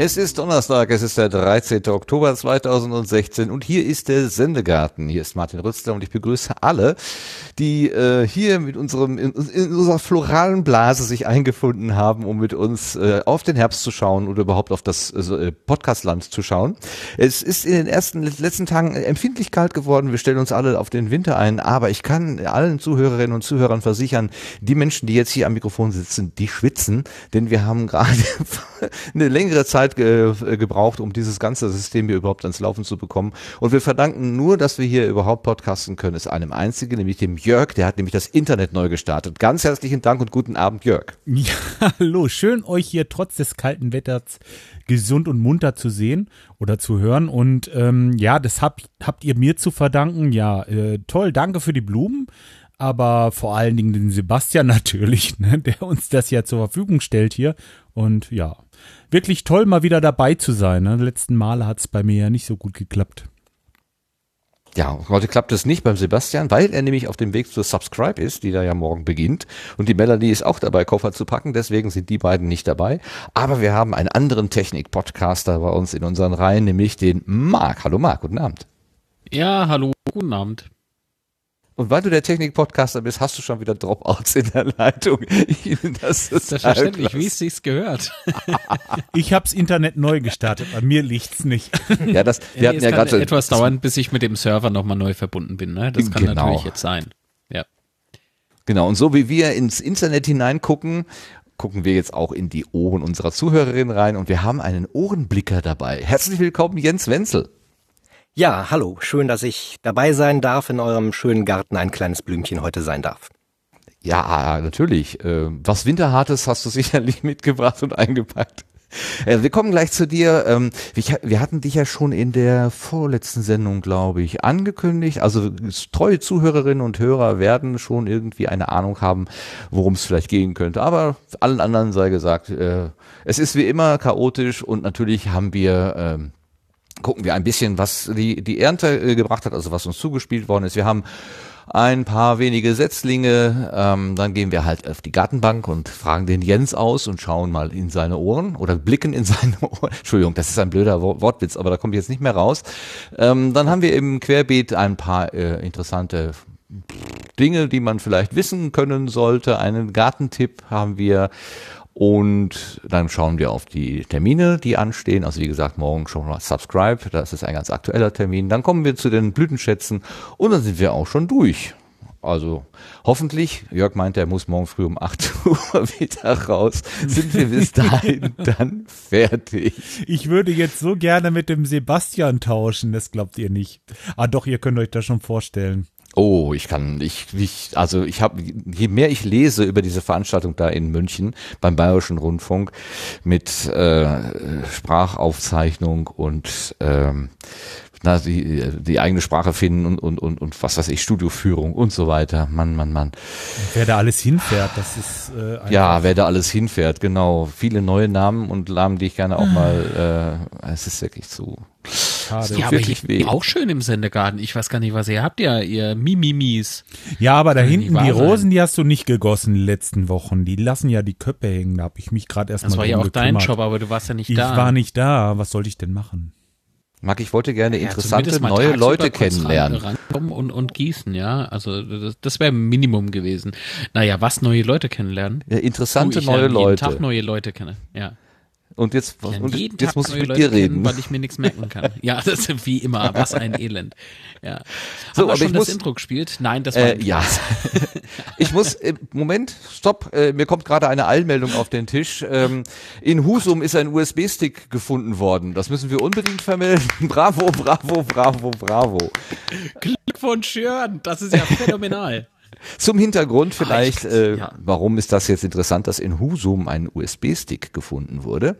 Es ist Donnerstag, es ist der 13. Oktober 2016 und hier ist der Sendegarten. Hier ist Martin Rützler und ich begrüße alle, die äh, hier mit unserem in, in, unserer floralen Blase sich eingefunden haben, um mit uns äh, auf den Herbst zu schauen oder überhaupt auf das äh, Podcastland zu schauen. Es ist in den ersten letzten Tagen empfindlich kalt geworden. Wir stellen uns alle auf den Winter ein, aber ich kann allen Zuhörerinnen und Zuhörern versichern, die Menschen, die jetzt hier am Mikrofon sitzen, die schwitzen, denn wir haben gerade eine längere Zeit ge gebraucht, um dieses ganze System hier überhaupt ans Laufen zu bekommen. Und wir verdanken nur, dass wir hier überhaupt podcasten können, ist einem einzigen, nämlich dem Jörg, der hat nämlich das Internet neu gestartet. Ganz herzlichen Dank und guten Abend, Jörg. Ja, hallo, schön euch hier trotz des kalten Wetters gesund und munter zu sehen oder zu hören. Und ähm, ja, das habt, habt ihr mir zu verdanken. Ja, äh, toll, danke für die Blumen aber vor allen Dingen den Sebastian natürlich, ne, der uns das ja zur Verfügung stellt hier. Und ja, wirklich toll, mal wieder dabei zu sein. Ne? Letzten Male hat es bei mir ja nicht so gut geklappt. Ja, heute klappt es nicht beim Sebastian, weil er nämlich auf dem Weg zur Subscribe ist, die da ja morgen beginnt. Und die Melanie ist auch dabei, Koffer zu packen, deswegen sind die beiden nicht dabei. Aber wir haben einen anderen Technik-Podcaster bei uns in unseren Reihen, nämlich den Marc. Hallo Marc, guten Abend. Ja, hallo, guten Abend. Und weil du der Technik-Podcaster bist, hast du schon wieder Dropouts in der Leitung. Das ist Selbstverständlich, wie es sich gehört. ich hab's Internet neu gestartet, bei mir liegt's nicht. Ja, das, wir ja, hatten ja gerade etwas dauern, bis ich mit dem Server nochmal neu verbunden bin. Ne? Das kann genau. natürlich jetzt sein. Ja. Genau. Und so wie wir ins Internet hineingucken, gucken wir jetzt auch in die Ohren unserer Zuhörerin rein und wir haben einen Ohrenblicker dabei. Herzlich willkommen, Jens Wenzel. Ja, hallo, schön, dass ich dabei sein darf, in eurem schönen Garten ein kleines Blümchen heute sein darf. Ja, natürlich. Äh, was Winterhartes hast du sicherlich mitgebracht und eingepackt. Äh, wir kommen gleich zu dir. Ähm, wir hatten dich ja schon in der vorletzten Sendung, glaube ich, angekündigt. Also treue Zuhörerinnen und Hörer werden schon irgendwie eine Ahnung haben, worum es vielleicht gehen könnte. Aber allen anderen sei gesagt, äh, es ist wie immer chaotisch und natürlich haben wir ähm, gucken wir ein bisschen, was die, die Ernte äh, gebracht hat, also was uns zugespielt worden ist. Wir haben ein paar wenige Setzlinge, ähm, dann gehen wir halt auf die Gartenbank und fragen den Jens aus und schauen mal in seine Ohren oder blicken in seine Ohren. Entschuldigung, das ist ein blöder Wortwitz, aber da komme ich jetzt nicht mehr raus. Ähm, dann haben wir im Querbeet ein paar äh, interessante Dinge, die man vielleicht wissen können sollte. Einen Gartentipp haben wir und dann schauen wir auf die Termine, die anstehen. Also wie gesagt, morgen schon mal Subscribe. Das ist ein ganz aktueller Termin. Dann kommen wir zu den Blütenschätzen und dann sind wir auch schon durch. Also hoffentlich, Jörg meint, er muss morgen früh um 8 Uhr wieder raus, sind wir bis dahin dann fertig. Ich würde jetzt so gerne mit dem Sebastian tauschen, das glaubt ihr nicht. Ah doch, ihr könnt euch das schon vorstellen. Oh, ich kann, ich, ich also ich habe, je mehr ich lese über diese Veranstaltung da in München beim Bayerischen Rundfunk mit äh, Sprachaufzeichnung und ähm, na, die, die eigene Sprache finden und, und, und, und was weiß ich, Studioführung und so weiter. Mann, Mann, Mann. Wer da alles hinfährt, das ist äh, Ja, wer da alles hinfährt, genau. Viele neue Namen und Namen, die ich gerne auch mal, äh, es ist wirklich zu. Schade. Ja, wirklich aber weh. auch schön im Sendegarten. Ich weiß gar nicht, was ihr habt, ja, ihr Mimimis. Ja, aber da hinten die Rosen, die hast du nicht gegossen die letzten Wochen. Die lassen ja die Köpfe hängen. Da habe ich mich gerade erstmal Das war ja auch gekümmert. dein Job, aber du warst ja nicht ich da. Ich war nicht da. Was sollte ich denn machen? Marc, ich wollte gerne interessante ja, neue Leute kennenlernen. Rankommen und, und gießen, ja. Also das, das wäre Minimum gewesen. Naja, was neue Leute kennenlernen? Ja, interessante oh, neue jeden Leute. Jeden Tag neue Leute kenne, ja. Und jetzt, und jetzt Tag muss ich mit Leute dir reden. Kennen, weil ich mir nichts merken kann. ja, das ist wie immer, was ein Elend. Ja. So, Haben wir schon das muss, Intro gespielt? Nein, das war äh, ja. ich muss äh, Moment, stopp, äh, mir kommt gerade eine Eilmeldung auf den Tisch. Ähm, in Husum ist ein USB-Stick gefunden worden. Das müssen wir unbedingt vermelden. Bravo, bravo, bravo, bravo. Glückwunsch, Jörn, das ist ja phänomenal. Zum Hintergrund vielleicht, äh, ja. warum ist das jetzt interessant, dass in Husum ein USB-Stick gefunden wurde.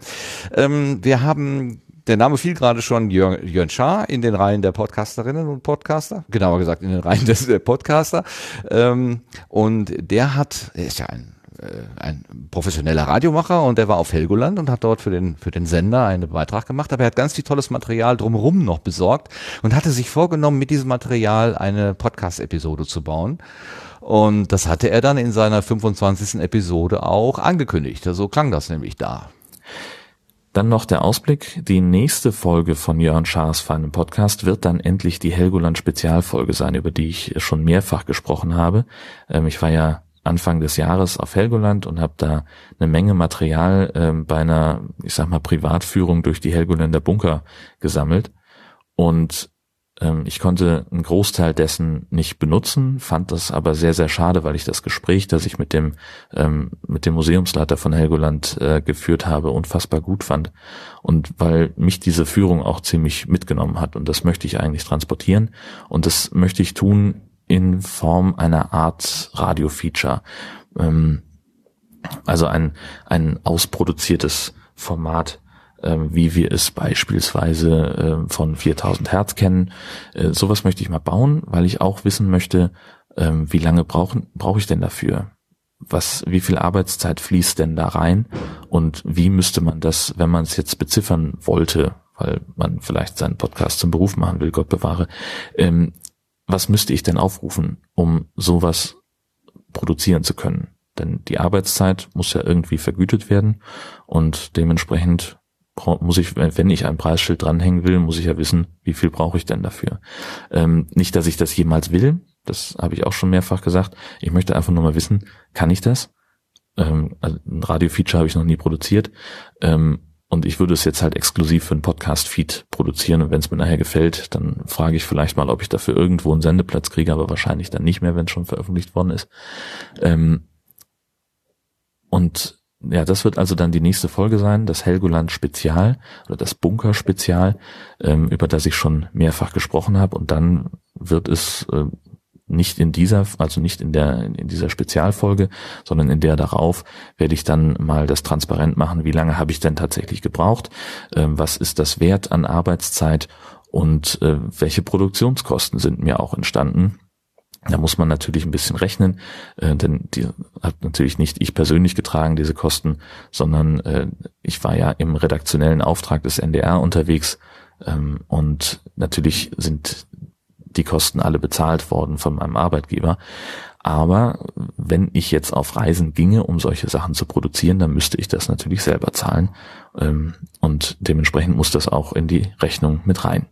Ähm, wir haben der Name fiel gerade schon Jörn, Jörn Schaar in den Reihen der Podcasterinnen und Podcaster, genauer gesagt in den Reihen des der Podcaster. Ähm, und der hat, er ist ja ein äh, ein professioneller Radiomacher und der war auf Helgoland und hat dort für den, für den Sender einen Beitrag gemacht, aber er hat ganz viel tolles Material drumherum noch besorgt und hatte sich vorgenommen, mit diesem Material eine Podcast-Episode zu bauen. Und das hatte er dann in seiner 25. Episode auch angekündigt. So klang das nämlich da. Dann noch der Ausblick. Die nächste Folge von Jörn Schaas feinem Podcast wird dann endlich die Helgoland Spezialfolge sein, über die ich schon mehrfach gesprochen habe. Ähm, ich war ja Anfang des Jahres auf Helgoland und habe da eine Menge Material ähm, bei einer, ich sag mal, Privatführung durch die Helgoländer Bunker gesammelt. Und ähm, ich konnte einen Großteil dessen nicht benutzen, fand das aber sehr, sehr schade, weil ich das Gespräch, das ich mit dem, ähm, mit dem Museumsleiter von Helgoland äh, geführt habe, unfassbar gut fand. Und weil mich diese Führung auch ziemlich mitgenommen hat. Und das möchte ich eigentlich transportieren. Und das möchte ich tun in Form einer Art Radio-Feature. Ähm, also ein, ein ausproduziertes Format, wie wir es beispielsweise äh, von 4000 Hertz kennen. Äh, sowas möchte ich mal bauen, weil ich auch wissen möchte, äh, wie lange brauche ich denn dafür? Was, wie viel Arbeitszeit fließt denn da rein? Und wie müsste man das, wenn man es jetzt beziffern wollte, weil man vielleicht seinen Podcast zum Beruf machen will, Gott bewahre, ähm, was müsste ich denn aufrufen, um sowas produzieren zu können? Denn die Arbeitszeit muss ja irgendwie vergütet werden und dementsprechend muss ich, wenn ich ein Preisschild dranhängen will, muss ich ja wissen, wie viel brauche ich denn dafür. Ähm, nicht, dass ich das jemals will, das habe ich auch schon mehrfach gesagt. Ich möchte einfach nur mal wissen, kann ich das? Ähm, also ein Radio-Feature habe ich noch nie produziert. Ähm, und ich würde es jetzt halt exklusiv für einen Podcast-Feed produzieren und wenn es mir nachher gefällt, dann frage ich vielleicht mal, ob ich dafür irgendwo einen Sendeplatz kriege, aber wahrscheinlich dann nicht mehr, wenn es schon veröffentlicht worden ist. Ähm, und ja, das wird also dann die nächste Folge sein, das Helgoland Spezial oder das Bunker Spezial, ähm, über das ich schon mehrfach gesprochen habe. Und dann wird es äh, nicht in dieser, also nicht in der, in dieser Spezialfolge, sondern in der darauf werde ich dann mal das transparent machen, wie lange habe ich denn tatsächlich gebraucht, äh, was ist das Wert an Arbeitszeit und äh, welche Produktionskosten sind mir auch entstanden. Da muss man natürlich ein bisschen rechnen, äh, denn die hat natürlich nicht ich persönlich getragen, diese Kosten, sondern äh, ich war ja im redaktionellen Auftrag des NDR unterwegs ähm, und natürlich sind die Kosten alle bezahlt worden von meinem Arbeitgeber. Aber wenn ich jetzt auf Reisen ginge, um solche Sachen zu produzieren, dann müsste ich das natürlich selber zahlen. Ähm, und dementsprechend muss das auch in die Rechnung mit rein.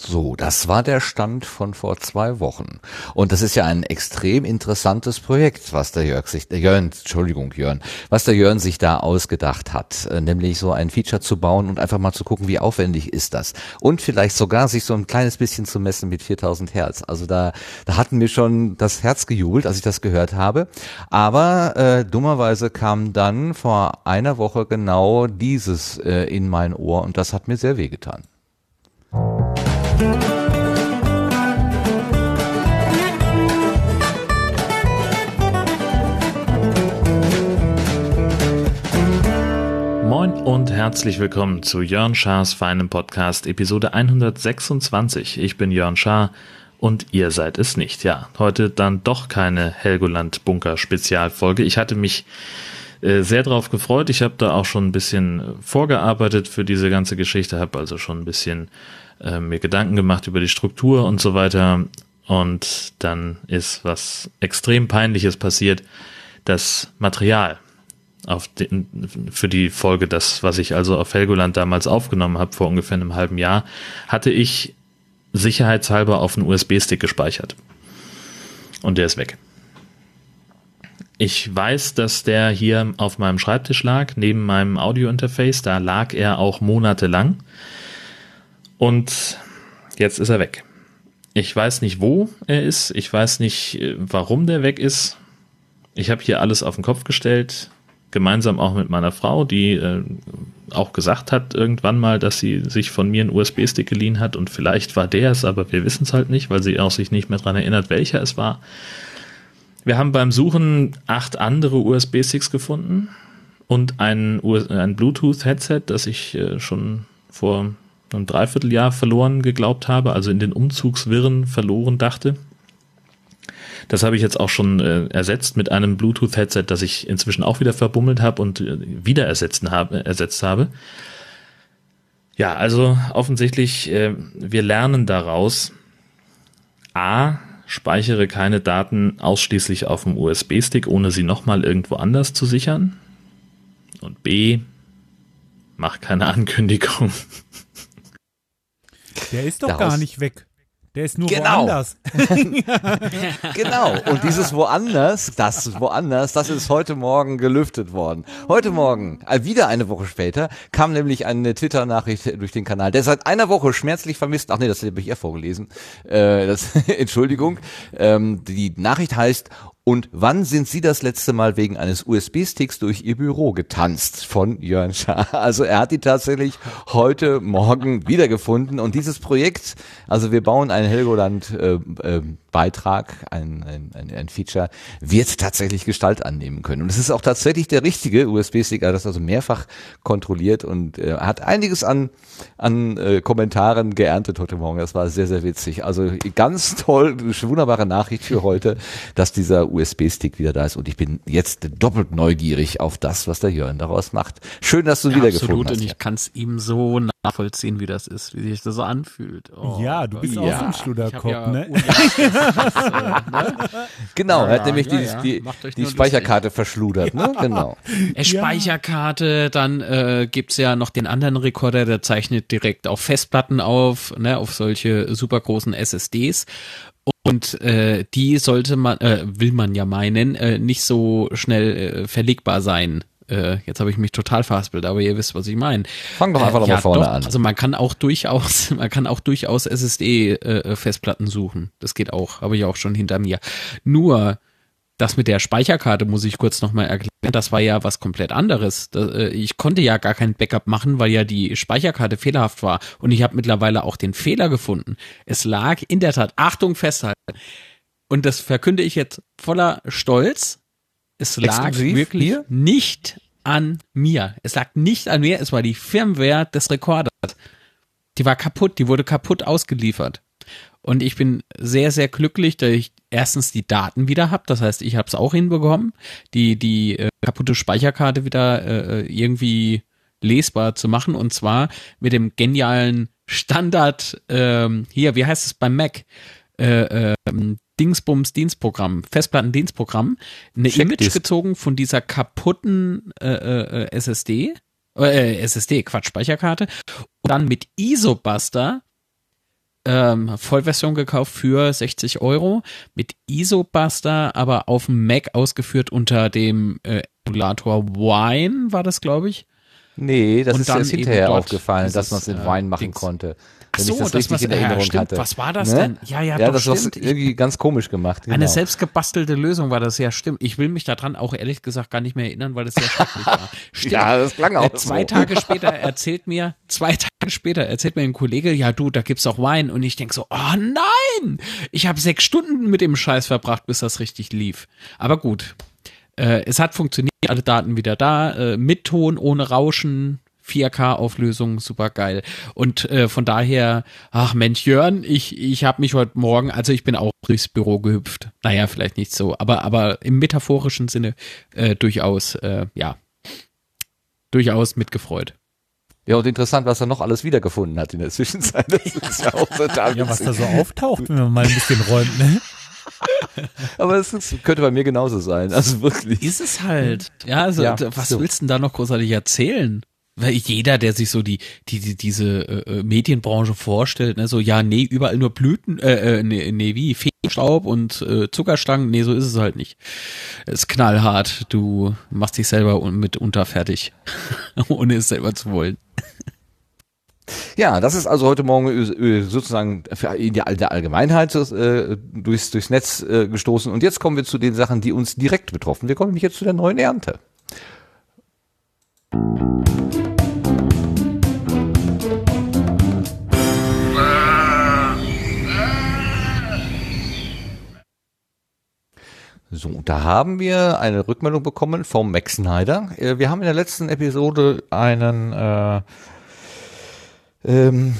So, das war der Stand von vor zwei Wochen. Und das ist ja ein extrem interessantes Projekt, was der Jörg sich, der Jörn, Entschuldigung, Jörn, was der Jörn sich da ausgedacht hat, äh, nämlich so ein Feature zu bauen und einfach mal zu gucken, wie aufwendig ist das. Und vielleicht sogar sich so ein kleines bisschen zu messen mit 4000 Hertz. Also da, da hatten mir schon das Herz gejubelt, als ich das gehört habe. Aber äh, dummerweise kam dann vor einer Woche genau dieses äh, in mein Ohr und das hat mir sehr wehgetan. Moin und herzlich willkommen zu Jörn Schars feinem Podcast Episode 126. Ich bin Jörn Schaar und ihr seid es nicht. Ja, heute dann doch keine Helgoland Bunker Spezialfolge. Ich hatte mich äh, sehr drauf gefreut. Ich habe da auch schon ein bisschen vorgearbeitet für diese ganze Geschichte, habe also schon ein bisschen äh, mir Gedanken gemacht über die Struktur und so weiter. Und dann ist was extrem peinliches passiert. Das Material auf den, für die Folge, das, was ich also auf Helgoland damals aufgenommen habe, vor ungefähr einem halben Jahr, hatte ich sicherheitshalber auf einen USB-Stick gespeichert. Und der ist weg. Ich weiß, dass der hier auf meinem Schreibtisch lag, neben meinem Audio-Interface. Da lag er auch monatelang. Und jetzt ist er weg. Ich weiß nicht, wo er ist. Ich weiß nicht, äh, warum der weg ist. Ich habe hier alles auf den Kopf gestellt, gemeinsam auch mit meiner Frau, die äh, auch gesagt hat irgendwann mal, dass sie sich von mir einen USB-Stick geliehen hat und vielleicht war der es, aber wir wissen es halt nicht, weil sie auch sich nicht mehr dran erinnert, welcher es war. Wir haben beim Suchen acht andere USB-Sticks gefunden und ein, ein Bluetooth-Headset, das ich äh, schon vor einem Dreivierteljahr verloren geglaubt habe, also in den Umzugswirren verloren dachte. Das habe ich jetzt auch schon äh, ersetzt mit einem Bluetooth-Headset, das ich inzwischen auch wieder verbummelt habe und äh, wieder ersetzen habe, ersetzt habe. Ja, also offensichtlich, äh, wir lernen daraus, a, speichere keine Daten ausschließlich auf dem USB-Stick, ohne sie nochmal irgendwo anders zu sichern. Und b, mach keine Ankündigung. Der ist doch Daraus gar nicht weg. Der ist nur genau. woanders. genau. Und dieses woanders, das woanders, das ist heute Morgen gelüftet worden. Heute Morgen, äh, wieder eine Woche später, kam nämlich eine Twitter-Nachricht durch den Kanal, der seit einer Woche schmerzlich vermisst. Ach nee, das habe ich eher vorgelesen. Äh, das, Entschuldigung. Ähm, die Nachricht heißt, und wann sind Sie das letzte Mal wegen eines USB-Sticks durch Ihr Büro getanzt? Von Jörn Schaar. Also er hat die tatsächlich heute Morgen wiedergefunden. Und dieses Projekt, also wir bauen ein Helgoland äh, äh, Beitrag, ein, ein, ein, Feature, wird tatsächlich Gestalt annehmen können. Und es ist auch tatsächlich der richtige USB-Stick, er hat das also mehrfach kontrolliert und äh, hat einiges an, an äh, Kommentaren geerntet heute Morgen. Das war sehr, sehr witzig. Also ganz toll, wunderbare Nachricht für heute, dass dieser USB-Stick wieder da ist. Und ich bin jetzt doppelt neugierig auf das, was der Jörn daraus macht. Schön, dass du ja, wiedergefunden absolut. hast. Absolut, und ich kann es ihm so nachvollziehen, wie das ist, wie sich das so anfühlt. Oh, ja, du bist ja. auch so ein Schluderkopf, ja ne? Genau, er hat nämlich die, die, die Speicherkarte verschludert, ne? Genau. Äh, Speicherkarte, dann äh, gibt's ja noch den anderen Rekorder, der zeichnet direkt auf Festplatten auf, ne, auf solche super großen SSDs. Und äh, die sollte man, äh, will man ja meinen, äh, nicht so schnell äh, verlegbar sein. Äh, jetzt habe ich mich total verhaspelt, aber ihr wisst, was ich meine. Fang doch einfach äh, nochmal ja, vorne doch, an. Also man kann auch durchaus, man kann auch durchaus SSD-Festplatten äh, suchen. Das geht auch, habe ich auch schon hinter mir. Nur das mit der Speicherkarte muss ich kurz nochmal erklären. Das war ja was komplett anderes. Äh, ich konnte ja gar kein Backup machen, weil ja die Speicherkarte fehlerhaft war. Und ich habe mittlerweile auch den Fehler gefunden. Es lag in der Tat, Achtung festhalten. Und das verkünde ich jetzt voller Stolz. Es lag Exklusiv wirklich hier? nicht an mir. Es lag nicht an mir, es war die Firmware des Rekorders. Die war kaputt, die wurde kaputt ausgeliefert. Und ich bin sehr, sehr glücklich, dass ich erstens die Daten wieder habe. Das heißt, ich habe es auch hinbekommen, die, die äh, kaputte Speicherkarte wieder äh, irgendwie lesbar zu machen. Und zwar mit dem genialen Standard, ähm, hier, wie heißt es beim Mac? Äh, ähm, Dingsbums Dienstprogramm, Festplatten-Dienstprogramm, eine Image gezogen von dieser kaputten äh, äh, SSD, äh, SSD, Quatsch, Speicherkarte, und dann mit ISObuster ähm, Vollversion gekauft für 60 Euro, mit ISObuster, aber auf dem Mac ausgeführt unter dem äh, Emulator Wine, war das, glaube ich. Nee, das und ist erst hinterher aufgefallen, dass man es in äh, Wine machen Dings. konnte. Ach so, das, das was, in Erinnerung ja, hatte. Was war das ne? denn? Ja, ja, ja doch, das stimmt. irgendwie ganz komisch gemacht. Genau. Eine selbstgebastelte Lösung war das ja, stimmt. Ich will mich daran auch ehrlich gesagt gar nicht mehr erinnern, weil das sehr schrecklich war. Stimmt. Ja, das klang auch äh, Zwei so. Tage später erzählt mir, zwei Tage später erzählt mir ein Kollege, ja du, da gibt's auch Wein. Und ich denk so, oh nein! Ich habe sechs Stunden mit dem Scheiß verbracht, bis das richtig lief. Aber gut, äh, es hat funktioniert, alle Daten wieder da, äh, mit Ton, ohne Rauschen, 4K-Auflösung, super geil. Und äh, von daher, ach Mensch, Jörn, ich, ich habe mich heute Morgen, also ich bin auch durchs Büro gehüpft. Naja, vielleicht nicht so, aber, aber im metaphorischen Sinne äh, durchaus, äh, ja, durchaus mitgefreut. Ja, und interessant, was er noch alles wiedergefunden hat in der Zwischenzeit. Das ist ja auch total Ja, was da so auftaucht, wenn man mal ein bisschen räumt, ne? Aber es könnte bei mir genauso sein. Also wirklich. Ist es halt. Ja, also ja, was so. willst du denn da noch großartig erzählen? weil jeder, der sich so die, die, die diese äh, äh, Medienbranche vorstellt, ne, so ja, nee, überall nur Blüten, äh, äh nee, nee wie Feenstaub und äh, Zuckerstangen, nee, so ist es halt nicht. Es ist knallhart, du machst dich selber mitunter fertig, ohne es selber zu wollen. Ja, das ist also heute Morgen äh, sozusagen in der Allgemeinheit äh, durchs, durchs Netz äh, gestoßen. Und jetzt kommen wir zu den Sachen, die uns direkt betroffen. Wir kommen nämlich jetzt zu der neuen Ernte. So, da haben wir eine Rückmeldung bekommen vom Max Snyder. Äh, wir haben in der letzten Episode einen, äh, ähm,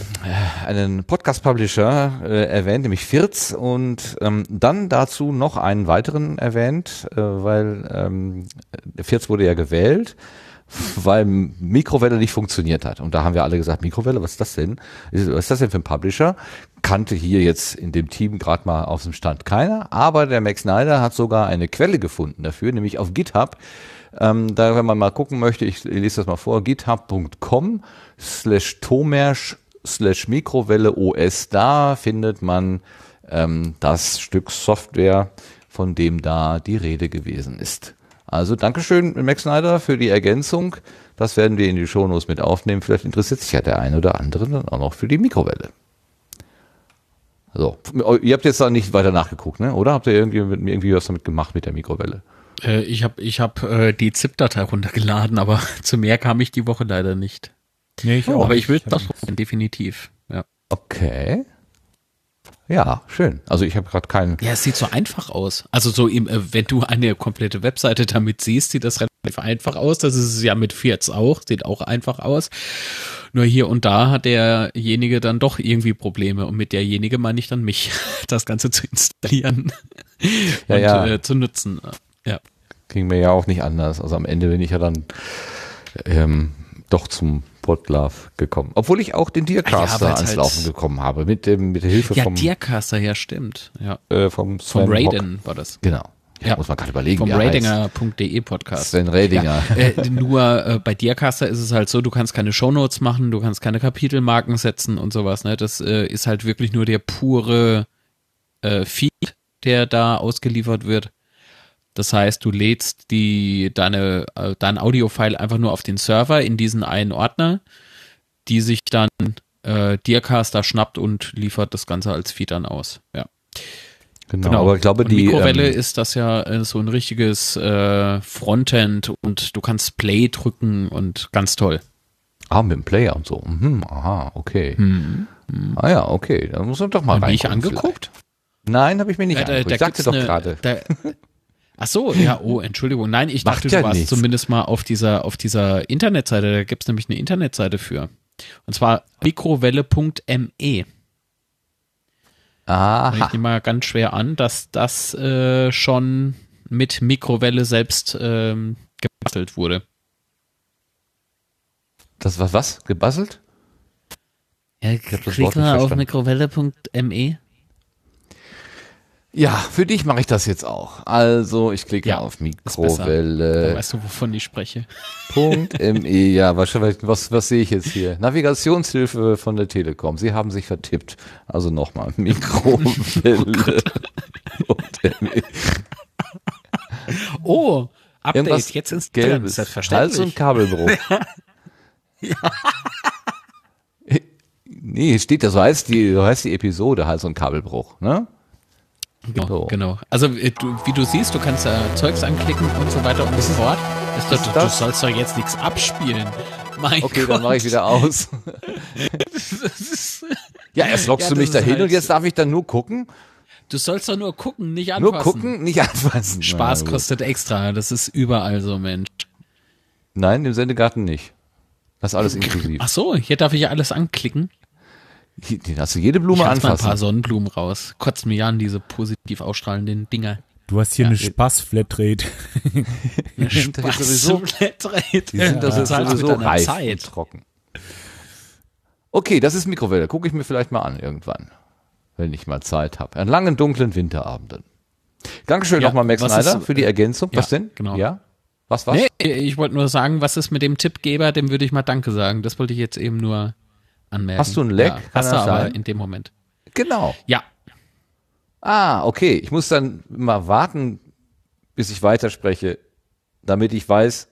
einen Podcast-Publisher äh, erwähnt, nämlich Firz, und ähm, dann dazu noch einen weiteren erwähnt, äh, weil ähm, Firz wurde ja gewählt, weil Mikrowelle nicht funktioniert hat. Und da haben wir alle gesagt, Mikrowelle, was ist das denn? Was ist das denn für ein Publisher? Kannte hier jetzt in dem Team gerade mal auf dem Stand keiner, aber der Max Snyder hat sogar eine Quelle gefunden dafür, nämlich auf GitHub. Ähm, da, wenn man mal gucken möchte, ich lese das mal vor, github.com slash tomersch slash Mikrowelle OS, da findet man ähm, das Stück Software, von dem da die Rede gewesen ist. Also Dankeschön, Max Snyder, für die Ergänzung. Das werden wir in die Shownotes mit aufnehmen. Vielleicht interessiert sich ja der eine oder andere dann auch noch für die Mikrowelle. So, ihr habt jetzt da nicht weiter nachgeguckt, ne? Oder habt ihr irgendwie, irgendwie was damit gemacht mit der Mikrowelle? Äh, ich habe ich hab, äh, die ZIP-Datei runtergeladen, aber zu mehr kam ich die Woche leider nicht. Nee, ich auch. Aber ich will das probieren, definitiv. Ja. Okay. Ja, schön. Also ich habe gerade keinen. Ja, es sieht so einfach aus. Also so, im, äh, wenn du eine komplette Webseite damit siehst, sieht das relativ einfach aus. Das ist es ja mit Fiats auch, sieht auch einfach aus. Nur hier und da hat derjenige dann doch irgendwie Probleme und mit derjenige meine ich dann mich, das Ganze zu installieren Ja, und ja. Äh, zu nutzen. Ja. Ging mir ja auch nicht anders. Also am Ende bin ich ja dann ähm, doch zum Podlove gekommen. Obwohl ich auch den Dearcaster Ja, weil's ans halt- Laufen gekommen habe. Mit dem, mit der Hilfe Ja, vom, Dearcaster, ja, stimmt. Ja. äh, vom Vom Sven Hock. Raiden war das. Genau. Ja, Ja. muss man gerade überlegen. Vom er. Radinger.de Podcast. Sven Radinger. Ja, äh, nur äh, bei Dearcaster ist es halt so, du kannst keine Shownotes machen, du kannst keine Kapitelmarken setzen und sowas. Ne? Das äh, ist halt wirklich nur der pure äh, Feed, der da ausgeliefert wird. Das heißt, du lädst die deine äh, dein Audiofile einfach nur auf den Server in diesen einen Ordner, die sich dann äh, Dearcaster schnappt und liefert das Ganze als Feed dann aus. Ja. Genau, aber ich glaube, und die Mikrowelle ähm, ist das ja äh, so ein richtiges äh, Frontend und du kannst Play drücken und ganz toll. Ah, mit dem Player und so. Mhm, aha, okay. Ah ja, okay. Da muss man doch mal rein. die ich angeguckt? Nein, habe ich mir nicht Äh, da- angeguckt. da Ich sagte doch gerade. da- Ach so, ja, oh, Entschuldigung. Nein, ich Macht dachte, ja du warst nichts. zumindest mal auf dieser, auf dieser Internetseite. Da gibt's nämlich eine Internetseite für. Und zwar mikrowelle.me. Aha. Ich nehme mal ganz schwer an, dass das äh, schon mit Mikrowelle selbst ähm, gebastelt wurde. Das war was? Gebasselt? Ja, hab das klick Wort nicht mal auf mikrowelle.me. Ja, für dich mache ich das jetzt auch. Also, ich klicke Ja, auf Dann Mikrowelle.me. weißt du, wovon ich spreche. Ja, wahrscheinlich, was, was sehe ich jetzt hier? Navigationshilfe von der Telekom. Sie haben sich vertippt. Also nochmal, Mikrowelle. Oh, Update, Irgendwas jetzt installieren. Gelbes. Selbstverständlich. Hals- und Kabelbruch. Nee, steht da, so heißt die, so heißt die Episode, Hals- und Kabelbruch, ne? Genau, So. genau. Also äh, du, wie du siehst, du kannst da Zeugs anklicken und so weiter und so fort. Ist doch, du, das? du sollst doch jetzt nichts abspielen. Mein Okay, Gott. dann mache ich wieder aus. ja, erst lockst Ja, du mich dahin halt- und jetzt darf ich dann nur gucken? Du sollst doch nur gucken, nicht anfassen. Nur gucken, nicht anfassen. Spaß Na kostet extra. Das ist überall so, Mensch. Nein, im Sendegarten nicht. Das ist alles inklusiv. Ach so, hier darf ich ja alles anklicken. Den hast du jede Ich Blume lass mal ein paar anfassen. Sonnenblumen raus. Kotzt mir an, diese positiv ausstrahlenden Dinger. Du hast hier eine Spaß-Flatrate. Eine Spaß-Flatrate. Die sind das zahlst mit sowieso reif Zeit. trocken. Okay, das ist Mikrowelle. Gucke ich mir vielleicht mal an irgendwann, wenn ich mal Zeit habe. An langen, dunklen Winterabenden. Dankeschön Ja, nochmal, Max was Snyder, ist- für die Ergänzung. Was Ja, denn? genau. Ja? Was, was? Nee, ich wollte nur sagen, was ist mit dem Tippgeber, dem würde ich mal Danke sagen. Das wollte ich jetzt eben nur anmerken. Hast du ein Leck? Ja, hast du aber sein? in dem Moment. Genau. Ja, Ah, okay. Ich muss dann mal warten, bis ich weiterspreche, damit ich weiß,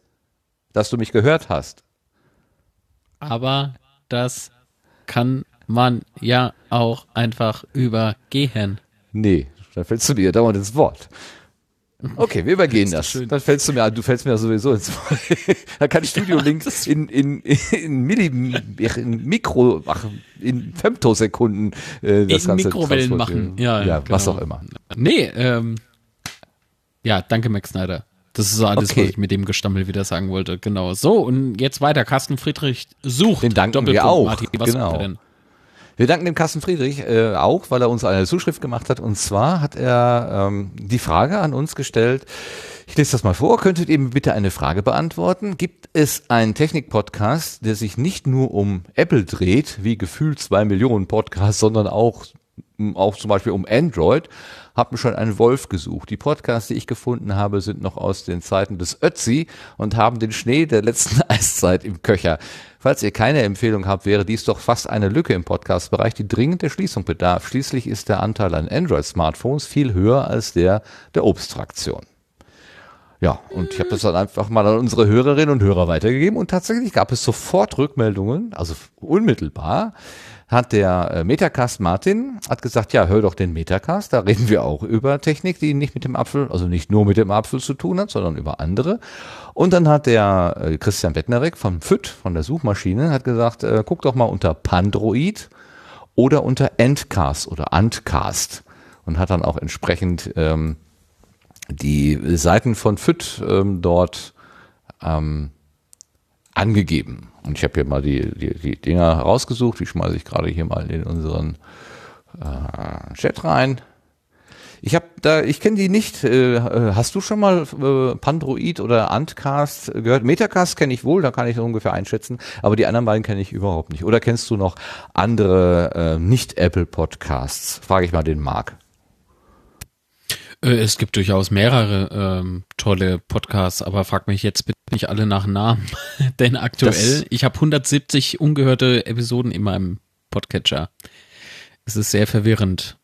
dass du mich gehört hast. aber das kann man ja auch einfach übergehen. Nee, dann fällst du mir dauernd ins Wort. Okay, wir übergehen das. schön. Dann fällst du mir, du fällst mir sowieso ins Wort. da kann Studio Link in, in, in, Milli, in Mikro, ach, in Femtosekunden äh, das In Ganze Mikrowellen machen. Ja, ja was genau. auch immer. Nee, ähm, ja, danke Max Snyder. Das ist alles, Okay. was ich mit dem Gestammel wieder sagen wollte. Genau. So, und jetzt weiter. Carsten Friedrich sucht. Den danken wir Doppelpunkt, auch. Martin, was Genau. denn? Wir danken dem Carsten Friedrich äh, auch, weil er uns eine Zuschrift gemacht hat. Und zwar hat er ähm, die Frage an uns gestellt. Ich lese das mal vor. Könntet ihr mir bitte eine Frage beantworten? Gibt es einen Technik-Podcast, der sich nicht nur um Apple dreht, wie gefühlt zwei Millionen Podcasts, sondern auch, auch zum Beispiel um Android? Hab mir schon einen Wolf gesucht. Die Podcasts, die ich gefunden habe, sind noch aus den Zeiten des Ötzi und haben den Schnee der letzten Eiszeit im Köcher. Falls ihr keine Empfehlung habt, wäre dies doch fast eine Lücke im Podcast-Bereich, die dringend der Schließung bedarf. Schließlich ist der Anteil an Android-Smartphones viel höher als der der Obstfraktion. Ja, und ich habe das dann einfach mal an unsere Hörerinnen und Hörer weitergegeben und tatsächlich gab es sofort Rückmeldungen, also unmittelbar hat der äh, Metacast Martin hat gesagt, ja, hör doch den Metacast, da reden wir auch über Technik, die nicht mit dem Apfel, also nicht nur mit dem Apfel zu tun hat, sondern über andere. Und dann hat der äh, Christian Bettnerek vom FÜD, von der Suchmaschine, hat gesagt, äh, guck doch mal unter Pandroid oder unter Endcast oder Antcast und hat dann auch entsprechend ähm, die Seiten von FIT ähm, dort ähm, angegeben. Und ich habe hier mal die, die, die Dinger rausgesucht, die schmeiße ich gerade hier mal in unseren äh, Chat rein. Ich habe da, ich kenne die nicht. Äh, äh, hast du schon mal äh, Pandroid oder Antcast gehört? Metacast kenne ich wohl, da kann ich ungefähr einschätzen. Aber die anderen beiden kenne ich überhaupt nicht. Oder kennst du noch andere äh, nicht-Apple-Podcasts? Frage ich mal den Marc. Äh, Es gibt durchaus mehrere ähm, tolle Podcasts, aber frag mich jetzt bitte nicht alle nach Namen. Denn aktuell, Das- ich habe 170 ungehörte Episoden in meinem Podcatcher. Es ist sehr verwirrend.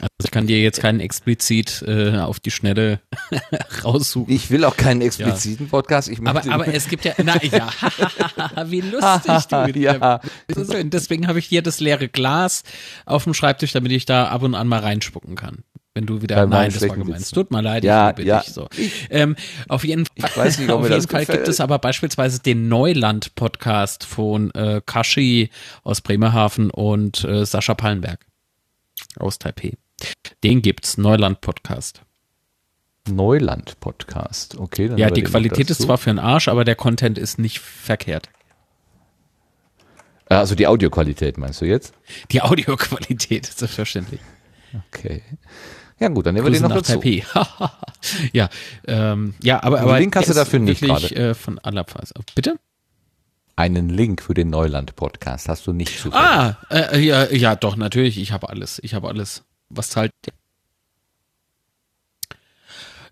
Also ich kann dir jetzt keinen explizit äh, auf die Schnelle raussuchen. Ich will auch keinen expliziten Podcast. Ich Aber, aber es gibt ja, na ja, wie lustig du mit Ja. dir. Deswegen habe ich hier das leere Glas auf dem Schreibtisch, damit ich da ab und an mal reinspucken kann. Wenn du wieder, Bei nein, das war schlechten gemein. Es tut mir leid, Ja, ich ja. so. Ähm, auf jeden Fall, Ich weiß nicht, auf jeden Fall gefällt. gibt es aber beispielsweise den Neuland-Podcast von äh, Kashi aus Bremerhaven und äh, Sascha Pallenberg aus Taipei. Den gibt's, Neuland-Podcast. Neuland-Podcast. Okay. Dann Ja, wir die Qualität ist zwar für den Arsch, aber der Content ist nicht verkehrt. Äh, Also die Audioqualität meinst du jetzt? Die Audioqualität, selbstverständlich. Okay. Ja gut, dann nehmen wir Grüße den noch dazu. Taipei. ja, ähm, ja, aber, Den aber Link hast du dafür nicht wirklich, gerade. Äh, von aller Phase. Bitte? Einen Link für den Neuland-Podcast hast du nicht zufällig. Ah, äh, ja, ja, doch, natürlich. Ich habe alles. Ich habe alles. Was der?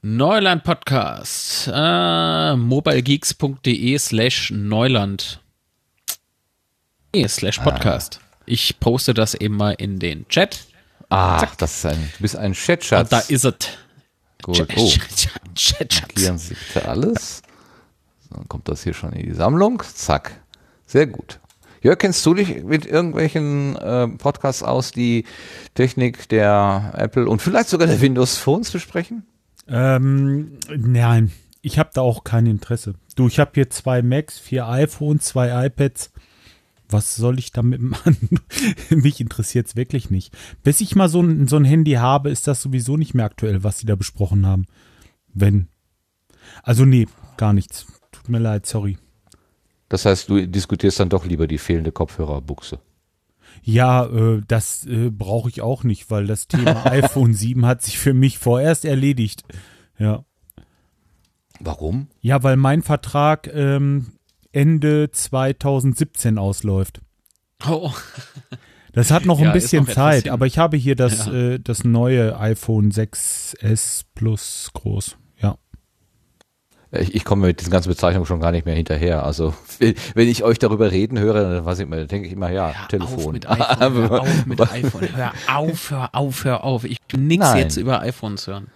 Neuland Podcast. Äh, mobilegeeks.de slash Neuland. Nee, slash Podcast. Ich poste das eben mal in den Chat. Ach, das ist ein, du bist ein Chatschatz. Da ist es. Gut. Oh, Chat, Chat, Chat. markieren Sie bitte alles. Dann kommt das hier schon in die Sammlung. Zack. Sehr gut. Jörg, kennst du dich mit irgendwelchen äh, Podcasts aus, die Technik der Apple und vielleicht sogar der Windows Phones besprechen? Ähm, nein, ich habe da auch kein Interesse. Du, ich habe hier zwei Macs, vier iPhones, zwei iPads. Was soll ich damit machen? Mich interessiert's wirklich nicht. Bis ich mal so ein, so ein Handy habe, ist das sowieso nicht mehr aktuell, was sie da besprochen haben. Wenn. Also nee, gar nichts. Tut mir leid, sorry. Das heißt, du diskutierst dann doch lieber die fehlende Kopfhörerbuchse. Ja, äh, das äh, brauche ich auch nicht, weil das Thema iPhone 7 hat sich für mich vorerst erledigt. Ja. Warum? Ja, weil mein Vertrag ähm, Ende 2017 ausläuft. Oh, Das hat noch Ja, ein bisschen noch Zeit, aber ich habe hier das, Ja. äh, das neue iPhone 6S Plus groß. Ja. Ich, ich komme mit diesen ganzen Bezeichnungen schon gar nicht mehr hinterher. Also wenn ich euch darüber reden höre, dann weiß ich immer, dann denke ich immer, ja, Hör Telefon. auf mit iPhone, hör auf mit iPhone. Hör auf, hör auf, hör auf. Ich will nichts jetzt über iPhones hören.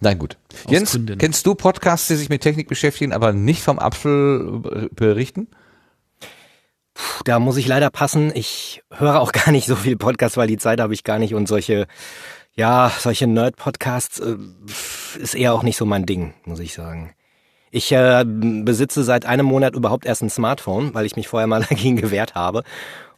Nein, gut. Aus Jens, Gründen. kennst du Podcasts, die sich mit Technik beschäftigen, aber nicht vom Apfel äh, berichten? Puh, da muss ich leider passen. Ich höre auch gar nicht so viel Podcasts, weil die Zeit habe ich gar nicht und solche, ja, solche Nerd-Podcasts äh, ist eher auch nicht so mein Ding, muss ich sagen. Ich äh, besitze seit einem Monat überhaupt erst ein Smartphone, weil ich mich vorher mal dagegen gewehrt habe.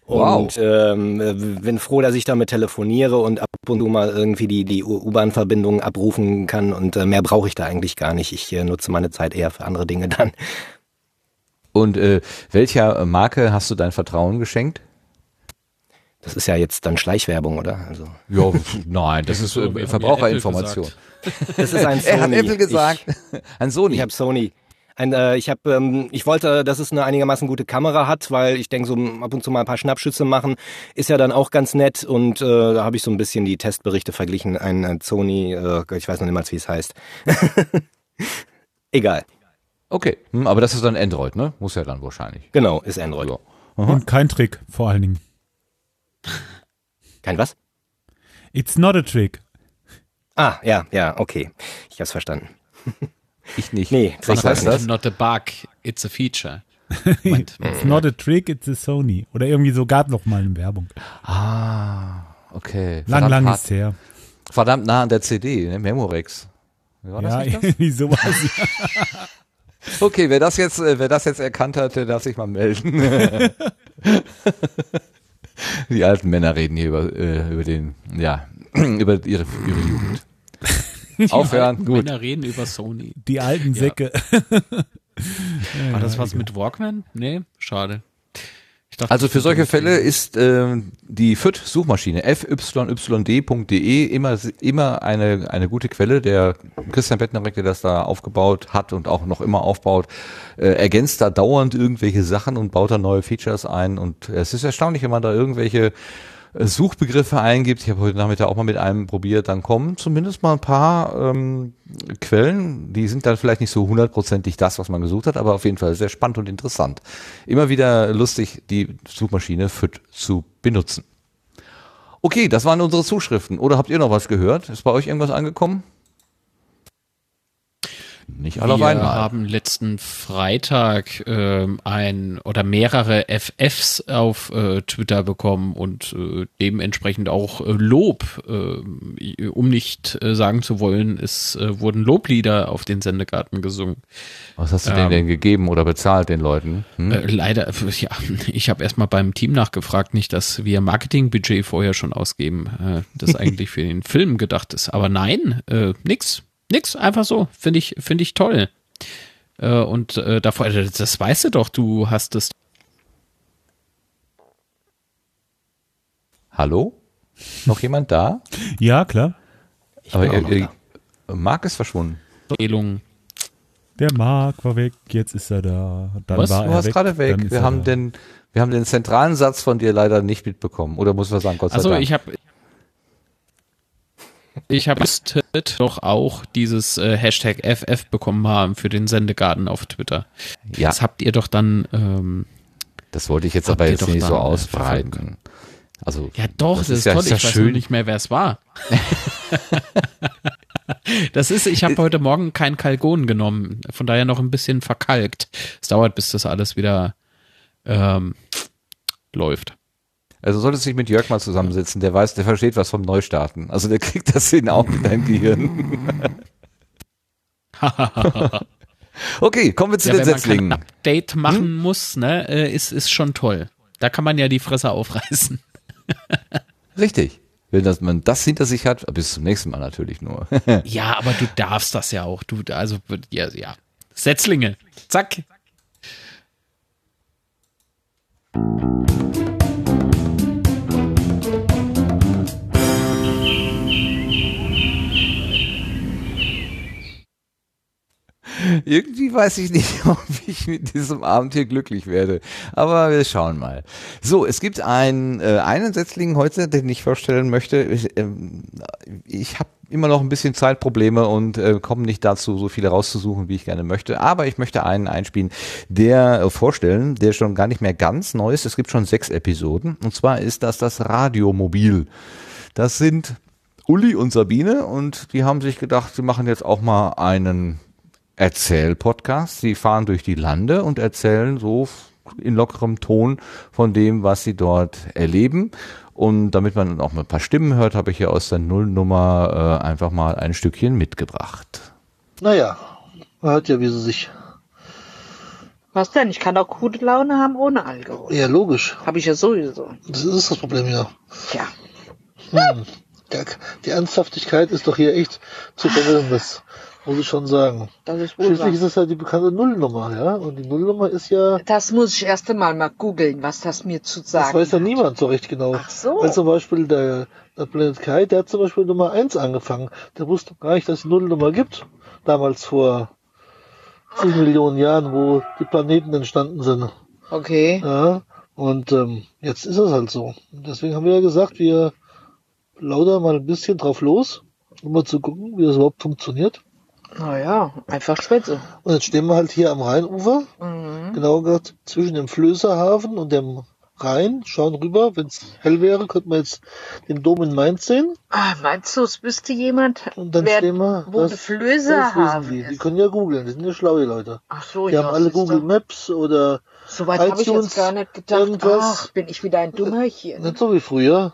Wow. Und ähm, äh, bin froh, dass ich damit telefoniere und ab und zu mal irgendwie die, die U-Bahn-Verbindung abrufen kann. Und äh, mehr brauche ich da eigentlich gar nicht. Ich äh, nutze meine Zeit eher für andere Dinge dann. Und äh, welcher Marke hast du dein Vertrauen geschenkt? Das ist ja jetzt dann Schleichwerbung, oder? Also Ja, nein, das ist äh, Verbraucherinformation. Das ist ein Sony. Er hat Apple gesagt. Ein Sony. Ich, ich habe Sony. Ein, äh, ich habe, ähm, ich wollte, dass es eine einigermaßen gute Kamera hat, weil ich denke, so ab und zu mal ein paar Schnappschüsse machen ist ja dann auch ganz nett. Und äh, da habe ich so ein bisschen die Testberichte verglichen. Ein, ein Sony, äh, ich weiß noch nicht mal, wie es heißt. Egal. okay, hm, aber das ist dann Android, ne? Muss ja dann wahrscheinlich. Genau, ist Android. Ja. Und kein Trick, vor allen Dingen. Kein was? It's not a trick. Ah, ja, ja, okay. Ich hab's verstanden. Ich nicht. Nee, Was krieg heißt das? Not a bug, it's a feature. It's not a trick, it's a Sony. Oder irgendwie so gab noch mal eine Werbung. Ah, okay. Lang, Verdammt lang hart- ist her. Verdammt nah an der CD, ne? Memorex. War das Ja, nicht das? irgendwie sowas. Okay, wer das jetzt, äh, wer das jetzt erkannt hat, der darf sich mal melden. Die alten Männer reden hier über, äh, über den, ja, über ihre, ihre Jugend. Aufhören, gut. Männer reden über Sony. Die alten Säcke. War das was mit Walkman? Nee, schade. Ich dachte, Also für solche Fälle ist ähm, die FYD-Suchmaschine fyyd.de immer immer eine eine gute Quelle. Der Christian Bettnerek, der das da aufgebaut hat und auch noch immer aufbaut, äh, ergänzt da dauernd irgendwelche Sachen und baut da neue Features ein. Und es ist erstaunlich, wenn man da irgendwelche äh, Suchbegriffe eingibt. Ich habe heute Nachmittag auch mal mit einem probiert. Dann kommen zumindest mal ein paar ähm, Quellen. Die sind dann vielleicht nicht so hundertprozentig das, was man gesucht hat, aber auf jeden Fall sehr spannend und interessant. Immer wieder lustig, die Suchmaschine FYD zu benutzen. Okay, das waren unsere Zuschriften. Oder habt ihr noch was gehört? Ist bei euch irgendwas angekommen? Nicht alle wir haben letzten Freitag ähm, ein oder mehrere FFs auf äh, Twitter bekommen und äh, dementsprechend auch äh, Lob, äh, um nicht äh, sagen zu wollen, es äh, wurden Loblieder auf den Sendegarten gesungen. Was hast du denen ähm, denn gegeben oder bezahlt den Leuten? Hm? Äh, leider, ja, ich habe erstmal beim Team nachgefragt, nicht, dass wir Marketingbudget vorher schon ausgeben, das eigentlich für den Film gedacht ist. Aber nein, nix, nix, einfach so. Finde ich, finde ich toll. Äh, und äh, davor, äh, das weißt du doch, du hast es. Hallo? Noch jemand da? ja, klar. Aber ihr, noch ihr, Marc ist verschwunden. Der Marc war weg, jetzt ist er da. Dann Was? war Du er warst gerade weg. Wir er haben da. den, wir haben den zentralen Satz von dir leider nicht mitbekommen. Oder muss man sagen, Gott sei Also Dank. ich habe ich habe doch auch dieses äh, Hashtag FF bekommen haben für den Sendegarten auf Twitter. ja, Das habt ihr doch dann ähm, das wollte ich jetzt aber jetzt nicht so äh, ausbreiten. Also Ja, doch, das, ist, ja, toll. ist ja ich weiß schön. nur nicht mehr, wer es war. das ist, ich habe heute Morgen kein Kalgon genommen, von daher noch ein bisschen verkalkt. Es dauert, bis das alles wieder ähm, läuft. Also solltest du dich mit Jörg mal zusammensetzen, der weiß, der versteht was vom Neustarten. Also der kriegt das hin auch mit deinem Gehirn. okay, kommen wir zu Ja, den wenn man kein Setzlingen. Update machen muss, ne, äh, ist, ist schon toll. Da kann man ja die Fresse aufreißen. Richtig. Wenn das, man das hinter sich hat, bis zum nächsten Mal natürlich nur. Ja, aber du darfst das ja auch. Du, also, ja, ja. Setzlinge. Zack. Irgendwie weiß ich nicht, ob ich mit diesem Abend hier glücklich werde. Aber wir schauen mal. So, es gibt einen, äh, einen Setzling heute, den ich vorstellen möchte. Ich, ähm, ich habe immer noch ein bisschen Zeitprobleme und äh, komme nicht dazu, so viele rauszusuchen, wie ich gerne möchte. Aber ich möchte einen einspielen, der äh, vorstellen, der schon gar nicht mehr ganz neu ist. Es gibt schon sechs Episoden. Und zwar ist das das Radiomobil. Das sind Uli und Sabine und die haben sich gedacht, sie machen jetzt auch mal einen Erzähl-Podcast. Sie fahren durch die Lande und erzählen so in lockerem Ton von dem, was sie dort erleben. Und damit man auch mal ein paar Stimmen hört, habe ich hier aus der Nullnummer äh, einfach mal ein Stückchen mitgebracht. Naja, man hört ja, wie sie sich Was denn? Ich kann auch gute Laune haben ohne Alkohol. Ja, logisch. Habe ich ja sowieso. Das ist das Problem, ja. Tja. Hm. Die Ernsthaftigkeit ist doch hier echt zu verwirren, das muss ich schon sagen. Das ist wohl Schließlich wahr. ist es ja die bekannte Nullnummer, ja. Und die Nullnummer ist ja, Das muss ich erst einmal mal googeln, was das mir zu sagen das weiß ja hat. niemand so recht genau. Ach so. Weil zum Beispiel der, der Planet Kai, der hat zum Beispiel Nummer 1 angefangen. Der wusste gar nicht, dass es Nullnummer gibt. Damals vor 10 Millionen Jahren, wo die Planeten entstanden sind. Okay. Ja, und ähm, jetzt ist es halt so. Deswegen haben wir ja gesagt, wir laudern mal ein bisschen drauf los, um mal zu gucken, wie das überhaupt funktioniert. Naja, einfach Schwätze. Und jetzt stehen wir halt hier am Rheinufer, Mhm. genau gesagt zwischen dem Flößerhafen und dem Rhein, schauen rüber. Wenn es hell wäre, könnte man jetzt den Dom in Mainz sehen. Ah, meinst du, es wüsste jemand, Und dann wer, stehen wir. wo der Flößerhafen die. die ist? können ja googeln, die sind ja schlaue Leute. Ach so, Die ja. haben alle. Google Maps oder Soweit habe ich jetzt gar nicht gedacht. irgendwas. Ach, bin ich wieder ein Dummerchen. nicht so wie früher.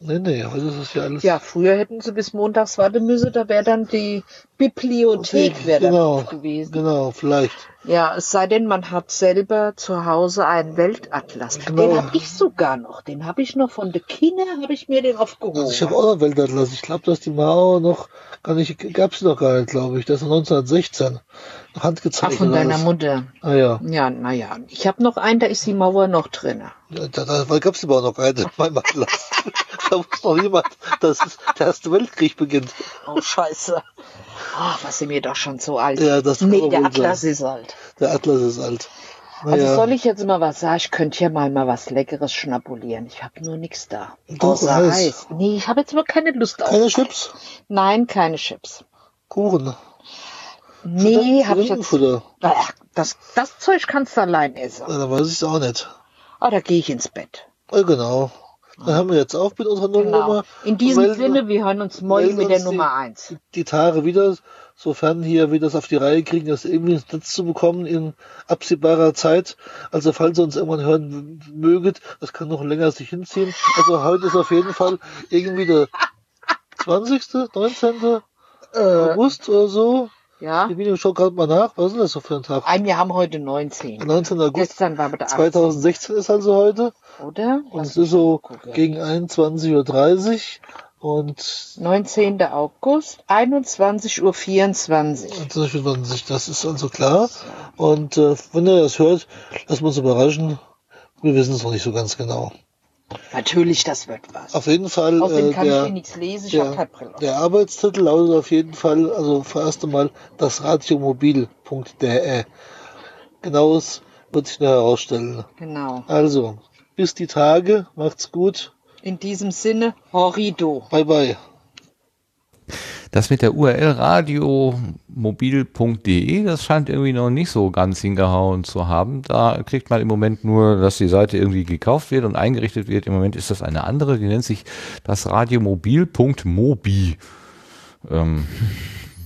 Nee, nee, heute ist es ja alles. Ja, früher hätten sie bis montags warten müssen, da wäre dann die Bibliothek wäre dann genau, gewesen. genau, vielleicht. Ja, es sei denn, man hat selber zu Hause einen Weltatlas. Genau. Den habe ich sogar noch. Den habe ich noch von der Kinder, habe ich mir den aufgehoben. Also ich habe auch noch einen Weltatlas. Ich glaube, dass die Mao noch gar nicht, gab es noch gar nicht, glaube ich. Das ist 1916. Ach, Handgezeichnet. von deiner alles. Mutter. Ah ja. Ja, naja. Ich habe noch einen, da ist die Mauer noch drin. ja da, da gab es aber noch einen in meinem Atlas. da wusste noch niemand, dass der Erste Weltkrieg beginnt. Oh, scheiße. Ach, was sind wir doch schon so alt. Ja, das kann nee, der Atlas sagen. ist alt. Der Atlas ist alt. Also Naja. soll ich jetzt mal was sagen? Ich könnte ja mal mal was Leckeres schnabulieren. Ich habe nur nichts da. Doch, Außer Eis. Eis. Nee, ich habe jetzt aber keine Lust auf. Keine Chips? Nein, keine Chips. Kuchen? Nee, habe ich jetzt. Ach, das, das Zeug kannst du allein essen. Ja, dann weiß ich es auch nicht. Ah, da gehe ich ins Bett. Ja, genau. Dann haben wir jetzt auf mit unserer Genau. Nullnummer. In diesem Sinne, wir hören uns morgen mit der Nummer die, eins. Die, die Tage wieder, sofern hier wir das auf die Reihe kriegen, das irgendwie ins Netz zu bekommen in absehbarer Zeit. Also falls ihr uns irgendwann hören möget, das kann noch länger sich hinziehen. Also heute ist auf jeden Fall irgendwie der 20., 19. August oder so. Ja? Die Video schaut gerade mal nach. Was ist denn das so für ein Tag? Ein, wir haben heute 19. 19. August Gestern war 18. 2016 ist also heute. Oder? Und Lass es ist so gucken. gegen 21.30 Uhr. Und 19. August, 21.24 Uhr. zum Beispiel, wenn sich, das ist also klar. Und äh, wenn ihr das hört, lasst uns überraschen. Wir wissen es noch nicht so ganz genau. Natürlich, das wird was. Auf jeden Fall, Außerdem äh, kann ich hier der, nichts lesen, ich habe der, keine Brille. der Arbeitstitel lautet auf jeden Fall, also vorerst einmal das radiomobil.de. Genaues wird sich noch herausstellen. Genau. Also, bis die Tage, macht's gut, In diesem Sinne, Horrido. bye bye. Das mit der URL radiomobil.de, das scheint irgendwie noch nicht so ganz hingehauen zu haben. Da kriegt man im Moment nur, dass die Seite irgendwie gekauft wird und eingerichtet wird. Im Moment ist das eine andere, die nennt sich das radiomobil.mobi. Ähm,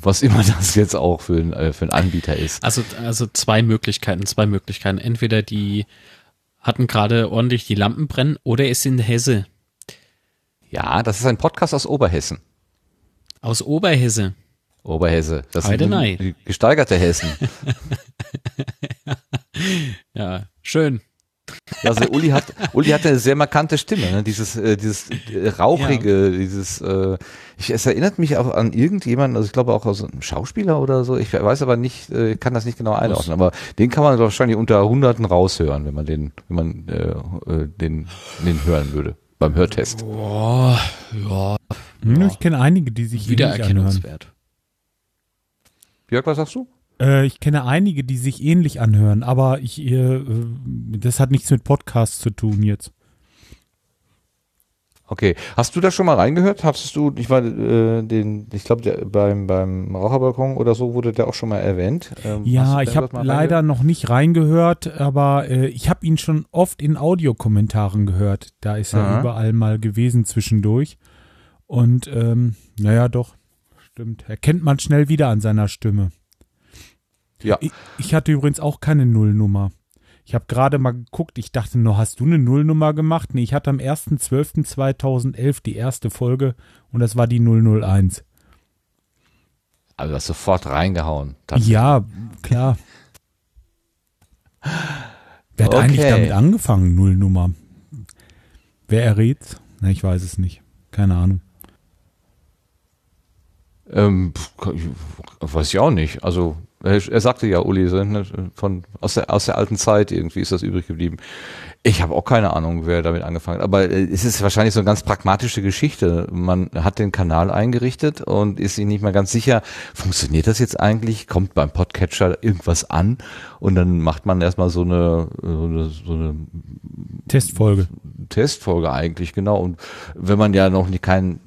was immer das jetzt auch für, ein, äh, für ein Anbieter ist. Also, also zwei Möglichkeiten, zwei Möglichkeiten. Entweder die hatten gerade ordentlich die Lampen brennen oder es sind Hesse. Ja, das ist ein Podcast aus Oberhessen. Aus Oberhesse. Oberhesse. Das Heide sind gesteigerte Hessen. Ja, schön. Also Uli hat, Uli hat eine sehr markante Stimme, ne? dieses, äh, dieses äh, rauchige, dieses, äh, ich, es erinnert mich auch an irgendjemanden, also ich glaube auch aus einem Schauspieler oder so, ich weiß aber nicht, äh, kann das nicht genau einordnen, aber den kann man wahrscheinlich unter Hunderten raushören, wenn man den, wenn man äh, äh, den, den hören würde, beim Hörtest. Oh, ja, Hm, Ich kenne einige, die sich ähnlich anhören. Wiedererkennungswert. Jörg, was sagst du? Äh, ich kenne einige, die sich ähnlich anhören, aber ich, äh, äh, das hat nichts mit Podcasts zu tun jetzt. Okay, hast du da schon mal reingehört? Hast du, ich war äh, den, ich glaube beim beim Raucherbalkon oder so wurde der auch schon mal erwähnt. Ähm, Ja, ich habe leider noch nicht reingehört, aber äh, ich habe ihn schon oft in Audiokommentaren gehört. Da ist er Aha. überall mal gewesen zwischendurch. Und ähm, naja, doch, stimmt. Erkennt man schnell wieder an seiner Stimme. Ja. Ich, ich hatte übrigens auch keine Nullnummer. Ich habe gerade mal geguckt, ich dachte nur, hast du eine Nullnummer gemacht? Nee, ich hatte am 1.12.2011 die erste Folge und das war die 001. Also du hast sofort reingehauen. Ja, klar. Wer hat Okay. eigentlich damit angefangen, Nullnummer? Wer errät's? Na, ich weiß es nicht. Keine Ahnung. Ähm, weiß ich auch nicht. Also er, sagte ja, Uli, ne, von aus der aus der alten Zeit irgendwie ist das übrig geblieben. Ich habe auch keine Ahnung, wer damit angefangen hat. Aber äh, es ist wahrscheinlich so eine ganz pragmatische Geschichte. Man hat den Kanal eingerichtet und ist sich nicht mehr ganz sicher, funktioniert das jetzt eigentlich? Kommt beim Podcatcher irgendwas an? Und dann macht man erstmal so eine, so eine, so eine Testfolge. Testfolge eigentlich, genau. Und wenn man ja noch nicht keinen,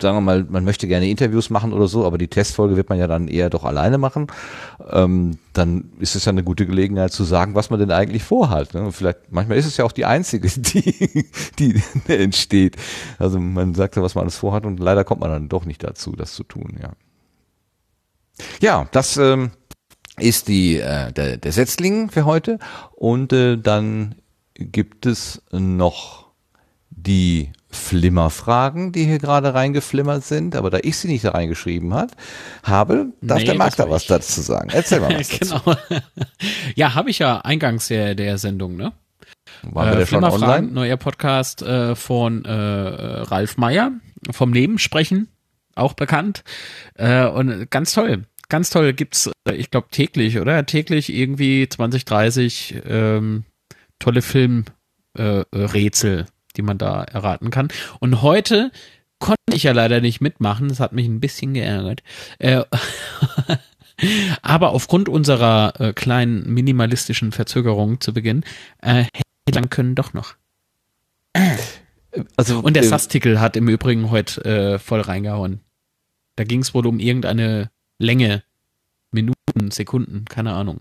sagen wir mal, man möchte gerne Interviews machen oder so, aber die Testfolge wird man ja dann eher doch alleine machen, ähm, dann ist es ja eine gute Gelegenheit zu sagen, was man denn eigentlich vorhat. Ne? Vielleicht, manchmal ist es ja auch die einzige, die, die entsteht. Also man sagt ja, was man alles vorhat und leider kommt man dann doch nicht dazu, das zu tun, ja. Ja, das ähm, ist die, äh, der, der Setzling für heute und äh, dann gibt es noch die Flimmerfragen, die hier gerade reingeflimmert sind, aber da ich sie nicht da reingeschrieben hat, habe, darf Nee, der Marc da was ich. dazu sagen. Erzähl mal was dazu. genau. ja, habe ich ja eingangs der, der Sendung, ne? Waren wir da schon Flimmerfragen, online? neuer Podcast äh, von äh, Ralf Meyer vom Leben sprechen, auch bekannt. Äh, und ganz toll. Ganz toll gibt's, äh, ich glaube täglich, oder? Täglich irgendwie 20, 30 ähm, tolle Filmrätsel, äh, Rätsel, die man da erraten kann. Und heute konnte ich ja leider nicht mitmachen. Das hat mich ein bisschen geärgert. Äh, aber aufgrund unserer äh, kleinen minimalistischen Verzögerung zu Beginn äh, hätte lang können doch noch. Also, Und der äh, Sastikel hat im Übrigen heute äh, voll reingehauen. Da ging es wohl um irgendeine Länge, Minuten, Sekunden, keine Ahnung.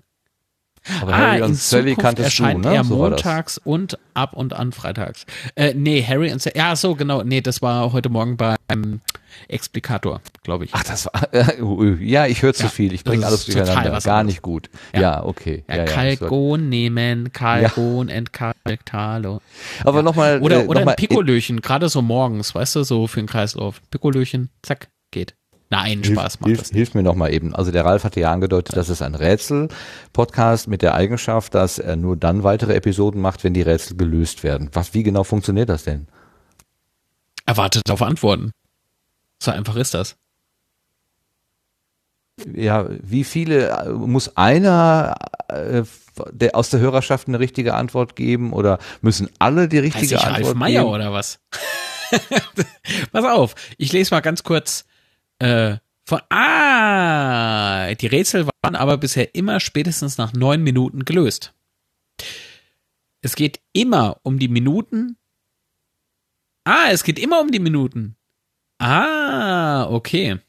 Aber Harry und Sally kanntest erscheint du, ne? er So war das. montags und ab und an freitags. Äh, nee, Harry und Sally, ja, so, genau, nee, das war heute Morgen beim Explikator, glaube ich. Ach, das war, ja, ich höre zu Ja, viel. Ich bringe alles durcheinander. Gar nicht gut. Ja. Ja, okay. ja, Ja, ja, Kalkon nehmen, Kalkon entkalkt, hallo. aber nochmal. Oder, äh, oder noch ein Pikolöchen, gerade so morgens, weißt du, so für den Kreislauf. Pikolöchen, zack, geht. Nein, Spaß Hilf, macht hilf, das nicht. hilf mir noch mal eben. Also der Ralf hatte ja angedeutet, das ist ein Rätsel-Podcast mit der Eigenschaft, dass er nur dann weitere Episoden macht, wenn die Rätsel gelöst werden. Was, wie genau funktioniert das denn? Erwartet auf Antworten. So einfach ist das. Ja, wie viele äh, muss einer äh, der aus der Hörerschaft eine richtige Antwort geben oder müssen alle die Heißt richtige ich Antwort Ralf Meier geben? oder was? Pass auf, ich lese mal ganz kurz äh, von. Ah, die Rätsel waren aber bisher immer spätestens nach neun Minuten gelöst. Es geht immer um die Minuten. Ah, es geht immer um die Minuten. Ah, okay.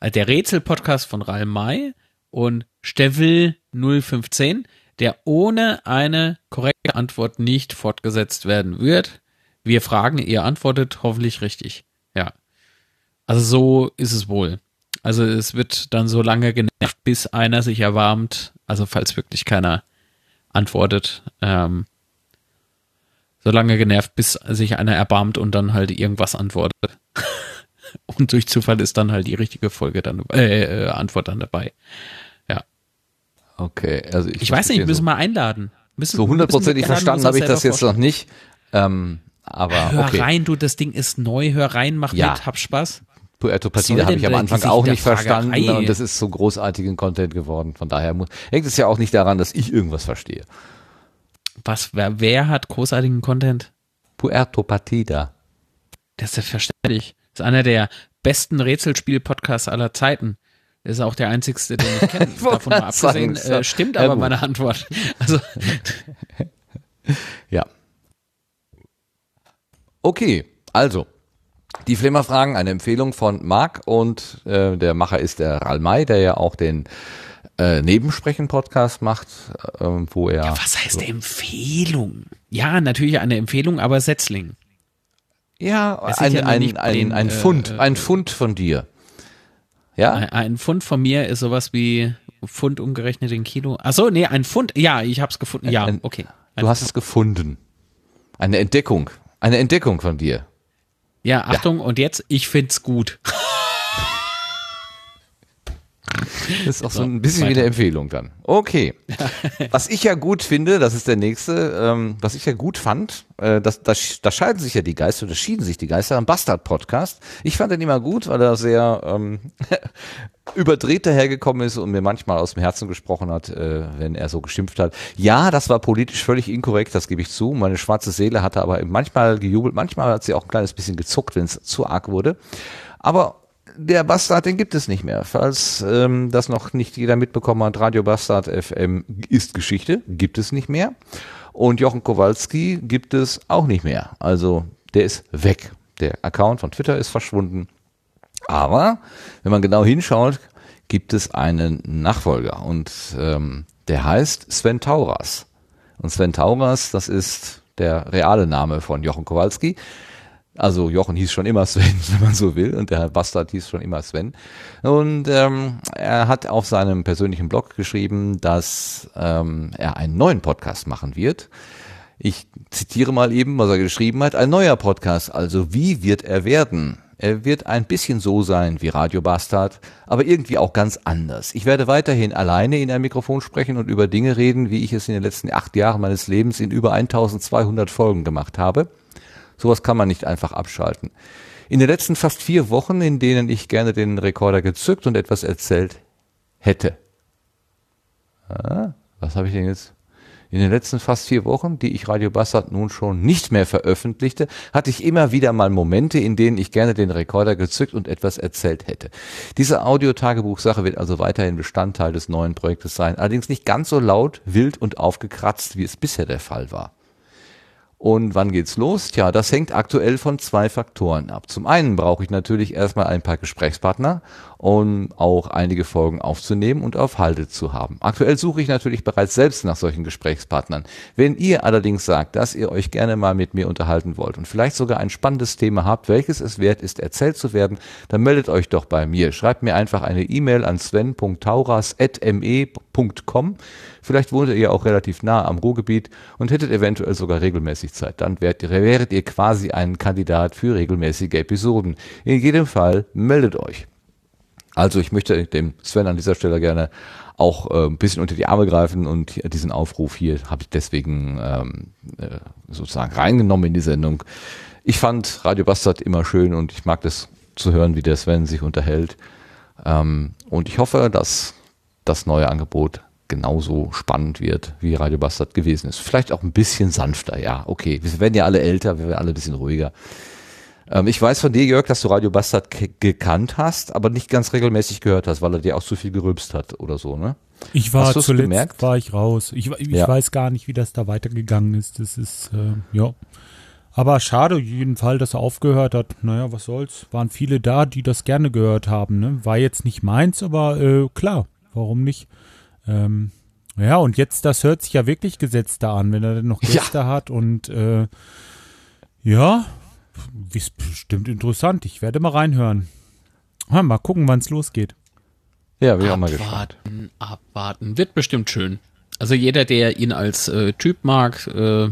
Also Der Rätsel-Podcast von Ralf May und Steffel 0510, der ohne eine korrekte Antwort nicht fortgesetzt werden wird. Wir fragen, ihr antwortet hoffentlich richtig. Ja. Also so ist es wohl. Also es wird dann so lange genervt, bis einer sich erwarmt. Also falls wirklich keiner antwortet. Ähm, so lange genervt, bis sich einer erbarmt und dann halt irgendwas antwortet. und durch Zufall ist dann halt die richtige Folge dann äh, äh, Antwort dann dabei. Okay, also ich, Ich, weiß nicht, müssen wir einladen. Müssen, so hundertprozentig verstanden habe ich das jetzt noch nicht. Ähm, aber Hör okay. rein, du, das Ding ist neu, hör rein, mach Ja. mit, hab Spaß. Puertopathie, soll da habe ich am Anfang auch nicht verstanden Hinterfragerei? und das ist so großartigen Content geworden. Von daher muss, hängt es ja auch nicht daran, dass ich irgendwas verstehe. Was, wer, wer hat großartigen Content? Puerto Partida. Das ist ja verständlich. Das ist einer der besten Rätselspiel-Podcasts aller Zeiten. Das ist auch der einzigste, den ich kenne. Davon mal sagen, abgesehen, äh, stimmt aber meine Antwort. Also, Ja. Okay, also. Die Flimmerfragen, eine Empfehlung von Marc und äh, der Macher ist der Ralmai, der ja auch den äh, Nebensprechen-Podcast macht, äh, wo er. was heißt Empfehlung? Ja, natürlich eine Empfehlung, aber Setzling. Ja, ein, ja ein, ein, den, ein äh, Fund, äh, ein Fund von dir. Ja? Ein, ein Pfund von mir ist sowas wie Pfund umgerechnet in Kilo. Ach so, nee, ein Pfund. Ja, ich hab's gefunden. Ja, Ein- okay. Du hast es gefunden. Eine Entdeckung. Eine Entdeckung von dir. Ja, Achtung, und jetzt, ich find's gut. Das ist auch so ein bisschen wie eine Empfehlung dann. Okay. Was ich ja gut finde, das ist der nächste, ähm, was ich ja gut fand, äh, das, das, da scheiden sich ja die Geister, da schieden sich die Geister am Bastard-Podcast. Ich fand den immer gut, weil er sehr ähm, überdreht dahergekommen ist und mir manchmal aus dem Herzen gesprochen hat, äh, wenn er so geschimpft hat. Ja, das war politisch völlig inkorrekt, das gebe ich zu. Meine schwarze Seele hatte aber manchmal gejubelt, manchmal hat sie auch ein kleines bisschen gezuckt, wenn es zu arg wurde. Aber der Bastard, den gibt es nicht mehr. Falls ähm, das noch nicht jeder mitbekommen hat, Radio Bastard FM ist Geschichte, gibt es nicht mehr. Und Jochen Kowalski gibt es auch nicht mehr. Also der ist weg. Der Account von Twitter ist verschwunden. Aber wenn man genau hinschaut, gibt es einen Nachfolger und ähm, der heißt Sven Tauras. Und Sven Tauras, das ist der reale Name von Jochen Kowalski. Also Jochen hieß schon immer Sven, wenn man so will, und der Bastard hieß schon immer Sven. Und ähm, er hat auf seinem persönlichen Blog geschrieben, dass ähm, er einen neuen Podcast machen wird. Ich zitiere mal eben, was er geschrieben hat. Ein neuer Podcast, also wie wird er werden? Er wird ein bisschen so sein wie Radio Bastard, aber irgendwie auch ganz anders. Ich werde weiterhin alleine in ein Mikrofon sprechen und über Dinge reden, wie ich es in den letzten acht Jahren meines Lebens in über 1200 Folgen gemacht habe. Sowas kann man nicht einfach abschalten. In den letzten fast vier Wochen, in denen ich gerne den Rekorder gezückt und etwas erzählt hätte. Ah, was habe ich denn jetzt? In den letzten fast vier Wochen, die ich Radio Bassard nun schon nicht mehr veröffentlichte, hatte ich immer wieder mal Momente, in denen ich gerne den Rekorder gezückt und etwas erzählt hätte. Diese Audiotagebuchsache wird also weiterhin Bestandteil des neuen Projektes sein, allerdings nicht ganz so laut, wild und aufgekratzt, wie es bisher der Fall war. Und wann geht's los? Tja, das hängt aktuell von zwei Faktoren ab. Zum einen brauche ich natürlich erstmal ein paar Gesprächspartner, um auch einige Folgen aufzunehmen und auf Halde zu haben. Aktuell suche ich natürlich bereits selbst nach solchen Gesprächspartnern. Wenn ihr allerdings sagt, dass ihr euch gerne mal mit mir unterhalten wollt und vielleicht sogar ein spannendes Thema habt, welches es wert ist, erzählt zu werden, dann meldet euch doch bei mir. Schreibt mir einfach eine E-Mail an sven.tauras.me.com Vielleicht wohnt ihr auch relativ nah am Ruhrgebiet und hättet eventuell sogar regelmäßig Zeit. Dann wärt wäret ihr quasi ein Kandidat für regelmäßige Episoden. In jedem Fall meldet euch. Also ich möchte dem Sven an dieser Stelle gerne auch äh, ein bisschen unter die Arme greifen und diesen Aufruf hier habe ich deswegen ähm, äh, sozusagen reingenommen in die Sendung. Ich fand Radio Bastard immer schön und ich mag das zu hören, wie der Sven sich unterhält. Ähm, und ich hoffe, dass das neue Angebot genauso spannend wird, wie Radio Bastard gewesen ist. Vielleicht auch ein bisschen sanfter, ja, okay. Wir werden ja alle älter, wir werden alle ein bisschen ruhiger. Ähm, ich weiß von dir, Jörg, dass du Radio Bastard gekannt hast, aber nicht ganz regelmäßig gehört hast, weil er dir auch zu viel gerülpst hat oder so, ne? Ich war zuletzt, gemerkt? war ich raus. Ich, ich ja. weiß gar nicht, wie das da weitergegangen ist. Das ist, äh, ja. Aber schade, jeden Fall, dass er aufgehört hat. Naja, was soll's. Waren viele da, die das gerne gehört haben. Ne? War jetzt nicht meins, aber äh, klar, warum nicht? Ähm, ja, und jetzt, das hört sich ja wirklich gesetzter an, wenn er denn noch Gäste ja. hat und äh, ja, ist bestimmt interessant. Ich werde mal reinhören. mal gucken, wann es losgeht. Ja, wir haben mal gespannt. Abwarten, abwarten. Wird bestimmt schön. Also jeder, der ihn als äh, Typ mag, äh,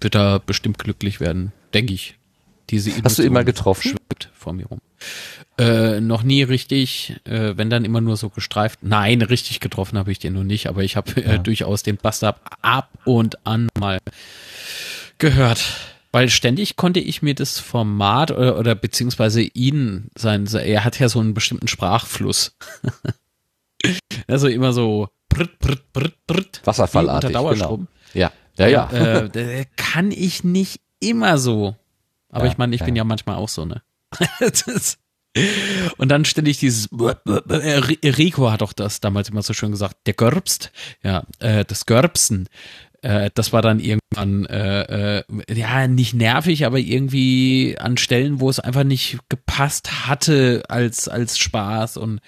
wird da bestimmt glücklich werden, denke ich. Diese Hast du ihn mal getroffen? Schwimmt vor mir rum. Äh, noch nie richtig, äh, wenn dann immer nur so gestreift. Nein, richtig getroffen habe ich den noch nicht, aber ich habe äh, ja. durchaus den Bastard ab und an mal gehört. Weil ständig konnte ich mir das Format oder, oder beziehungsweise ihn sein, er hat ja so einen bestimmten Sprachfluss. also immer so britt, britt, britt, britt. Wasserfallartig. Unter Dauerstrom. Genau. Ja, ja, ja. Äh, kann ich nicht immer so. Aber ja, ich meine, ich ja. bin ja manchmal auch so, ne? Und dann ständig dieses Rico hat doch das damals immer so schön gesagt, der Görbst, ja, äh, das Görbsen. Äh, das war dann irgendwann äh, äh, ja nicht nervig, aber irgendwie an Stellen, wo es einfach nicht gepasst hatte als als Spaß und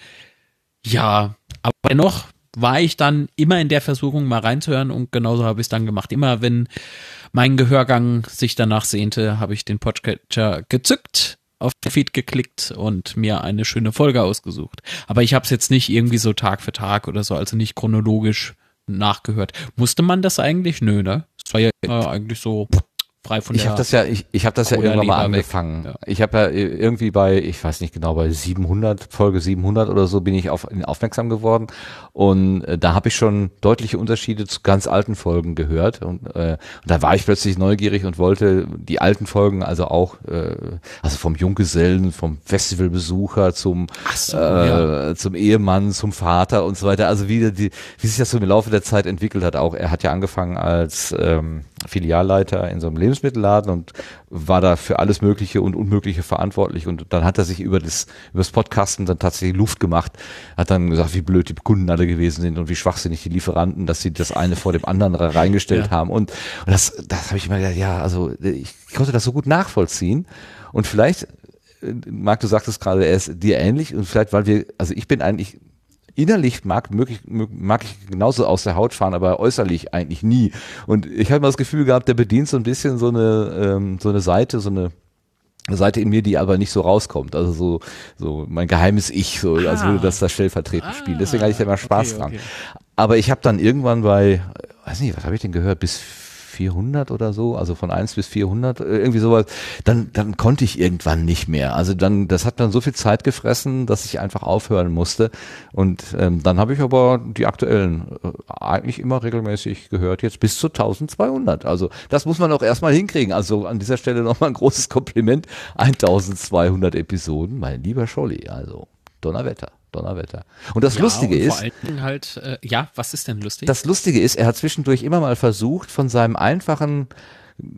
ja, aber dennoch war ich dann immer in der Versuchung mal reinzuhören und genauso habe ich es dann gemacht. Immer wenn mein Gehörgang sich danach sehnte, habe ich den Podcatcher gezückt auf den Feed geklickt und mir eine schöne Folge ausgesucht. Aber ich habe es jetzt nicht irgendwie so Tag für Tag oder so, also nicht chronologisch nachgehört. Musste man das eigentlich? Nö, ne? Es war ja immer eigentlich so frei von Ich der habe das ja, ich, ich habe das ja irgendwann mal angefangen. Ja. Ich habe ja irgendwie bei, ich weiß nicht genau, bei 700 Folge 700 oder so bin ich auf ihn aufmerksam geworden und äh, da habe ich schon deutliche Unterschiede zu ganz alten Folgen gehört und, äh, und da war ich plötzlich neugierig und wollte die alten Folgen also auch, äh, also vom Junggesellen, vom Festivalbesucher zum so, äh, zum Ehemann, zum Vater und so weiter. Also wie die, wie sich das so im Laufe der Zeit entwickelt hat. Auch er hat ja angefangen als ähm, Filialleiter in so einem Lebensmittelladen und war da für alles Mögliche und Unmögliche verantwortlich. Und dann hat er sich über das, über das Podcasten dann tatsächlich Luft gemacht, hat dann gesagt, wie blöd die Kunden alle gewesen sind und wie schwachsinnig die Lieferanten, dass sie das eine vor dem anderen reingestellt Ja. haben. Und, und das, das habe ich immer gedacht, ja, also ich konnte das so gut nachvollziehen. Und vielleicht, äh, Marc, du sagtest gerade, er ist dir ähnlich und vielleicht, weil wir, also ich bin eigentlich innerlich mag, möglich, mag ich genauso aus der Haut fahren, aber äußerlich eigentlich nie. Und ich habe immer das Gefühl gehabt, der bedient so ein bisschen so eine, ähm, so eine Seite, so eine Seite in mir, die aber nicht so rauskommt. Also so, so mein geheimes Ich, so als würde das da stellvertretend spielen. Deswegen hatte ich da immer Spaß okay, dran. okay. Aber ich habe dann irgendwann bei, weiß nicht, was habe ich denn gehört, bis 400 oder so, also von 1 bis 400, äh, irgendwie sowas, dann, dann konnte ich irgendwann nicht mehr. Also dann, das hat dann so viel Zeit gefressen, dass ich einfach aufhören musste. Und ähm, dann habe ich aber die aktuellen äh, eigentlich immer regelmäßig gehört, jetzt bis zu 1200. Also das muss man auch erstmal hinkriegen. Also an dieser Stelle nochmal ein großes Kompliment. 1200 Episoden, mein lieber Scholli, also Donnerwetter. Donnerwetter. Und das Ja, Lustige und ist, Vor allen Dingen halt, äh, ja, was ist denn lustig? das Lustige ist, er hat zwischendurch immer mal versucht, von seinem einfachen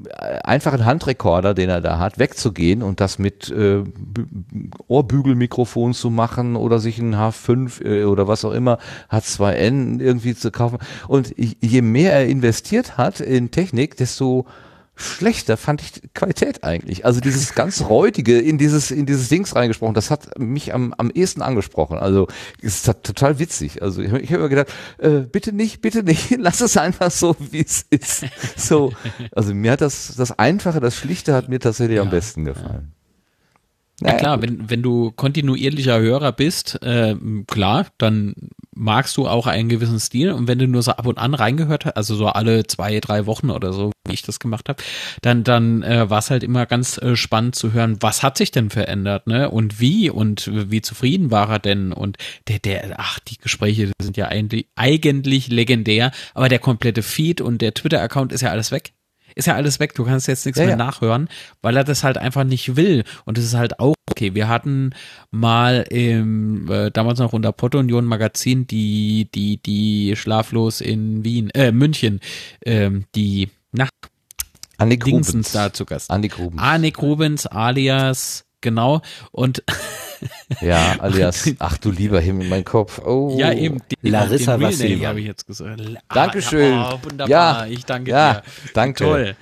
äh, einfachen Handrekorder, den er da hat, wegzugehen und das mit äh, Ohrbügelmikrofon zu machen oder sich ein H5 äh, oder was auch immer, H2N irgendwie zu kaufen. Und je mehr er investiert hat in Technik, desto schlechter fand ich die Qualität eigentlich. Also dieses ganz räudige in dieses in dieses Dings reingesprochen, das hat mich am am ehesten angesprochen. Also es ist total witzig. Also ich, ich habe immer gedacht, äh, bitte nicht, bitte nicht, lass es einfach so wie es ist. So, also mir hat das das einfache, das schlichte hat mir tatsächlich am besten gefallen. Ja klar, wenn, wenn du kontinuierlicher Hörer bist, äh, klar, dann magst du auch einen gewissen Stil und wenn du nur so ab und an reingehört hast, also so alle zwei, drei Wochen oder so, wie ich das gemacht habe, dann, dann äh, war es halt immer ganz äh, spannend zu hören, was hat sich denn verändert, ne? Und wie und wie zufrieden war er denn? Und der, der, ach, die Gespräche sind ja eigentlich, eigentlich legendär, aber der komplette Feed und der Twitter-Account ist ja alles weg ist ja alles weg, du kannst jetzt nichts Ja, mehr ja. nachhören, weil er das halt einfach nicht will. Und das ist halt auch okay. Wir hatten mal im, äh, damals noch unter Potto Union Magazin die, die, die schlaflos in Wien, äh, München, ähm, die nach Annik Dingsens Rubens. da zu Gast. Annik Rubens. Arnik Rubens alias, genau. Und Ja, alias, ach du lieber Himmel, mein Kopf. Oh. ja, eben, die, Larissa den Vassiljev. Name habe ich jetzt gesagt. Ah, Dankeschön. Ja, oh, wunderbar. Ja, ich danke ja, dir. danke. Toll.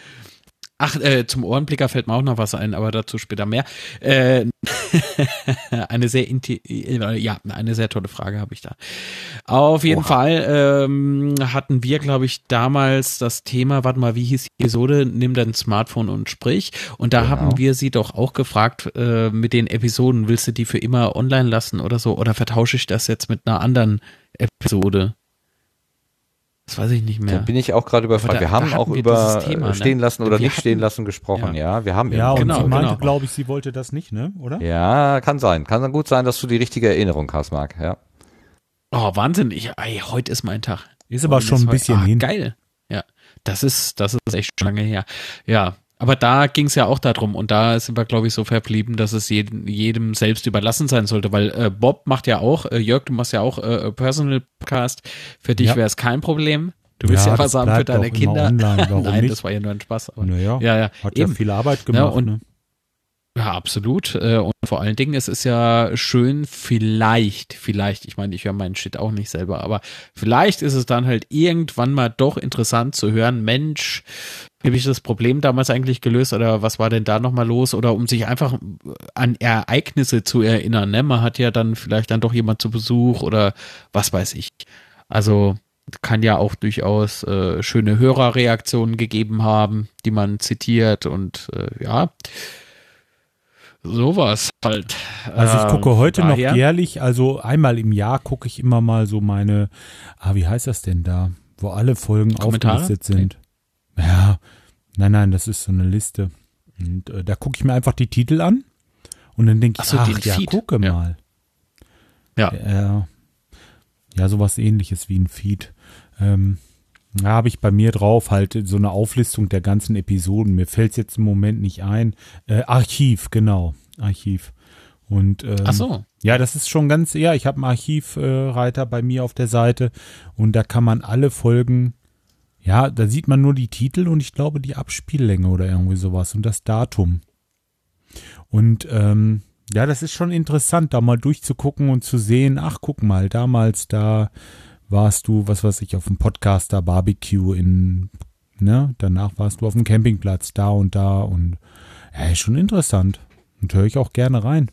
Ach, äh, zum Ohrenblicker fällt mir auch noch was ein, aber dazu später mehr. Äh, eine sehr inti äh, ja, eine sehr tolle Frage habe ich da. Auf jeden Fall ähm, hatten wir, glaube ich, damals das Thema, warte mal, wie hieß die Episode? Nimm dein Smartphone und sprich. Und da Genau. haben wir sie doch auch gefragt äh, mit den Episoden, willst du die für immer online lassen oder so? Oder vertausche ich das jetzt mit einer anderen Episode? Das weiß ich nicht Da mehr. bin ich auch gerade überfragt. da- wir da haben auch wir über Thema, ne? stehen lassen oder Wir nicht stehen hatten- lassen gesprochen. Ja, wir haben Ja, und Genau, sie meinte, genau. glaube ich, sie wollte das nicht, ne? Oder? Ja, kann sein. Kann dann gut sein, dass du die richtige Erinnerung hast, Marc. Ja. Oh, Wahnsinn. Ich, ey, heute ist mein Tag. Ist aber Heute schon ein heute- bisschen ah, hin. Geil. Ja, das ist, das ist echt schon lange her. Ja, aber da ging es ja auch darum und da sind wir, glaube ich, so verblieben, dass es jedem, jedem selbst überlassen sein sollte, weil äh, Bob macht ja auch, äh, Jörg, du machst ja auch äh, Personal Podcast. Für dich Ja. wäre es kein Problem. Du willst Ja, ja, was haben für deine Kinder. online, Nein, nicht? das war ja nur ein Spaß. Aber, Naja, ja, ja, hat ja eben. viel Arbeit gemacht. und- ne? Ja, absolut. Äh, Und vor allen Dingen, es ist ja schön, vielleicht, vielleicht, ich meine, ich höre meinen Shit auch nicht selber, aber vielleicht ist es dann halt irgendwann mal doch interessant zu hören, Mensch, habe ich das Problem damals eigentlich gelöst oder was war denn da nochmal los oder um sich einfach an Ereignisse zu erinnern. Ne? Man hat ja dann vielleicht dann doch jemand zu Besuch oder was weiß ich. Also kann ja auch durchaus äh, schöne Hörerreaktionen gegeben haben, die man zitiert und äh, ja, sowas halt. Also ich Ähm, gucke heute noch daher- jährlich, also einmal im Jahr gucke ich immer mal so meine, ah, wie heißt das denn da? Wo alle Folgen Kommentare? aufgelistet sind. Ja, Nein, nein, das ist so eine Liste. Und äh, da gucke ich mir einfach die Titel an und dann denke ich, Ach so, ach ja, Feed. gucke Ja. mal. Ja. Ja, ja, sowas ähnliches wie ein Feed. Ähm, da habe ich bei mir drauf halt so eine Auflistung der ganzen Episoden. Mir fällt es jetzt im Moment nicht ein. Äh, Archiv, genau. Archiv. Und ähm, Ach so. ja, das ist schon ganz, ja, ich habe einen Archivreiter äh, bei mir auf der Seite und da kann man alle Folgen, ja, da sieht man nur die Titel und ich glaube die Abspiellänge oder irgendwie sowas und das Datum. Und ähm, ja, das ist schon interessant, da mal durchzugucken und zu sehen, ach, guck mal, damals da warst du, was weiß ich, auf dem Podcaster Barbecue in, ne, danach warst du auf dem Campingplatz da und da und ja, ist schon interessant. Und höre ich auch gerne rein.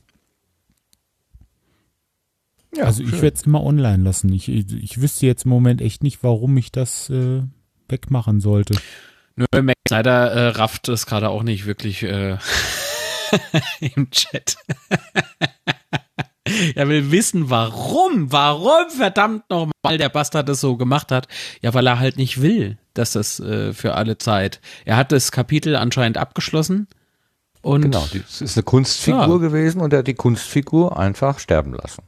Ja, also ich schön. werde es immer online lassen. Ich, ich, ich wüsste jetzt im Moment echt nicht, warum ich das äh, wegmachen sollte. Nur Max Snyder äh, rafft es gerade auch nicht wirklich äh, im Chat. er will wissen, warum, warum verdammt nochmal der Bastard das so gemacht hat. Ja, weil er halt nicht will, dass das äh, für alle Zeit. Er hat das Kapitel anscheinend abgeschlossen. Und Genau, das ist eine Kunstfigur Ja. gewesen und er hat die Kunstfigur einfach sterben lassen.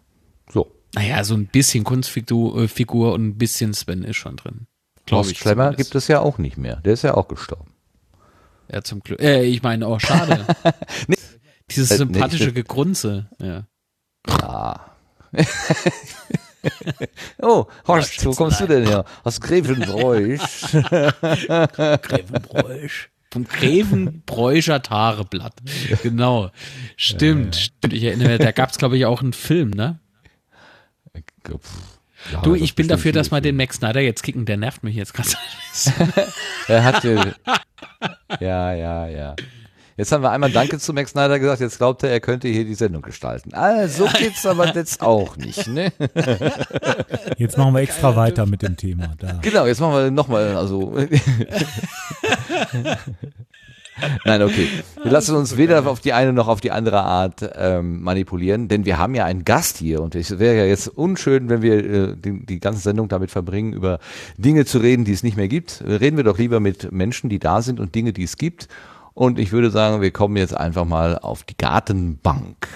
So. naja, so ein bisschen Kunstfigur äh, Figur und ein bisschen Sven ist schon drin. Schlemmer zumindest. gibt es ja auch nicht mehr. Der ist ja auch gestorben. Ja, zum Glück. Äh, ich meine, oh, schade. Dieses Äh, nee, sympathische ich- Gegrunze. Ja. Ah. oh, Horst, wo kommst du denn her? Aus Grevenbroich. Grevenbräusch. Vom Grevenbräuscher Tareblatt. Genau. Stimmt, stimmt. Ich erinnere mich, da gab es, glaube ich, auch einen Film, ne? Ja, Du, ich bin dafür, dass wir den Max Snyder jetzt kicken, der nervt mich jetzt gerade. Er hatte. ja, ja, ja. Jetzt haben wir einmal Danke zu Max Snyder gesagt, jetzt glaubt er, er könnte hier die Sendung gestalten. Also geht's aber jetzt auch nicht, ne? Jetzt machen wir extra weiter mit dem Thema. Da. Genau, jetzt machen wir nochmal, also. Nein, okay. Wir lassen uns weder auf die eine noch auf die andere Art ähm, manipulieren, denn wir haben ja einen Gast hier und es wäre ja jetzt unschön, wenn wir äh, die, die ganze Sendung damit verbringen, über Dinge zu reden, die es nicht mehr gibt. Reden wir doch lieber mit Menschen, die da sind und Dinge, die es gibt. Und ich würde sagen, wir kommen jetzt einfach mal auf die Gartenbank.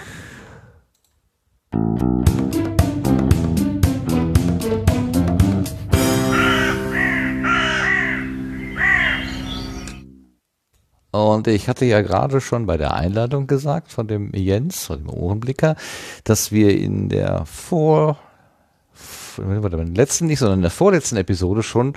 Und ich hatte ja gerade schon bei der Einladung gesagt von dem Jens, von dem Ohrenblicker, dass wir in der Vor, in der letzten nicht, sondern in der vorletzten Episode schon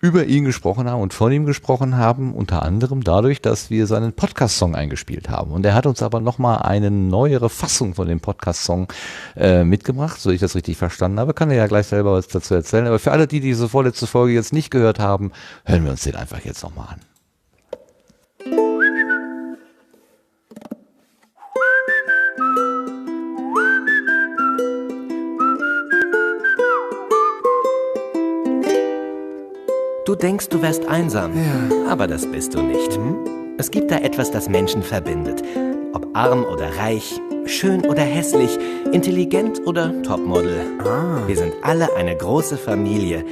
über ihn gesprochen haben und von ihm gesprochen haben, unter anderem dadurch, dass wir seinen Podcast-Song eingespielt haben. Und er hat uns aber nochmal eine neuere Fassung von dem Podcast-Song äh, mitgebracht, so ich das richtig verstanden habe. Kann er ja gleich selber was dazu erzählen. Aber für alle, die diese vorletzte Folge jetzt nicht gehört haben, hören wir uns den einfach jetzt nochmal an. Du denkst, du wärst einsam, aber das bist du nicht. Es gibt da etwas, das Menschen verbindet. Ob arm oder reich, schön oder hässlich, intelligent oder Topmodel. Wir sind alle eine große Familie.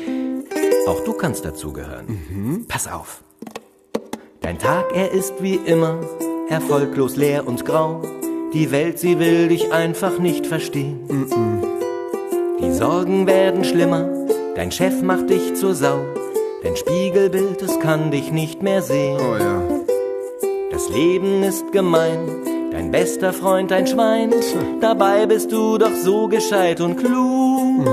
Auch du kannst dazugehören. Pass auf. Dein Tag, er ist wie immer erfolglos leer und grau. Die Welt, sie will dich einfach nicht verstehen. Die Sorgen werden schlimmer, dein Chef macht dich zur Sau. Dein Spiegelbild, es kann dich nicht mehr sehen. Oh ja. Das Leben ist gemein, dein bester Freund ein Schwein. Dabei bist du doch so gescheit und klug.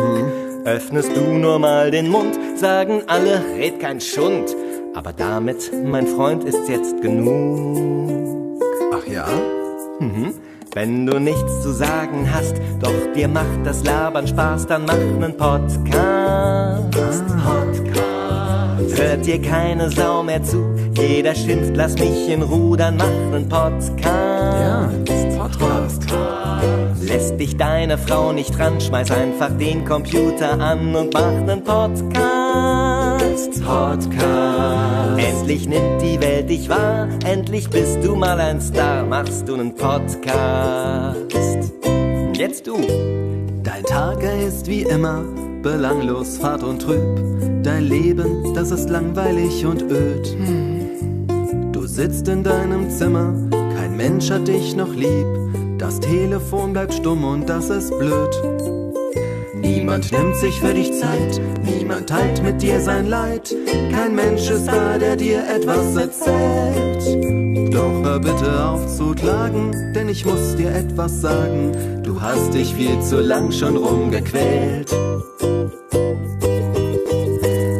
Öffnest du nur mal den Mund, sagen alle, red kein Schund. Aber damit, mein Freund, ist jetzt genug. Ach ja? Wenn du nichts zu sagen hast, doch dir macht das Labern Spaß, dann mach nen Podcast. Podcast. Hört dir keine Sau mehr zu, jeder schimpft, lass mich in Ruhe, dann mach nen Podcast. Ja, Podcast. Lässt dich deine Frau nicht ran, schmeiß einfach den Computer an und mach nen Podcast. Podcast. Endlich nimmt die Welt dich wahr, endlich bist du mal ein Star, machst du nen Podcast. Jetzt du. Dein Tag, ist wie immer belanglos, fad und trüb. Dein Leben, das ist langweilig und öd. sitzt in deinem Zimmer, kein Mensch hat dich noch lieb. Das Telefon bleibt stumm und das ist blöd. Niemand nimmt sich für dich Zeit, niemand teilt mit dir sein Leid. Kein Mensch ist da, der dir etwas erzählt. Doch hör bitte auf zu klagen, denn ich muss dir etwas sagen. Du hast dich viel zu lang schon rumgequält.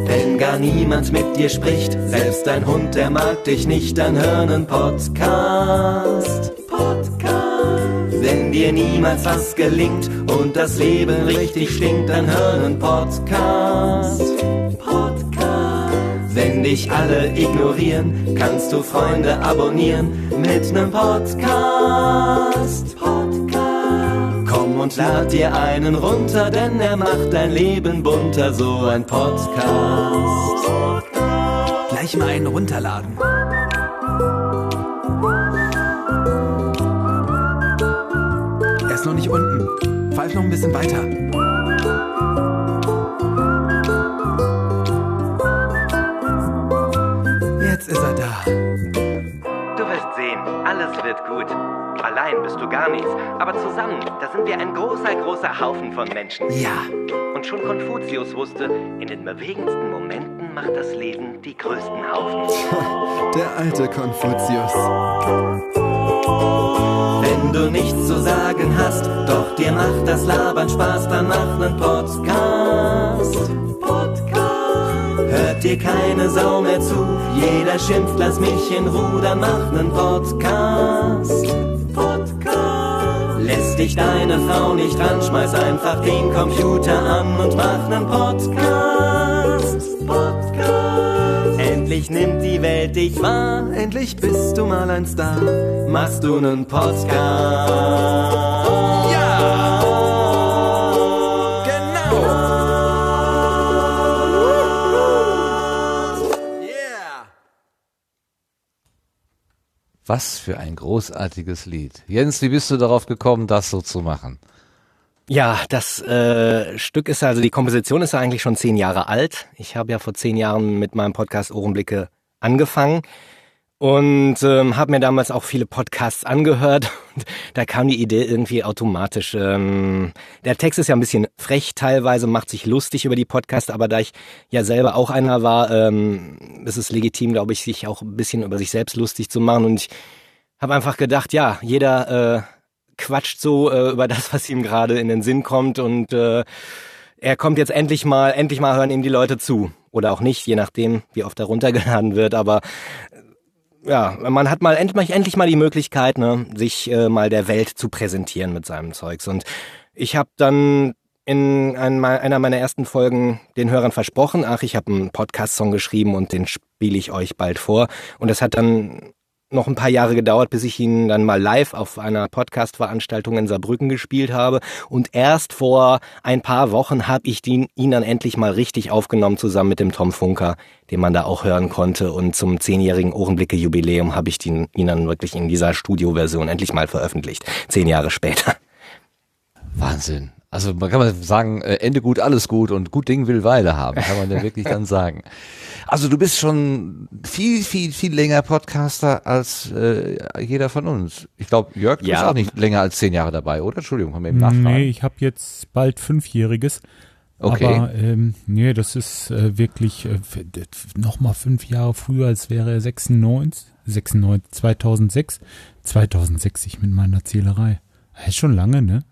Wenn gar niemand mit dir spricht, selbst dein Hund, der mag dich nicht, dann hör nen Podcast. Podcast. Wenn dir niemals was gelingt und das Leben richtig stinkt, dann hör nen Podcast. Podcast. Dich alle ignorieren, kannst du Freunde abonnieren mit nem Podcast. Podcast. Komm und lad dir einen runter, denn er macht dein Leben bunter, so ein Podcast. Gleich mal einen runterladen. Er ist noch nicht unten. Pfeif noch ein bisschen weiter. Jetzt ist er da. Du wirst sehen, alles wird gut. Allein bist du gar nichts, aber zusammen, da sind wir ein großer, großer Haufen von Menschen. Ja. Und schon Konfuzius wusste, in den bewegendsten Momenten macht das Leben die größten Haufen. Der alte Konfuzius. Wenn du nichts zu sagen hast, doch dir macht das Labern Spaß, dann mach nen Podcast. Podcast. Hört dir keine Sau mehr zu, jeder schimpft, lass mich in Ruhe, dann mach nen Podcast. Podcast. Lässt dich deine Frau nicht ran, schmeiß einfach den Computer an und mach nen Podcast. Podcast. Endlich nimmt die Welt dich wahr, Endlich bist du mal ein Star. machst du nen Podcast. Was für ein großartiges Lied. Jens, wie bist du darauf gekommen, das so zu machen? Ja, das äh, Stück ist also, die Komposition ist eigentlich schon zehn Jahre alt. Ich habe ja vor zehn Jahren mit meinem Podcast Ohrenblicke angefangen und ähm, habe mir damals auch viele Podcasts angehört. Da kam die Idee irgendwie automatisch. Ähm, der Text ist ja ein bisschen frech teilweise, macht sich lustig über die Podcasts, aber da ich ja selber auch einer war, ähm, ist es legitim, glaube ich, sich auch ein bisschen über sich selbst lustig zu machen. Und ich habe einfach gedacht, ja, jeder äh, quatscht so äh, über das, was ihm gerade in den Sinn kommt und äh, er kommt jetzt endlich mal, endlich mal hören ihm die Leute zu. Oder auch nicht, je nachdem, wie oft er runtergeladen wird, aber ja, man hat mal endlich, endlich mal die Möglichkeit, ne, sich äh, mal der Welt zu präsentieren mit seinem Zeugs. Und ich habe dann in ein, einer meiner ersten Folgen den Hörern versprochen, ach, ich habe einen Podcast-Song geschrieben und den spiele ich euch bald vor. Und das hat dann noch ein paar Jahre gedauert, bis ich ihn dann mal live auf einer Podcast-Veranstaltung in Saarbrücken gespielt habe. Und erst vor ein paar Wochen habe ich ihn, ihn dann endlich mal richtig aufgenommen, zusammen mit dem Tom Funker, den man da auch hören konnte. Und zum zehnjährigen Ohrenblicke-Jubiläum habe ich ihn, ihn dann wirklich in dieser Studioversion endlich mal veröffentlicht. Zehn Jahre später. Wahnsinn. Also man kann mal sagen, äh, Ende gut, alles gut und gut Ding will Weile haben, kann man ja wirklich dann sagen. Also du bist schon viel, viel, viel länger Podcaster als äh, jeder von uns. Ich glaube, Jörg, du Ja. bist auch nicht länger als zehn Jahre dabei, oder? Entschuldigung, kann man eben nachfragen. Nee, ich habe jetzt bald Fünfjähriges. Okay. Aber ähm, nee, das ist äh, wirklich äh, nochmal fünf Jahre früher, als wäre er 96, 96, 2006. 2006 ich mit meiner Zählerei. Das ist schon lange, ne?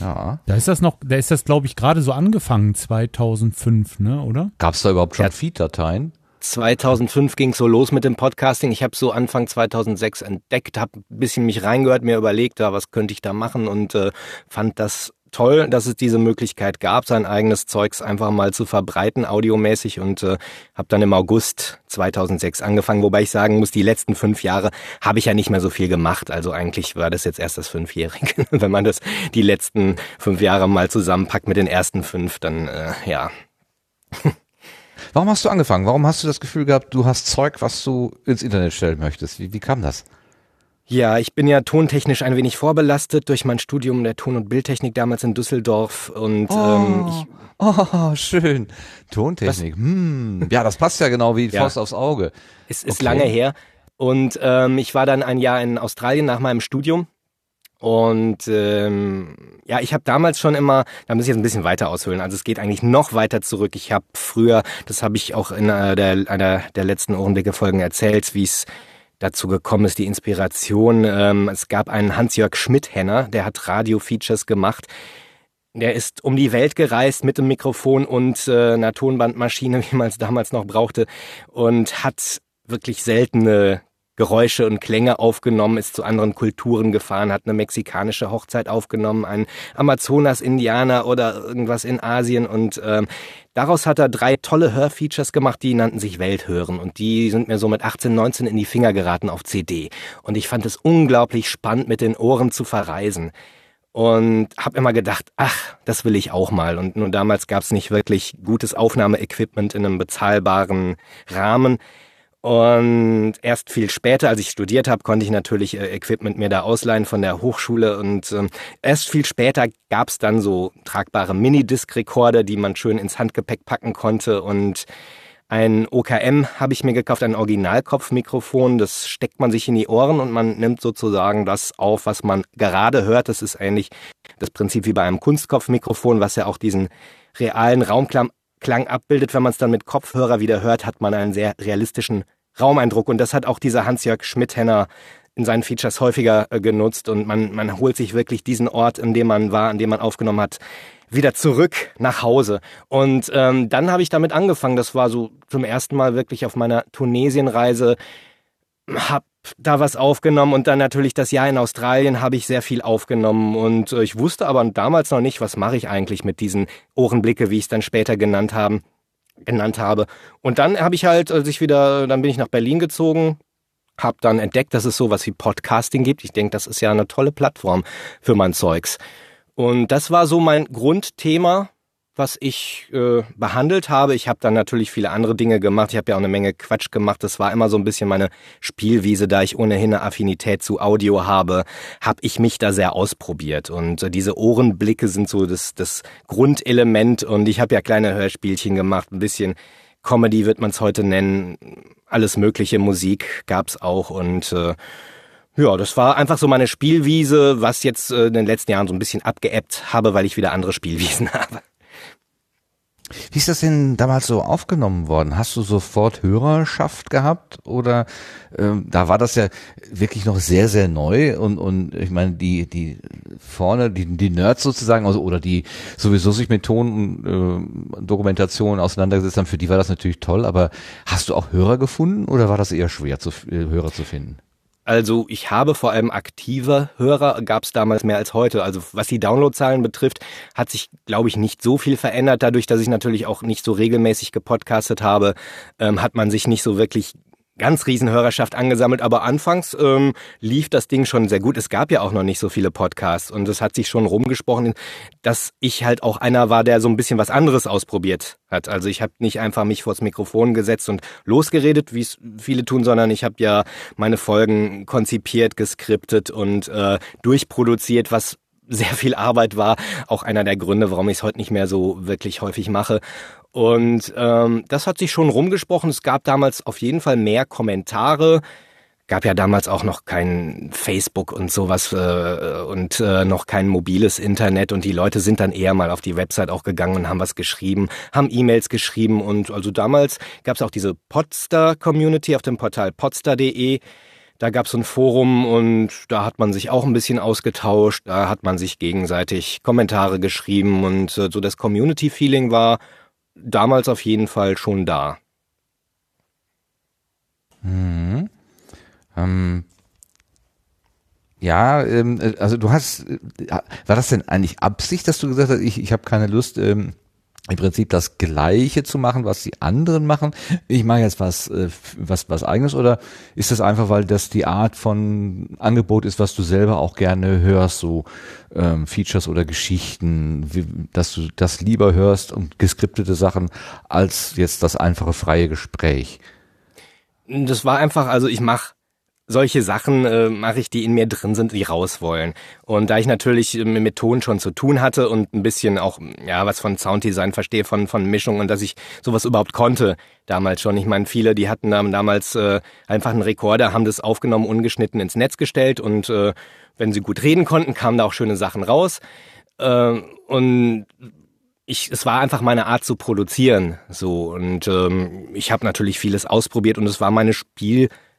Ja. Da ist das noch, da ist das, glaube ich, gerade so angefangen, 2005, ne, oder? Gab es da überhaupt schon Ja. Feed-Dateien? 2005 ging so los mit dem Podcasting. Ich habe so Anfang 2006 entdeckt, habe ein bisschen mich reingehört, mir überlegt, ja, was könnte ich da machen und äh, fand das toll, dass es diese Möglichkeit gab, sein eigenes Zeugs einfach mal zu verbreiten, audiomäßig und äh, habe dann im August 2006 angefangen, wobei ich sagen muss, die letzten fünf Jahre habe ich ja nicht mehr so viel gemacht. Also eigentlich war das jetzt erst das Fünfjährige. Wenn man das die letzten fünf Jahre mal zusammenpackt mit den ersten fünf, dann äh, ja, Warum hast du angefangen? Warum hast du das Gefühl gehabt, du hast Zeug, was du ins Internet stellen möchtest? Wie, wie kam das? Ja, ich bin ja tontechnisch ein wenig vorbelastet durch mein Studium der Ton- und Bildtechnik damals in Düsseldorf und ähm, ich, Oh, schön. Tontechnik. Hm. Ja, das passt ja genau wie Ja. Faust aufs Auge. es ist Okay. lange her Und ähm, ich war dann ein Jahr in Australien nach meinem Studium und ähm, ja, ich habe damals schon immer, da muss ich jetzt ein bisschen weiter aushöhlen, also es geht eigentlich noch weiter zurück. Ich habe früher, das habe ich auch in einer der, einer der letzten Ohrenblicke-Folgen erzählt, wie es dazu gekommen ist, die Inspiration. Ähm, es gab einen Hans-Jörg Schmidt-Henner, der hat Radio-Features gemacht. Der ist um die Welt gereist mit dem Mikrofon und äh, einer Tonbandmaschine, wie man es damals noch brauchte, und hat wirklich seltene Geräusche und Klänge aufgenommen, ist zu anderen Kulturen gefahren, hat eine mexikanische Hochzeit aufgenommen, einen Amazonas-Indianer oder irgendwas in Asien und ähm, daraus hat er drei tolle Hörfeatures gemacht, die nannten sich Welthören und die sind mir so mit 18, 19 in die Finger geraten auf CD und ich fand es unglaublich spannend, mit den Ohren zu verreisen und habe immer gedacht, ach, das will ich auch mal. Und nur damals gab es nicht wirklich gutes Aufnahmeequipment in einem bezahlbaren Rahmen. Und erst viel später, als ich studiert habe, konnte ich natürlich äh, Equipment mir da ausleihen von der Hochschule. Und ähm, erst viel später gab es dann so tragbare Minidisc-Rekorder, die man schön ins Handgepäck packen konnte. Und ein OKM habe ich mir gekauft, ein Originalkopfmikrofon. Das steckt man sich in die Ohren und man nimmt sozusagen das auf, was man gerade hört. Das ist eigentlich das Prinzip wie bei einem Kunstkopfmikrofon, was ja auch diesen realen Raumklang Klang abbildet. Wenn man es dann mit Kopfhörer wieder hört, hat man einen sehr realistischen Raumeindruck. Und das hat auch dieser Hans-Jörg Schmidhenner in seinen Features häufiger äh, genutzt. Und man, man holt sich wirklich diesen Ort, in dem man war, an dem man aufgenommen hat, wieder zurück nach Hause. Und ähm, dann habe ich damit angefangen. Das war so zum ersten Mal wirklich auf meiner Tunesienreise. Hab da was aufgenommen und dann natürlich das Jahr in Australien habe ich sehr viel aufgenommen und äh, ich wusste aber damals noch nicht, was mache ich eigentlich mit diesen Ohrenblicke, wie ich es dann später genannt haben, genannt habe. Und dann habe ich halt, als ich wieder, dann bin ich nach Berlin gezogen, habe dann entdeckt, dass es sowas wie Podcasting gibt. Ich denke, das ist ja eine tolle Plattform für mein Zeugs. Und das war so mein Grundthema was ich äh, behandelt habe. Ich habe dann natürlich viele andere Dinge gemacht. Ich habe ja auch eine Menge Quatsch gemacht. Das war immer so ein bisschen meine Spielwiese, da ich ohnehin eine Affinität zu Audio habe, habe ich mich da sehr ausprobiert. Und äh, diese Ohrenblicke sind so das, das Grundelement. Und ich habe ja kleine Hörspielchen gemacht, ein bisschen Comedy wird man es heute nennen. Alles mögliche Musik gab's auch und äh, ja, das war einfach so meine Spielwiese, was jetzt äh, in den letzten Jahren so ein bisschen abgeebbt habe, weil ich wieder andere Spielwiesen habe. Wie ist das denn damals so aufgenommen worden? Hast du sofort Hörerschaft gehabt oder ähm, da war das ja wirklich noch sehr sehr neu und und ich meine die die vorne die die Nerds sozusagen also oder die sowieso sich mit Ton und äh, Dokumentation auseinandergesetzt haben für die war das natürlich toll. Aber hast du auch Hörer gefunden oder war das eher schwer zu äh, Hörer zu finden? Also ich habe vor allem aktive Hörer, gab es damals mehr als heute. Also was die Downloadzahlen betrifft, hat sich, glaube ich, nicht so viel verändert. Dadurch, dass ich natürlich auch nicht so regelmäßig gepodcastet habe, ähm, hat man sich nicht so wirklich ganz Riesenhörerschaft angesammelt, aber anfangs ähm, lief das Ding schon sehr gut. Es gab ja auch noch nicht so viele Podcasts und es hat sich schon rumgesprochen, dass ich halt auch einer war, der so ein bisschen was anderes ausprobiert hat. Also ich habe nicht einfach mich vors Mikrofon gesetzt und losgeredet, wie es viele tun, sondern ich habe ja meine Folgen konzipiert, geskriptet und äh, durchproduziert, was sehr viel Arbeit war. Auch einer der Gründe, warum ich es heute nicht mehr so wirklich häufig mache. Und ähm, das hat sich schon rumgesprochen. Es gab damals auf jeden Fall mehr Kommentare. Gab ja damals auch noch kein Facebook und sowas äh, und äh, noch kein mobiles Internet und die Leute sind dann eher mal auf die Website auch gegangen und haben was geschrieben, haben E-Mails geschrieben und also damals gab es auch diese Podster-Community auf dem Portal podster.de. Da gab es ein Forum und da hat man sich auch ein bisschen ausgetauscht, da hat man sich gegenseitig Kommentare geschrieben und so das Community-Feeling war damals auf jeden Fall schon da. Mhm. Ähm, ja, ähm, äh, also du hast, äh, war das denn eigentlich Absicht, dass du gesagt hast, ich, ich habe keine Lust, ähm, im Prinzip das Gleiche zu machen, was die anderen machen. Ich mache jetzt was, äh, was, was eigenes oder ist das einfach, weil das die Art von Angebot ist, was du selber auch gerne hörst, so ähm, Features oder Geschichten, wie, dass du das lieber hörst und geskriptete Sachen als jetzt das einfache freie Gespräch? Das war einfach, also ich mache solche Sachen äh, mache ich, die in mir drin sind, die raus wollen. Und da ich natürlich äh, mit Ton schon zu tun hatte und ein bisschen auch ja was von Sounddesign verstehe, von von Mischung und dass ich sowas überhaupt konnte damals schon. Ich meine, viele, die hatten damals äh, einfach einen Rekorder, haben das aufgenommen, ungeschnitten ins Netz gestellt und äh, wenn sie gut reden konnten, kamen da auch schöne Sachen raus. Äh, und ich, es war einfach meine Art zu produzieren, so und ähm, ich habe natürlich vieles ausprobiert und es war meine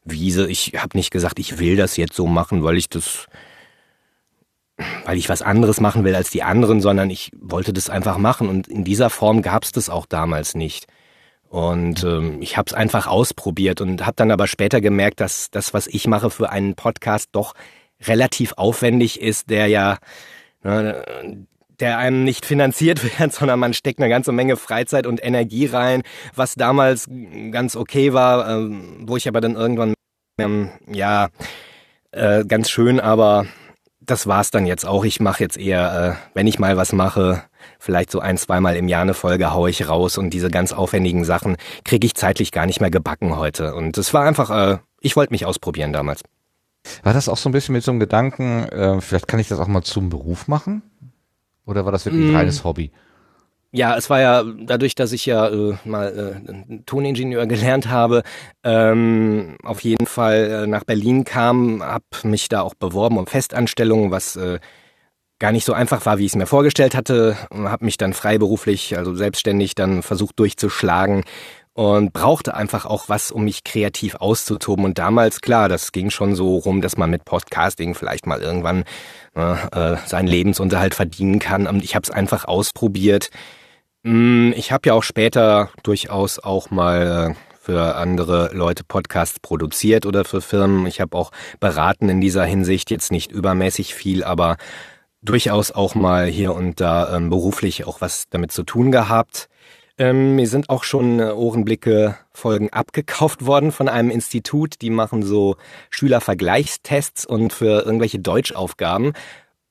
Spielwiese. Ich habe nicht gesagt, ich will das jetzt so machen, weil ich das, weil ich was anderes machen will als die anderen, sondern ich wollte das einfach machen und in dieser Form gab es das auch damals nicht. Und ähm, ich habe es einfach ausprobiert und habe dann aber später gemerkt, dass das, was ich mache für einen Podcast, doch relativ aufwendig ist, der ja ne, der einem nicht finanziert wird, sondern man steckt eine ganze Menge Freizeit und Energie rein, was damals ganz okay war, äh, wo ich aber dann irgendwann, ähm, ja, äh, ganz schön, aber das war's dann jetzt auch. Ich mache jetzt eher, äh, wenn ich mal was mache, vielleicht so ein, zweimal im Jahr eine Folge haue ich raus und diese ganz aufwendigen Sachen kriege ich zeitlich gar nicht mehr gebacken heute. Und es war einfach, äh, ich wollte mich ausprobieren damals. War das auch so ein bisschen mit so einem Gedanken, vielleicht kann ich das auch mal zum Beruf machen? Oder war das wirklich ein mm. reines Hobby? Ja, es war ja dadurch, dass ich ja äh, mal äh, Toningenieur gelernt habe, ähm, auf jeden Fall äh, nach Berlin kam, habe mich da auch beworben um Festanstellungen, was äh, gar nicht so einfach war, wie ich es mir vorgestellt hatte, habe mich dann freiberuflich, also selbstständig dann versucht durchzuschlagen und brauchte einfach auch was, um mich kreativ auszutoben. Und damals, klar, das ging schon so rum, dass man mit Podcasting vielleicht mal irgendwann äh, seinen Lebensunterhalt verdienen kann. Und ich habe es einfach ausprobiert. Mm, ich habe ja auch später durchaus auch mal äh, für andere Leute Podcasts produziert oder für Firmen. Ich habe auch beraten in dieser Hinsicht, jetzt nicht übermäßig viel, aber durchaus auch mal hier und da ähm, beruflich auch was damit zu tun gehabt. Ähm, mir sind auch schon äh, Ohrenblicke-Folgen abgekauft worden von einem Institut. Die machen so Schülervergleichstests und für irgendwelche Deutschaufgaben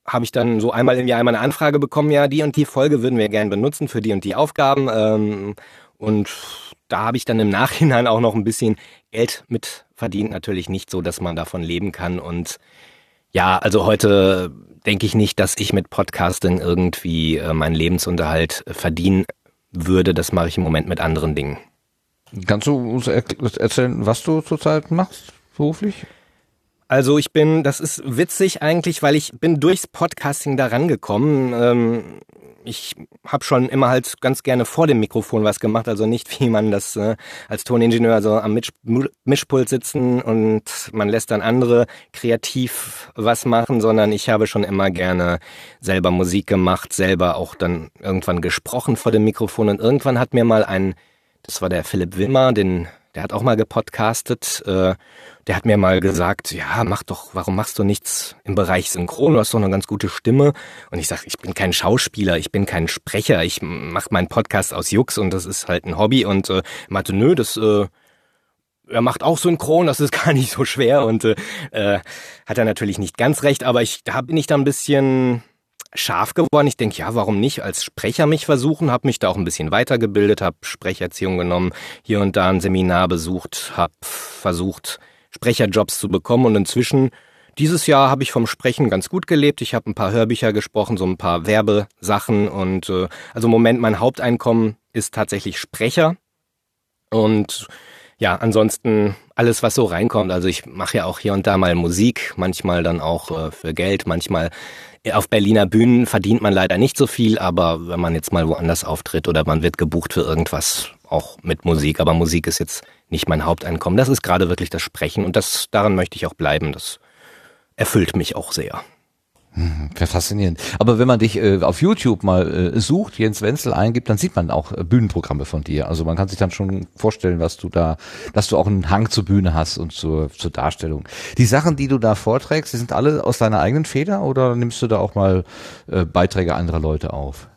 habe ich dann so einmal im Jahr einmal eine Anfrage bekommen, ja, die und die Folge würden wir gern benutzen für die und die Aufgaben. Ähm, und da habe ich dann im Nachhinein auch noch ein bisschen Geld mit verdient. Natürlich nicht so, dass man davon leben kann. Und ja, also heute denke ich nicht, dass ich mit Podcasting irgendwie äh, meinen Lebensunterhalt verdienen würde, das mache ich im Moment mit anderen Dingen. Kannst du uns erzählen, was du zurzeit machst, beruflich? Also ich bin, das ist witzig eigentlich, weil ich bin durchs Podcasting da rangekommen. Ähm, ich habe schon immer halt ganz gerne vor dem Mikrofon was gemacht, also nicht wie man das äh, als Toningenieur so am Misch Mischpult sitzen und man lässt dann andere kreativ was machen, sondern ich habe schon immer gerne selber Musik gemacht, selber auch dann irgendwann gesprochen vor dem Mikrofon und irgendwann hat mir mal ein, das war der Philipp Wimmer, den der hat auch mal gepodcastet. Äh, der hat mir mal gesagt, ja, mach doch, warum machst du nichts im Bereich Synchron? Du hast doch eine ganz gute Stimme. Und ich sage, ich bin kein Schauspieler, ich bin kein Sprecher, ich mache meinen Podcast aus Jux und das ist halt ein Hobby. Und äh, meinte, nö, das äh, er macht auch synchron, das ist gar nicht so schwer und äh, äh, hat er natürlich nicht ganz recht, aber ich da bin ich da ein bisschen scharf geworden. Ich denke, ja, warum nicht als Sprecher mich versuchen? Habe mich da auch ein bisschen weitergebildet, habe Sprecherziehung genommen, hier und da ein Seminar besucht, habe versucht, Sprecherjobs zu bekommen und inzwischen dieses Jahr habe ich vom Sprechen ganz gut gelebt. Ich habe ein paar Hörbücher gesprochen, so ein paar Werbesachen und äh, also im Moment mein Haupteinkommen ist tatsächlich Sprecher und ja, ansonsten alles, was so reinkommt. Also ich mache ja auch hier und da mal Musik, manchmal dann auch äh, für Geld, manchmal auf Berliner Bühnen verdient man leider nicht so viel, aber wenn man jetzt mal woanders auftritt oder man wird gebucht für irgendwas, auch mit Musik, aber Musik ist jetzt nicht mein Haupteinkommen. Das ist gerade wirklich das Sprechen und das daran möchte ich auch bleiben. Das erfüllt mich auch sehr. Hm, faszinierend. Aber wenn man dich äh, auf YouTube mal äh, sucht, Jens Wenzel eingibt, dann sieht man auch äh, Bühnenprogramme von dir. Also man kann sich dann schon vorstellen, was du da, dass du auch einen Hang zur Bühne hast und zur, zur Darstellung. Die Sachen, die du da vorträgst, die sind alle aus deiner eigenen Feder oder nimmst du da auch mal äh, Beiträge anderer Leute auf?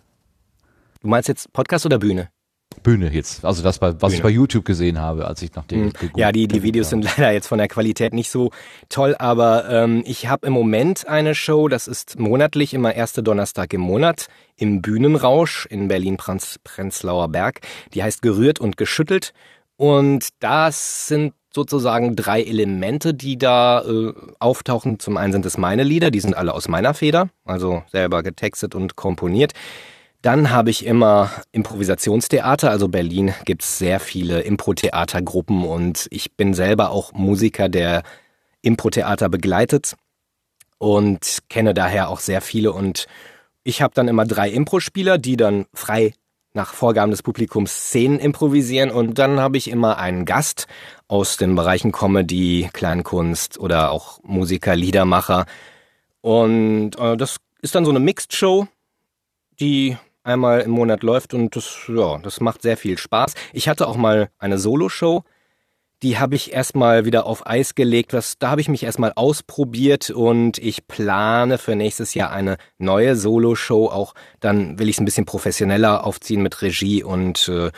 Du meinst jetzt Podcast oder Bühne? Bühne jetzt. Also das, was Bühne. ich bei YouTube gesehen habe, als ich nach dem. Mhm. Ja, die, die Videos sind leider jetzt von der Qualität nicht so toll, aber ähm, ich habe im Moment eine Show, das ist monatlich, immer erste Donnerstag im Monat im Bühnenrausch in Berlin-Prenzlauer Berg. Die heißt Gerührt und Geschüttelt. Und das sind sozusagen drei Elemente, die da äh, auftauchen. Zum einen sind es meine Lieder, die sind alle aus meiner Feder, also selber getextet und komponiert. Dann habe ich immer Improvisationstheater, also Berlin gibt's sehr viele Impro-Theatergruppen und ich bin selber auch Musiker, der Impro-Theater begleitet und kenne daher auch sehr viele. Und ich habe dann immer drei Impro-Spieler, die dann frei nach Vorgaben des Publikums Szenen improvisieren. Und dann habe ich immer einen Gast aus den Bereichen Comedy, Kleinkunst oder auch Musiker, Liedermacher. Und äh, das ist dann so eine Mixed Show, die einmal im Monat läuft und das, ja, das macht sehr viel Spaß. Ich hatte auch mal eine Solo-Show, die habe ich erstmal wieder auf Eis gelegt. Was, da habe ich mich erstmal ausprobiert und ich plane für nächstes Jahr eine neue Solo-Show. Auch dann will ich es ein bisschen professioneller aufziehen mit Regie und äh,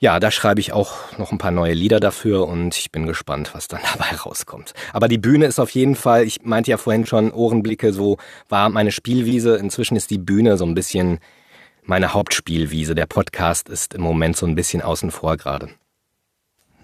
ja, da schreibe ich auch noch ein paar neue Lieder dafür und ich bin gespannt, was dann dabei rauskommt. Aber die Bühne ist auf jeden Fall, ich meinte ja vorhin schon, Ohrenblicke, so war meine Spielwiese. Inzwischen ist die Bühne so ein bisschen meine Hauptspielwiese. Der Podcast ist im Moment so ein bisschen außen vor gerade.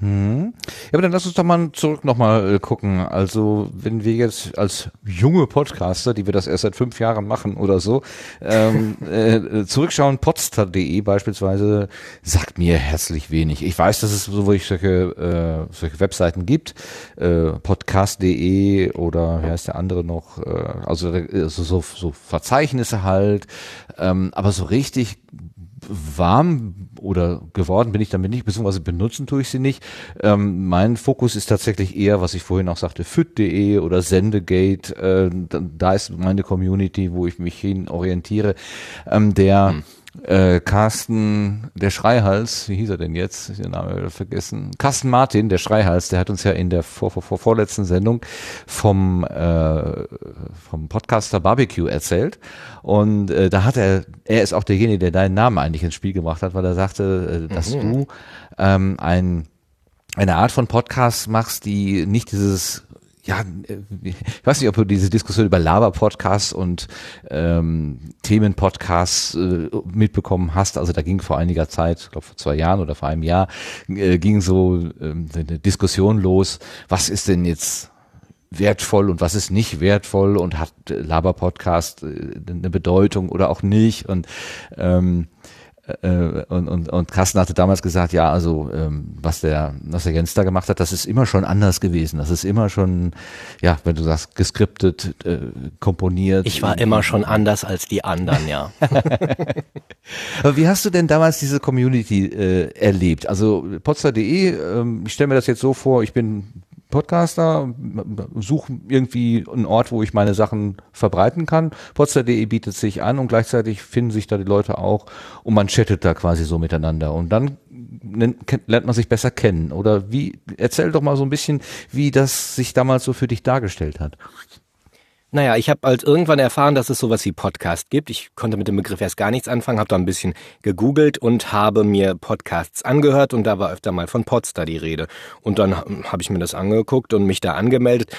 Hm. Ja, aber dann lass uns doch mal zurück nochmal äh, gucken. Also, wenn wir jetzt als junge Podcaster, die wir das erst seit fünf Jahren machen oder so, ähm, äh, zurückschauen, podster.de beispielsweise, sagt mir herzlich wenig. Ich weiß, dass es so solche, äh, solche Webseiten gibt, äh, podcast.de oder wie heißt der andere noch, äh, also, also so, so Verzeichnisse halt, ähm, aber so richtig warm oder geworden bin ich damit nicht, beziehungsweise benutzen tue ich sie nicht. Ähm, mein Fokus ist tatsächlich eher, was ich vorhin auch sagte, fit.de oder Sendegate. Äh, da ist meine Community, wo ich mich hin orientiere. Ähm, der hm äh, Carsten, der Schreihals, wie hieß er denn jetzt? Ich den Namen vergessen. Carsten Martin, der Schreihals, der hat uns ja in der vor, vor, vor vorletzten Sendung vom, äh, vom Podcaster Barbecue erzählt. Und äh, da hat er, er ist auch derjenige, der deinen Namen eigentlich ins Spiel gemacht hat, weil er sagte, äh, dass mhm. du ähm, ein eine Art von Podcast machst, die nicht dieses ja, äh, ich weiß nicht, ob du diese Diskussion über Laber-Podcasts und ähm, Themen-Podcasts äh, mitbekommen hast. Also da ging vor einiger Zeit, ich glaube vor zwei Jahren oder vor einem Jahr, äh, ging so äh, eine Diskussion los, was ist denn jetzt wertvoll und was ist nicht wertvoll? Und hat Laber-Podcast äh, eine Bedeutung oder auch nicht? Und ähm, äh, und, und, und Carsten hatte damals gesagt, ja, also ähm, was der, was der Jens da gemacht hat, das ist immer schon anders gewesen. Das ist immer schon, ja, wenn du sagst, geskriptet, äh, komponiert. Ich war immer schon anders als die anderen, ja. Aber wie hast du denn damals diese Community äh, erlebt? Also potzer.de, ähm, ich stelle mir das jetzt so vor, ich bin Podcaster, suche irgendwie einen Ort, wo ich meine Sachen verbreiten kann. Potsdam.de bietet sich an und gleichzeitig finden sich da die Leute auch und man chattet da quasi so miteinander und dann lernt man sich besser kennen. Oder wie, erzähl doch mal so ein bisschen, wie das sich damals so für dich dargestellt hat. Naja, ich habe halt irgendwann erfahren, dass es sowas wie Podcast gibt. Ich konnte mit dem Begriff erst gar nichts anfangen, habe da ein bisschen gegoogelt und habe mir Podcasts angehört und da war öfter mal von Podster die Rede. Und dann habe ich mir das angeguckt und mich da angemeldet.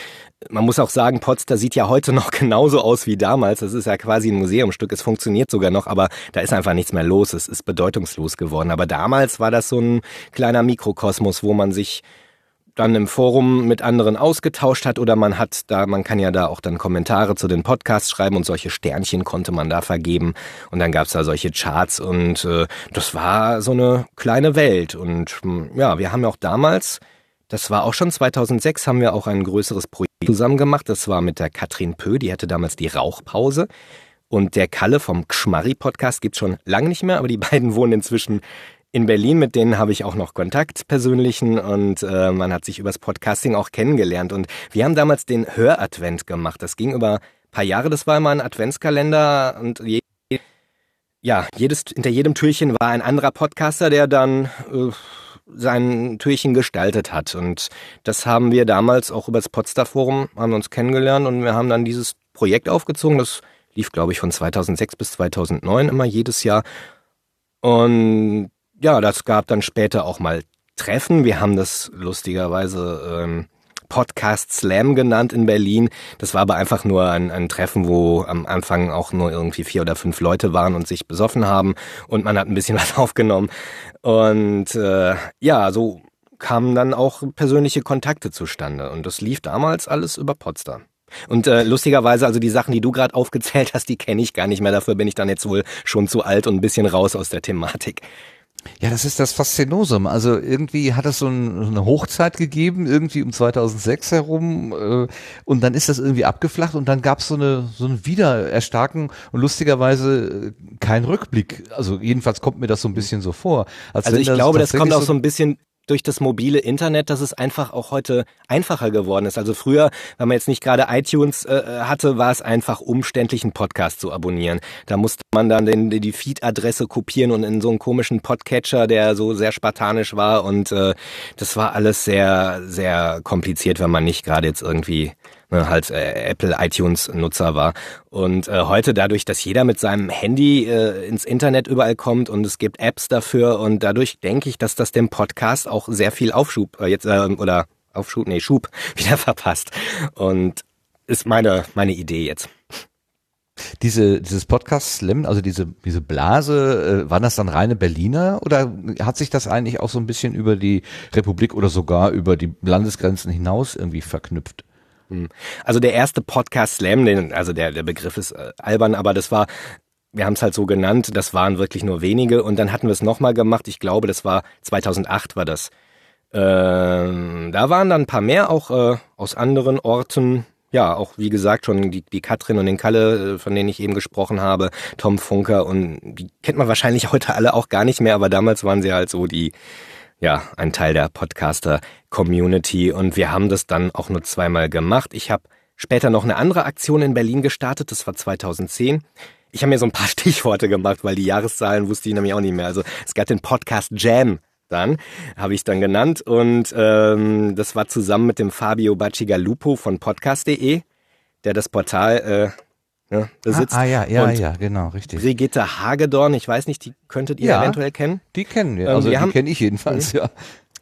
Man muss auch sagen, Podster sieht ja heute noch genauso aus wie damals. Das ist ja quasi ein Museumstück. Es funktioniert sogar noch, aber da ist einfach nichts mehr los. Es ist bedeutungslos geworden. Aber damals war das so ein kleiner Mikrokosmos, wo man sich dann im Forum mit anderen ausgetauscht hat oder man hat da, man kann ja da auch dann Kommentare zu den Podcasts schreiben und solche Sternchen konnte man da vergeben. Und dann gab's da solche Charts und äh, das war so eine kleine Welt. Und hm, ja, wir haben ja auch damals, das war auch schon 2006, haben wir auch ein größeres Projekt zusammen gemacht, das war mit der Katrin Pö, die hatte damals die Rauchpause. Und der Kalle vom Gschmarri Podcast gibt's schon lange nicht mehr, aber die beiden wohnen inzwischen in Berlin, mit denen habe ich auch noch Kontakt persönlichen und äh, man hat sich übers Podcasting auch kennengelernt. Und wir haben damals den Höradvent gemacht. Das ging über paar Jahre, das war immer ein Adventskalender und je, ja, jedes, hinter jedem Türchen war ein anderer Podcaster, der dann äh, sein Türchen gestaltet hat. Und das haben wir damals auch übers Potsdam Forum, haben uns kennengelernt und wir haben dann dieses Projekt aufgezogen. Das lief, glaube ich, von 2006 bis 2009 immer jedes Jahr. Und ja, das gab dann später auch mal Treffen. Wir haben das lustigerweise ähm, Podcast Slam genannt in Berlin. Das war aber einfach nur ein, ein Treffen, wo am Anfang auch nur irgendwie vier oder fünf Leute waren und sich besoffen haben und man hat ein bisschen was aufgenommen. Und äh, ja, so kamen dann auch persönliche Kontakte zustande. Und das lief damals alles über Potsdam. Und äh, lustigerweise, also die Sachen, die du gerade aufgezählt hast, die kenne ich gar nicht mehr. Dafür bin ich dann jetzt wohl schon zu alt und ein bisschen raus aus der Thematik. Ja, das ist das Faszinosum. Also irgendwie hat es so, ein, so eine Hochzeit gegeben, irgendwie um 2006 herum, äh, und dann ist das irgendwie abgeflacht und dann gab es so eine so ein Wiedererstarken und lustigerweise äh, kein Rückblick. Also jedenfalls kommt mir das so ein bisschen so vor. Als Also ich glaube, das kommt auch so ein bisschen durch das mobile Internet, dass es einfach auch heute einfacher geworden ist. Also früher, wenn man jetzt nicht gerade iTunes äh, hatte, war es einfach umständlich, einen Podcast zu abonnieren. Da musste man dann den, die Feed-Adresse kopieren und in so einen komischen Podcatcher, der so sehr spartanisch war. Und äh, das war alles sehr, sehr kompliziert, wenn man nicht gerade jetzt irgendwie ne, halt äh, Apple iTunes Nutzer war. Und äh, heute dadurch, dass jeder mit seinem Handy äh, ins Internet überall kommt und es gibt Apps dafür und dadurch denke ich, dass das dem Podcast auch sehr viel Aufschub äh, jetzt äh, oder Aufschub, nee, Schub wieder verpasst. Und ist meine meine Idee jetzt. diese dieses Podcast Slam, also diese diese Blase, äh, waren das dann reine Berliner oder hat sich das eigentlich auch so ein bisschen über die Republik oder sogar über die Landesgrenzen hinaus irgendwie verknüpft? Also der erste Podcast Slam, den, also der, der Begriff ist äh, albern, aber das war, wir haben es halt so genannt, das waren wirklich nur wenige und dann hatten wir es nochmal gemacht, ich glaube, das war 2008 war das. Ähm, da waren dann ein paar mehr, auch äh, aus anderen Orten, ja, auch wie gesagt schon die, die Katrin und den Kalle, äh, von denen ich eben gesprochen habe, Tom Funker und die kennt man wahrscheinlich heute alle auch gar nicht mehr, aber damals waren sie halt so die, ja, ein Teil der Podcaster-Community und wir haben das dann auch nur zweimal gemacht. Ich habe später noch eine andere Aktion in Berlin gestartet, das war 2010. Ich habe mir so ein paar Stichworte gemacht, weil die Jahreszahlen wusste ich nämlich auch nicht mehr. Also es gab den Podcast Jam dann, habe ich dann genannt und ähm, das war zusammen mit dem Fabio Bacigalupo von podcast.de, der das Portal äh, ne, besitzt. Ah, ah ja, ja, und ja, genau, richtig. Brigitte Hagedorn, ich weiß nicht, die könntet ihr Ja. eventuell kennen. Die kennen wir, Ähm, also wir die kenne ich jedenfalls, ja.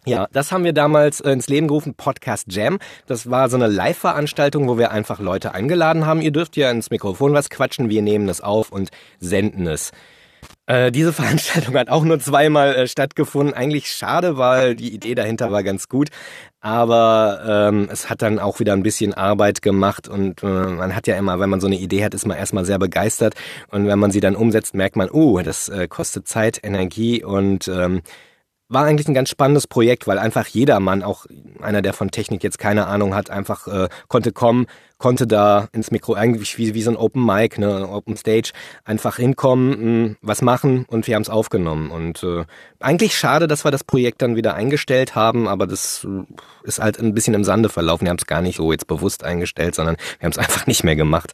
Ja, das haben wir damals äh, ins Leben gerufen, Podcast Jam. Das war so eine Live-Veranstaltung, wo wir einfach Leute eingeladen haben. Ihr dürft ja ins Mikrofon was quatschen, wir nehmen das auf und senden es. Äh, diese Veranstaltung hat auch nur zweimal äh, stattgefunden. Eigentlich schade, weil die Idee dahinter war ganz gut. Aber ähm, es hat dann auch wieder ein bisschen Arbeit gemacht und äh, man hat ja immer, wenn man so eine Idee hat, ist man erstmal sehr begeistert und wenn man sie dann umsetzt, merkt man, oh, das äh, kostet Zeit, Energie und ähm, war eigentlich ein ganz spannendes Projekt, weil einfach jedermann, auch einer, der von Technik jetzt keine Ahnung hat, einfach äh, konnte kommen, konnte da ins Mikro, eigentlich wie, wie so ein Open Mic, ne, Open Stage, einfach hinkommen, mh, was machen und wir haben es aufgenommen. Und äh, eigentlich schade, dass wir das Projekt dann wieder eingestellt haben, aber das äh, ist halt ein bisschen im Sande verlaufen. Wir haben es gar nicht so jetzt bewusst eingestellt, sondern wir haben es einfach nicht mehr gemacht.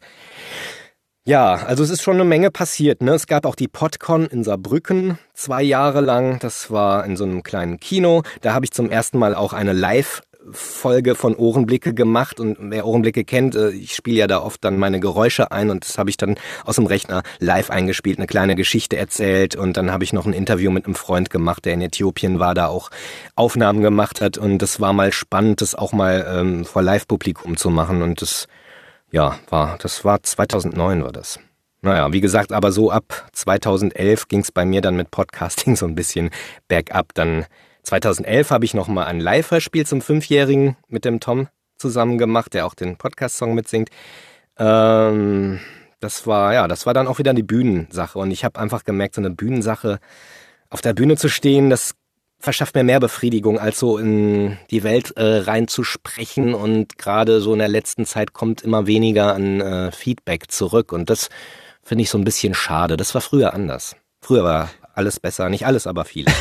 Ja, also es ist schon eine Menge passiert. Ne? Es gab auch die PodCon in Saarbrücken zwei Jahre lang. Das war in so einem kleinen Kino. Da habe ich zum ersten Mal auch eine Live Folge von Ohrenblicke gemacht und wer Ohrenblicke kennt, äh, ich spiele ja da oft dann meine Geräusche ein und das habe ich dann aus dem Rechner live eingespielt, eine kleine Geschichte erzählt und dann habe ich noch ein Interview mit einem Freund gemacht, der in Äthiopien war, da auch Aufnahmen gemacht hat und das war mal spannend, das auch mal ähm, vor Live-Publikum zu machen und das ja, war, das war 2009 war das. Naja, wie gesagt, aber so ab 2011 ging es bei mir dann mit Podcasting so ein bisschen bergab. Dann 2011 habe ich nochmal ein Live-Hörspiel zum Fünfjährigen mit dem Tom zusammen gemacht, der auch den Podcast-Song mitsingt. Ähm, das war, ja, das war dann auch wieder die Bühnensache. Und ich habe einfach gemerkt, so eine Bühnensache, auf der Bühne zu stehen, das verschafft mir mehr Befriedigung, als so in die Welt äh, reinzusprechen. Und gerade so in der letzten Zeit kommt immer weniger an äh, Feedback zurück. Und das finde ich so ein bisschen schade. Das war früher anders. Früher war alles besser, nicht alles, aber viel.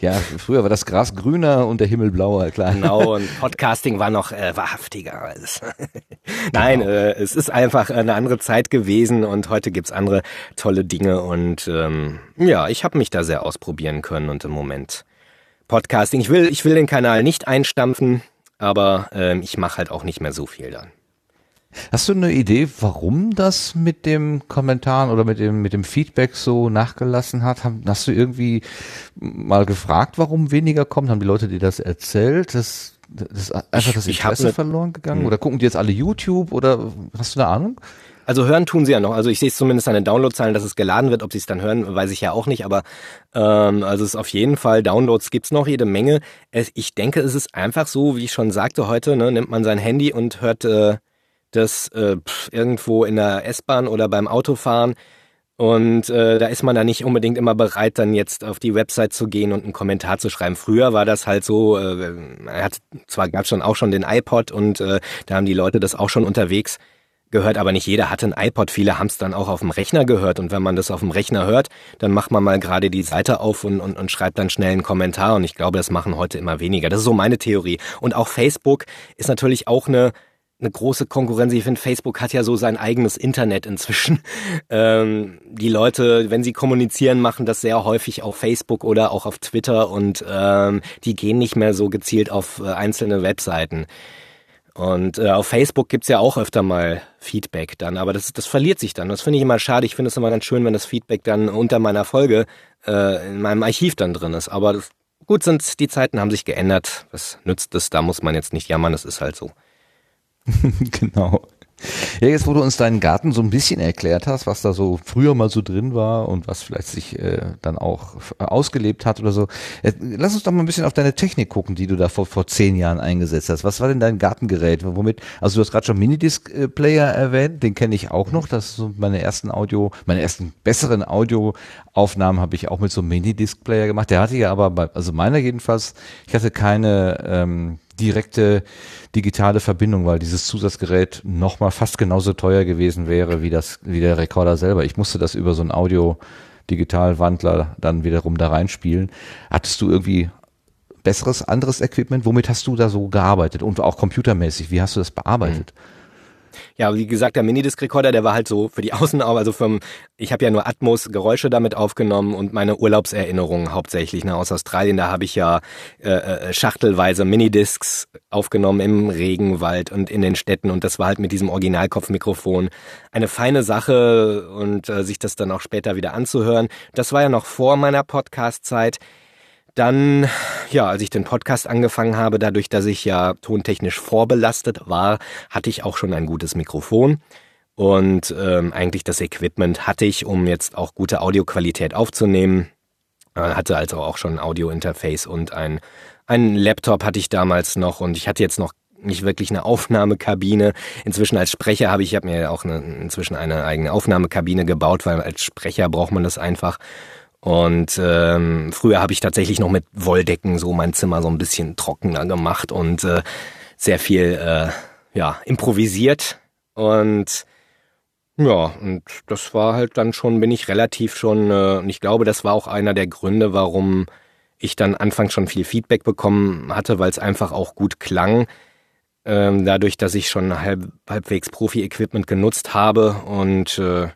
Ja, früher war das Gras grüner und der Himmel blauer, klar. Genau, und Podcasting war noch äh, wahrhaftiger. Alles. Nein, äh, es ist einfach eine andere Zeit gewesen und heute gibt's andere tolle Dinge und ähm, ja, ich habe mich da sehr ausprobieren können und im Moment Podcasting. Ich will, ich will den Kanal nicht einstampfen, aber ähm, ich mache halt auch nicht mehr so viel dann. Hast du eine Idee, warum das mit dem Kommentaren oder mit dem, mit dem Feedback so nachgelassen hat? Hast du irgendwie mal gefragt, warum weniger kommt? Haben die Leute dir das erzählt? Das, das ist einfach das Interesse ne- verloren gegangen? Hm. Oder gucken die jetzt alle YouTube oder hast du eine Ahnung? Also hören tun sie ja noch. Also ich sehe es zumindest an den Downloadzahlen, dass es geladen wird. Ob sie es dann hören, weiß ich ja auch nicht. Aber ähm, also es ist auf jeden Fall, Downloads gibt's noch jede Menge. Es, ich denke, es ist einfach so, wie ich schon sagte heute, ne, nimmt man sein Handy und hört äh, das äh, pff, irgendwo in der S-Bahn oder beim Autofahren. Und äh, da ist man da nicht unbedingt immer bereit, dann jetzt auf die Website zu gehen und einen Kommentar zu schreiben. Früher war das halt so, äh, hat zwar gab schon auch schon den iPod und äh, da haben die Leute das auch schon unterwegs gehört, aber nicht jeder hatte ein iPod. Viele haben es dann auch auf dem Rechner gehört. Und wenn man das auf dem Rechner hört, dann macht man mal gerade die Seite auf und, und, und schreibt dann schnell einen Kommentar. Und ich glaube, das machen heute immer weniger. Das ist so meine Theorie. Und auch Facebook ist natürlich auch eine eine große Konkurrenz. Ich finde, Facebook hat ja so sein eigenes Internet inzwischen. Ähm, die Leute, wenn sie kommunizieren, machen das sehr häufig auf Facebook oder auch auf Twitter und ähm, die gehen nicht mehr so gezielt auf äh, einzelne Webseiten. Und äh, auf Facebook gibt's ja auch öfter mal Feedback dann, aber das, das verliert sich dann. Das finde ich immer schade. Ich finde es immer ganz schön, wenn das Feedback dann unter meiner Folge äh, in meinem Archiv dann drin ist. Aber das, gut sind, die Zeiten haben sich geändert. Was nützt es? Da muss man jetzt nicht jammern, das ist halt so. genau. Ja, jetzt wo du uns deinen Garten so ein bisschen erklärt hast, was da so früher mal so drin war und was vielleicht sich äh, dann auch ausgelebt hat oder so, äh, lass uns doch mal ein bisschen auf deine Technik gucken, die du da vor, vor zehn Jahren eingesetzt hast. Was war denn dein Gartengerät? Womit, also du hast gerade schon Minidisc-Player erwähnt, den kenne ich auch noch. Das so meine ersten Audio, meine ersten besseren Audioaufnahmen habe ich auch mit so einem Minidisc-Player gemacht. Der hatte ja aber, bei, also meiner jedenfalls, ich hatte keine ähm, direkte digitale Verbindung, weil dieses Zusatzgerät nochmal fast genauso teuer gewesen wäre wie das, wie der Rekorder selber. Ich musste das über so einen Audio Digitalwandler dann wiederum da reinspielen. Hattest du irgendwie besseres, anderes Equipment? Womit hast du da so gearbeitet? Und auch computermäßig, wie hast du das bearbeitet? Mhm. Ja, wie gesagt, der Minidisc-Recorder, der war halt so für die Außenaugen, also vom, ich habe ja nur Atmos-Geräusche damit aufgenommen und meine Urlaubserinnerungen hauptsächlich ne, aus Australien. Da habe ich ja äh, äh, schachtelweise Minidiscs aufgenommen im Regenwald und in den Städten und das war halt mit diesem Originalkopfmikrofon eine feine Sache und äh, sich das dann auch später wieder anzuhören. Das war ja noch vor meiner Podcast-Zeit. Dann, ja, als ich den Podcast angefangen habe, dadurch, dass ich ja tontechnisch vorbelastet war, hatte ich auch schon ein gutes Mikrofon. Und ähm, eigentlich das Equipment hatte ich, um jetzt auch gute Audioqualität aufzunehmen. Äh, hatte also auch schon ein Audio-Interface und ein, ein Laptop hatte ich damals noch und ich hatte jetzt noch nicht wirklich eine Aufnahmekabine. Inzwischen als Sprecher habe ich, ich habe mir auch eine, inzwischen eine eigene Aufnahmekabine gebaut, weil als Sprecher braucht man das einfach. Und ähm, früher habe ich tatsächlich noch mit Wolldecken so mein Zimmer so ein bisschen trockener gemacht und äh, sehr viel äh, ja improvisiert. Und ja und das war halt dann schon bin ich relativ schon äh, und ich glaube das war auch einer der Gründe warum ich dann anfangs schon viel Feedback bekommen hatte weil es einfach auch gut klang. Ähm, dadurch dass ich schon halb, halbwegs Profi-Equipment genutzt habe und äh,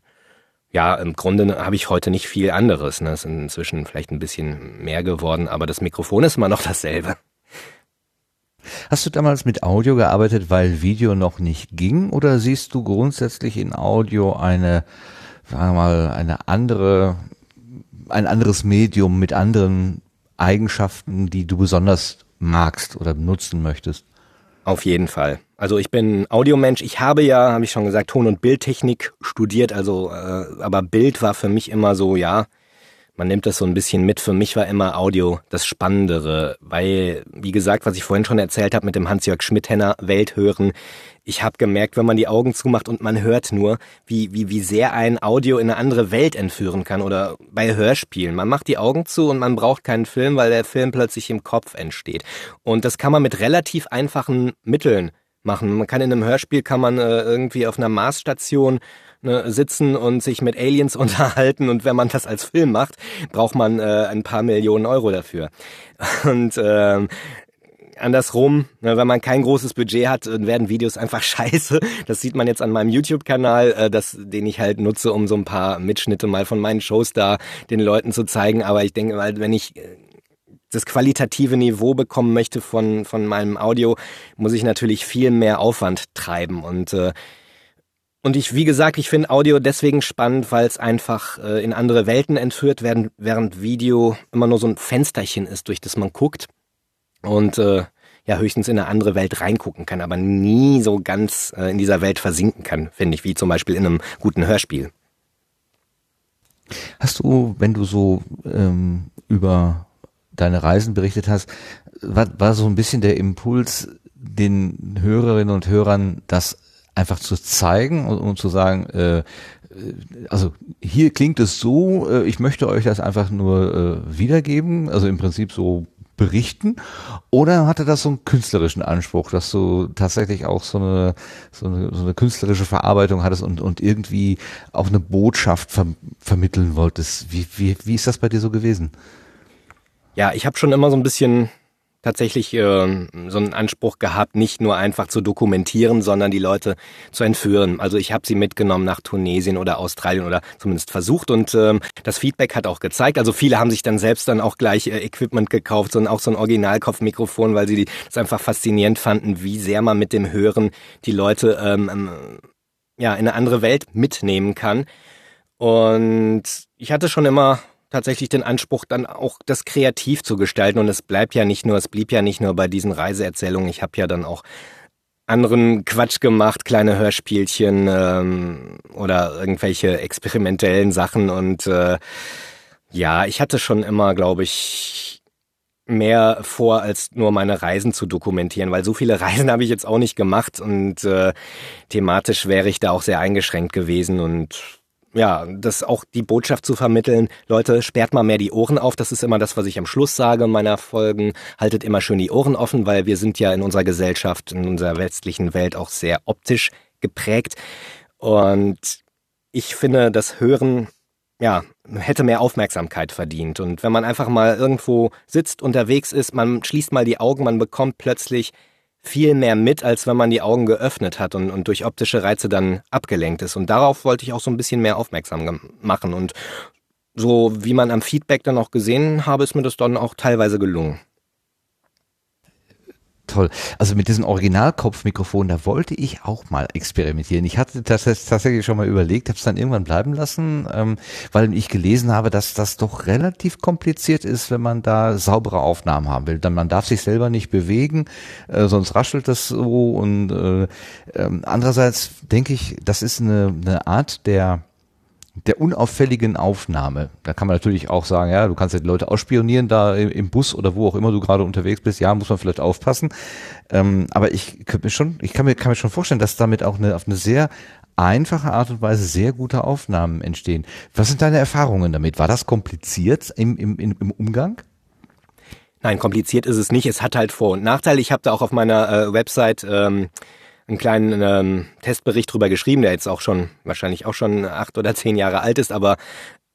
ja, im Grunde habe ich heute nicht viel anderes. Ne? Es ist inzwischen vielleicht ein bisschen mehr geworden, aber das Mikrofon ist immer noch dasselbe. Hast du damals mit Audio gearbeitet, weil Video noch nicht ging, oder siehst du grundsätzlich in Audio eine, sagen wir mal, eine andere, ein anderes Medium mit anderen Eigenschaften, die du besonders magst oder benutzen möchtest? Auf jeden Fall. Also ich bin Audiomensch. Ich habe ja, habe ich schon gesagt, Ton- und Bildtechnik studiert. Also, äh, aber Bild war für mich immer so, ja, man nimmt das so ein bisschen mit. Für mich war immer Audio das Spannendere, weil, wie gesagt, was ich vorhin schon erzählt habe mit dem Hans-Jörg Schmidhenner Welt hören, ich habe gemerkt, wenn man die Augen zumacht und man hört nur, wie, wie, wie sehr ein Audio in eine andere Welt entführen kann oder bei Hörspielen. Man macht die Augen zu und man braucht keinen Film, weil der Film plötzlich im Kopf entsteht. Und das kann man mit relativ einfachen Mitteln machen. Man kann in einem Hörspiel kann man äh, irgendwie auf einer Marsstation ne, sitzen und sich mit Aliens unterhalten und wenn man das als Film macht, braucht man äh, ein paar Millionen Euro dafür. Und äh, andersrum, ne, wenn man kein großes Budget hat, werden Videos einfach scheiße. Das sieht man jetzt an meinem YouTube-Kanal, äh, das, den ich halt nutze, um so ein paar Mitschnitte mal von meinen Shows da den Leuten zu zeigen. Aber ich denke mal, wenn ich äh, das qualitative Niveau bekommen möchte von, von meinem Audio, muss ich natürlich viel mehr Aufwand treiben. Und, äh, und ich, wie gesagt, ich finde Audio deswegen spannend, weil es einfach äh, in andere Welten entführt, während, während Video immer nur so ein Fensterchen ist, durch das man guckt. Und äh, ja höchstens in eine andere Welt reingucken kann, aber nie so ganz äh, in dieser Welt versinken kann, finde ich, wie zum Beispiel in einem guten Hörspiel. Hast du, wenn du so ähm, über deine Reisen berichtet hast, war, war so ein bisschen der Impuls, den Hörerinnen und Hörern das einfach zu zeigen und, und zu sagen, äh, also hier klingt es so, äh, ich möchte euch das einfach nur äh, wiedergeben, also im Prinzip so berichten, oder hatte das so einen künstlerischen Anspruch, dass du tatsächlich auch so eine, so eine, so eine künstlerische Verarbeitung hattest und, und irgendwie auch eine Botschaft ver vermitteln wolltest? Wie, wie, wie ist das bei dir so gewesen? Ja, ich habe schon immer so ein bisschen tatsächlich äh, so einen Anspruch gehabt, nicht nur einfach zu dokumentieren, sondern die Leute zu entführen. Also ich habe sie mitgenommen nach Tunesien oder Australien oder zumindest versucht und ähm, das Feedback hat auch gezeigt. Also viele haben sich dann selbst dann auch gleich äh, Equipment gekauft, sondern auch so ein Originalkopfmikrofon, weil sie das einfach faszinierend fanden, wie sehr man mit dem Hören die Leute ähm, ähm, ja in eine andere Welt mitnehmen kann. Und ich hatte schon immer tatsächlich den Anspruch, dann auch das kreativ zu gestalten. Und es bleibt ja nicht nur, es blieb ja nicht nur bei diesen Reiseerzählungen. Ich habe ja dann auch anderen Quatsch gemacht, kleine Hörspielchen ähm, oder irgendwelche experimentellen Sachen. Und äh, ja, ich hatte schon immer, glaube ich, mehr vor, als nur meine Reisen zu dokumentieren, weil so viele Reisen habe ich jetzt auch nicht gemacht und äh, thematisch wäre ich da auch sehr eingeschränkt gewesen und ja, das auch die Botschaft zu vermitteln, Leute, sperrt mal mehr die Ohren auf. Das ist immer das, was ich am Schluss sage meiner Folgen. Haltet immer schön die Ohren offen, weil wir sind ja in unserer Gesellschaft, in unserer westlichen Welt auch sehr optisch geprägt. Und ich finde, das Hören, ja, hätte mehr Aufmerksamkeit verdient. Und wenn man einfach mal irgendwo sitzt, unterwegs ist, man schließt mal die Augen, man bekommt plötzlich viel mehr mit, als wenn man die Augen geöffnet hat und, und durch optische Reize dann abgelenkt ist. Und darauf wollte ich auch so ein bisschen mehr aufmerksam machen. Und so wie man am Feedback dann auch gesehen habe, ist mir das dann auch teilweise gelungen toll. Also mit diesem Originalkopfmikrofon, da wollte ich auch mal experimentieren. Ich hatte das tatsächlich schon mal überlegt, habe es dann irgendwann bleiben lassen, ähm, weil ich gelesen habe, dass das doch relativ kompliziert ist, wenn man da saubere Aufnahmen haben will. Dann man darf sich selber nicht bewegen, äh, sonst raschelt das so. Und äh, äh, andererseits denke ich, das ist eine, eine Art der der unauffälligen Aufnahme. Da kann man natürlich auch sagen, ja, du kannst ja die Leute ausspionieren, da im, Bus oder wo auch immer du gerade unterwegs bist. Ja, muss man vielleicht aufpassen. Ähm, aber ich könnte mir schon, ich kann mir, kann mir schon vorstellen, dass damit auch eine, auf eine sehr einfache Art und Weise sehr gute Aufnahmen entstehen. Was sind deine Erfahrungen damit? War das kompliziert im, im, im Umgang? Nein, kompliziert ist es nicht. Es hat halt Vor- und Nachteile. Ich habe da auch auf meiner äh, Website ähm, einen kleinen ähm, Testbericht drüber geschrieben, der jetzt auch schon wahrscheinlich auch schon acht oder zehn Jahre alt ist, aber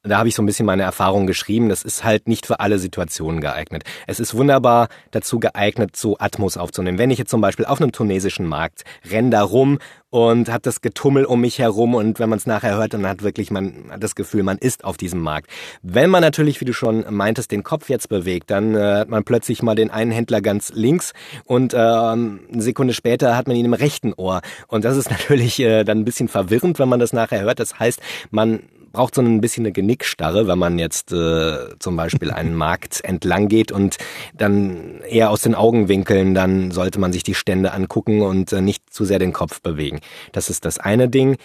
da habe ich so ein bisschen meine Erfahrungen geschrieben. Das ist halt nicht für alle Situationen geeignet. Es ist wunderbar dazu geeignet, so Atmos aufzunehmen. Wenn ich jetzt zum Beispiel auf einem tunesischen Markt renne da rum und habe das Getummel um mich herum und wenn man es nachher hört, dann hat wirklich man das Gefühl, man ist auf diesem Markt. Wenn man natürlich, wie du schon meintest, den Kopf jetzt bewegt, dann äh, hat man plötzlich mal den einen Händler ganz links und äh, eine Sekunde später hat man ihn im rechten Ohr. Und das ist natürlich äh, dann ein bisschen verwirrend, wenn man das nachher hört. Das heißt, man braucht so ein bisschen eine Genickstarre, wenn man jetzt äh, zum Beispiel einen Markt entlang geht und dann eher aus den Augenwinkeln, dann sollte man sich die Stände angucken und äh, nicht zu sehr den Kopf bewegen. Das ist das eine Ding.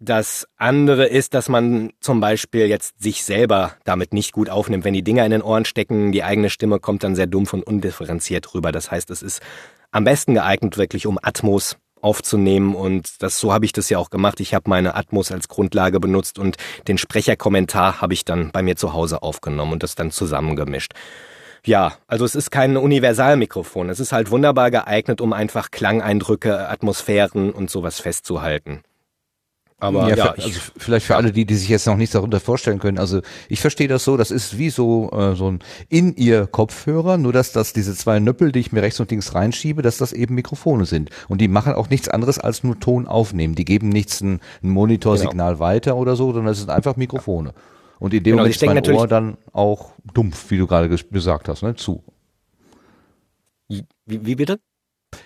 Das andere ist, dass man zum Beispiel jetzt sich selber damit nicht gut aufnimmt. Wenn die Dinger in den Ohren stecken, die eigene Stimme kommt dann sehr dumpf und undifferenziert rüber. Das heißt, es ist am besten geeignet wirklich, um Atmos aufzunehmen und das so habe ich das ja auch gemacht. Ich habe meine Atmos als Grundlage benutzt und den Sprecherkommentar habe ich dann bei mir zu Hause aufgenommen und das dann zusammengemischt. Ja, also es ist kein Universalmikrofon. Es ist halt wunderbar geeignet, um einfach Klangeindrücke, Atmosphären und sowas festzuhalten. Aber ja, ja für, also vielleicht für alle, die, die sich jetzt noch nichts darunter vorstellen können. Also ich verstehe das so, das ist wie so äh, so ein in ihr Kopfhörer, nur dass das diese zwei Nöppel, die ich mir rechts und links reinschiebe, dass das eben Mikrofone sind und die machen auch nichts anderes als nur Ton aufnehmen. Die geben nichts ein, ein Monitorsignal genau. weiter oder so, sondern es sind einfach Mikrofone. Und in dem genau, Moment ist mein Ohr dann auch dumpf, wie du gerade gesagt hast, ne, zu. Wie, wie bitte?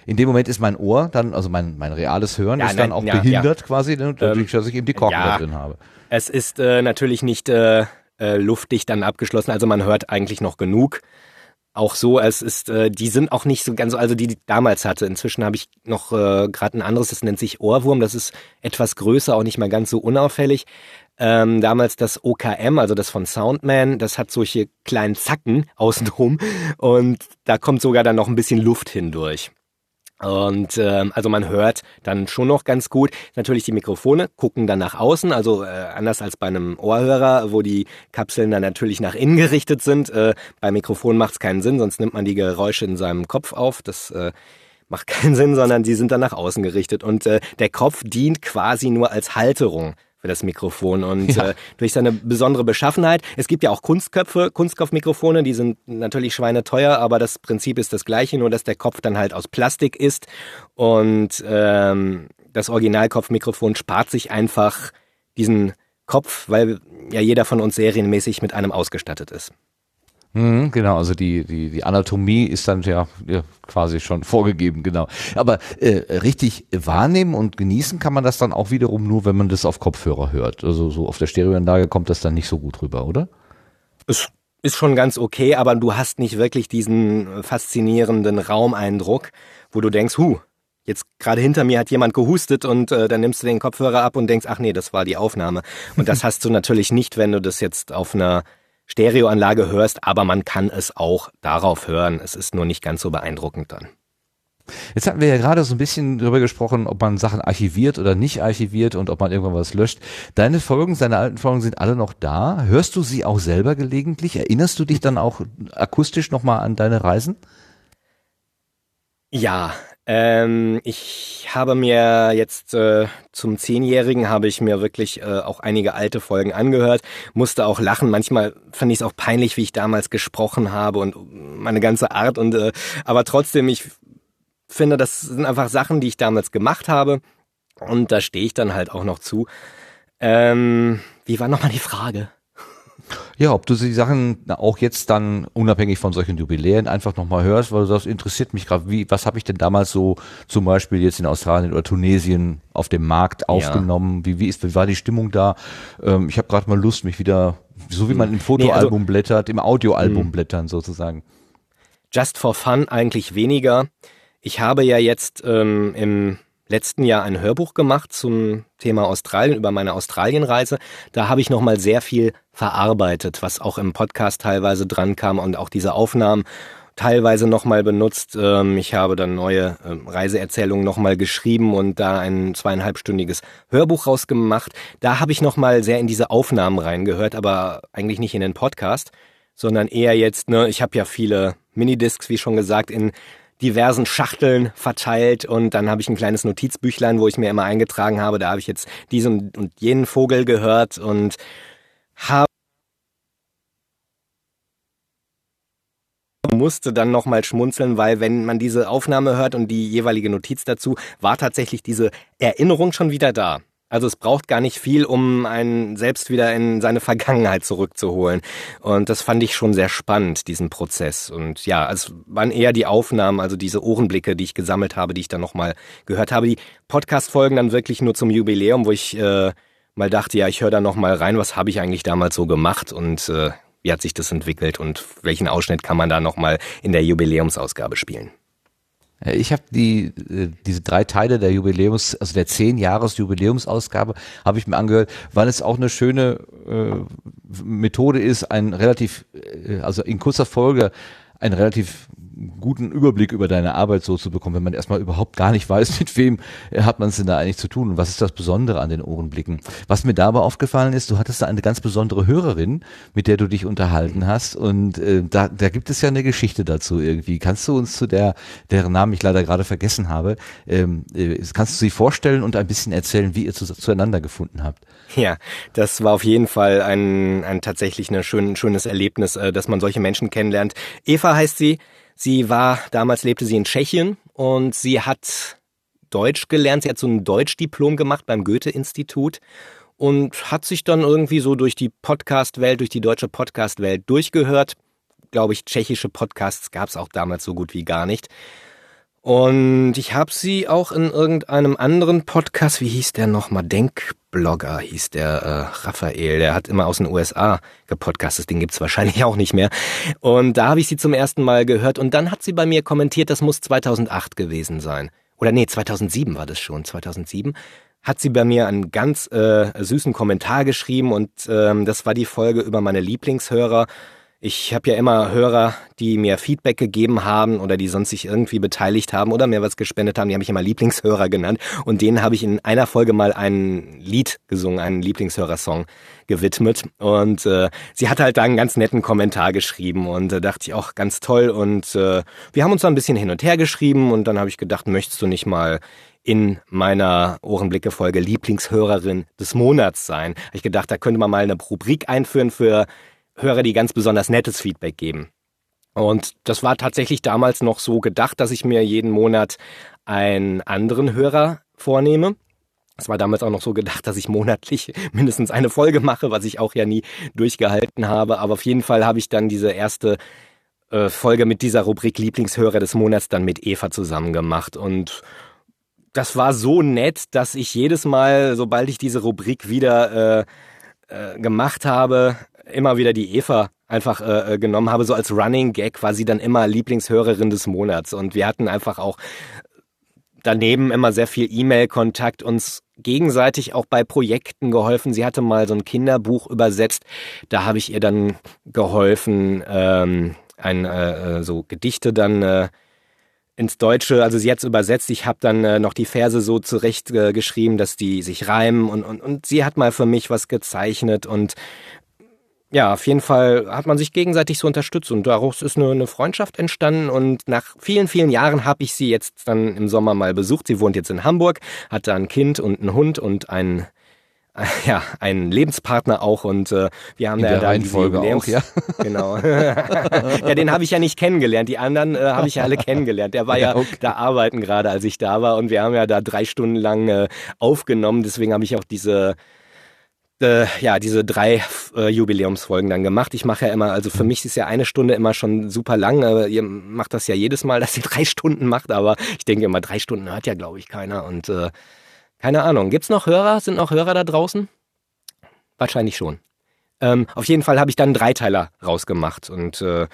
In dem Moment ist mein Ohr dann, also mein, mein reales Hören ja, ist nein, dann auch ja, behindert ja. quasi, ne, dadurch, ähm, dass ich eben die Korken da drin habe. Es ist äh, natürlich nicht äh, äh, luftdicht dann abgeschlossen, also man hört eigentlich noch genug. auch so, es ist, äh, die sind auch nicht so ganz so, also die, die ich damals hatte. Inzwischen habe ich noch äh, gerade ein anderes, das nennt sich Ohrwurm, das ist etwas größer, auch nicht mal ganz so unauffällig. Ähm, damals das OKM, also das von Soundman, das hat solche kleinen Zacken außenrum und da kommt sogar dann noch ein bisschen Luft hindurch. Und ähm, also man hört dann schon noch ganz gut. Natürlich die Mikrofone gucken dann nach außen, also äh, anders als bei einem Ohrhörer, wo die Kapseln dann natürlich nach innen gerichtet sind. Äh, beim Mikrofon macht es keinen Sinn, sonst nimmt man die Geräusche in seinem Kopf auf. Das äh, macht keinen Sinn, sondern die sind dann nach außen gerichtet. Und äh, der Kopf dient quasi nur als Halterung für das Mikrofon und ja. äh, durch seine besondere Beschaffenheit. Es gibt ja auch Kunstköpfe, Kunstkopfmikrofone, die sind natürlich schweineteuer, aber das Prinzip ist das gleiche, nur dass der Kopf dann halt aus Plastik ist und ähm, das Originalkopfmikrofon spart sich einfach diesen Kopf, weil ja jeder von uns serienmäßig mit einem ausgestattet ist. Mhm, genau, also die, die, die Anatomie ist dann ja, ja quasi schon vorgegeben, genau. Aber äh, richtig wahrnehmen und genießen kann man das dann auch wiederum nur, wenn man das auf Kopfhörer hört. Also so auf der Stereoanlage kommt das dann nicht so gut rüber, oder? Es ist schon ganz okay, aber du hast nicht wirklich diesen faszinierenden Raumeindruck, wo du denkst, hu, jetzt gerade hinter mir hat jemand gehustet und äh, dann nimmst du den Kopfhörer ab und denkst, ach nee, das war die Aufnahme. Und das hast du natürlich nicht, wenn du das jetzt auf einer Stereoanlage hörst, aber man kann es auch darauf hören. Es ist nur nicht ganz so beeindruckend dann. Jetzt hatten wir ja gerade so ein bisschen darüber gesprochen, ob man Sachen archiviert oder nicht archiviert und ob man irgendwann was löscht. Deine Folgen, deine alten Folgen sind alle noch da. Hörst du sie auch selber gelegentlich? Erinnerst du dich dann auch akustisch nochmal an deine Reisen? Ja, ähm, ich habe mir jetzt äh, zum Zehnjährigen habe ich mir wirklich äh, auch einige alte Folgen angehört, musste auch lachen. Manchmal fand ich es auch peinlich, wie ich damals gesprochen habe und meine ganze Art. Und äh, aber trotzdem, ich finde, das sind einfach Sachen, die ich damals gemacht habe und da stehe ich dann halt auch noch zu. Ähm, wie war nochmal die Frage? Ja, ob du die Sachen auch jetzt dann unabhängig von solchen Jubiläen einfach nochmal hörst, weil das interessiert mich gerade. Wie, was habe ich denn damals so zum Beispiel jetzt in Australien oder Tunesien auf dem Markt aufgenommen? Ja. Wie, wie, ist, wie war die Stimmung da? Ähm, ich habe gerade mal Lust, mich wieder, so wie man im Fotoalbum nee, also, blättert, im Audioalbum hm. blättern sozusagen. Just for fun eigentlich weniger. Ich habe ja jetzt ähm, im letzten Jahr ein Hörbuch gemacht zum Thema Australien, über meine Australienreise. Da habe ich nochmal sehr viel verarbeitet, was auch im Podcast teilweise dran kam und auch diese Aufnahmen teilweise nochmal benutzt. Ähm, ich habe dann neue ähm, Reiseerzählungen nochmal geschrieben und da ein zweieinhalbstündiges Hörbuch rausgemacht. Da habe ich nochmal sehr in diese Aufnahmen reingehört, aber eigentlich nicht in den Podcast, sondern eher jetzt, ne, ich habe ja viele Minidiscs, wie schon gesagt, in diversen Schachteln verteilt und dann habe ich ein kleines Notizbüchlein, wo ich mir immer eingetragen habe, da habe ich jetzt diesen und jenen Vogel gehört und habe musste dann nochmal schmunzeln, weil wenn man diese Aufnahme hört und die jeweilige Notiz dazu, war tatsächlich diese Erinnerung schon wieder da. Also es braucht gar nicht viel, um einen selbst wieder in seine Vergangenheit zurückzuholen. Und das fand ich schon sehr spannend, diesen Prozess. Und ja, es waren eher die Aufnahmen, also diese Ohrenblicke, die ich gesammelt habe, die ich dann nochmal gehört habe. Die Podcast-Folgen dann wirklich nur zum Jubiläum, wo ich äh, mal dachte, ja, ich höre da nochmal rein, was habe ich eigentlich damals so gemacht und äh, wie hat sich das entwickelt und welchen Ausschnitt kann man da nochmal in der Jubiläumsausgabe spielen. Äh, ich habe die äh, diese drei Teile der Jubiläums, also der zehn Jahres Jubiläumsausgabe, habe ich mir angehört, weil es auch eine schöne äh, Methode ist, ein relativ, äh, also in kurzer Folge ein relativ guten Überblick über deine Arbeit so zu bekommen, wenn man erstmal überhaupt gar nicht weiß, mit wem hat man es denn da eigentlich zu tun und was ist das Besondere an den Ohrenblicken. Was mir dabei aufgefallen ist, du hattest da eine ganz besondere Hörerin, mit der du dich unterhalten hast und äh, da, da gibt es ja eine Geschichte dazu irgendwie. Kannst du uns zu der, deren Namen ich leider gerade vergessen habe, ähm, äh, kannst du sie vorstellen und ein bisschen erzählen, wie ihr zu, zueinander gefunden habt? Ja, das war auf jeden Fall ein, ein tatsächlich ein schön, schönes Erlebnis, äh, dass man solche Menschen kennenlernt. Eva heißt sie, Sie war, damals lebte sie in Tschechien und sie hat Deutsch gelernt. Sie hat so ein Deutschdiplom gemacht beim Goethe-Institut und hat sich dann irgendwie so durch die Podcast-Welt, durch die deutsche Podcast-Welt durchgehört. Glaube ich, tschechische Podcasts gab es auch damals so gut wie gar nicht. Und ich habe sie auch in irgendeinem anderen Podcast, wie hieß der nochmal? Denkblogger hieß der äh, Raphael, der hat immer aus den USA gepodcastet, den gibt's wahrscheinlich auch nicht mehr. Und da habe ich sie zum ersten Mal gehört und dann hat sie bei mir kommentiert, das muss 2008 gewesen sein. Oder nee, 2007 war das schon, 2007 hat sie bei mir einen ganz äh, süßen Kommentar geschrieben und ähm, das war die Folge über meine Lieblingshörer. Ich habe ja immer Hörer, die mir Feedback gegeben haben oder die sonst sich irgendwie beteiligt haben oder mir was gespendet haben. Die habe ich immer Lieblingshörer genannt. Und denen habe ich in einer Folge mal ein Lied gesungen, einen Lieblingshörersong gewidmet. Und äh, sie hat halt da einen ganz netten Kommentar geschrieben und äh, dachte ich auch ganz toll. Und äh, wir haben uns da ein bisschen hin und her geschrieben und dann habe ich gedacht, möchtest du nicht mal in meiner Ohrenblicke-Folge Lieblingshörerin des Monats sein. Habe ich gedacht, da könnte man mal eine Rubrik einführen für Hörer, die ganz besonders nettes Feedback geben. Und das war tatsächlich damals noch so gedacht, dass ich mir jeden Monat einen anderen Hörer vornehme. Es war damals auch noch so gedacht, dass ich monatlich mindestens eine Folge mache, was ich auch ja nie durchgehalten habe. Aber auf jeden Fall habe ich dann diese erste äh, Folge mit dieser Rubrik Lieblingshörer des Monats dann mit Eva zusammen gemacht. Und das war so nett, dass ich jedes Mal, sobald ich diese Rubrik wieder äh, äh, gemacht habe, immer wieder die Eva einfach äh, äh, genommen habe, so als Running Gag war sie dann immer Lieblingshörerin des Monats. Und wir hatten einfach auch daneben immer sehr viel E-Mail-Kontakt, uns gegenseitig auch bei Projekten geholfen. Sie hatte mal so ein Kinderbuch übersetzt, da habe ich ihr dann geholfen, ähm, ein äh, äh so Gedichte dann äh, ins Deutsche, also sie hat übersetzt, ich habe dann äh, noch die Verse so zurecht äh, dass die sich reimen. Und, und, und sie hat mal für mich was gezeichnet. Und ja, auf jeden Fall hat man sich gegenseitig so unterstützt und daraus ist eine, eine Freundschaft entstanden und nach vielen, vielen Jahren habe ich sie jetzt dann im Sommer mal besucht. Sie wohnt jetzt in Hamburg, hat da ein Kind und einen Hund und einen ja, einen Lebenspartner auch und äh, wir haben In ja der da Reihenfolge auch, ja. Genau. ja, den habe ich ja nicht kennengelernt. Die anderen äh, habe ich ja alle kennengelernt. Der war ja, Ja, okay. da arbeiten gerade, als ich da war und wir haben ja da drei Stunden lang äh, aufgenommen. Deswegen habe ich auch diese äh, ja, diese drei äh, Jubiläumsfolgen dann gemacht. Ich mache ja immer, also für mich ist ja eine Stunde immer schon super lang. Aber ihr macht das ja jedes Mal, dass ihr drei Stunden macht, aber ich denke immer, drei Stunden hört ja, glaube ich, keiner. Und äh, keine Ahnung. Gibt's noch Hörer? Sind noch Hörer da draußen? Wahrscheinlich schon. Ähm, auf jeden Fall habe ich dann einen Dreiteiler rausgemacht und äh,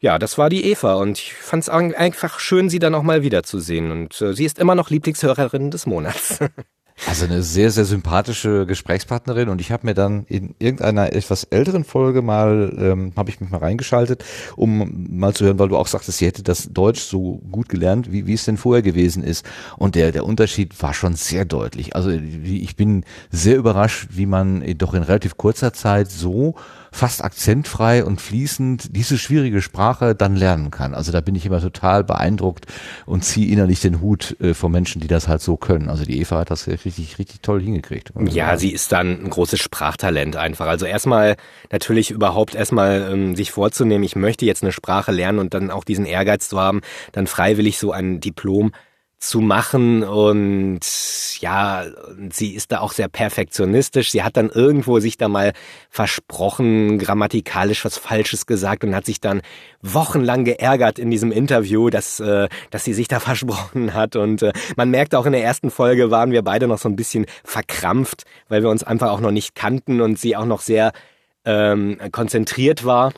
ja, das war die Eva und ich fand es einfach schön, sie dann auch mal wiederzusehen und äh, sie ist immer noch Lieblingshörerin des Monats. Also eine sehr, sehr sympathische Gesprächspartnerin und ich habe mir dann in irgendeiner etwas älteren Folge mal, ähm, habe ich mich mal reingeschaltet, um mal zu hören, weil du auch sagtest, sie hätte das Deutsch so gut gelernt, wie, wie es denn vorher gewesen ist. Und der, der Unterschied war schon sehr deutlich. Also ich bin sehr überrascht, wie man doch in relativ kurzer Zeit so fast akzentfrei und fließend diese schwierige Sprache dann lernen kann. Also da bin ich immer total beeindruckt und ziehe innerlich den Hut äh, vor Menschen, die das halt so können. Also die Eva hat das richtig, richtig toll hingekriegt. Ja, sie ist dann ein großes Sprachtalent einfach. Also erstmal natürlich überhaupt erstmal ähm, sich vorzunehmen, ich möchte jetzt eine Sprache lernen und dann auch diesen Ehrgeiz zu haben, dann freiwillig so ein Diplom zu machen und ja, sie ist da auch sehr perfektionistisch. Sie hat dann irgendwo sich da mal versprochen, grammatikalisch was Falsches gesagt und hat sich dann wochenlang geärgert in diesem Interview, dass, äh, dass sie sich da versprochen hat. Und äh, man merkt auch in der ersten Folge waren wir beide noch so ein bisschen verkrampft, weil wir uns einfach auch noch nicht kannten und sie auch noch sehr ähm, konzentriert war.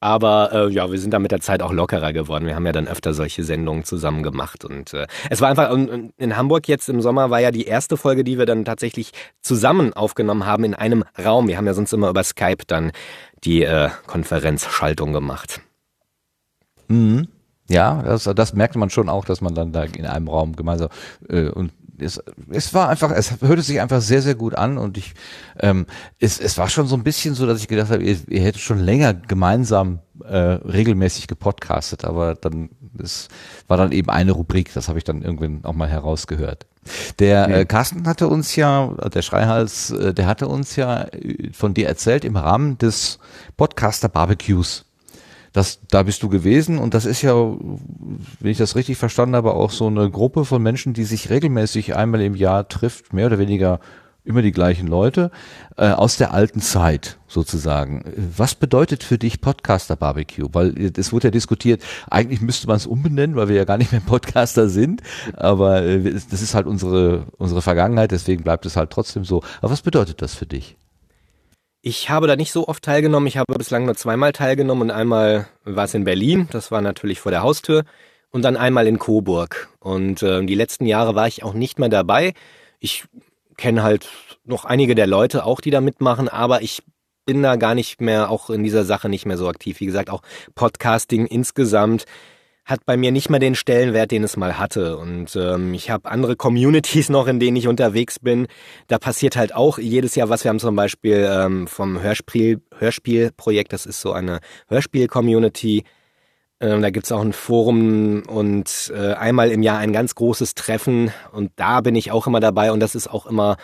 Aber äh, ja, wir sind da mit der Zeit auch lockerer geworden. Wir haben ja dann öfter solche Sendungen zusammen gemacht. Und äh, es war einfach, und in Hamburg jetzt im Sommer war ja die erste Folge, die wir dann tatsächlich zusammen aufgenommen haben in einem Raum. Wir haben ja sonst immer über Skype dann die äh, Konferenzschaltung gemacht. Mhm. Ja, das, das merkte man schon auch, dass man dann da in einem Raum gemeinsam äh, und es, es war einfach, es hörte sich einfach sehr, sehr gut an und ich, ähm, es, es war schon so ein bisschen so, dass ich gedacht habe, ihr, ihr hättet schon länger gemeinsam äh, regelmäßig gepodcastet, aber dann es war dann eben eine Rubrik, das habe ich dann irgendwann auch mal herausgehört. Der äh, Carsten hatte uns ja, der Schreihals, äh, der hatte uns ja äh, von dir erzählt im Rahmen des Podcaster Barbecues. Das, da bist du gewesen und das ist ja, wenn ich das richtig verstanden habe, auch so eine Gruppe von Menschen, die sich regelmäßig einmal im Jahr trifft, mehr oder weniger immer die gleichen Leute äh, aus der alten Zeit sozusagen. Was bedeutet für dich Podcaster Barbecue? Weil äh, es wurde ja diskutiert, eigentlich müsste man es umbenennen, weil wir ja gar nicht mehr Podcaster sind, aber äh, das ist halt unsere unsere Vergangenheit, deswegen bleibt es halt trotzdem so. Aber was bedeutet das für dich? Ich habe da nicht so oft teilgenommen. Ich habe bislang nur zweimal teilgenommen und einmal war es in Berlin, das war natürlich vor der Haustür, und dann einmal in Coburg. Und äh, die letzten Jahre war ich auch nicht mehr dabei. Ich kenne halt noch einige der Leute auch, die da mitmachen, aber ich bin da gar nicht mehr, auch in dieser Sache nicht mehr so aktiv. Wie gesagt, auch Podcasting insgesamt hat bei mir nicht mehr den Stellenwert, den es mal hatte. Und ähm, ich habe andere Communities noch, in denen ich unterwegs bin. Da passiert halt auch jedes Jahr was. Wir haben zum Beispiel ähm, vom Hörspiel, Hörspielprojekt, das ist so eine Hörspiel-Community. Ähm, da gibt's auch ein Forum und äh, einmal im Jahr ein ganz großes Treffen. Und da bin ich auch immer dabei. Und das ist auch immer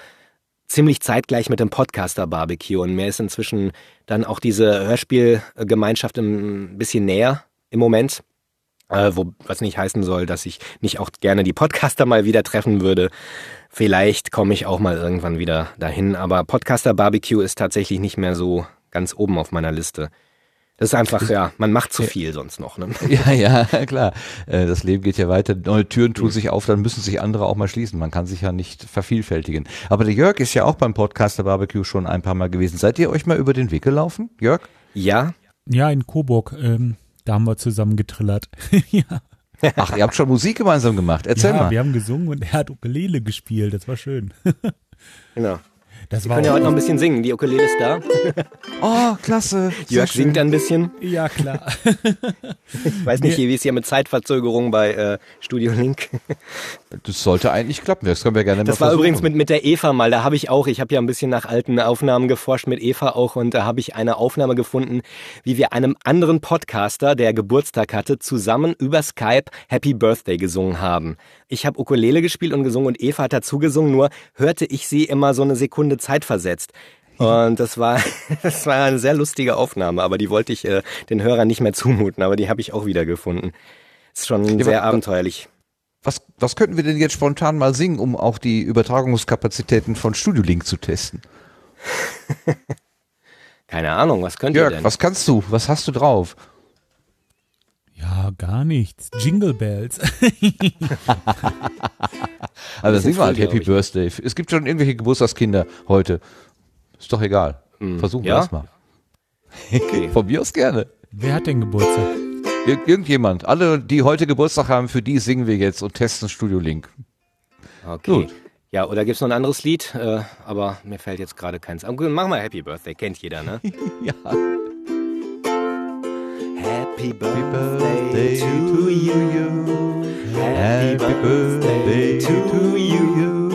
ziemlich zeitgleich mit dem Podcaster Barbecue. Und mir ist inzwischen dann auch diese Hörspielgemeinschaft ein bisschen näher im Moment. Äh, wo, was nicht heißen soll, dass ich nicht auch gerne die Podcaster mal wieder treffen würde. Vielleicht komme ich auch mal irgendwann wieder dahin, aber Podcaster Barbecue ist tatsächlich nicht mehr so ganz oben auf meiner Liste. Das ist einfach, ja, man macht zu viel sonst noch. Ne? Ja, ja, klar. Äh, das Leben geht ja weiter. Neue Türen tun sich auf, dann müssen sich andere auch mal schließen. Man kann sich ja nicht vervielfältigen. Aber der Jörg ist ja auch beim Podcaster Barbecue schon ein paar Mal gewesen. Seid ihr euch mal über den Weg gelaufen, Jörg? Ja. Ja, in Coburg. Ähm, da haben wir zusammen getrillert. ja. Ach, ihr habt schon Musik gemeinsam gemacht. Erzähl ja, mal. wir haben gesungen und er hat Ukulele gespielt. Das war schön. Genau. Das Wir war können ja auch- heute noch ein bisschen singen. Die Ukulele ist da. Oh, klasse. Jörg singt ein bisschen. Ja, klar. Ich weiß nicht, wie es hier mit Zeitverzögerung bei äh, Studio Link. Das sollte eigentlich klappen. Das können wir gerne Das mal war versuchen. übrigens mit, mit der Eva mal. Da habe ich auch, ich habe ja ein bisschen nach alten Aufnahmen geforscht mit Eva auch und da habe ich eine Aufnahme gefunden, wie wir einem anderen Podcaster, der Geburtstag hatte, zusammen über Skype Happy Birthday gesungen haben. Ich habe Ukulele gespielt und gesungen und Eva hat dazu gesungen, nur hörte ich sie immer so eine Sekunde Zeit versetzt. Und das war, das war eine sehr lustige Aufnahme, aber die wollte ich äh, den Hörern nicht mehr zumuten, aber die habe ich auch wieder gefunden. Ist schon Ja, sehr abenteuerlich. Was, was könnten wir denn jetzt spontan mal singen, um auch die Übertragungskapazitäten von Studio Link zu testen? Keine Ahnung, was könnt ihr Jörg, denn? was kannst du? Was hast du drauf? Ja, gar nichts. Jingle Bells. Also singen wir halt Happy. Birthday. Es gibt schon irgendwelche Geburtstagskinder heute. Ist doch egal. Versuchen wir ja? das mal. Von mir aus gerne. Wer hat denn Geburtstag? Ir irgendjemand. Alle, die heute Geburtstag haben, für die singen wir jetzt und testen Studio Link. Okay. Gut. Ja, oder gibt's noch ein anderes Lied? Äh, aber mir fällt jetzt gerade keins. Gut, Machen wir Happy Birthday, kennt jeder, ne? Ja. Happy Birthday to you. Happy birthday to you.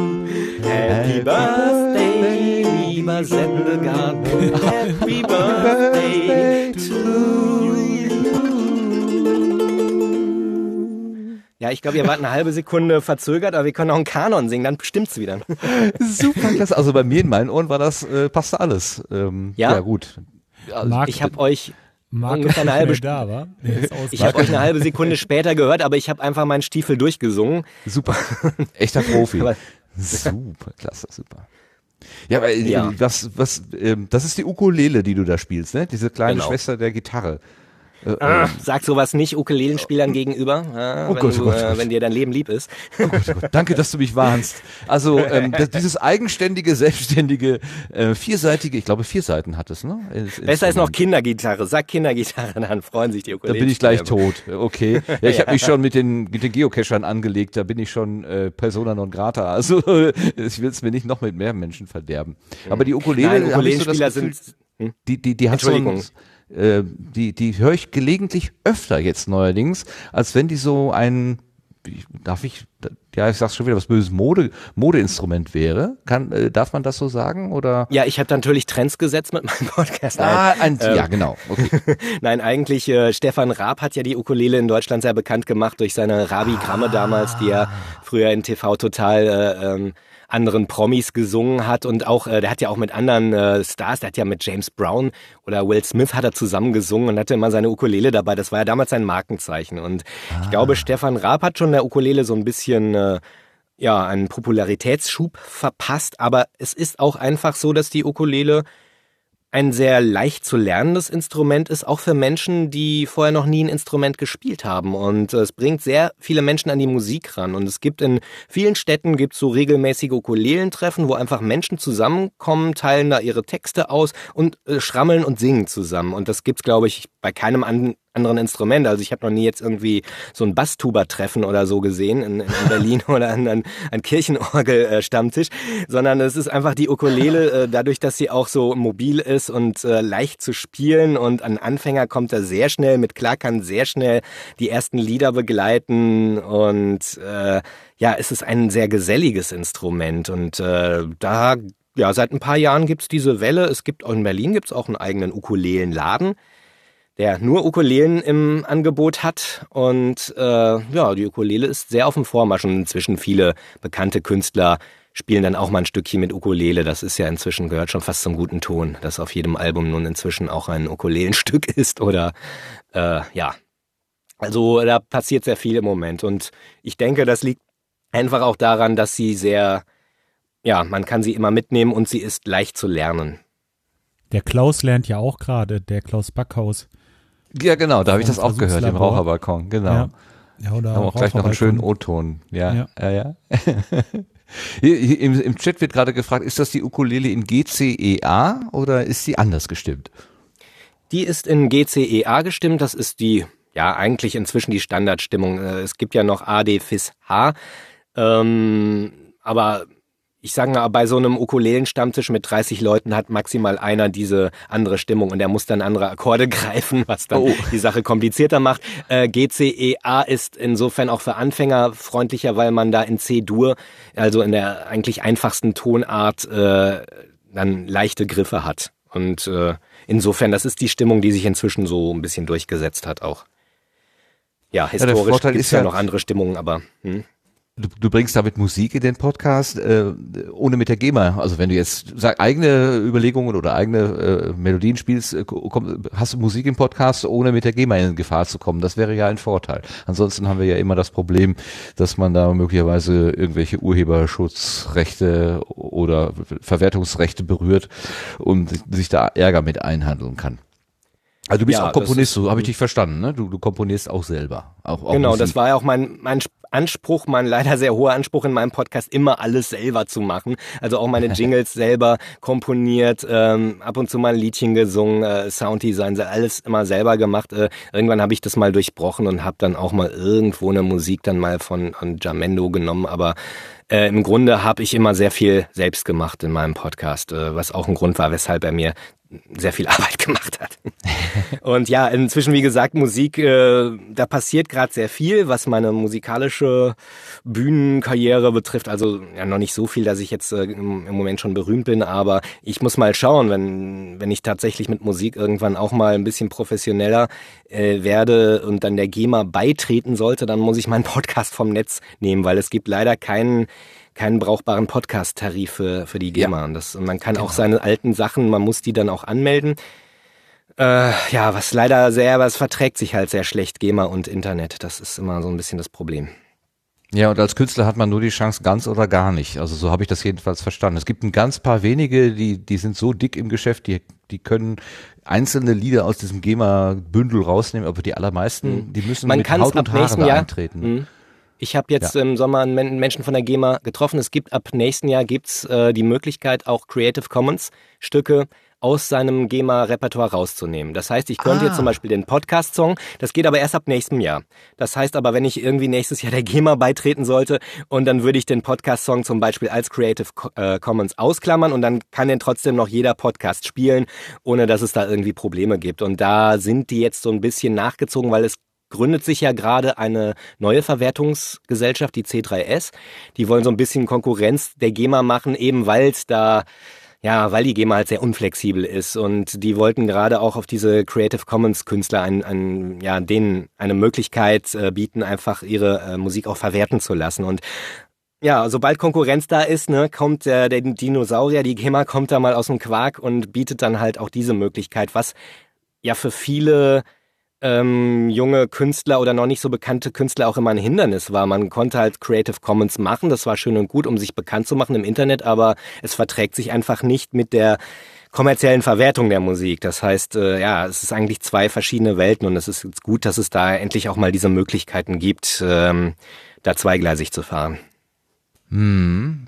Happy Birthday, lieber Sendegarten. Happy Birthday to you. Ja, ich glaube, ihr wart eine halbe Sekunde verzögert, aber wir können auch einen Kanon singen, dann stimmt's wieder. Super klasse. Also bei mir in meinen Ohren war das, äh, passte alles. Ähm, Ja? ja gut. Also, Marc, Ich habe euch Marc ungefähr ist eine halbe da, war? Ich habe euch eine halbe Sekunde später gehört, aber ich habe einfach meinen Stiefel durchgesungen. Super. Echter Profi. Aber- super, klasse, super. Ja, aber äh, Ja. was, was, ähm, das ist die Ukulele, die du da spielst, ne? Diese kleine Genau. Schwester der Gitarre. Äh, Ah, ähm, sag sowas nicht Ukulelenspielern gegenüber, äh, Oh wenn, Gott, du, oh Gott, oh äh, Gott. wenn dir dein Leben lieb ist. oh Gott, oh Gott, danke, dass du mich warnst. Also ähm, das, dieses eigenständige, selbstständige, äh, vierseitige, ich glaube vier Seiten hat es, ne? Besser ist noch. Kindergitarre. Sag Kindergitarre, dann freuen sich die Da Ukulelen. bin ich gleich tot. Okay. Ja, ich habe mich schon mit den, mit den Geocachern angelegt. Da bin ich schon äh, Persona non grata. Also ich will es mir nicht noch mit mehr Menschen verderben. Aber die Ukulele, Nein, so Ukulelenspieler Gefühl, sind. Hm? die, die, die hat so ein, Entschuldigung. Äh, die, die höre ich gelegentlich öfter jetzt neuerdings, als wenn die so ein, darf ich, ja, ich sag's schon wieder, was böses Mode, Modeinstrument wäre. Kann, äh, darf man das so sagen? Oder? Ja, ich habe natürlich Trends gesetzt mit meinem Podcast. Ah, ein, Ähm, ja, genau. Okay. Nein eigentlich, äh, Stefan Raab hat ja die Ukulele in Deutschland sehr bekannt gemacht durch seine Rabi-Gramme damals, die er früher in TV total äh, ähm, anderen Promis gesungen hat und auch, äh, der hat ja auch mit anderen äh, Stars, der hat ja mit James Brown oder Will Smith hat er zusammen gesungen und hatte immer seine Ukulele dabei. Das war ja damals sein Markenzeichen. Und ich glaube, Stefan Raab hat schon der Ukulele so ein bisschen äh, ja, einen Popularitätsschub verpasst, aber es ist auch einfach so, dass die Ukulele ein sehr leicht zu lernendes Instrument ist, auch für Menschen, die vorher noch nie ein Instrument gespielt haben. Und es bringt sehr viele Menschen an die Musik ran. Und es gibt in vielen Städten gibt so regelmäßige Ukulelentreffen, wo einfach Menschen zusammenkommen, teilen da ihre Texte aus und äh, schrammeln und singen zusammen. Und das gibt's, glaube ich, bei keinem anderen anderen Instrument. Also ich habe noch nie jetzt irgendwie so ein Basstuber-Treffen oder so gesehen in, in Berlin oder an, an, an Kirchenorgel-Stammtisch, sondern es ist einfach die Ukulele, äh, dadurch, dass sie auch so mobil ist und äh, leicht zu spielen und an Anfänger kommt er sehr schnell mit klar, kann sehr schnell die ersten Lieder begleiten und äh, ja, es ist ein sehr geselliges Instrument und äh, da ja, seit ein paar Jahren gibt's diese Welle. Es gibt auch in Berlin gibt's auch einen eigenen Ukulelenladen der nur Ukulelen im Angebot hat. Und äh, ja, die Ukulele ist sehr auf dem Vormarsch und inzwischen viele bekannte Künstler spielen dann auch mal ein Stückchen mit Ukulele. Das ist ja inzwischen, gehört schon fast zum guten Ton, dass auf jedem Album nun inzwischen auch ein Ukulelenstück ist oder äh, ja. Also da passiert sehr viel im Moment. Und ich denke, das liegt einfach auch daran, dass sie sehr, ja, man kann sie immer mitnehmen und sie ist leicht zu lernen. Der Klaus lernt ja auch gerade, der Klaus Backhaus. Ja, genau, da habe ich das auch gehört, im Raucherbalkon, genau. Ja. Ja, oder Haben auch gleich noch einen schönen O-Ton. Ja, ja, ja. ja. Hier, hier im, Im Chat wird gerade gefragt, ist das die Ukulele in GCEA oder ist sie anders gestimmt? Die ist in GCEA gestimmt, das ist die, ja, eigentlich inzwischen die Standardstimmung. Äh, es gibt ja noch AD FIS H, ähm, aber ich sage mal, bei so einem Ukulelen-Stammtisch mit 30 Leuten hat maximal einer diese andere Stimmung und er muss dann andere Akkorde greifen, was dann oh. die Sache komplizierter macht. Äh, GCEA ist insofern auch für Anfänger freundlicher, weil man da in C-Dur, also in der eigentlich einfachsten Tonart, äh, dann leichte Griffe hat. Und äh, insofern, das ist die Stimmung, die sich inzwischen so ein bisschen durchgesetzt hat auch. Ja, historisch ja, gibt es ja, ja noch andere Stimmungen, aber... Hm? Du, du bringst damit Musik in den Podcast, äh, ohne mit der GEMA. Also wenn du jetzt sag, eigene Überlegungen oder eigene äh, Melodien spielst, äh, komm, hast du Musik im Podcast, ohne mit der GEMA in Gefahr zu kommen. Das wäre ja ein Vorteil. Ansonsten haben wir ja immer das Problem, dass man da möglicherweise irgendwelche Urheberschutzrechte oder Verwertungsrechte berührt und sich da Ärger mit einhandeln kann. Also du bist ja, auch Komponist, so habe ich dich verstanden, ne? Du, du komponierst auch selber. Auch, auch genau, Musik. das war ja auch mein, mein Anspruch, mein leider sehr hoher Anspruch in meinem Podcast, immer alles selber zu machen. Also auch meine Jingles selber komponiert, ähm, ab und zu mal ein Liedchen gesungen, äh, Sounddesign, alles immer selber gemacht. Äh, irgendwann habe ich das mal durchbrochen und habe dann auch mal irgendwo eine Musik dann mal von, von Jamendo genommen, aber äh, Im Grunde habe ich immer sehr viel selbst gemacht in meinem Podcast, äh, was auch ein Grund war, weshalb er mir sehr viel Arbeit gemacht hat. Und ja, inzwischen, wie gesagt, Musik, äh, da passiert gerade sehr viel, was meine musikalische Bühnenkarriere betrifft. Also ja, noch nicht so viel, dass ich jetzt äh, im, im, Moment schon berühmt bin, aber ich muss mal schauen, wenn, wenn ich tatsächlich mit Musik irgendwann auch mal ein bisschen professioneller äh, werde und dann der GEMA beitreten sollte, dann muss ich meinen Podcast vom Netz nehmen, weil es gibt leider keinen keinen brauchbaren Podcast-Tarif für, für die GEMA. Ja. Und, das, und man kann genau. auch seine alten Sachen, man muss die dann auch anmelden. Äh, ja, was leider sehr, was verträgt sich halt sehr schlecht, GEMA und Internet. Das ist immer so ein bisschen das Problem. Ja, und als Künstler hat man nur die Chance ganz oder gar nicht. Also so habe ich das jedenfalls verstanden. Es gibt ein ganz paar wenige, die, die sind so dick im Geschäft, die, die können einzelne Lieder aus diesem GEMA-Bündel rausnehmen, aber die allermeisten, mhm. die müssen man mit Haut und Haaren Jahr, eintreten. Mhm. Ich habe jetzt ja. im Sommer einen Menschen von der GEMA getroffen. Es gibt ab nächsten Jahr gibt's äh, die Möglichkeit, auch Creative Commons Stücke aus seinem GEMA-Repertoire rauszunehmen. Das heißt, ich könnte ah. jetzt zum Beispiel den Podcast-Song, das geht aber erst ab nächstem Jahr. Das heißt aber, wenn ich irgendwie nächstes Jahr der GEMA beitreten sollte und dann würde ich den Podcast-Song zum Beispiel als Creative äh, Commons ausklammern und dann kann den trotzdem noch jeder Podcast spielen, ohne dass es da irgendwie Probleme gibt. Und da sind die jetzt so ein bisschen nachgezogen, weil es gründet sich ja gerade eine neue Verwertungsgesellschaft, die C3S. Die wollen so ein bisschen Konkurrenz der GEMA machen, eben weil es da ja, weil die GEMA halt sehr unflexibel ist und die wollten gerade auch auf diese Creative Commons Künstler ein, ein, ja, denen eine Möglichkeit äh, bieten, einfach ihre äh, Musik auch verwerten zu lassen und ja, sobald Konkurrenz da ist, ne, kommt äh, der Dinosaurier, die GEMA kommt da mal aus dem Quark und bietet dann halt auch diese Möglichkeit, was ja für viele ähm, junge Künstler oder noch nicht so bekannte Künstler auch immer ein Hindernis war. Man konnte halt Creative Commons machen, das war schön und gut, um sich bekannt zu machen im Internet, aber es verträgt sich einfach nicht mit der kommerziellen Verwertung der Musik. Das heißt, äh, ja, es ist eigentlich zwei verschiedene Welten und es ist jetzt gut, dass es da endlich auch mal diese Möglichkeiten gibt, ähm, da zweigleisig zu fahren. Hm.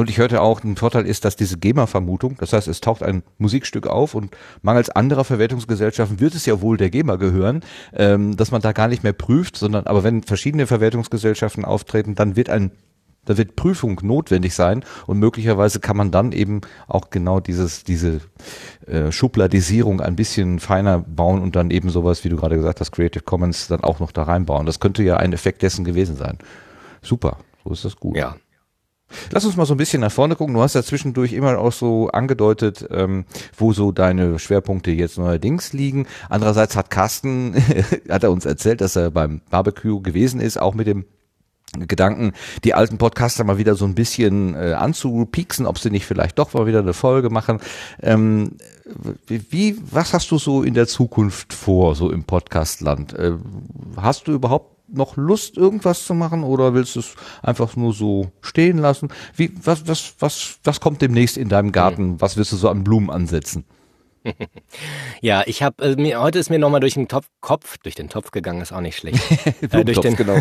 Und ich hörte auch, ein Vorteil ist, dass diese GEMA-Vermutung, das heißt, es taucht ein Musikstück auf und mangels anderer Verwertungsgesellschaften wird es ja wohl der GEMA gehören, ähm, dass man da gar nicht mehr prüft, sondern aber wenn verschiedene Verwertungsgesellschaften auftreten, dann wird ein da wird Prüfung notwendig sein und möglicherweise kann man dann eben auch genau dieses, diese äh, Schubladisierung ein bisschen feiner bauen und dann eben sowas, wie du gerade gesagt hast, Creative Commons dann auch noch da reinbauen. Das könnte ja ein Effekt dessen gewesen sein. Super, so ist das gut. Ja. Lass uns mal so ein bisschen nach vorne gucken. Du hast ja zwischendurch immer auch so angedeutet, ähm, wo so deine Schwerpunkte jetzt neuerdings liegen. Andererseits hat Carsten, hat er uns erzählt, dass er beim Barbecue gewesen ist, auch mit dem Gedanken, die alten Podcaster mal wieder so ein bisschen äh, anzupieksen, ob sie nicht vielleicht doch mal wieder eine Folge machen. Ähm, wie, was hast du so in der Zukunft vor, so im Podcastland? Äh, hast du überhaupt noch Lust, irgendwas zu machen oder willst du es einfach nur so stehen lassen? Wie, was, was, was, was kommt demnächst in deinem Garten? Was wirst du so an Blumen ansetzen? ja, ich habe äh, mir heute ist mir nochmal durch den Topf, Kopf, durch den Topf gegangen, ist auch nicht schlecht. äh, durch den, genau.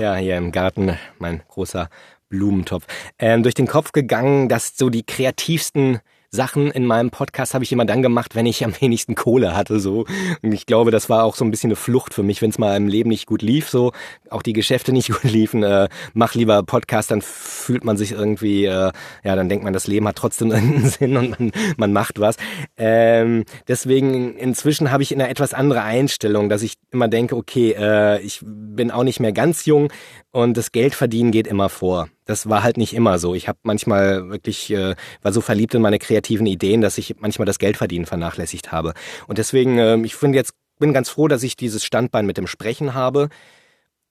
ja, hier im Garten, mein großer Blumentopf. Ähm, durch den Kopf gegangen, dass so die kreativsten Sachen in meinem Podcast habe ich immer dann gemacht, wenn ich am wenigsten Kohle hatte, so. Und ich glaube, das war auch so ein bisschen eine Flucht für mich, wenn es mal im Leben nicht gut lief, so. Auch die Geschäfte nicht gut liefen, äh, mach lieber Podcast, dann fühlt man sich irgendwie, äh, ja, dann denkt man, das Leben hat trotzdem einen Sinn und man, man macht was. Ähm, deswegen, inzwischen habe ich eine etwas andere Einstellung, dass ich immer denke, okay, äh, ich bin auch nicht mehr ganz jung und das Geldverdienen geht immer vor. Das war halt nicht immer so. Ich habe manchmal wirklich äh, war so verliebt in meine kreativen Ideen, dass ich manchmal das Geldverdienen vernachlässigt habe. Und deswegen, äh, ich finde jetzt bin ganz froh, dass ich dieses Standbein mit dem Sprechen habe.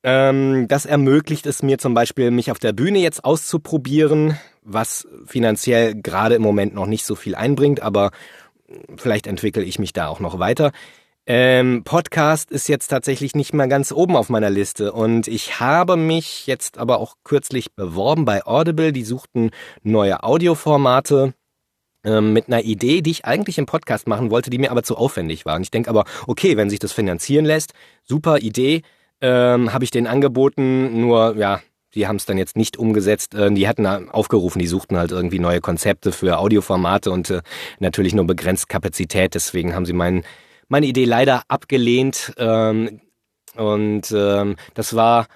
Ähm, das ermöglicht es mir zum Beispiel, mich auf der Bühne jetzt auszuprobieren, was finanziell gerade im Moment noch nicht so viel einbringt, aber vielleicht entwickle ich mich da auch noch weiter. Ähm, Podcast ist jetzt tatsächlich nicht mehr ganz oben auf meiner Liste und ich habe mich jetzt aber auch kürzlich beworben bei Audible. Die suchten neue Audioformate ähm, mit einer Idee, die ich eigentlich im Podcast machen wollte, die mir aber zu aufwendig war. Und ich denke aber, okay, wenn sich das finanzieren lässt, super Idee, ähm, habe ich den angeboten, nur ja, die haben es dann jetzt nicht umgesetzt. Äh, die hatten aufgerufen, die suchten halt irgendwie neue Konzepte für Audioformate und äh, natürlich nur begrenzt Kapazität. Deswegen haben sie meinen meine Idee leider abgelehnt. Ähm, und ähm, das war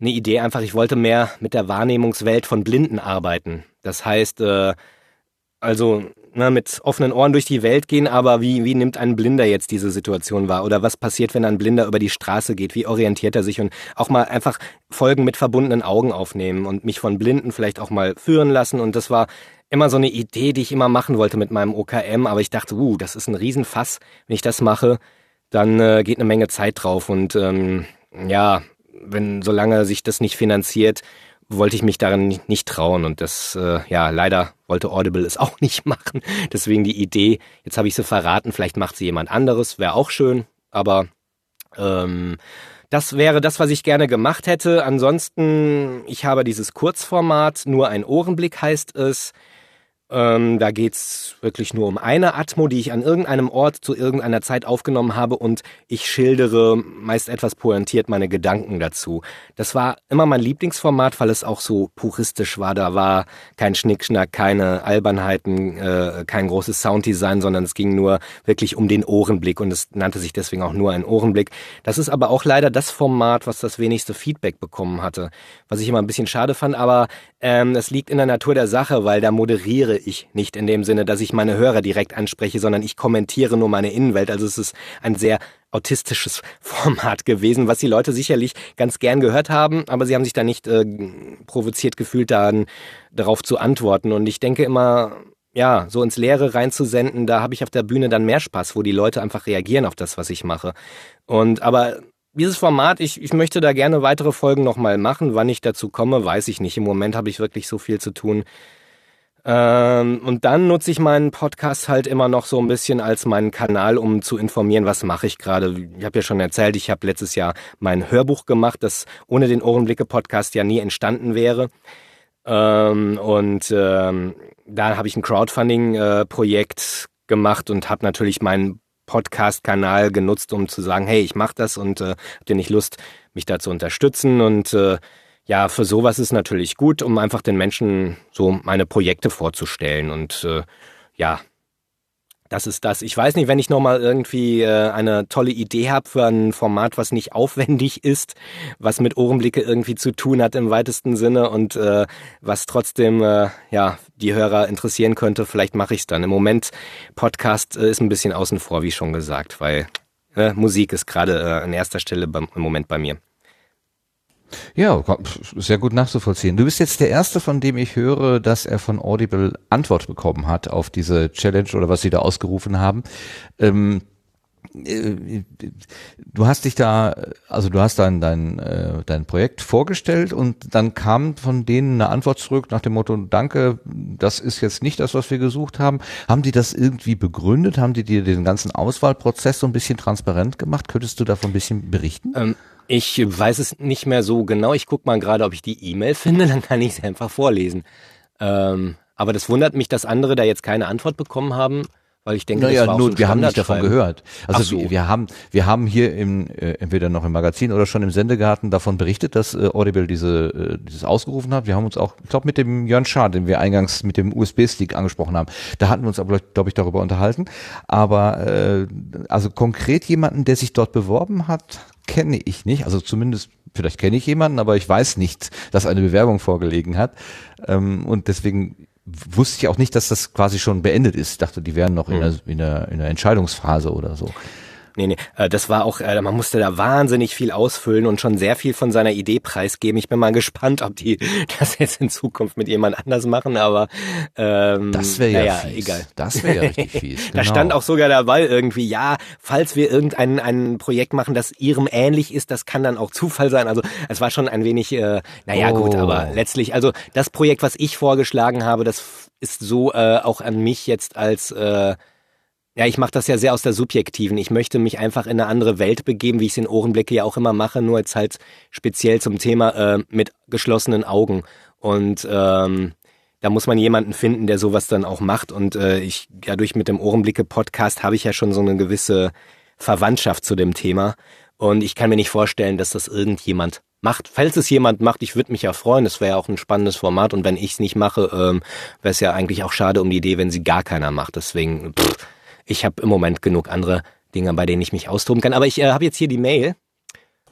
eine Idee einfach, ich wollte mehr mit der Wahrnehmungswelt von Blinden arbeiten. Das heißt, äh, also na, mit offenen Ohren durch die Welt gehen, aber wie, wie nimmt ein Blinder jetzt diese Situation wahr? Oder was passiert, wenn ein Blinder über die Straße geht? Wie orientiert er sich? Und auch mal einfach Folgen mit verbundenen Augen aufnehmen und mich von Blinden vielleicht auch mal führen lassen. Und das war immer so eine Idee, die ich immer machen wollte mit meinem OKM, aber ich dachte, uh, das ist ein Riesenfass. Wenn ich das mache, dann äh, geht eine Menge Zeit drauf. Und ähm, ja, wenn solange sich das nicht finanziert, wollte ich mich nicht, nicht trauen und das, äh, ja, leider wollte Audible es auch nicht machen. Deswegen die Idee, jetzt habe ich sie verraten, vielleicht macht sie jemand anderes, wäre auch schön, aber ähm, das wäre das, was ich gerne gemacht hätte. Ansonsten, ich habe dieses Kurzformat, nur ein Ohrenblick heißt es. Ähm, da geht's wirklich nur um eine Atmo, die ich an irgendeinem Ort zu irgendeiner Zeit aufgenommen habe und ich schildere meist etwas pointiert meine Gedanken dazu. Das war immer mein Lieblingsformat, weil es auch so puristisch war. Da war kein Schnickschnack, keine Albernheiten, äh, kein großes Sounddesign, sondern es ging nur wirklich um den Ohrenblick und es nannte sich deswegen auch nur ein Ohrenblick. Das ist aber auch leider das Format, was das wenigste Feedback bekommen hatte, was ich immer ein bisschen schade fand, aber ähm, es liegt in der Natur der Sache, weil da moderiere ich nicht in dem Sinne, dass ich meine Hörer direkt anspreche, sondern ich kommentiere nur meine Innenwelt. Also es ist ein sehr autistisches Format gewesen, was die Leute sicherlich ganz gern gehört haben, aber sie haben sich da nicht äh, provoziert gefühlt, dann darauf zu antworten. Und ich denke immer, ja, so ins Leere reinzusenden, da habe ich auf der Bühne dann mehr Spaß, wo die Leute einfach reagieren auf das, was ich mache. Und aber dieses Format, ich, ich möchte da gerne weitere Folgen nochmal machen. Wann ich dazu komme, weiß ich nicht. Im Moment habe ich wirklich so viel zu tun. Ähm, und dann nutze ich meinen Podcast halt immer noch so ein bisschen als meinen Kanal, um zu informieren, was mache ich gerade. Ich habe ja schon erzählt, ich habe letztes Jahr mein Hörbuch gemacht, das ohne den Ohrenblicke-Podcast ja nie entstanden wäre. Ähm, und ähm, da habe ich ein Crowdfunding-Projekt äh, gemacht und habe natürlich meinen Podcast-Kanal genutzt, um zu sagen, hey, ich mache das und äh, habt ihr nicht Lust, mich da zu unterstützen? Und äh, ja, für sowas ist natürlich gut, um einfach den Menschen so meine Projekte vorzustellen. Und äh, ja, das ist das. Ich weiß nicht, wenn ich nochmal irgendwie äh, eine tolle Idee habe für ein Format, was nicht aufwendig ist, was mit Ohrenblicke irgendwie zu tun hat im weitesten Sinne und äh, was trotzdem äh, ja die Hörer interessieren könnte, vielleicht mache ich es dann. Im Moment Podcast äh, ist ein bisschen außen vor, wie schon gesagt, weil äh, Musik ist gerade äh, an erster Stelle beim, im Moment bei mir. Ja, sehr gut nachzuvollziehen. Du bist jetzt der Erste, von dem ich höre, dass er von Audible Antwort bekommen hat auf diese Challenge oder was sie da ausgerufen haben. Ähm, äh, du hast dich da, also du hast dein, dein, äh, dein Projekt vorgestellt und dann kam von denen eine Antwort zurück nach dem Motto, danke, das ist jetzt nicht das, was wir gesucht haben. Haben die das irgendwie begründet? Haben die dir den ganzen Auswahlprozess so ein bisschen transparent gemacht? Könntest du davon ein bisschen berichten? Ähm ich weiß es nicht mehr so genau. Ich gucke mal gerade, ob ich die E-Mail finde, dann kann ich es einfach vorlesen. Ähm, aber das wundert mich, dass andere da jetzt keine Antwort bekommen haben, weil ich denke, naja, das war nur, auch so wir haben nicht davon gehört. Also so. wir haben wir haben hier im äh, entweder noch im Magazin oder schon im Sendegarten davon berichtet, dass äh, Audible diese äh, dieses ausgerufen hat. Wir haben uns auch, ich glaube, mit dem Jörn Schaar, den wir eingangs mit dem USB-Stick angesprochen haben, da hatten wir uns aber glaube ich darüber unterhalten. Aber äh, also konkret jemanden, der sich dort beworben hat, kenne ich nicht. Also zumindest, vielleicht kenne ich jemanden, aber ich weiß nicht, dass eine Bewerbung vorgelegen hat. Ähm, und deswegen wusste ich auch nicht, dass das quasi schon beendet ist. Ich dachte, die wären noch in, der, in, der, in der Entscheidungsphase oder so. Nee, nee, äh, das war auch, äh, man musste da wahnsinnig viel ausfüllen und schon sehr viel von seiner Idee preisgeben. Ich bin mal gespannt, ob die das jetzt in Zukunft mit jemand anders machen, aber ähm, das wäre ja naja, fies. egal. Das wäre ja richtig fies. Genau. Da stand auch sogar dabei irgendwie, ja, falls wir irgendein ein Projekt machen, das ihrem ähnlich ist, das kann dann auch Zufall sein. Also es war schon ein wenig, äh, naja Oh. gut, aber letztlich, also das Projekt, was ich vorgeschlagen habe, das ist so äh, auch an mich jetzt als äh, ja, ich mache das ja sehr aus der subjektiven. Ich möchte mich einfach in eine andere Welt begeben, wie ich es in Ohrenblicke ja auch immer mache, nur jetzt halt speziell zum Thema äh, mit geschlossenen Augen. Und ähm, da muss man jemanden finden, der sowas dann auch macht. Und äh, ich, ja, durch mit dem Ohrenblicke-Podcast habe ich ja schon so eine gewisse Verwandtschaft zu dem Thema. Und ich kann mir nicht vorstellen, dass das irgendjemand macht. Falls es jemand macht, ich würde mich ja freuen. Das wäre ja auch ein spannendes Format. Und wenn ich es nicht mache, ähm, wäre es ja eigentlich auch schade um die Idee, wenn sie gar keiner macht. Deswegen, pff, ich habe im Moment genug andere Dinge, bei denen ich mich austoben kann. Aber ich äh, habe jetzt hier die Mail.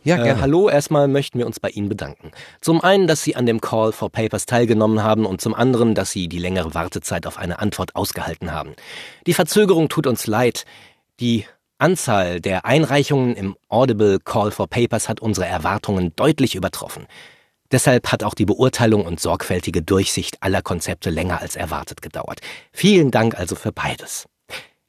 Ja, Äh, gerne. hallo, erstmal möchten wir uns bei Ihnen bedanken. Zum einen, dass Sie an dem Call for Papers teilgenommen haben und zum anderen, dass Sie die längere Wartezeit auf eine Antwort ausgehalten haben. Die Verzögerung tut uns leid. Die Anzahl der Einreichungen im Audible Call for Papers hat unsere Erwartungen deutlich übertroffen. Deshalb hat auch die Beurteilung und sorgfältige Durchsicht aller Konzepte länger als erwartet gedauert. Vielen Dank also für beides.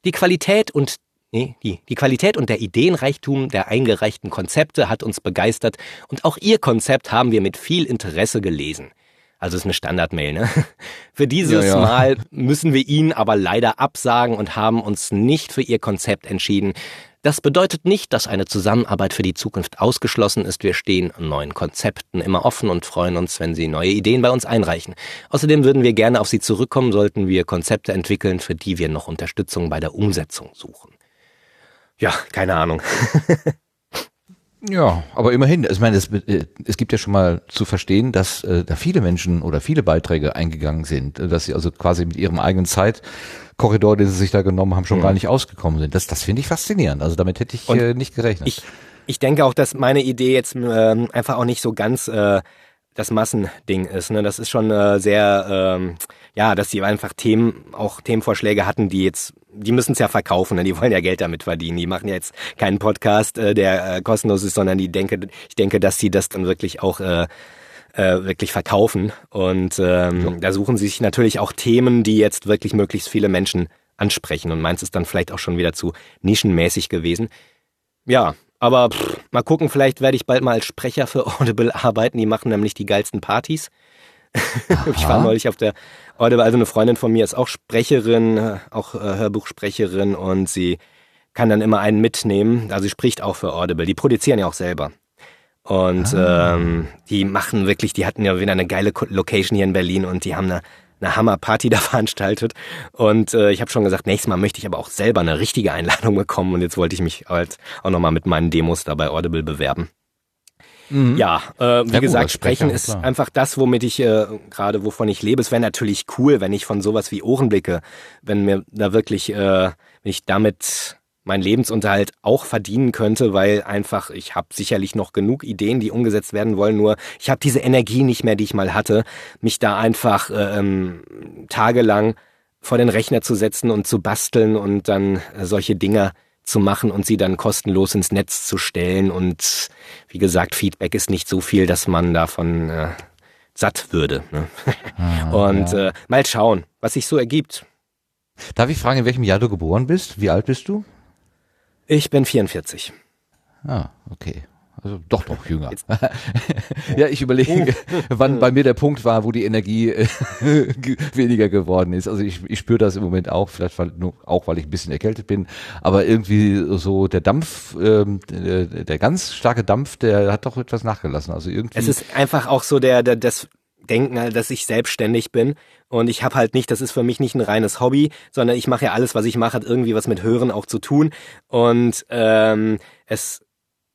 Die Qualität und nee, die, die Qualität und der Ideenreichtum der eingereichten Konzepte hat uns begeistert und auch Ihr Konzept haben wir mit viel Interesse gelesen. Also ist eine Standardmail, ne? Für dieses Ja, ja. Mal müssen wir Ihnen aber leider absagen und haben uns nicht für Ihr Konzept entschieden. Das bedeutet nicht, dass eine Zusammenarbeit für die Zukunft ausgeschlossen ist. Wir stehen neuen Konzepten immer offen und freuen uns, wenn Sie neue Ideen bei uns einreichen. Außerdem würden wir gerne auf Sie zurückkommen, sollten wir Konzepte entwickeln, für die wir noch Unterstützung bei der Umsetzung suchen. Ja, keine Ahnung. Ja, aber immerhin, ich meine, es, äh, es gibt ja schon mal zu verstehen, dass äh, da viele Menschen oder viele Beiträge eingegangen sind, äh, dass sie also quasi mit ihrem eigenen Zeitkorridor, den sie sich da genommen haben, schon gar nicht ausgekommen sind. Das, das finde ich faszinierend. Also damit hätte ich Und äh, nicht gerechnet. Ich, ich denke auch, dass meine Idee jetzt ähm, einfach auch nicht so ganz äh, das Massending ist. Ne? Das ist schon äh, sehr, ähm, ja, dass sie einfach Themen, auch Themenvorschläge hatten, die jetzt, die müssen es ja verkaufen, ne? die wollen ja Geld damit verdienen. Die machen ja jetzt keinen Podcast, äh, der äh, kostenlos ist, sondern die denke, ich denke, dass sie das dann wirklich auch äh, äh, wirklich verkaufen. Und ähm, da suchen sie sich natürlich auch Themen, die jetzt wirklich möglichst viele Menschen ansprechen. Und meins ist dann vielleicht auch schon wieder zu nischenmäßig gewesen. Ja, aber pff, mal gucken, vielleicht werde ich bald mal als Sprecher für Audible arbeiten. Die machen nämlich die geilsten Partys. ich war neulich auf der Audible, also eine Freundin von mir ist auch Sprecherin, äh, auch äh, Hörbuchsprecherin und sie kann dann immer einen mitnehmen. Also sie spricht auch für Audible. Die produzieren ja auch selber. Und ah. ähm, die machen wirklich, die hatten ja wieder eine geile Location hier in Berlin und die haben eine, eine Hammerparty da veranstaltet. Und äh, ich habe schon gesagt, nächstes Mal möchte ich aber auch selber eine richtige Einladung bekommen. Und jetzt wollte ich mich halt auch nochmal mit meinen Demos da bei Audible bewerben. Mhm. Ja, äh, wie ja, gesagt, gut, Sprechen ist klar. einfach das, womit ich äh, gerade, wovon ich lebe. Es wäre natürlich cool, wenn ich von sowas wie Ohrenblicke, wenn mir da wirklich, äh, wenn ich damit meinen Lebensunterhalt auch verdienen könnte, weil einfach ich habe sicherlich noch genug Ideen, die umgesetzt werden wollen, nur ich habe diese Energie nicht mehr, die ich mal hatte, mich da einfach äh, ähm, tagelang vor den Rechner zu setzen und zu basteln und dann solche Dinge zu machen und sie dann kostenlos ins Netz zu stellen. Und wie gesagt, Feedback ist nicht so viel, dass man davon äh, satt würde. Ne? Ah, und ja. äh, mal schauen, was sich so ergibt. Darf ich fragen, in welchem Jahr du geboren bist? Wie alt bist du? Ich bin 44. Ah, okay. Also doch noch jünger. ja, ich überlege, wann bei mir der Punkt war, wo die Energie äh, weniger geworden ist. Also ich, ich spüre das im Moment auch, vielleicht weil, nur, auch weil ich ein bisschen erkältet bin, aber irgendwie so der Dampf, ähm, der, der ganz starke Dampf, der hat doch etwas nachgelassen. Also irgendwie. Es ist einfach auch so der, der das Denken, dass ich selbstständig bin und ich habe halt nicht, das ist für mich nicht ein reines Hobby, sondern ich mache ja alles, was ich mache, hat irgendwie was mit Hören auch zu tun und ähm, es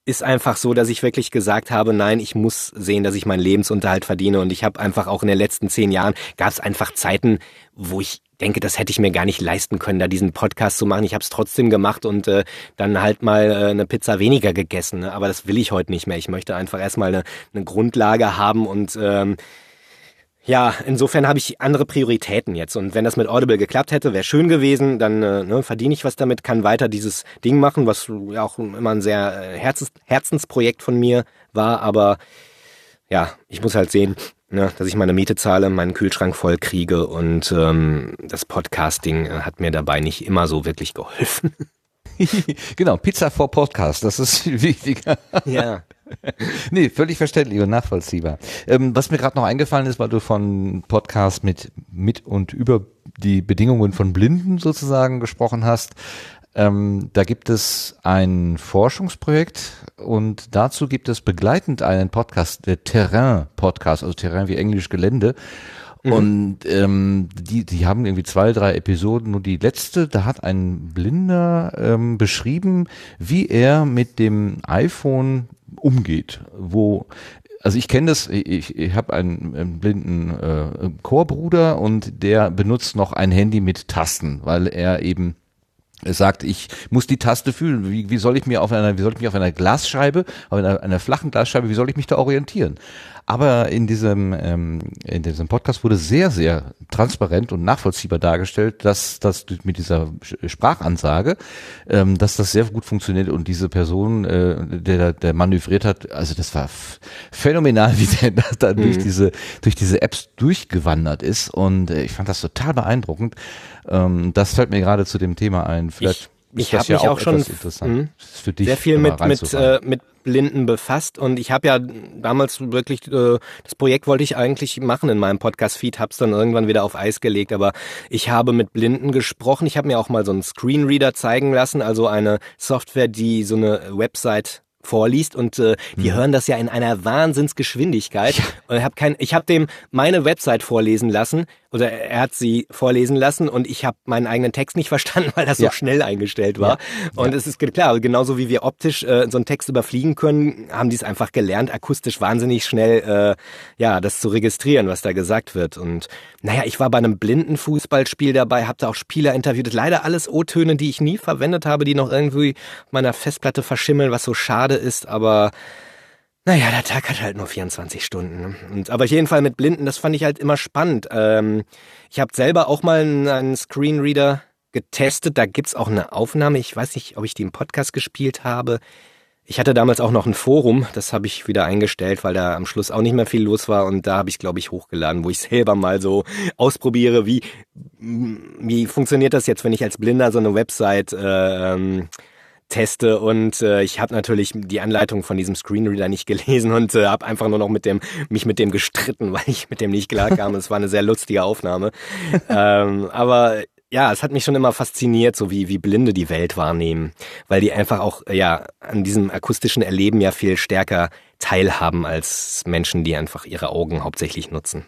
ist einfach so, dass ich wirklich gesagt habe, nein, ich muss sehen, dass ich meinen Lebensunterhalt verdiene. Und ich habe einfach auch in den letzten zehn Jahren gab es einfach Zeiten, wo ich denke, das hätte ich mir gar nicht leisten können, da diesen Podcast zu machen. Ich habe es trotzdem gemacht und äh, dann halt mal äh, eine Pizza weniger gegessen. Ne? Aber das will ich heute nicht mehr. Ich möchte einfach erstmal eine, eine Grundlage haben und ähm, ja, insofern habe ich andere Prioritäten jetzt. Und wenn das mit Audible geklappt hätte, wäre schön gewesen. Dann äh, ne, verdiene ich was damit, kann weiter dieses Ding machen, was ja auch immer ein sehr äh, Herzens Herzensprojekt von mir war. Aber ja, ich muss halt sehen, ne, dass ich meine Miete zahle, meinen Kühlschrank voll kriege. Und ähm, das Podcasting äh, hat mir dabei nicht immer so wirklich geholfen. genau, Pizza vor Podcast, das ist viel wichtiger. Ja. nee, völlig verständlich und nachvollziehbar. Ähm, was mir gerade noch eingefallen ist, weil du von Podcast mit, mit und über die Bedingungen von Blinden sozusagen gesprochen hast. Ähm, da gibt es ein Forschungsprojekt und dazu gibt es begleitend einen Podcast, der Terrain-Podcast, also Terrain wie Englisch Gelände. Mhm. Und ähm, die, die haben irgendwie zwei, drei Episoden. Nur die letzte, da hat ein Blinder ähm, beschrieben, wie er mit dem iPhone umgeht, wo also ich kenne das, ich, ich habe einen, einen blinden äh, Chorbruder und der benutzt noch ein Handy mit Tasten, weil er eben er sagt, ich muss die Taste fühlen. Wie, wie soll ich mir auf einer, wie soll ich mich auf einer Glasscheibe, auf einer, einer flachen Glasscheibe, wie soll ich mich da orientieren? Aber in diesem, ähm, in diesem Podcast wurde sehr, sehr transparent und nachvollziehbar dargestellt, dass das mit dieser Sprachansage, ähm, dass das sehr gut funktioniert und diese Person, äh, der, der manövriert hat, also das war phänomenal, wie der da mhm. durch diese, durch diese Apps durchgewandert ist und äh, ich fand das total beeindruckend. Ähm, das fällt mir gerade zu dem Thema ein. Vielleicht ich, ich habe mich auch, auch schon hm, sehr viel mit mit äh, mit Blinden befasst und ich habe ja damals wirklich äh, das Projekt wollte ich eigentlich machen in meinem Podcast Feed, hab's dann irgendwann wieder auf Eis gelegt, aber ich habe mit Blinden gesprochen. Ich habe mir auch mal so einen Screenreader zeigen lassen, also eine Software, die so eine Website vorliest und äh, die mhm. hören das ja in einer Wahnsinnsgeschwindigkeit. Ja. Und ich habe kein, ich habe dem meine Website vorlesen lassen oder er hat sie vorlesen lassen und ich habe meinen eigenen Text nicht verstanden, weil das ja. so schnell eingestellt war. Ja. Und es ist klar, genauso wie wir optisch äh, so einen Text überfliegen können, haben die es einfach gelernt, akustisch wahnsinnig schnell äh, ja das zu registrieren, was da gesagt wird. Und naja, ich war bei einem blinden Fußballspiel dabei, habe da auch Spieler interviewt. Leider alles O-Töne, die ich nie verwendet habe, die noch irgendwie meiner Festplatte verschimmeln, was so schade ist, aber naja, der Tag hat halt nur 24 Stunden. Ne? Und, aber auf jeden Fall mit Blinden, das fand ich halt immer spannend. Ähm, ich habe selber auch mal einen, Screenreader getestet. Da gibt's auch eine Aufnahme. Ich weiß nicht, ob ich die im Podcast gespielt habe. Ich hatte damals auch noch ein Forum, das habe ich wieder eingestellt, weil da am Schluss auch nicht mehr viel los war und da habe ich, glaube ich, hochgeladen, wo ich selber mal so ausprobiere, wie, wie funktioniert das jetzt, wenn ich als Blinder so eine Website äh, teste und äh, ich habe natürlich die Anleitung von diesem Screenreader nicht gelesen und äh, habe einfach nur noch mit dem mich mit dem gestritten, weil ich mit dem nicht klarkam. Es war eine sehr lustige Aufnahme. ähm, aber ja, es hat mich schon immer fasziniert, so wie, wie Blinde die Welt wahrnehmen, weil die einfach auch ja an diesem akustischen Erleben ja viel stärker teilhaben als Menschen, die einfach ihre Augen hauptsächlich nutzen.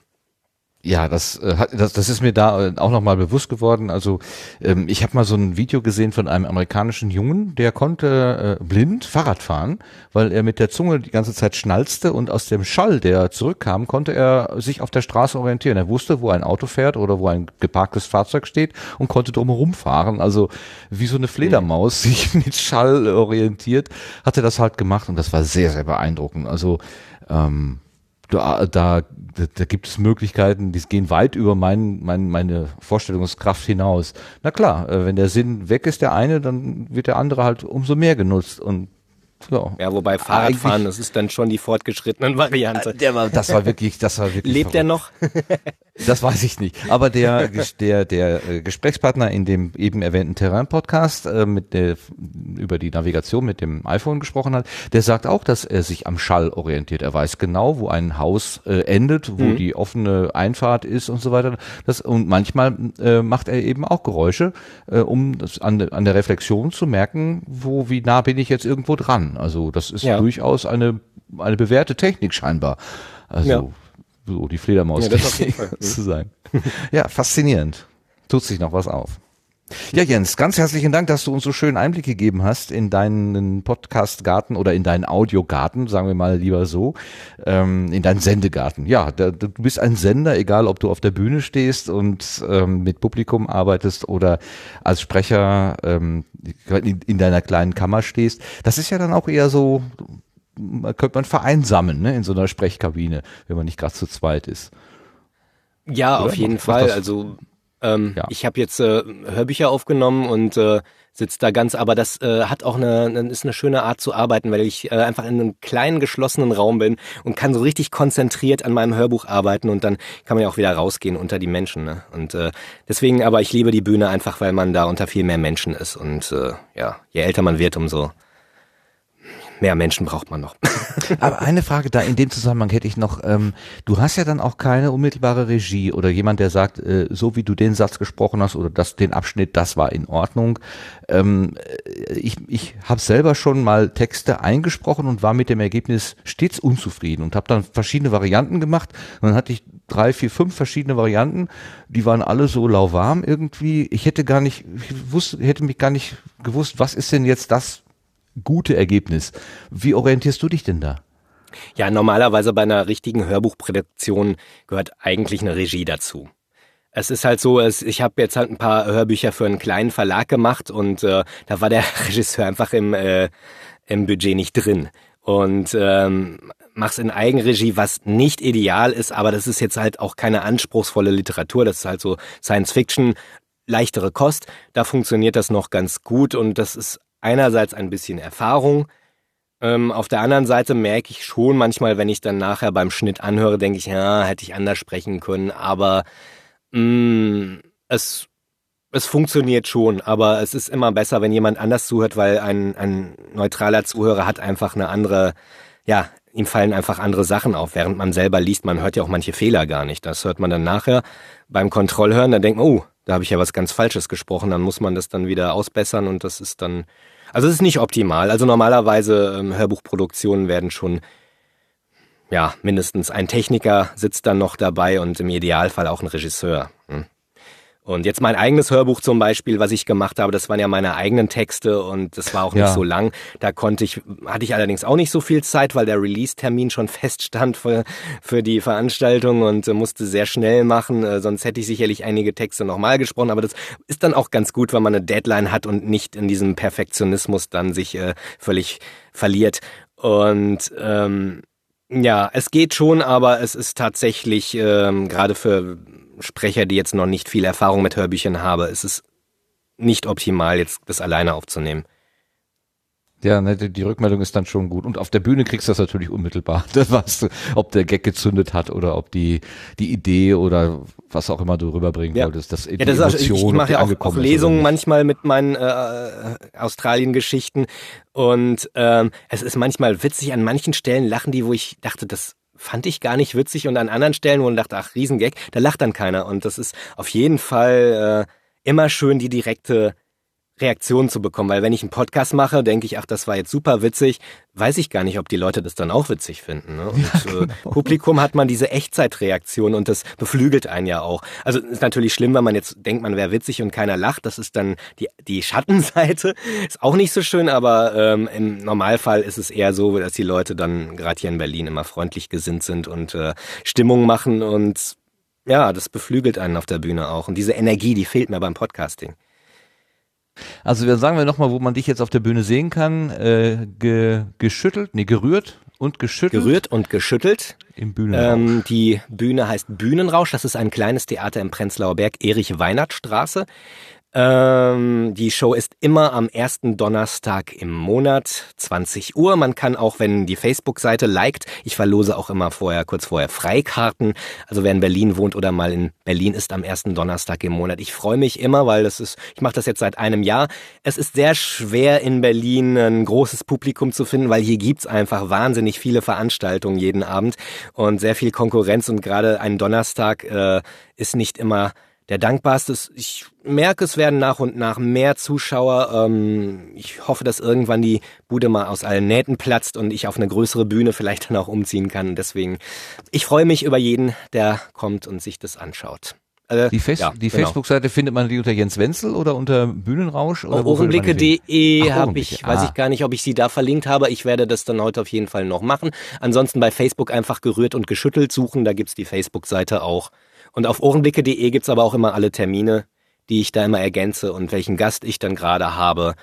Ja, das, äh, hat, das, das ist mir da äh, auch nochmal bewusst geworden. Also ähm, ich habe mal so ein Video gesehen von einem amerikanischen Jungen, der konnte äh, blind Fahrrad fahren, weil er mit der Zunge die ganze Zeit schnalzte und aus dem Schall, der zurückkam, konnte er sich auf der Straße orientieren. Er wusste, wo ein Auto fährt oder wo ein geparktes Fahrzeug steht und konnte drumherum fahren. Also wie so eine Fledermaus sich mit Schall orientiert, hat er das halt gemacht und das war sehr, sehr beeindruckend. Also ähm, da, da, da gibt es Möglichkeiten, die gehen weit über mein, mein, meine Vorstellungskraft hinaus. Na klar, äh, wenn der Sinn weg ist, der eine, dann wird der andere halt umso mehr genutzt und ja. ja, wobei Fahrradfahren, das ist dann schon die fortgeschrittene Variante. Äh, der das war wirklich, das war wirklich. Lebt er noch? das weiß ich nicht. Aber der, der, der äh, Gesprächspartner in dem eben erwähnten Terrain-Podcast äh, mit der, über die Navigation mit dem iPhone gesprochen hat, der sagt auch, dass er sich am Schall orientiert. Er weiß genau, wo ein Haus äh, endet, wo mhm. die offene Einfahrt ist und so weiter. Das, und manchmal macht er eben auch Geräusche, um das an, an der Reflexion zu merken, wo, wie nah bin ich jetzt irgendwo dran. Also das ist ja. durchaus eine, eine bewährte Technik scheinbar. Also ja. so die Fledermaus ja, zu sein. ja, faszinierend. Tut sich noch was auf. Ja, Jens, ganz herzlichen Dank, dass du uns so schön Einblick gegeben hast in deinen Podcast-Garten oder in deinen Audiogarten, sagen wir mal lieber so, ähm, in deinen Sendegarten. Ja, da, du bist ein Sender, egal ob du auf der Bühne stehst und ähm, mit Publikum arbeitest oder als Sprecher ähm, in, in deiner kleinen Kammer stehst. Das ist ja dann auch eher so, könnte man vereinsamen ne, in so einer Sprechkabine, wenn man nicht gerade zu zweit ist. Ja, Oder? auf jeden Fall. Also ähm, ja. Ich habe jetzt äh, Hörbücher aufgenommen und äh, sitze da ganz, aber das äh, hat auch eine, eine, ist eine schöne Art zu arbeiten, weil ich äh, einfach in einem kleinen geschlossenen Raum bin und kann so richtig konzentriert an meinem Hörbuch arbeiten und dann kann man ja auch wieder rausgehen unter die Menschen. Ne? Und äh, deswegen, aber ich liebe die Bühne einfach, weil man da unter viel mehr Menschen ist und äh, ja, je älter man wird, umso mehr Menschen braucht man noch. Aber eine Frage da in dem Zusammenhang hätte ich noch. Ähm, du hast ja dann auch keine unmittelbare Regie oder jemand, der sagt, äh, so wie du den Satz gesprochen hast oder das, den Abschnitt, das war in Ordnung. Ähm, äh, ich ich habe selber schon mal Texte eingesprochen und war mit dem Ergebnis stets unzufrieden und habe dann verschiedene Varianten gemacht. Und dann hatte ich drei, vier, fünf verschiedene Varianten. Die waren alle so lauwarm irgendwie. Ich hätte gar nicht, ich wusste, hätte mich gar nicht gewusst, was ist denn jetzt das, gute Ergebnis. Wie orientierst du dich denn da? Ja, normalerweise bei einer richtigen Hörbuchproduktion gehört eigentlich eine Regie dazu. Es ist halt so, es, ich habe jetzt halt ein paar Hörbücher für einen kleinen Verlag gemacht und äh, da war der Regisseur einfach im, äh, im Budget nicht drin. Und ähm, mach's in Eigenregie, was nicht ideal ist, aber das ist jetzt halt auch keine anspruchsvolle Literatur, das ist halt so Science Fiction, leichtere Kost. Da funktioniert das noch ganz gut und das ist einerseits ein bisschen Erfahrung. Ähm, auf der anderen Seite merke ich schon manchmal, wenn ich dann nachher beim Schnitt anhöre, denke ich, ja, hätte ich anders sprechen können. Aber mh, mm, es, es funktioniert schon. Aber es ist immer besser, wenn jemand anders zuhört, weil ein, ein neutraler Zuhörer hat einfach eine andere, ja, ihm fallen einfach andere Sachen auf, während man selber liest. Man hört ja auch manche Fehler gar nicht. Das hört man dann nachher beim Kontrollhören. Dann denkt man, oh, da habe ich ja was ganz Falsches gesprochen. Dann muss man das dann wieder ausbessern und das ist dann also es ist nicht optimal. Also normalerweise ähm, Hörbuchproduktionen werden schon ja mindestens ein Techniker sitzt dann noch dabei und im Idealfall auch ein Regisseur. Hm. Und jetzt mein eigenes Hörbuch zum Beispiel, was ich gemacht habe, das waren ja meine eigenen Texte und das war auch ja. nicht so lang. Da konnte ich, hatte ich allerdings auch nicht so viel Zeit, weil der Release-Termin schon feststand für, für die Veranstaltung und äh, musste sehr schnell machen. Äh, sonst hätte ich sicherlich einige Texte nochmal gesprochen. Aber das ist dann auch ganz gut, wenn man eine Deadline hat und nicht in diesem Perfektionismus dann sich äh, völlig verliert. Und ähm, ja, es geht schon, aber es ist tatsächlich ähm, gerade für Sprecher, die jetzt noch nicht viel Erfahrung mit Hörbüchern haben, ist es nicht optimal, jetzt das alleine aufzunehmen. Ja, ne, die, Rückmeldung ist dann schon gut. Und auf der Bühne kriegst du das natürlich unmittelbar. Da weißt du, ob der Gag gezündet hat oder ob die, die Idee oder was auch immer du rüberbringen Ja. wolltest. Das, Ja, das ist auch, ich, ich mache ja auch, auch Lesungen manchmal mit meinen äh, Australien-Geschichten und ähm, es ist manchmal witzig, an manchen Stellen lachen die, wo ich dachte, das fand ich gar nicht witzig. Und an anderen Stellen, wo man dachte, ach, Riesengag, da lacht dann keiner. Und das ist auf jeden Fall äh, immer schön, die direkte Reaktion zu bekommen, weil wenn ich einen Podcast mache, denke ich, ach, das war jetzt super witzig, weiß ich gar nicht, ob die Leute das dann auch witzig finden. Ne? Und äh, Publikum hat man diese Echtzeitreaktion und das beflügelt einen ja auch. Also ist natürlich schlimm, wenn man jetzt denkt, man wäre witzig und keiner lacht. Das ist dann die, die Schattenseite. Ist auch nicht so schön, aber ähm, im Normalfall ist es eher so, dass die Leute dann gerade hier in Berlin immer freundlich gesinnt sind und äh, Stimmung machen und ja, das beflügelt einen auf der Bühne auch. Und diese Energie, die fehlt mir beim Podcasting. Also wir sagen wir nochmal, wo man dich jetzt auf der Bühne sehen kann. Äh, ge, geschüttelt, nee, gerührt und geschüttelt. Gerührt und geschüttelt. Im Bühnenrausch. Ähm, die Bühne heißt Bühnenrausch. Das ist ein kleines Theater im Prenzlauer Berg, Erich-Weinert-Straße. Ähm, die Show ist immer am ersten Donnerstag im Monat, 20 Uhr. Man kann auch, wenn die Facebook-Seite liked, ich verlose auch immer vorher, kurz vorher Freikarten. Also wer in Berlin wohnt oder mal in Berlin ist am ersten Donnerstag im Monat. Ich freue mich immer, weil das ist, ich mache das jetzt seit einem Jahr. Es ist sehr schwer in Berlin ein großes Publikum zu finden, weil hier gibt's einfach wahnsinnig viele Veranstaltungen jeden Abend und sehr viel Konkurrenz und gerade ein Donnerstag äh, ist nicht immer der dankbarste. Ich merke, es werden nach und nach mehr Zuschauer. Ähm, ich hoffe, dass irgendwann die Bude mal aus allen Nähten platzt und ich auf eine größere Bühne vielleicht dann auch umziehen kann. Deswegen, ich freue mich über jeden, der kommt und sich das anschaut. Äh, Die, Face ja, die genau. Facebook-Seite findet man die unter Jens Wenzel oder unter Bühnenrausch? Oder? Ohrenblicke.de habe ich, weiß Ah. ich gar nicht, ob ich sie da verlinkt habe. Ich werde das dann heute auf jeden Fall noch machen. Ansonsten bei Facebook einfach gerührt und geschüttelt suchen, da gibt's die Facebook-Seite auch. Und auf ohrenblicke.de gibt's aber auch immer alle Termine, die ich da immer ergänze und welchen Gast ich dann gerade habe.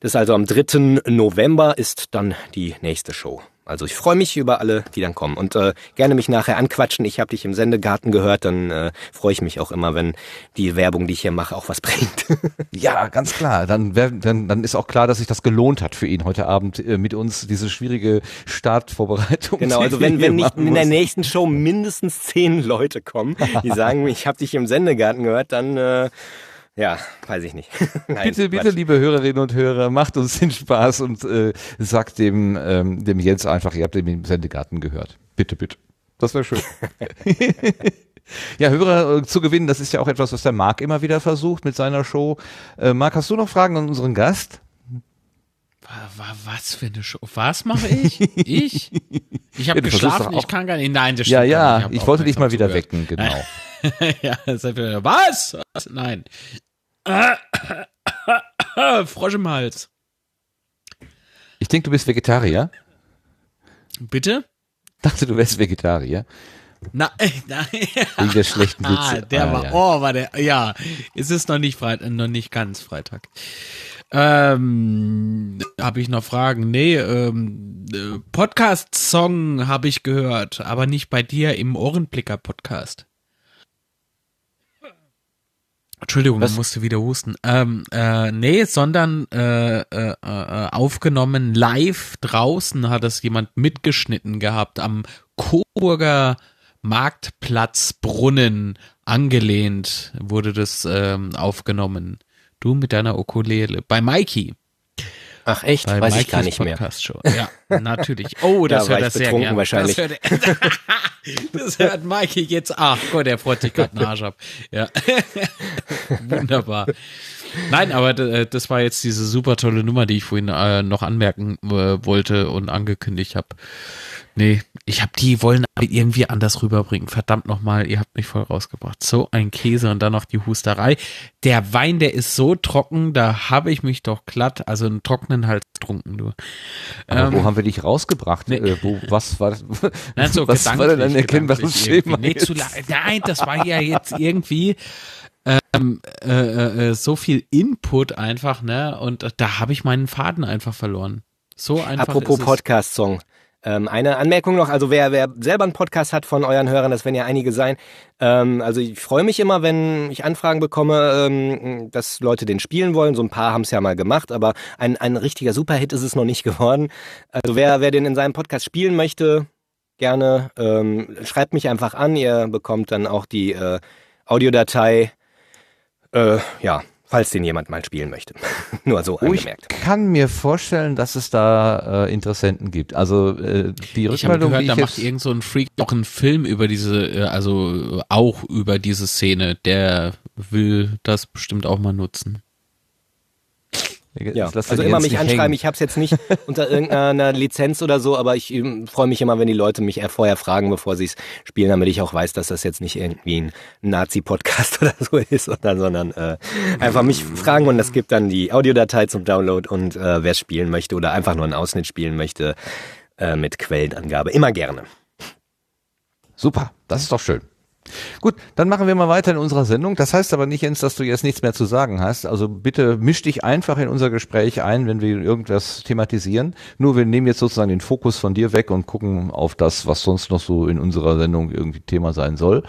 Das ist also am 3. November ist dann die nächste Show. Also ich freue mich über alle, die dann kommen. Und äh, gerne mich nachher anquatschen. Ich habe dich im Sendegarten gehört, dann äh, freue ich mich auch immer, wenn die Werbung, die ich hier mache, auch was bringt. Ja, ganz klar. Dann, dann, dann ist auch klar, dass sich das gelohnt hat für ihn heute Abend äh, mit uns diese schwierige Startvorbereitung. Genau, also wenn, wenn nicht in der nächsten Show mindestens zehn Leute kommen, die sagen, ich habe dich im Sendegarten gehört, dann äh, ja, weiß ich nicht. Nein, Bitte, bitte, Quatsch. liebe Hörerinnen und Hörer, macht uns den Spaß und äh, sagt dem, ähm, dem Jens einfach, ihr habt den im Sendegarten gehört. Bitte, bitte. Das wäre schön. ja, Hörer äh, zu gewinnen, das ist ja auch etwas, was der Marc immer wieder versucht mit seiner Show. Äh, Marc, hast du noch Fragen an unseren Gast? Wa- wa- Was für eine Show? Was mache ich? Ich? Ich habe Ja, geschlafen, ich kann gar nicht. Nein, das Ja, stimmt gar ja, nicht. ich hab wollte dich mal wieder aufmerksam wecken, genau. ja, das ist wieder, was? was? Nein. Frosch im Hals. Ich denke, du bist Vegetarier. Bitte? Dachte, du wärst Vegetarier. Na, nein. Wegen der schlechten Witze. Ah, der Ah, war, ja. oh, war der, ja, es ist noch nicht Freitag, noch nicht ganz Freitag. Ähm, habe ich noch Fragen? Nee, ähm, äh, Podcast-Song habe ich gehört, aber nicht bei dir im Ohrenblicker-Podcast. Entschuldigung, Was? musste wieder husten. Ähm, äh, nee, sondern äh, äh, äh, aufgenommen live draußen hat es jemand mitgeschnitten gehabt am Coburger Marktplatz Brunnen angelehnt wurde das ähm, aufgenommen. Du mit deiner Ukulele bei Mikey. Ach echt, Bei weiß ich Mikeys gar nicht mehr. Podcast Show. Ja, natürlich. Oh, das Ja, hört er ich sehr gerne. wahrscheinlich. Das hört, das hört Mikey jetzt. Ach Gott, der freut sich gerade einen Arsch ab. Ja. Wunderbar. Nein, aber äh, das war jetzt diese super tolle Nummer, die ich vorhin äh, noch anmerken äh, wollte und angekündigt habe. Nee, ich habe die wollen aber irgendwie anders rüberbringen. Verdammt nochmal, ihr habt mich voll rausgebracht. So ein Käse und dann noch die Husterei. Der Wein, der ist so trocken, da habe ich mich doch glatt, also einen trockenen Hals getrunken, du. Aber Ähm, wo haben wir dich rausgebracht? nee. Äh, wo, was war das? Nein, so was war denn ein erkennbares Schema? Nee, zu Nein, das war ja jetzt irgendwie ähm, äh, äh, äh, so viel Input einfach, ne? Und da habe ich meinen Faden einfach verloren. So einfach Apropos. Podcast-Song. Ähm, eine Anmerkung noch, also wer, wer selber einen Podcast hat von euren Hörern, das werden ja einige sein. Ähm, also ich freue mich immer, wenn ich Anfragen bekomme, ähm, dass Leute den spielen wollen. So ein paar haben es ja mal gemacht, aber ein, ein richtiger Superhit ist es noch nicht geworden. Also wer, wer den in seinem Podcast spielen möchte, gerne ähm, schreibt mich einfach an. Ihr bekommt dann auch die äh, Audiodatei. Äh, ja, falls den jemand mal spielen möchte. Nur so Oh, ich angemerkt. kann mir vorstellen, dass es da äh, Interessenten gibt. Also äh, die Ich habe Rückmeldung, gehört, die da ich macht irgend so ein Freak auch einen Film über diese, äh, also auch über diese Szene. Der will das bestimmt auch mal nutzen. Ja, also immer mich anschreiben. hängen. Ich habe es jetzt nicht unter irgendeiner Lizenz oder so, aber ich freue mich immer, wenn die Leute mich vorher fragen, bevor sie es spielen, damit ich auch weiß, dass das jetzt nicht irgendwie ein Nazi-Podcast oder so ist, sondern, sondern äh, einfach mich fragen und es gibt dann die Audiodatei zum Download und äh, wer es spielen möchte oder einfach nur einen Ausschnitt spielen möchte äh, mit Quellenangabe. Immer gerne. Super, das ist doch schön. Gut, dann machen wir mal weiter in unserer Sendung. Das heißt aber nicht, Jens, dass du jetzt nichts mehr zu sagen hast. Also bitte misch dich einfach in unser Gespräch ein, wenn wir irgendwas thematisieren. Nur wir nehmen jetzt sozusagen den Fokus von dir weg und gucken auf das, was sonst noch so in unserer Sendung irgendwie Thema sein soll.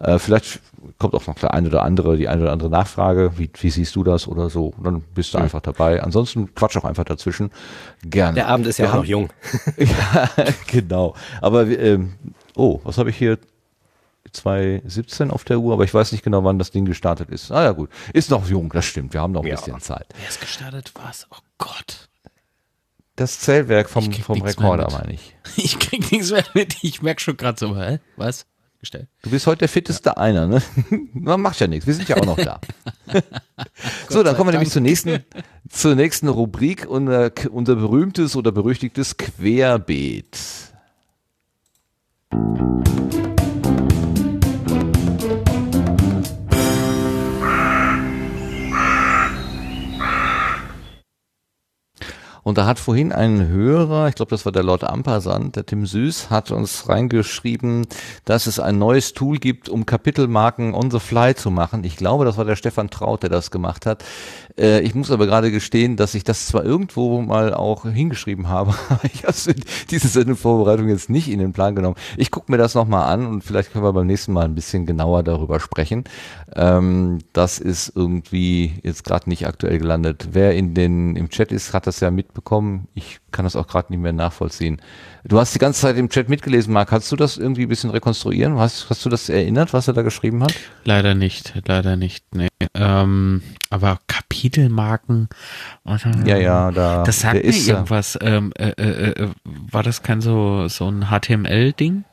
Äh, vielleicht kommt auch noch der eine oder andere, die eine oder andere Nachfrage. Wie, wie siehst du das oder so? Und dann bist du einfach dabei. Ansonsten quatsch auch einfach dazwischen. Gerne. Der Abend ist ja Wir auch noch jung. ja, genau. Aber ähm, oh, was habe ich hier? 2017 auf der Uhr, aber ich weiß nicht genau, wann das Ding gestartet ist. Ah ja gut, ist noch jung, das stimmt. Wir haben noch ein Ja. bisschen Zeit. Wer ist gestartet? Was? Oh Gott. Das Zählwerk vom, vom Rekorder, meine ich. Ich krieg nichts mehr mit. Ich merk schon gerade so, hä? Was? Gestellt. Du bist heute der fitteste einer, ne? Man macht ja nichts. Wir sind ja auch noch da. so, dann kommen wir nämlich zur nächsten, zur nächsten Rubrik, unser, unser berühmtes oder berüchtigtes Querbeet. Und da hat vorhin ein Hörer, ich glaube, das war der Lord Ampersand, der Tim Süß, hat uns reingeschrieben, dass es ein neues Tool gibt, um Kapitelmarken on the fly zu machen. Ich glaube, das war der Stefan Traut, der das gemacht hat. Äh, ich muss aber gerade gestehen, dass ich das zwar irgendwo mal auch hingeschrieben habe, aber ich habe diese Sendevorbereitung jetzt nicht in den Plan genommen. Ich gucke mir das nochmal an und vielleicht können wir beim nächsten Mal ein bisschen genauer darüber sprechen. Ähm, das ist irgendwie jetzt gerade nicht aktuell gelandet. Wer in den im Chat ist, hat das ja mitbekommen. Ich kann das auch gerade nicht mehr nachvollziehen. Du hast die ganze Zeit im Chat mitgelesen, Marc. Kannst du das irgendwie ein bisschen rekonstruieren? Hast, hast du das erinnert, was er da geschrieben hat? Leider nicht, leider nicht, nee. Ähm, aber Kapitelmarken. mal. Ja, ja, da. Das sagt mir ist ja. irgendwas. Ähm, äh, äh, äh, war das kein so, so ein HTML-Ding?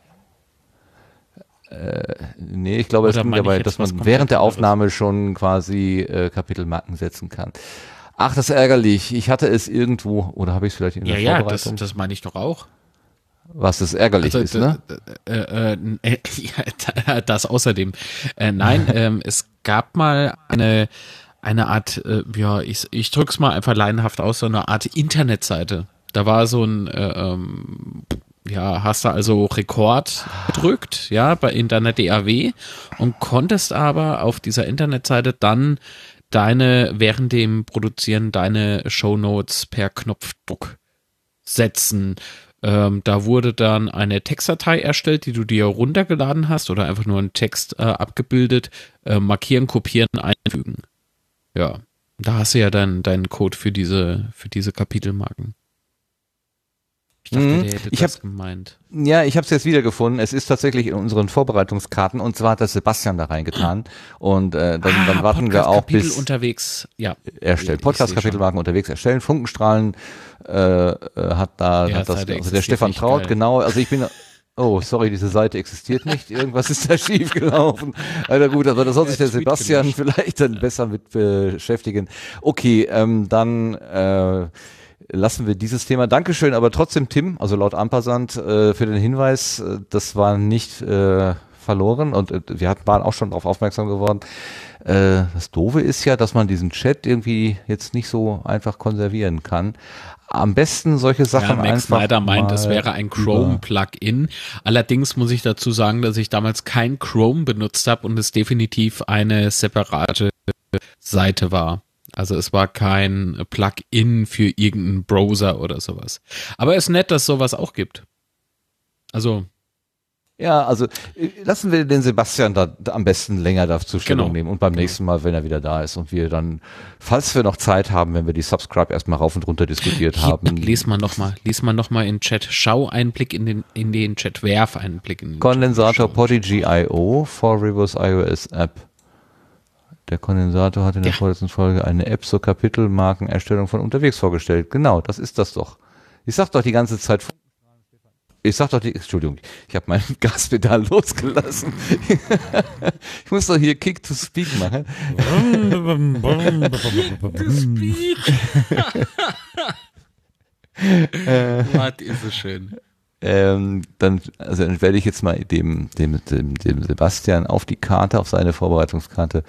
Nee, ich glaube, es ging dabei, dass man während der? Aufnahme schon quasi äh, Kapitelmarken setzen kann. Ach, das ist ärgerlich. Ich hatte es irgendwo, oder habe ich es vielleicht in Ja, der ja, das, Vorbereitung? das meine ich doch auch. was das ärgerlich ist, ne? äh, äh, äh, ja, das außerdem. Äh, nein, ähm, es gab mal eine eine Art, äh, ja, ich, ich drück's mal einfach laienhaft aus, so eine Art Internetseite. Da war so ein, äh, ähm, ja, hast du also Rekord gedrückt, ja, bei in deiner DAW und konntest aber auf dieser Internetseite dann deine, während dem Produzieren, deine Shownotes per Knopfdruck setzen. Ähm, da wurde dann eine Textdatei erstellt, die du dir runtergeladen hast oder einfach nur einen Text äh, abgebildet, äh, markieren, kopieren, einfügen. Ja, da hast du ja dann deinen Code für diese für diese Kapitelmarken. Ich dachte, Mhm. der hätte Ich das hab- gemeint. Ja, ich habe es jetzt wiedergefunden. Es ist tatsächlich in unseren Vorbereitungskarten und zwar hat das Sebastian da reingetan und äh, dann, dann warten wir auch Ah, bis unterwegs. Ja, erstellt. Ich- ich Podcast seh schon. Kapitelmarken unterwegs erstellen. Funkenstrahlen äh, äh, hat da Ja, hat das, also der Stefan Traut, geil. genau. Also ich bin Oh, sorry, diese Seite existiert nicht. Irgendwas ist da schief gelaufen. Na gut, aber da soll sich der Sebastian vielleicht dann besser mit beschäftigen. Okay, ähm, dann äh, lassen wir dieses Thema. Dankeschön, aber trotzdem Tim, also laut Ampersand, äh, für den Hinweis, äh, das war nicht äh, verloren und äh, wir hatten, waren auch schon darauf aufmerksam geworden. Äh, das Doofe ist ja, dass man diesen Chat irgendwie jetzt nicht so einfach konservieren kann. Am besten solche Sachen ja, Max einfach Snyder meint, es wäre ein Chrome-Plugin. Allerdings muss ich dazu sagen, dass ich damals kein Chrome benutzt habe und es definitiv eine separate Seite war. Also es war kein Plugin für irgendeinen Browser oder sowas. Aber es ist nett, dass sowas auch gibt. Also, Ja, also äh, lassen wir den Sebastian da, da am besten länger dazu Stellung Genau. nehmen und beim nächsten Mal, wenn er wieder da ist und wir dann, falls wir noch Zeit haben, wenn wir die Subscribe erstmal rauf und runter diskutiert hier, haben, lies mal nochmal, lies mal noch mal in den Chat. Schau einen Blick in den, in den Chat, werf einen Blick in den Kondensator Chat. Podigy IO for Rivers iOS App. Der Kondensator hat in der Ja. vorletzten Folge eine App zur Kapitelmarkenerstellung von unterwegs vorgestellt. Genau, das ist das doch. Ich sag doch die ganze Zeit. Ich sag doch die, Entschuldigung, ich habe mein Gaspedal losgelassen. ich muss doch hier Kick to Speak machen. Was ist es schön. Ähm, dann, also dann werde ich jetzt mal dem, dem, dem, dem Sebastian auf die Karte, auf seine Vorbereitungskarte,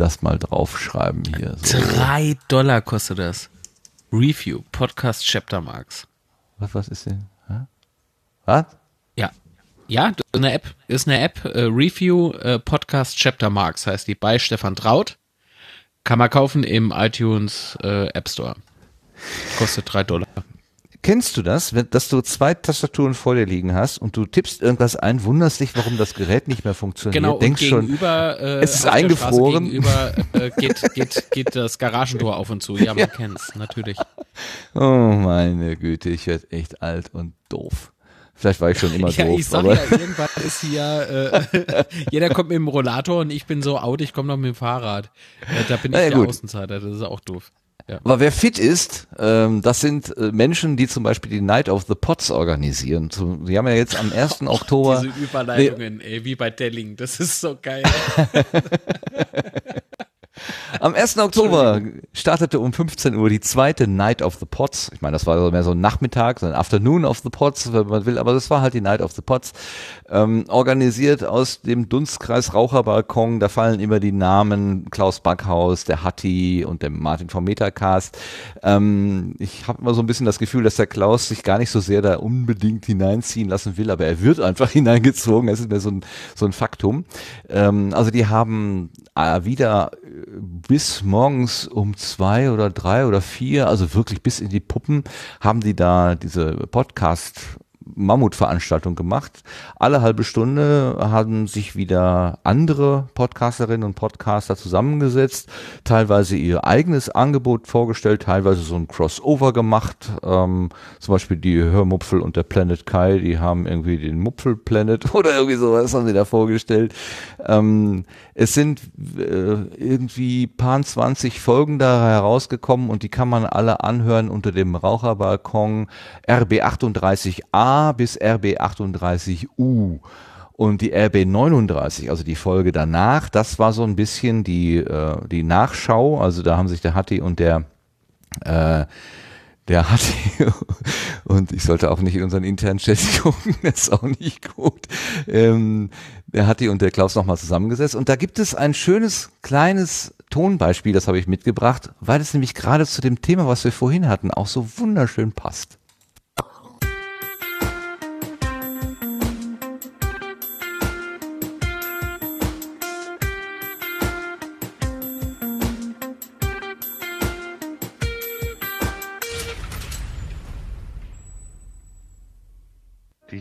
das mal draufschreiben hier. So. Drei Dollar kostet das. Review, Podcast Chapter Marks. Was, was ist denn? Hä? Was? Ja. Ja, das ist eine App, ist eine App, äh, Review äh, Podcast Chapter Marks heißt die bei Stefan Traut. Kann man kaufen im iTunes äh, App Store. Kostet drei Dollar. Kennst du das, wenn, dass du zwei Tastaturen vor dir liegen hast und du tippst irgendwas ein, wunderst dich, warum das Gerät nicht mehr funktioniert, Genau, und denkst schon, äh, es ist eingefroren. Gegenüber äh, geht, geht, geht das Garagentor auf und zu. Ja, man kennt's, natürlich. oh meine Güte, ich werde echt alt und doof. Vielleicht war ich schon immer Ja, doof, ich sag aber ja, irgendwann ist hier, äh, jeder kommt mit dem Rollator und ich bin so out, ich komme noch mit dem Fahrrad. Äh, da bin ich ja, der gut. Außenseiter, das ist auch doof. Ja. Aber wer fit ist, ähm, das sind äh, Menschen, die zum Beispiel die Night of the Pots organisieren. Zum, die haben ja jetzt am 1. Oktober. Diese Überleitungen, ey, wie bei Delling, das ist so geil. Am 1. Oktober startete um 15 Uhr die zweite Night of the Pots. Ich meine, das war mehr so ein Nachmittag, so ein Afternoon of the Pots, wenn man will, aber das war halt die Night of the Pots. Ähm, organisiert aus dem Dunstkreis Raucherbalkon, da fallen immer die Namen Klaus Backhaus, der Hatti und der Martin vom Metacast. Ähm, ich habe immer so ein bisschen das Gefühl, dass der Klaus sich gar nicht so sehr da unbedingt hineinziehen lassen will, aber er wird einfach hineingezogen. Das ist mir so ein, so ein Faktum. Ähm, also die haben äh, wieder bis morgens um zwei oder drei oder vier, also wirklich bis in die Puppen, haben die da diese Podcast Mammutveranstaltung gemacht. Alle halbe Stunde haben sich wieder andere Podcasterinnen und Podcaster zusammengesetzt, teilweise ihr eigenes Angebot vorgestellt, teilweise so ein Crossover gemacht. Ähm, zum Beispiel die Hörmupfel und der Planet Kai, die haben irgendwie den Mupfel Planet oder irgendwie sowas haben sie da vorgestellt. Ähm, es sind äh, irgendwie paar 20 Folgen da herausgekommen und die kann man alle anhören unter dem Raucherbalkon RB38A bis RB38U. Und die RB39, also die Folge danach, das war so ein bisschen die, äh, die Nachschau. Also da haben sich der Hatti und der äh, der Hatti und ich sollte auch nicht in unseren internen Chat gucken, das ist auch nicht gut. Ähm, der Hatti und der Klaus nochmal zusammengesetzt und da gibt es ein schönes kleines Tonbeispiel, das habe ich mitgebracht, weil es nämlich gerade zu dem Thema, was wir vorhin hatten, auch so wunderschön passt.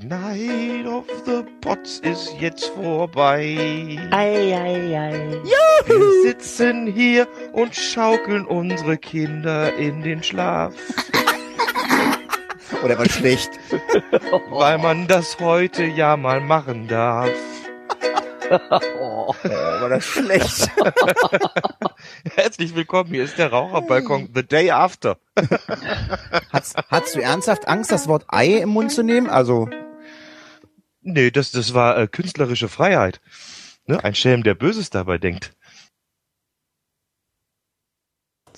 Night of the Pots ist jetzt vorbei. Ei, ei, ei. Wir sitzen hier und schaukeln unsere Kinder in den Schlaf. Oder war schlecht. Weil man das heute ja mal machen darf. Oh, war das schlecht. Herzlich willkommen, hier ist der Raucherbalkon The Day After. Hast, hast du ernsthaft Angst, das Wort Ei im Mund zu nehmen? Also, Nee, das, das war äh, künstlerische Freiheit. Ne? Ein Schelm, der Böses dabei denkt.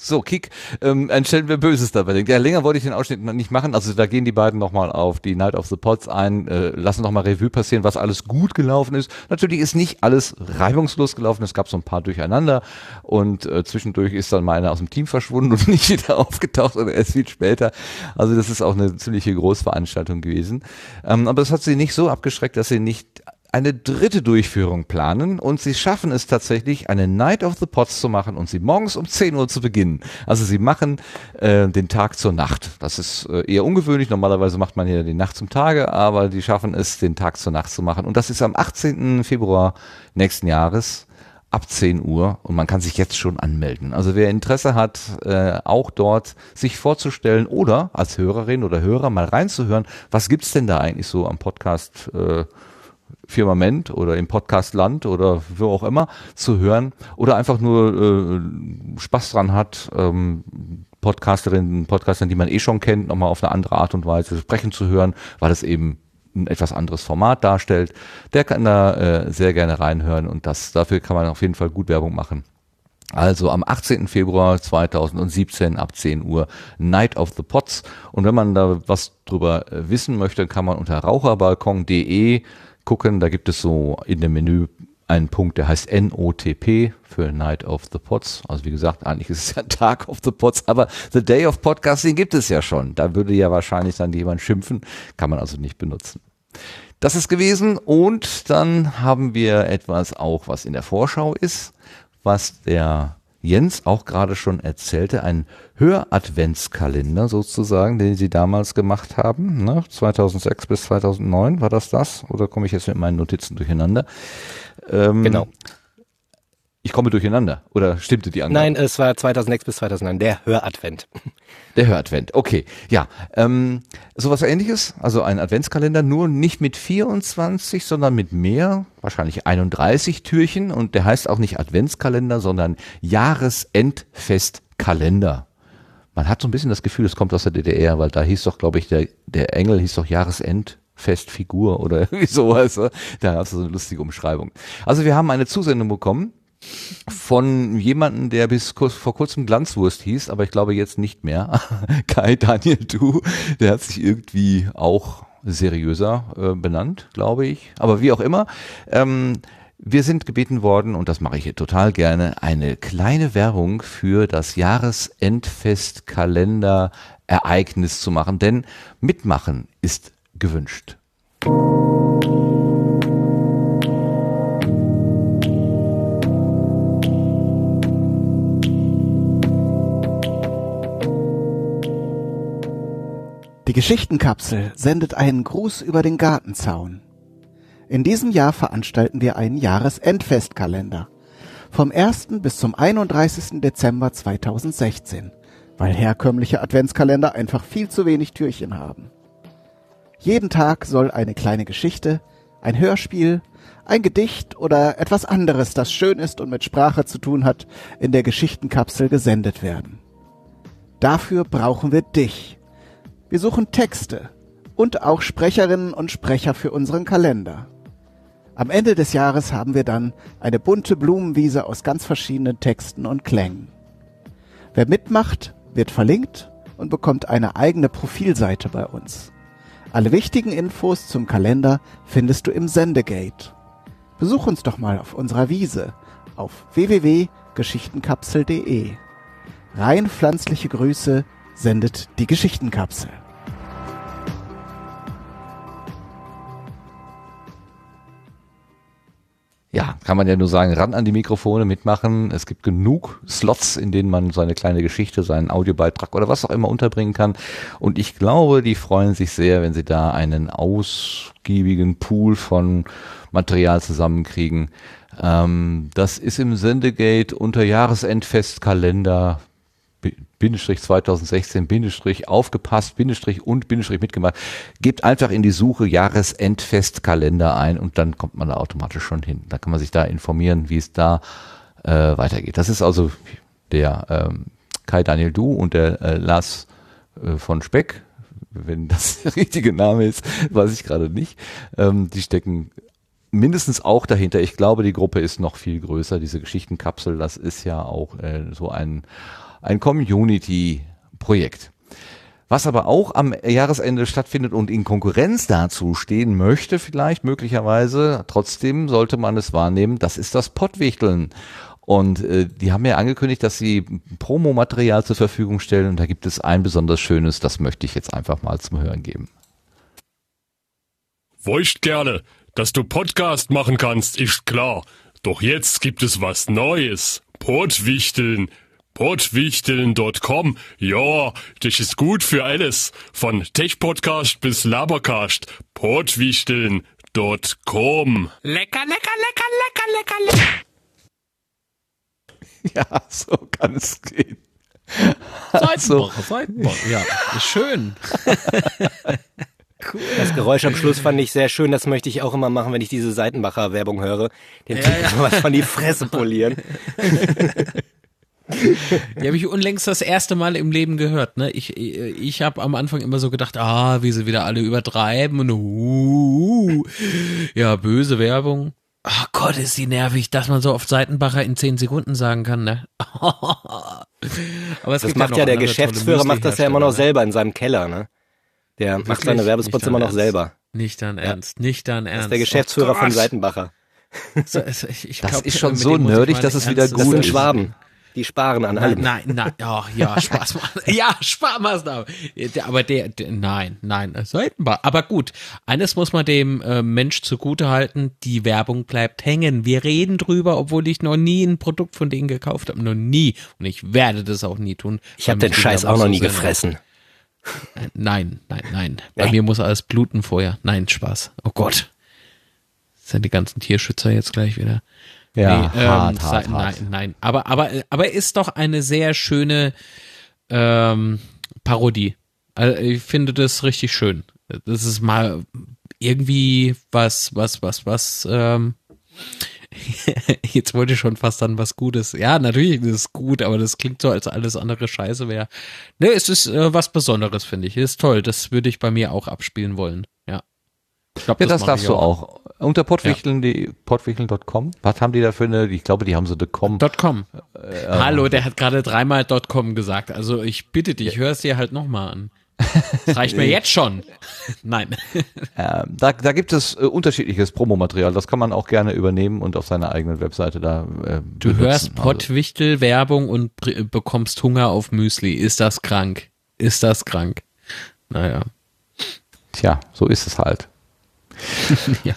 So, Kick, ähm, ein stellen wir Böses dabei. denkt. Ja, länger wollte ich den Ausschnitt noch nicht machen. Also da gehen die beiden nochmal auf die Night of the Pots ein, äh, lassen nochmal Revue passieren, was alles gut gelaufen ist. Natürlich ist nicht alles reibungslos gelaufen. Es gab so ein paar Durcheinander und äh, zwischendurch ist dann mal einer aus dem Team verschwunden und nicht wieder aufgetaucht oder erst viel später. Also das ist auch eine ziemliche Großveranstaltung gewesen. Ähm, aber das hat sie nicht so abgeschreckt, dass sie nicht eine dritte Durchführung planen und sie schaffen es tatsächlich, eine Night of the Pots zu machen und sie morgens um 10 Uhr zu beginnen. Also sie machen äh, den Tag zur Nacht. Das ist äh, eher ungewöhnlich. Normalerweise macht man ja die Nacht zum Tage, aber die schaffen es, den Tag zur Nacht zu machen. Und das ist am 18. Februar nächsten Jahres ab 10 Uhr und man kann sich jetzt schon anmelden. Also wer Interesse hat, äh, auch dort sich vorzustellen oder als Hörerin oder Hörer mal reinzuhören, was gibt's denn da eigentlich so am Podcast äh, Firmament oder im Podcastland oder wo auch immer zu hören oder einfach nur äh, Spaß dran hat, ähm, Podcasterinnen, Podcastern, die man eh schon kennt, nochmal auf eine andere Art und Weise sprechen zu hören, weil es eben ein etwas anderes Format darstellt, der kann da äh, sehr gerne reinhören und das dafür kann man auf jeden Fall gut Werbung machen. Also am 18. Februar 2017 ab 10 Uhr Night of the Pots. Und wenn man da was drüber äh, wissen möchte, kann man unter raucherbalkon.de gucken. Da gibt es so in dem Menü einen Punkt, der heißt NOTP für Night of the Pots. Also wie gesagt, eigentlich ist es ja Tag of the Pots, aber The Day of Podcasting gibt es ja schon. Da würde ja wahrscheinlich dann jemand schimpfen, kann man also nicht benutzen. Das ist gewesen und dann haben wir etwas auch, was in der Vorschau ist, was der Jens auch gerade schon erzählte, ein Höradventskalender sozusagen, den sie damals gemacht haben, ne? 2006 bis 2009 war das das? Oder komme ich jetzt mit meinen Notizen durcheinander? Ähm, Genau. Ich komme durcheinander. Oder stimmte die Angabe? Nein, es war 2006 bis 2009, der Höradvent. Der Höradvent, okay. Ja, ähm, sowas ähnliches, also ein Adventskalender, nur nicht mit 24, sondern mit mehr, wahrscheinlich 31 Türchen und der heißt auch nicht Adventskalender, sondern Jahresendfestkalender. Man hat so ein bisschen das Gefühl, es kommt aus der DDR, weil da hieß doch, glaube ich, der, der Engel hieß doch Jahresendfestfigur oder irgendwie sowas. ne? Da hast du so eine lustige Umschreibung. Also wir haben eine Zusendung bekommen von jemanden, der bis kurz, vor kurzem Glanzwurst hieß, aber ich glaube jetzt nicht mehr. Kai Daniel Du, der hat sich irgendwie auch seriöser äh, benannt, glaube ich. Aber wie auch immer, ähm, wir sind gebeten worden, und das mache ich total gerne, eine kleine Werbung für das Jahresendfestkalender-Ereignis zu machen, denn mitmachen ist gewünscht. Die Geschichtenkapsel sendet einen Gruß über den Gartenzaun. In diesem Jahr veranstalten wir einen Jahresendfestkalender. Vom 1. bis zum 31. Dezember 2016, weil herkömmliche Adventskalender einfach viel zu wenig Türchen haben. Jeden Tag soll eine kleine Geschichte, ein Hörspiel, ein Gedicht oder etwas anderes, das schön ist und mit Sprache zu tun hat, in der Geschichtenkapsel gesendet werden. Dafür brauchen wir dich. Wir suchen Texte und auch Sprecherinnen und Sprecher für unseren Kalender. Am Ende des Jahres haben wir dann eine bunte Blumenwiese aus ganz verschiedenen Texten und Klängen. Wer mitmacht, wird verlinkt und bekommt eine eigene Profilseite bei uns. Alle wichtigen Infos zum Kalender findest du im Sendegate. Besuch uns doch mal auf unserer Wiese auf www.geschichtenkapsel.de. Rein pflanzliche Grüße sendet die Geschichtenkapsel. Ja, kann man ja nur sagen, ran an die Mikrofone mitmachen. Es gibt genug Slots, in denen man seine kleine Geschichte, seinen Audiobeitrag oder was auch immer unterbringen kann. Und ich glaube, die freuen sich sehr, wenn sie da einen ausgiebigen Pool von Material zusammenkriegen. Ähm, das ist im Sendegate unter Jahresendfestkalender Bindestrich 2016, Bindestrich aufgepasst, Bindestrich und Bindestrich mitgemacht. Gebt einfach in die Suche Jahresendfestkalender ein und dann kommt man da automatisch schon hin. Da kann man sich da informieren, wie es da äh, weitergeht. Das ist also der ähm, Kai Daniel Du und der äh, Lars äh, von Speck, wenn das der richtige Name ist, weiß ich gerade nicht. Ähm, die stecken mindestens auch dahinter. Ich glaube, die Gruppe ist noch viel größer. Diese Geschichtenkapsel, das ist ja auch äh, so ein ein Community-Projekt. Was aber auch am Jahresende stattfindet und in Konkurrenz dazu stehen möchte, vielleicht möglicherweise, trotzdem sollte man es wahrnehmen, das ist das Pottwichteln. Und äh, die haben ja angekündigt, dass sie Promomaterial zur Verfügung stellen und da gibt es ein besonders schönes, das möchte ich jetzt einfach mal zum Hören geben. Feuchtkerle, Dass du Podcast machen kannst, ist klar. Doch jetzt gibt es was Neues. Portwichteln. Portwichteln.com. Ja, das ist gut für alles. Von Tech-Podcast bis Labercast. Portwichteln.com. Lecker, lecker, lecker, lecker, lecker, lecker. Ja, so kann es gehen. Seitenbacher, Seitenbacher. Ja, schön. Das Geräusch am Schluss fand ich sehr schön. Das möchte ich auch immer machen, wenn ich diese Seitenbacher-Werbung höre. Den Ja, Typen ja. von die Fresse polieren. Die habe ich unlängst das erste Mal im Leben gehört. Ne? Ich, ich, ich habe am Anfang immer so gedacht, ah, wie sie wieder alle übertreiben und uh, ja, böse Werbung. Oh Gott, ist die nervig, dass man so oft Seitenbacher in zehn Sekunden sagen kann, ne? Aber es Das gibt macht noch ja der Geschäftsführer, macht das ja immer noch Müsli-Hersteller, selber in seinem Keller, ne? Der macht Wirklich? seine Werbespots Nicht immer noch Ernst. selber. Nicht dein Ernst, nicht dein Das Ernst. ist der Geschäftsführer Oh von. Seitenbacher. So, ich, ich Das glaub, ist schon so nerdig, dass es wieder ernstes- Das Gut sind ist. Schwaben. Die sparen an Nein, allem. nein, nein, oh, ja, Spaßmaßnahme. Ja, Sparmaßnahme. Der- Aber der, der nein, nein, Seitenbar. Aber gut, eines muss man dem äh, Mensch zugute halten, die Werbung bleibt hängen. Wir reden drüber, obwohl ich noch nie ein Produkt von denen gekauft habe. Noch nie. Und ich werde das auch nie tun. Ich habe den Scheiß auch noch nie gefressen. nervt. Nein, nein, nein. Bei Nee. mir muss alles bluten vorher. Nein, Spaß. Oh Gott. Das sind die ganzen Tierschützer jetzt gleich wieder. Ja, ähm, hart, hart, sei- hart. Nein, nein. Aber, aber, aber ist doch eine sehr schöne ähm, Parodie. Also ich finde das richtig schön. Das ist mal irgendwie was, was, was, was, ähm, jetzt wollte ich schon fast dann was Gutes. Ja, natürlich ist es gut, aber das klingt so, als alles andere Scheiße wäre. Ne, es ist äh, was Besonderes, finde ich. Ist toll. Das würde ich bei mir auch abspielen wollen. Ja. Ich glaub, Ja, das, mach darfst du auch. Unter pottwichteln, die pottwichteln.com. Was haben die da für eine, ich glaube, die haben so eine com. .com. Hallo, der hat gerade dreimal .com gesagt. Also ich bitte dich, hör es dir halt nochmal an. Das reicht mir jetzt schon. Nein. Ähm, da, da gibt es äh, unterschiedliches Promomaterial. Das kann man auch gerne übernehmen und auf seiner eigenen Webseite da äh, Du benutzen. hörst Pottwichtel Werbung und br- bekommst Hunger auf Müsli. Ist das krank? Ist das krank? Naja. Tja, so ist es halt. ja.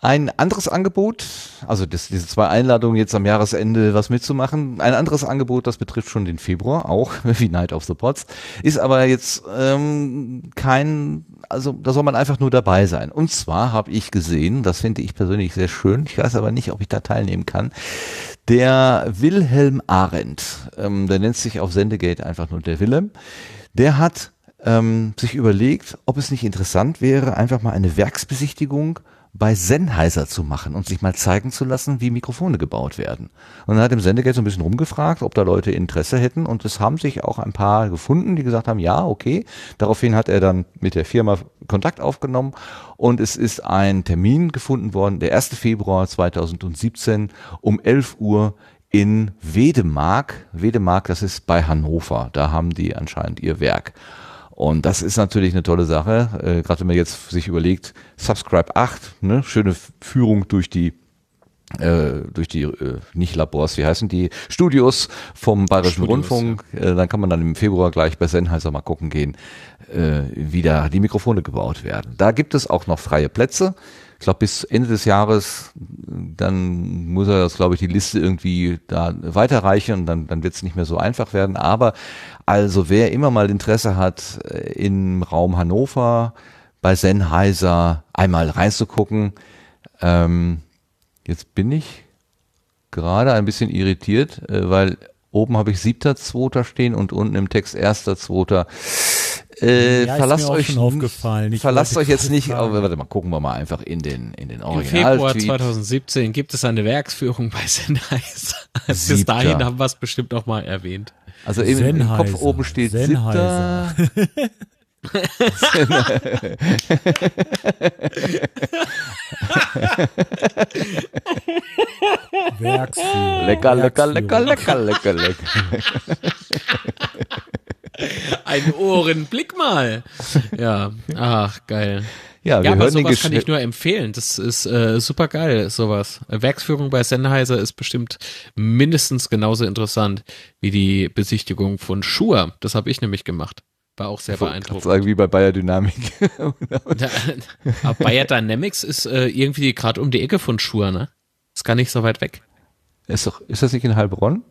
Ein anderes Angebot, also das, diese zwei Einladungen jetzt am Jahresende was mitzumachen, ein anderes Angebot, das betrifft schon den Februar, auch wie Night of the Pots, ist aber jetzt ähm, kein, also da soll man einfach nur dabei sein. Und zwar habe ich gesehen, das finde ich persönlich sehr schön, ich weiß aber nicht, ob ich da teilnehmen kann, der Wilhelm Arendt, ähm, der nennt sich auf Sendegate einfach nur der Willem, der hat ähm, sich überlegt, ob es nicht interessant wäre, einfach mal eine Werksbesichtigung bei Sennheiser zu machen und sich mal zeigen zu lassen, wie Mikrofone gebaut werden. Und dann hat im Sendegate so ein bisschen rumgefragt, ob da Leute Interesse hätten und es haben sich auch ein paar gefunden, die gesagt haben, ja, okay. Daraufhin hat er dann mit der Firma Kontakt aufgenommen und es ist ein Termin gefunden worden, der 1. Februar 2017 um 11 Uhr in Wedemark. Wedemark, das ist bei Hannover. Da haben die anscheinend ihr Werk. Und das ist natürlich eine tolle Sache. Äh, Gerade wenn man jetzt sich überlegt, Subscribe 8, ne, schöne Führung durch die äh, durch die äh, nicht Labors, wie heißen die Studios vom Bayerischen Studios, Rundfunk. Äh, dann kann man dann im Februar gleich bei Sennheiser mal gucken gehen, äh, wie da die Mikrofone gebaut werden. Da gibt es auch noch freie Plätze. Ich glaube, bis Ende des Jahres, dann muss er das, glaube ich, die Liste irgendwie da weiterreichen und dann, dann wird es nicht mehr so einfach werden. Aber also wer immer mal Interesse hat, äh, im Raum Hannover bei Sennheiser einmal reinzugucken, ähm, jetzt bin ich gerade ein bisschen irritiert, äh, weil oben habe ich siebter, zweiter stehen und unten im Text erster, zweiter. Äh, Ja, verlasst mir auch euch, schon aufgefallen. Ich verlasst euch jetzt nicht, aber warte mal, gucken wir mal einfach in den, in den Im Original. Februar 2017 gibt es eine Werksführung bei Sennheiser. Bis dahin haben wir es bestimmt noch mal erwähnt. Also im, im Kopf oben steht Sennheiser. siebter. Werksführung. Lecker, lecker, lecker, lecker, lecker, lecker. Ein Ohrenblick mal. Ja, ach, geil. Ja, wir ja, aber hören sowas kann ich nur empfehlen. Das ist äh, super geil, sowas. Werksführung bei Sennheiser ist bestimmt mindestens genauso interessant wie die Besichtigung von Shure. Das habe ich nämlich gemacht. War auch sehr beeindruckend. sagen, wie bei Bayer Dynamik. Aber Bayer Dynamics ist äh, irgendwie gerade um die Ecke von Schur, ne? Ist gar nicht so weit weg. ist, doch, ist das nicht in Heilbronn?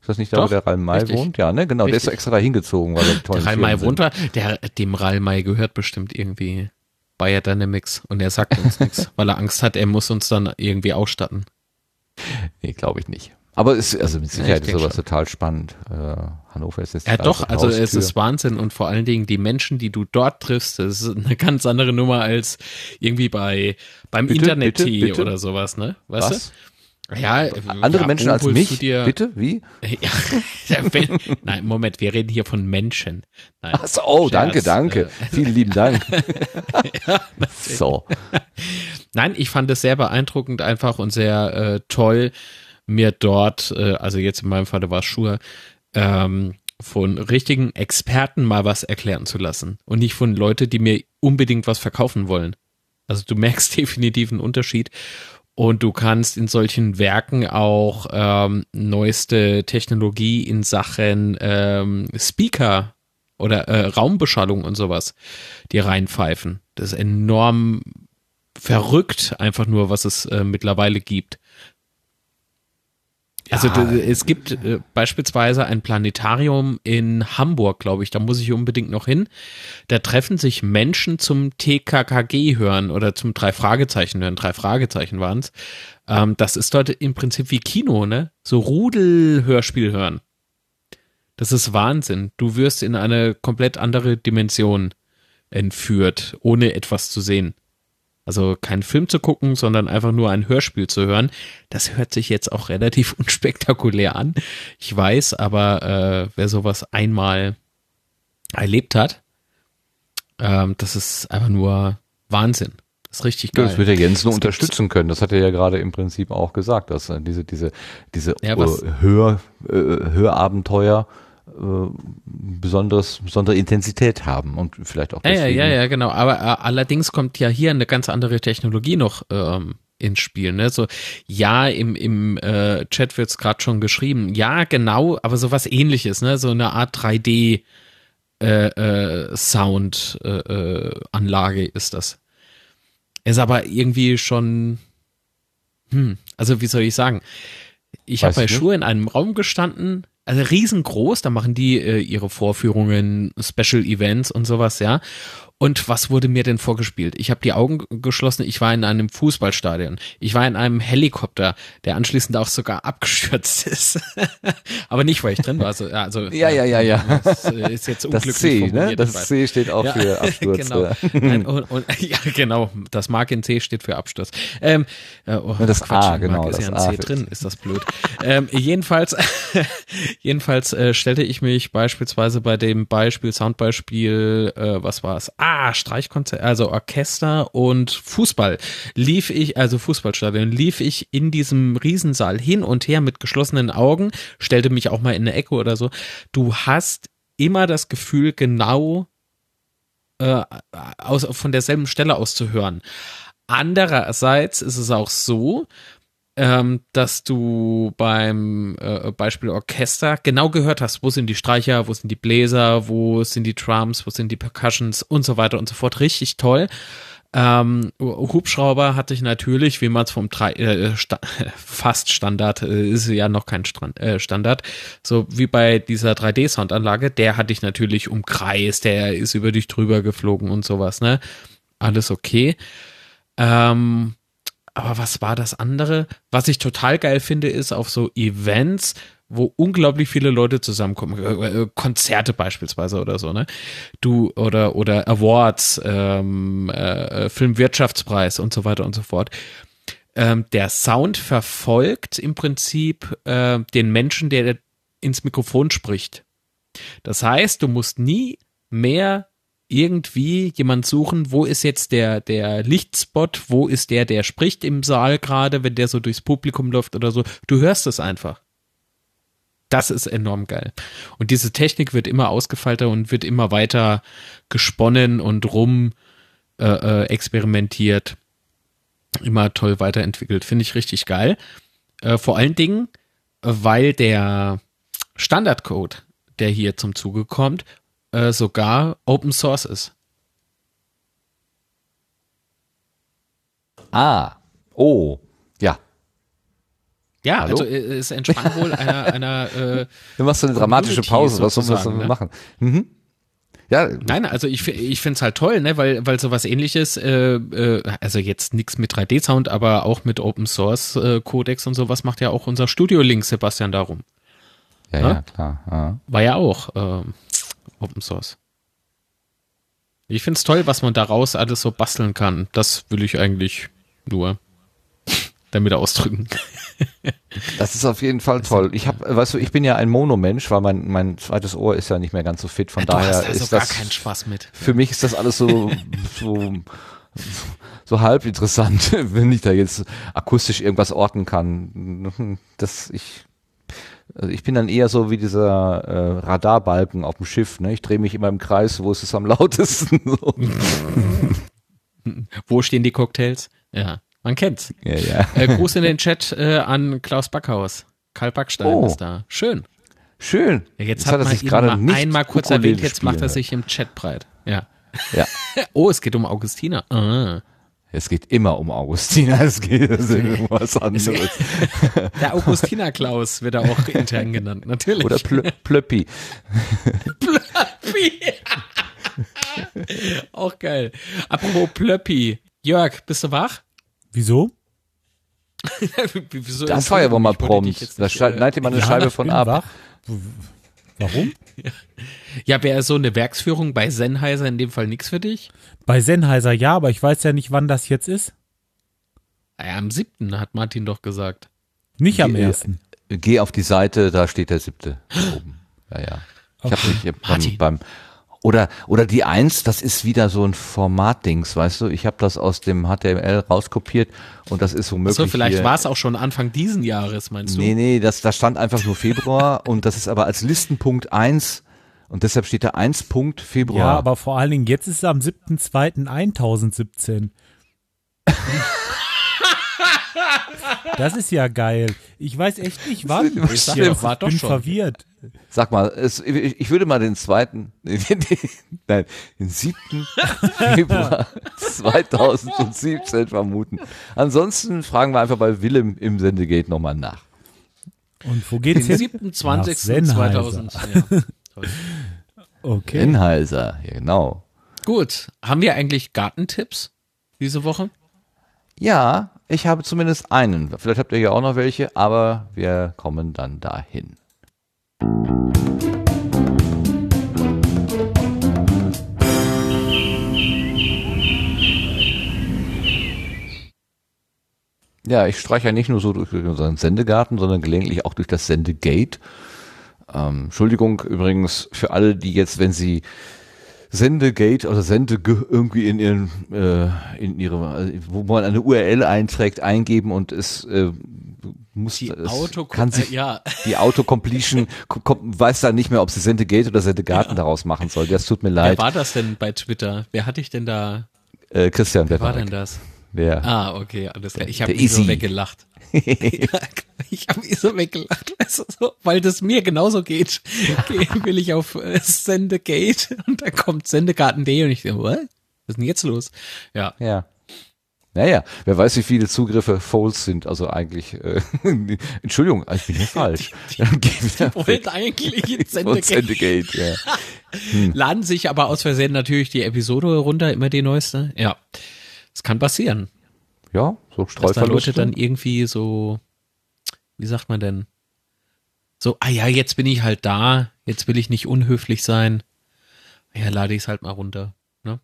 Ist das nicht da, wo Doch, der Ralm May richtig. wohnt? Ja, ne, genau. Der ist Richtig. extra da hingezogen, weil er tollen Der Ralmay Firmen wohnt da, der, dem Ralmay gehört bestimmt irgendwie Bayer Dynamics und er sagt uns nichts, weil er Angst hat, er muss uns dann irgendwie ausstatten. Nee, glaube ich nicht. Aber es ist, also mit Sicherheit ich ist sowas schon. total spannend. Äh, Hannover ist jetzt Ja, doch, also es Haustür. ist Wahnsinn und vor allen Dingen die Menschen, die du dort triffst, das ist eine ganz andere Nummer als irgendwie bei beim Bitte, Internet bitte, bitte? oder sowas, ne? Weißt Was? du? Ja, äh, Andere ja, Menschen als mich? Dir, Bitte? Wie? Ja, wenn, nein, Moment, wir reden hier von Menschen. Nein, Ach so, oh, danke, danke. äh, Vielen lieben Dank. so. Nein, ich fand es sehr beeindruckend einfach und sehr äh, toll, mir dort, äh, also jetzt in meinem Fall war es Schur, ähm, von richtigen Experten mal was erklären zu lassen und nicht von Leute, die mir unbedingt was verkaufen wollen. Also du merkst definitiv einen Unterschied und du kannst in solchen Werken auch ähm, neueste Technologie in Sachen ähm, Speaker oder äh, Raumbeschallung und sowas dir reinpfeifen. Das ist enorm verrückt, einfach nur, was es äh, mittlerweile gibt. Also Ja. es gibt äh, beispielsweise ein Planetarium in Hamburg, glaube ich, da muss ich unbedingt noch hin. Da treffen sich Menschen zum TKKG hören oder zum drei Fragezeichen hören. Drei Fragezeichen waren es. Ähm, das ist dort im Prinzip wie Kino, ne? So Rudelhörspiel hören. Das ist Wahnsinn. Du wirst in eine komplett andere Dimension entführt, ohne etwas zu sehen. Also keinen Film zu gucken, sondern einfach nur ein Hörspiel zu hören. Das hört sich jetzt auch relativ unspektakulär an. Ich weiß, aber äh, wer sowas einmal erlebt hat, ähm, das ist einfach nur Wahnsinn. Das ist richtig Ja, geil. das wird der Jens nur gibt- unterstützen können. Das hat er ja gerade im Prinzip auch gesagt, dass äh, diese, diese, diese Ja, Hör, äh, Hörabenteuer äh, besonderes, besondere Intensität haben und vielleicht auch Ja, ja, deswegen. ja, ja, genau. Aber äh, allerdings kommt ja hier eine ganz andere Technologie noch ähm, ins Spiel. Ne? So, ja, im, im äh, Chat wird's gerade schon geschrieben. Ja, genau, aber sowas ähnliches, ne? So eine Art 3D äh, äh, Sound äh, Anlage ist das. Ist aber irgendwie schon, hm, also wie soll ich sagen? Ich habe bei. Schuhe in einem Raum gestanden, also riesengroß, da machen die äh, ihre Vorführungen, Special Events und sowas, ja. Und was wurde mir denn vorgespielt? Ich habe die Augen geschlossen, ich war in einem Fußballstadion, ich war in einem Helikopter, der anschließend auch sogar abgestürzt ist. Aber nicht, weil ich drin war. Also, also Ja, ja, ja, ja. Das ist jetzt Das unglücklich C, ne? Das ich weiß. C steht auch für Absturz, Genau. ja. Nein, und, und, ja, genau. Das Mark in C steht für Absturz. Ähm, äh, oh, Ja, das A, im genau, Mark ist das ja ein A C drin, ist das blöd. ähm, jedenfalls, jedenfalls äh, stellte ich mich beispielsweise bei dem Beispiel, Soundbeispiel, äh, was war es? Ah, Streichkonzert, also Orchester und Fußball. Lief ich, also Fußballstadion, lief ich in diesem Riesensaal hin und her mit geschlossenen Augen, stellte mich auch mal in eine Ecke oder so. Du hast immer das Gefühl, genau äh, aus, von derselben Stelle aus zu hören. Andererseits ist es auch so, ähm, dass du beim äh, Beispiel Orchester genau gehört hast, wo sind die Streicher, wo sind die Bläser, wo sind die Drums, wo sind die Percussions und so weiter und so fort. Richtig toll. Ähm, Hubschrauber hatte ich natürlich, wie man es vom drei, äh, sta fast Standard, äh, ist ja noch kein Strand, äh, Standard, so wie bei dieser 3D-Soundanlage, der hatte ich natürlich umkreist, der ist über dich drüber geflogen und sowas, ne? Alles okay. Ähm, aber was war das andere? Was ich total geil finde, ist auf so Events, wo unglaublich viele Leute zusammenkommen, äh, äh, Konzerte beispielsweise oder so, ne? Du oder oder Awards, ähm, äh, Filmwirtschaftspreis und so weiter und so fort. Ähm, der Sound verfolgt im Prinzip äh, den Menschen, der ins Mikrofon spricht. Das heißt, du musst nie mehr irgendwie jemand suchen, wo ist jetzt der, der Lichtspot, wo ist der, der spricht im Saal gerade, wenn der so durchs Publikum läuft oder so. Du hörst es einfach. Das ist enorm geil. Und diese Technik wird immer ausgefeilter und wird immer weiter gesponnen und rum äh, äh, experimentiert. Immer toll weiterentwickelt. Finde ich richtig geil. Äh, vor allen Dingen, weil der Standardcode, der hier zum Zuge kommt, äh, sogar Open Source ist. Ah, oh, ja. Ja, Hallo? also äh, es entspannt wohl einer, einer äh, Du machst so eine dramatische Pause, was sollen wir sozusagen, so ne? machen? Mhm. Ja, Nein, also ich, ich find's halt toll, ne, weil, weil sowas ähnliches, äh, äh, also jetzt nichts mit 3D-Sound, aber auch mit Open Source äh, Codex und sowas macht ja auch unser Studio-Link Sebastian darum. ja, Ja? ja, klar. Ja. War ja auch ähm, Open Source. Ich find's toll, was man daraus alles so basteln kann. Das will ich eigentlich nur damit ausdrücken. Das ist auf jeden Fall toll. Ich habe, weißt du, ich bin ja ein Monomensch, weil mein mein zweites Ohr ist ja nicht mehr ganz so fit. Von Du daher hast also ist gar das keinen Spaß mit. Für mich ist das alles so so so halb interessant, wenn ich da jetzt akustisch irgendwas orten kann. Das ich also ich bin dann eher so wie dieser äh, Radarbalken auf dem Schiff. Ne? Ich drehe mich immer im Kreis, wo ist es am lautesten. So. Wo stehen die Cocktails? Ja, man kennt's. Ja, ja. Äh, Gruß in den Chat äh, an Klaus Backhaus. Karl Backstein Oh. ist da. Schön. Schön. Ja, jetzt, Jetzt hat, hat er sich gerade nicht einmal kurz Ukulele erwähnt, jetzt macht er sich im Chat breit. Ja. Ja. Oh, es geht um Augustina. Ah. Es geht immer um Augustina, es geht also um was anderes. Der Augustiner Klaus wird er auch intern genannt, natürlich. Oder Plö Plöppi. Plöppi. auch geil. Apropos Plöppi. Jörg, bist du wach? Wieso? Wieso Das war ja wohl mal prompt. Da schneidet äh, jemand eine Ja, Scheibe von ab. wach. Warum? Ja, wäre so eine Werksführung bei Sennheiser in dem Fall nichts für dich? Bei Sennheiser ja, aber ich weiß ja nicht, wann das jetzt ist. Ja, am siebten hat Martin doch gesagt. Nicht am Geh- ersten. Geh auf die Seite, da steht der siebte oben. Ja, ja. Ich hab Okay. mich beim, Martin. beim oder oder die eins, das ist wieder so ein Formatdings, weißt du? Ich habe das aus dem HTML rauskopiert und das ist womöglich So, vielleicht war es auch schon Anfang diesen Jahres, meinst du? Nee, nee, das da stand einfach nur Februar und das ist aber als Listenpunkt eins und deshalb steht da 1. Punkt Februar. Ja, aber vor allen Dingen jetzt ist es am 7.2.1017. Das ist ja geil. Ich weiß echt nicht wann. Was Ich stimmt, war doch bin schon. verwirrt. Sag mal, es, ich ich würde mal den zweiten, nein, den siebten Februar 2017 vermuten. Ansonsten fragen wir einfach bei Willem im Sendegate nochmal nach. Und wo geht's Den hin? 7.20. Nach Sennheiser. 2000. Ja. Okay. Sennheiser, ja genau. Gut, haben wir eigentlich Gartentipps diese Woche? Ja, ich habe zumindest einen. Vielleicht habt ihr ja auch noch welche, aber wir kommen dann dahin. Ja, ich streiche ja nicht nur so durch unseren Sendegarten, sondern gelegentlich auch durch das Sendegate. Ähm, Entschuldigung übrigens für alle, die jetzt, wenn sie Sendegate oder Sende irgendwie in ihren äh, in ihre wo man eine URL einträgt eingeben und es äh, muss Die es Auto kann sich äh, ja. die Autocompletion weiß dann nicht mehr, ob sie Sendegate oder Sendegarten daraus machen soll. Das tut mir Wer leid. war das denn bei Twitter? Wer hatte ich denn da? Äh, Christian Wer war denn das? Wer? Ah, okay, alles klar. Ich habe mich so weggelacht. ich habe mich so weggelacht, weißt du, so, weil das mir genauso geht. Gehe- Will ich auf äh, Sendegate und dann kommt Sendegarten.de und ich denke, what? Was ist denn jetzt los? Ja. Ja. Naja, wer weiß, wie viele Zugriffe false sind. Also eigentlich, äh, Entschuldigung, ich bin hier falsch. Dann geh wieder Wollt weg eigentlich in Sendegate. Sendegate. Ja. Hm. Laden sich aber aus Versehen natürlich die Episode runter, immer die neueste. Ja. Das kann passieren. Ja, so Dass da Leute Streuverluste. dann irgendwie so, wie sagt man denn? So, ah ja, jetzt bin ich halt da, jetzt will ich nicht unhöflich sein. Ja, lade ich es halt mal runter. Ne?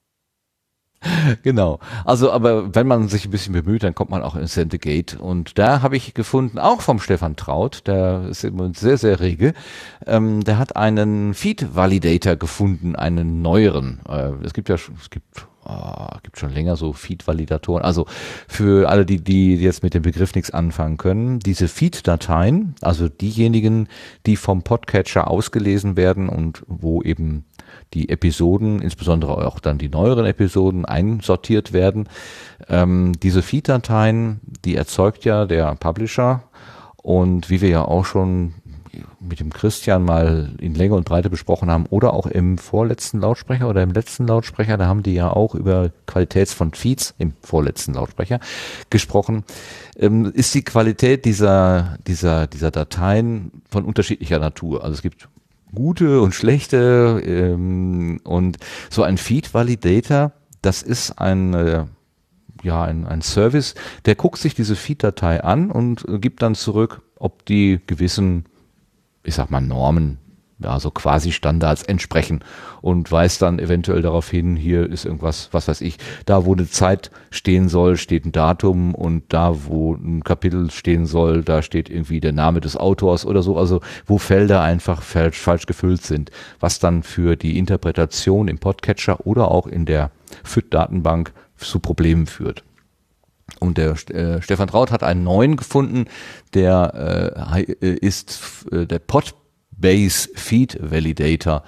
Genau. Also, aber wenn man sich ein bisschen bemüht, dann kommt man auch ins Sendegate. Und da habe ich gefunden, auch vom Stefan Traut, der ist immer sehr, sehr rege, ähm, der hat einen Feed-Validator gefunden, einen neueren. Äh, es gibt ja, schon- es gibt, ah, gibt schon länger so Feed-Validatoren. Also für alle, die, die jetzt mit dem Begriff nichts anfangen können, diese Feed-Dateien, also diejenigen, die vom Podcatcher ausgelesen werden und wo eben die Episoden, insbesondere auch dann die neueren Episoden einsortiert werden. Ähm, diese Feed-Dateien, die erzeugt ja der Publisher und wie wir ja auch schon mit dem Christian mal in Länge und Breite besprochen haben oder auch im vorletzten Lautsprecher oder im letzten Lautsprecher, da haben die ja auch über Qualität von Feeds im vorletzten Lautsprecher gesprochen, ähm, ist die Qualität dieser, dieser, dieser Dateien von unterschiedlicher Natur. Also es gibt gute und schlechte ähm, und so ein Feed Validator, das ist ein äh, ja ein, ein Service, der guckt sich diese Feed-Datei an und gibt dann zurück, ob die gewissen, ich sag mal Normen, ja so quasi Standards entsprechen und weist dann eventuell darauf hin, hier ist irgendwas, was weiß ich, da wo eine Zeit stehen soll, steht ein Datum und da wo ein Kapitel stehen soll, da steht irgendwie der Name des Autors oder so, also wo Felder einfach falsch, falsch gefüllt sind, was dann für die Interpretation im Podcatcher oder auch in der FIT-Datenbank zu Problemen führt. Und der äh, Stefan Traut hat einen neuen gefunden, der äh, ist äh, der Podbase Feed Validator.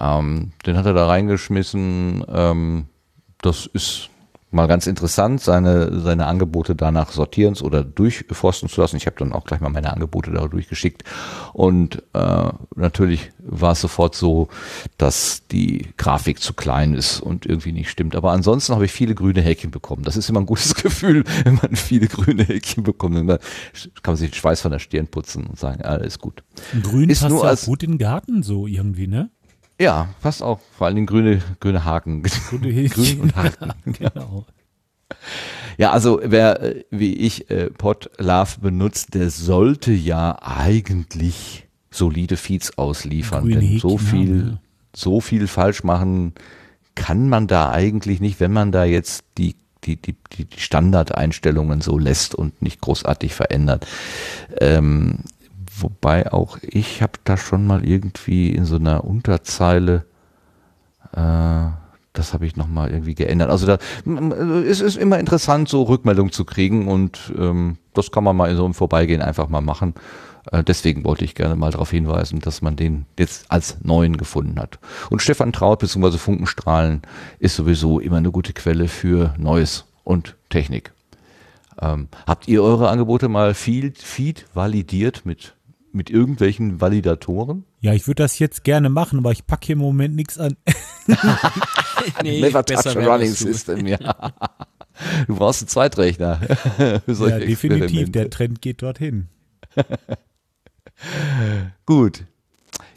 Ähm, den hat er da reingeschmissen. Ähm, das ist mal ganz interessant, seine, seine Angebote danach sortieren oder durchforsten zu lassen. Ich habe dann auch gleich mal meine Angebote da durchgeschickt. Und äh, natürlich war es sofort so, dass die Grafik zu klein ist und irgendwie nicht stimmt. Aber ansonsten habe ich viele grüne Häkchen bekommen. Das ist immer ein gutes Gefühl, wenn man viele grüne Häkchen bekommt. Dann kann man sich den Schweiß von der Stirn putzen und sagen, alles gut. Grün ist passt nur ja als, auch gut in den Garten so irgendwie, ne? Ja, passt auch. Vor allen Dingen grüne, grüne Haken. Grüne Grün und Haken. genau. Ja, also wer äh, wie ich äh, Podlove benutzt, der sollte ja eigentlich solide Feeds ausliefern. Grüne denn so Häkchen viel, haben, ja. so viel falsch machen kann man da eigentlich nicht, wenn man da jetzt die die, die, die die Standardeinstellungen so lässt und nicht großartig verändert. Ähm, wobei auch ich habe da schon mal irgendwie in so einer Unterzeile äh, das habe ich nochmal irgendwie geändert. Also da es ist immer interessant, so Rückmeldung zu kriegen und ähm, das kann man mal in so einem Vorbeigehen einfach mal machen. Äh, deswegen wollte ich gerne mal darauf hinweisen, dass man den jetzt als neuen gefunden hat. Und Stefan Traut bzw. Funkenstrahlen ist sowieso immer eine gute Quelle für Neues und Technik. Ähm, habt ihr eure Angebote mal Feed, Feed validiert mit, mit irgendwelchen Validatoren? Ja, ich würde das jetzt gerne machen, aber ich packe hier im Moment nichts an. Never touch a running system, ja. Du brauchst einen Zweitrechner. für Ja, definitiv. Experimente. Der Trend geht dorthin. Gut.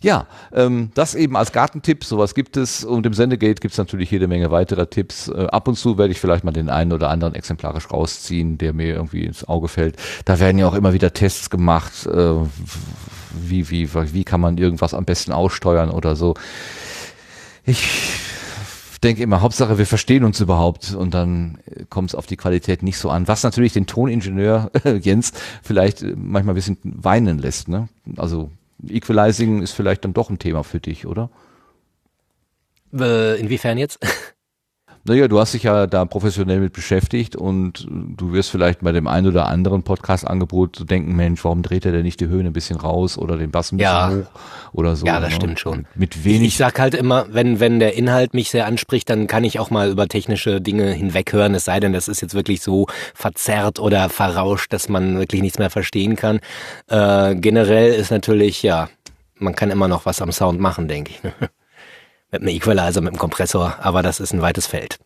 Ja, ähm, das eben als Gartentipp, sowas gibt es und im Sendegate gibt es natürlich jede Menge weiterer Tipps. Äh, ab und zu werde ich vielleicht mal den einen oder anderen exemplarisch rausziehen, der mir irgendwie ins Auge fällt. Da werden ja auch immer wieder Tests gemacht, äh, wie, wie, wie kann man irgendwas am besten aussteuern oder so. Ich denke immer, Hauptsache wir verstehen uns überhaupt und dann kommt es auf die Qualität nicht so an. Was natürlich den Toningenieur Jens vielleicht äh, manchmal ein bisschen weinen lässt. Ne? Also Equalizing ist vielleicht dann doch ein Thema für dich, oder? Äh, inwiefern jetzt? Naja, du hast dich ja da professionell mit beschäftigt und du wirst vielleicht bei dem einen oder anderen Podcast-Angebot so denken, Mensch, warum dreht er denn nicht die Höhen ein bisschen raus oder den Bass ein bisschen Ja. hoch oder so. Ja, das ne? stimmt schon. Mit Ich, wenig ich sag halt immer, wenn, wenn der Inhalt mich sehr anspricht, dann kann ich auch mal über technische Dinge hinweghören, es sei denn, das ist jetzt wirklich so verzerrt oder verrauscht, dass man wirklich nichts mehr verstehen kann. Äh, generell ist natürlich, ja, man kann immer noch was am Sound machen, denke ich. mit einem Equalizer, mit einem Kompressor, aber das ist ein weites Feld.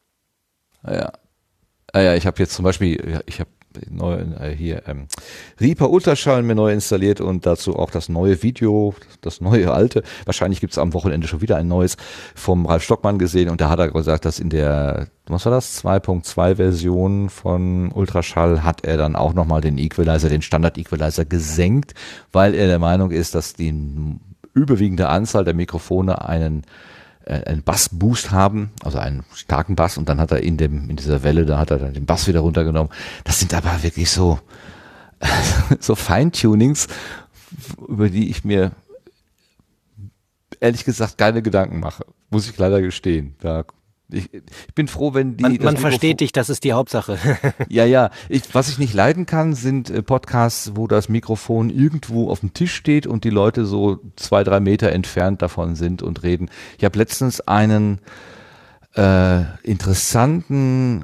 Ja. Ah ja, ich habe jetzt zum Beispiel, ich habe neu äh, hier ähm, Reaper Ultraschall mir neu installiert und dazu auch das neue Video, das neue alte. Wahrscheinlich gibt's am Wochenende schon wieder ein neues vom Ralf Stockmann gesehen und da hat er gesagt, dass in der, was war das, 2.2 Version von Ultraschall hat er dann auch nochmal den Equalizer, den Standard Equalizer gesenkt, weil er der Meinung ist, dass die überwiegende Anzahl der Mikrofone einen äh, einen Bassboost haben, also einen starken Bass und dann hat er in dem in dieser Welle, da hat er dann den Bass wieder runtergenommen. Das sind aber wirklich so so Feintunings, über die ich mir ehrlich gesagt keine Gedanken mache, muss ich leider gestehen. Da ich, ich bin froh, wenn die Man, man versteht dich, das ist die Hauptsache. ja, ja. Ich, was ich nicht leiden kann, sind äh, Podcasts, wo das Mikrofon irgendwo auf dem Tisch steht und die Leute so zwei, drei Meter entfernt davon sind und reden. Ich habe letztens einen äh, interessanten,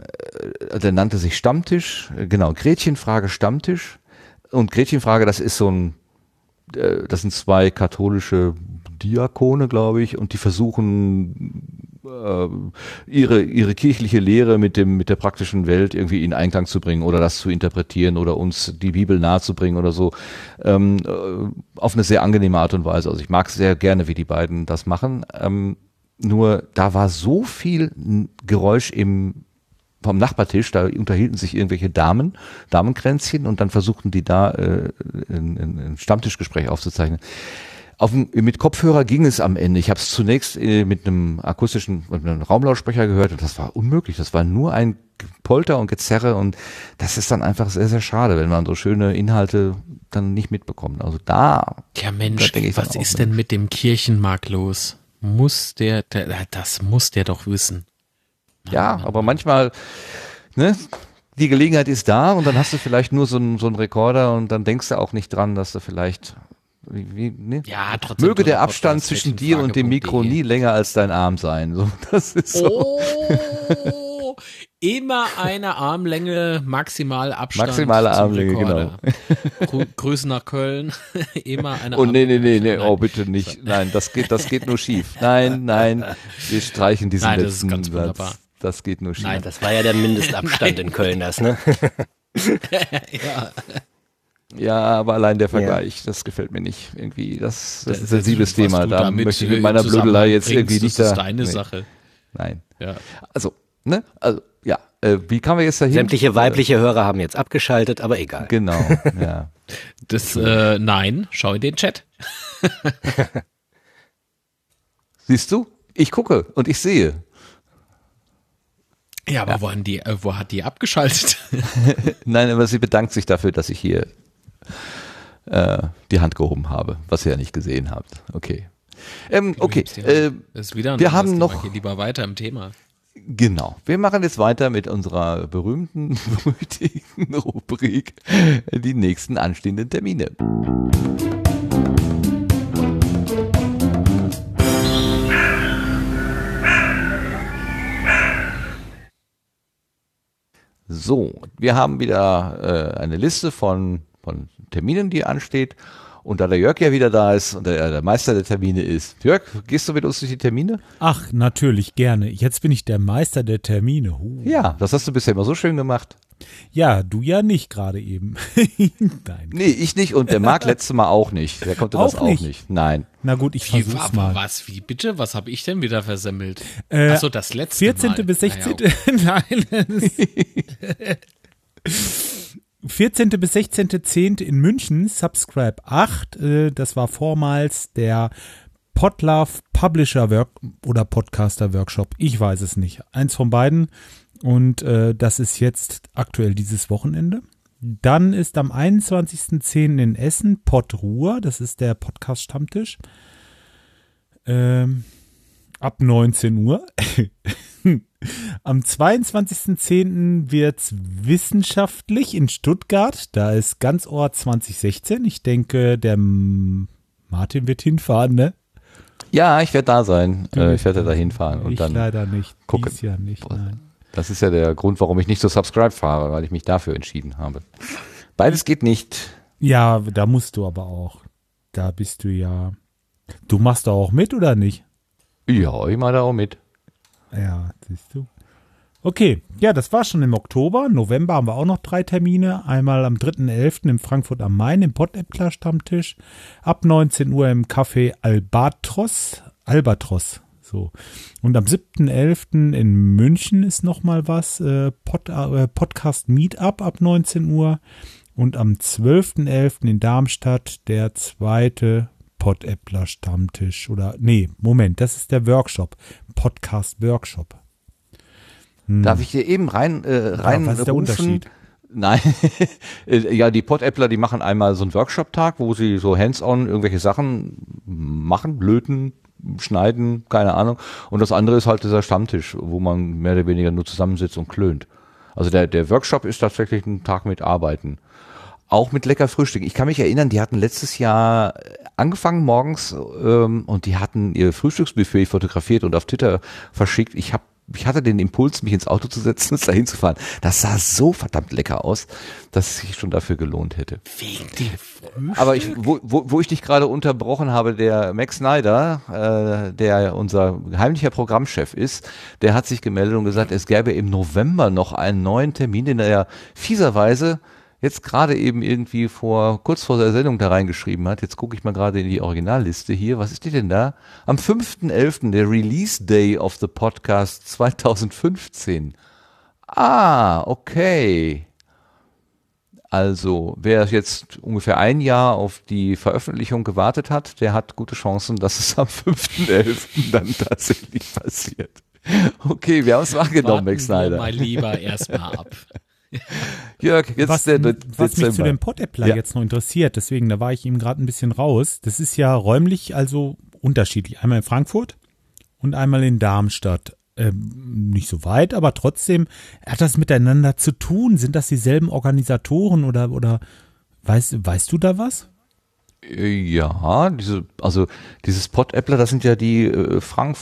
äh, der nannte sich Stammtisch, äh, genau, Gretchenfrage Stammtisch. Und Gretchenfrage, das ist so ein äh, das sind zwei katholische Diakone, glaube ich, und die versuchen ihre ihre kirchliche Lehre mit dem mit der praktischen Welt irgendwie in Einklang zu bringen oder das zu interpretieren oder uns die Bibel nahezubringen oder so ähm, äh, auf eine sehr angenehme Art und Weise. Also ich mag sehr gerne, wie die beiden das machen. Ähm, nur da war so viel Geräusch im vom Nachbartisch, da unterhielten sich irgendwelche Damen, Damenkränzchen und dann versuchten die da äh, ein, ein Stammtischgespräch aufzuzeichnen. Auf, mit Kopfhörer ging es am Ende. Ich habe es zunächst äh, mit einem akustischen mit einem Raumlautsprecher gehört und das war unmöglich. Das war nur ein Polter und Gezerre und das ist dann einfach sehr, sehr schade, wenn man so schöne Inhalte dann nicht mitbekommt. Also da. Tja Mensch, was ist denn mit dem Kirchenmarkt los? Muss der, der, das muss der doch wissen. Ja, aber manchmal, ne, die Gelegenheit ist da und dann hast du vielleicht nur so einen, so einen Rekorder und dann denkst du auch nicht dran, dass du vielleicht wie, wie, ne? Ja, trotzdem. Möge der Abstand zwischen dir und dem Mikro nie länger als dein Arm sein. So, das ist so. Oh, immer eine Armlänge maximal Abstand. Maximale Armlänge, genau. Grü Grüße nach Köln. immer eine Oh nee, nee, nee, nee, oh bitte nicht. Nein, das geht, das geht nur schief. Nein, nein, wir streichen diesen Nein, das letzten ist ganz Satz. wunderbar. Das geht nur schief. Nein, das war ja der Mindestabstand in Köln, das, ne? ja. Ja, aber allein der Vergleich, das gefällt mir nicht. Irgendwie, das, das ist ein Das- sensibles Thema. Da möchte ich mit in meiner Blödelei jetzt irgendwie nicht das da. ist deine Sache. Nein. Ja. Also, ne? Also, ja. Äh, wie kamen wir jetzt dahin? Sämtliche weibliche Hörer haben jetzt abgeschaltet, aber egal. Genau, ja. Das, äh, nein, schau in den Chat. Siehst du? Ich gucke und ich sehe. Ja, aber Wo, haben die, äh, wo hat die abgeschaltet? Nein, aber sie bedankt sich dafür, dass ich hier äh, die Hand gehoben habe, was ihr ja nicht gesehen habt. Okay. Ähm, okay. Äh, wir haben noch Geh lieber weiter im Thema. Genau. Wir machen jetzt weiter mit unserer berühmten, berüchtigten Rubrik die nächsten anstehenden Termine. So, wir haben wieder äh, eine Liste von, von Terminen, die ansteht. Und da der Jörg ja wieder da ist und der, der Meister der Termine ist. Jörg, gehst du mit uns durch die Termine? Ach, natürlich, gerne. Jetzt bin ich der Meister der Termine. Huh. Ja, das hast du bisher immer so schön gemacht. Ja, du ja nicht gerade eben. Nein. Nee, ich nicht und der Marc letztes Mal auch nicht. Der konnte das Auch auch nicht? nicht. Nein. Na gut, ich Wie, versuch's aber mal. was, wie bitte? Was habe ich denn wieder versemmelt? Äh, Achso, das letzte 14. Mal. bis 16. Naja, Nein. 14. bis 16.10. in München, Subscribe 8. Äh, das war vormals der Podlove Publisher Work oder Podcaster Workshop. Ich weiß es nicht. Eins von beiden. Und äh, das ist jetzt aktuell dieses Wochenende. Dann ist am 21.10. in Essen Podruhr. Das ist der Podcast-Stammtisch. Ähm, ab 19 Uhr. Am 22.10. wird's wissenschaftlich in Stuttgart. Da ist ganz Ort 2016. Ich denke, der Martin wird hinfahren, ne? Ja, ich werde da sein. Äh, ich werde da da hinfahren und ich dann leider nicht. gucken. Dies Jahr nicht, nein. Das ist ja der Grund, warum ich nicht so Subscribe fahre, weil ich mich dafür entschieden habe. Beides geht nicht. Ja, da musst du aber auch. Da bist du ja. Du machst da auch mit oder nicht? Ja, ich mache da auch mit. Ja, siehst du. Okay, ja, das war schon im Oktober. November haben wir auch noch drei Termine. Einmal am 3.11. in Frankfurt am Main im Pottäppler Stammtisch. Ab 19 Uhr im Café Albatros. Albatros. So. Und am 7.11. in München ist noch mal was. Äh, Pod, äh, Podcast Meetup ab 19 Uhr. Und am 12.11. in Darmstadt der zweite Pottäppler Stammtisch. Oder, nee, Moment, das ist der Workshop. Podcast Workshop. Hm. Darf ich dir eben rein äh, rein was ist der rufen? Unterschied? Nein, ja, die Pod-Appler, die machen einmal so einen Workshop-Tag, wo sie so hands-on irgendwelche Sachen machen, löten, schneiden, keine Ahnung. Und das andere ist halt dieser Stammtisch, wo man mehr oder weniger nur zusammensitzt und klönt. Also der, der Workshop ist tatsächlich ein Tag mit Arbeiten. Auch mit lecker Frühstück. Ich kann mich erinnern, die hatten letztes Jahr angefangen morgens ähm, und die hatten ihr Frühstücksbuffet fotografiert und auf Twitter verschickt. Ich habe ich hatte den Impuls, mich ins Auto zu setzen und dahin zu fahren. Das sah so verdammt lecker aus, dass es sich schon dafür gelohnt hätte. Wegen dem Aber ich, wo, wo, wo ich dich gerade unterbrochen habe, der Max Snyder, äh, der unser heimlicher Programmchef ist, der hat sich gemeldet und gesagt, es gäbe im November noch einen neuen Termin, den er ja fieserweise jetzt gerade eben irgendwie vor, kurz vor der Sendung da reingeschrieben hat. Jetzt gucke ich mal gerade in die Originalliste hier. Was ist die denn da? Am 5.11., der Release Day of the Podcast 2015. Ah, okay. Also, wer jetzt ungefähr ein Jahr auf die Veröffentlichung gewartet hat, der hat gute Chancen, dass es am 5.11. dann tatsächlich passiert. Okay, wir haben es wahrgenommen, Max Snyder. mal lieber erstmal ab. Jörg, jetzt was, der De was mich zu dem Pot-Appler Ja. jetzt noch interessiert, deswegen, da war ich ihm gerade ein bisschen raus. Das ist ja räumlich also unterschiedlich. Einmal in Frankfurt und einmal in Darmstadt. Ähm, nicht so weit, aber trotzdem hat das miteinander zu tun. Sind das dieselben Organisatoren oder, oder weißt, weißt du da was? Ja, diese, also dieses Pod-Appler, das sind ja die äh, Frank,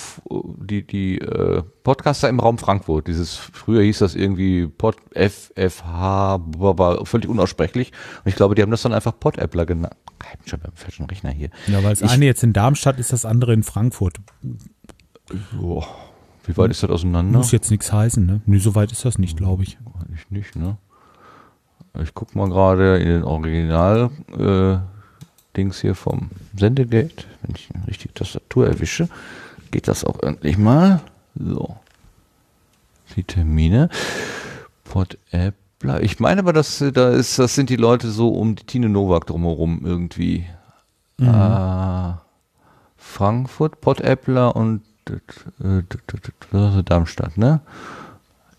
die die äh, Podcaster im Raum Frankfurt. Dieses früher hieß das irgendwie Pod FFH, war völlig unaussprechlich. Und ich glaube, die haben das dann einfach Pod-Appler genannt. Ich bin schon beim falschen Rechner hier. Ja, weil das eine jetzt in Darmstadt ist, das andere in Frankfurt. Boah, wie weit ist das auseinander? Muss jetzt nichts heißen, ne? Nee, so weit ist das nicht, glaube ich. Ich nicht, ne? Ich guck mal gerade in den Original äh, Dings hier vom Sendegate. Wenn ich die richtige Tastatur erwische, geht das auch endlich mal. So. Die Termine. Pod Appler. Ich meine aber, dass äh, da ist, das sind die Leute so um die Tine Nowak drumherum irgendwie. Mhm. Ah, Frankfurt, Pod Appler und äh, Darmstadt, ne?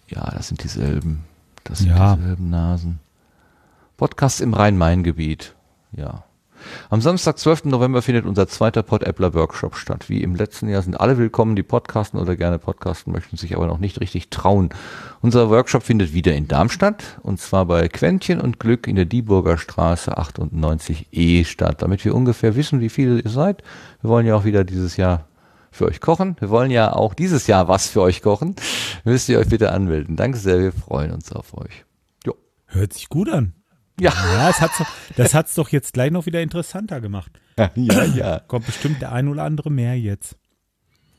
Ja, das sind dieselben. Das sind Ja. dieselben Nasen. Podcast im Rhein-Main-Gebiet. Ja. Am Samstag, 12. November findet unser zweiter Pod-Appler Workshop statt. Wie im letzten Jahr sind alle willkommen, die podcasten oder gerne podcasten möchten, sich aber noch nicht richtig trauen. Unser Workshop findet wieder in Darmstadt und zwar bei Quentchen und Glück in der Dieburger Straße 98e statt, damit wir ungefähr wissen, wie viele ihr seid. Wir wollen ja auch wieder dieses Jahr für euch kochen. Wir wollen ja auch dieses Jahr was für euch kochen. Müsst ihr euch bitte anmelden. Danke sehr, wir freuen uns auf euch. Jo. Hört sich gut an. Ja. Ja, das hat's, doch- das hat's doch jetzt gleich noch wieder interessanter gemacht. Ja, ja. Kommt bestimmt der ein oder andere mehr jetzt.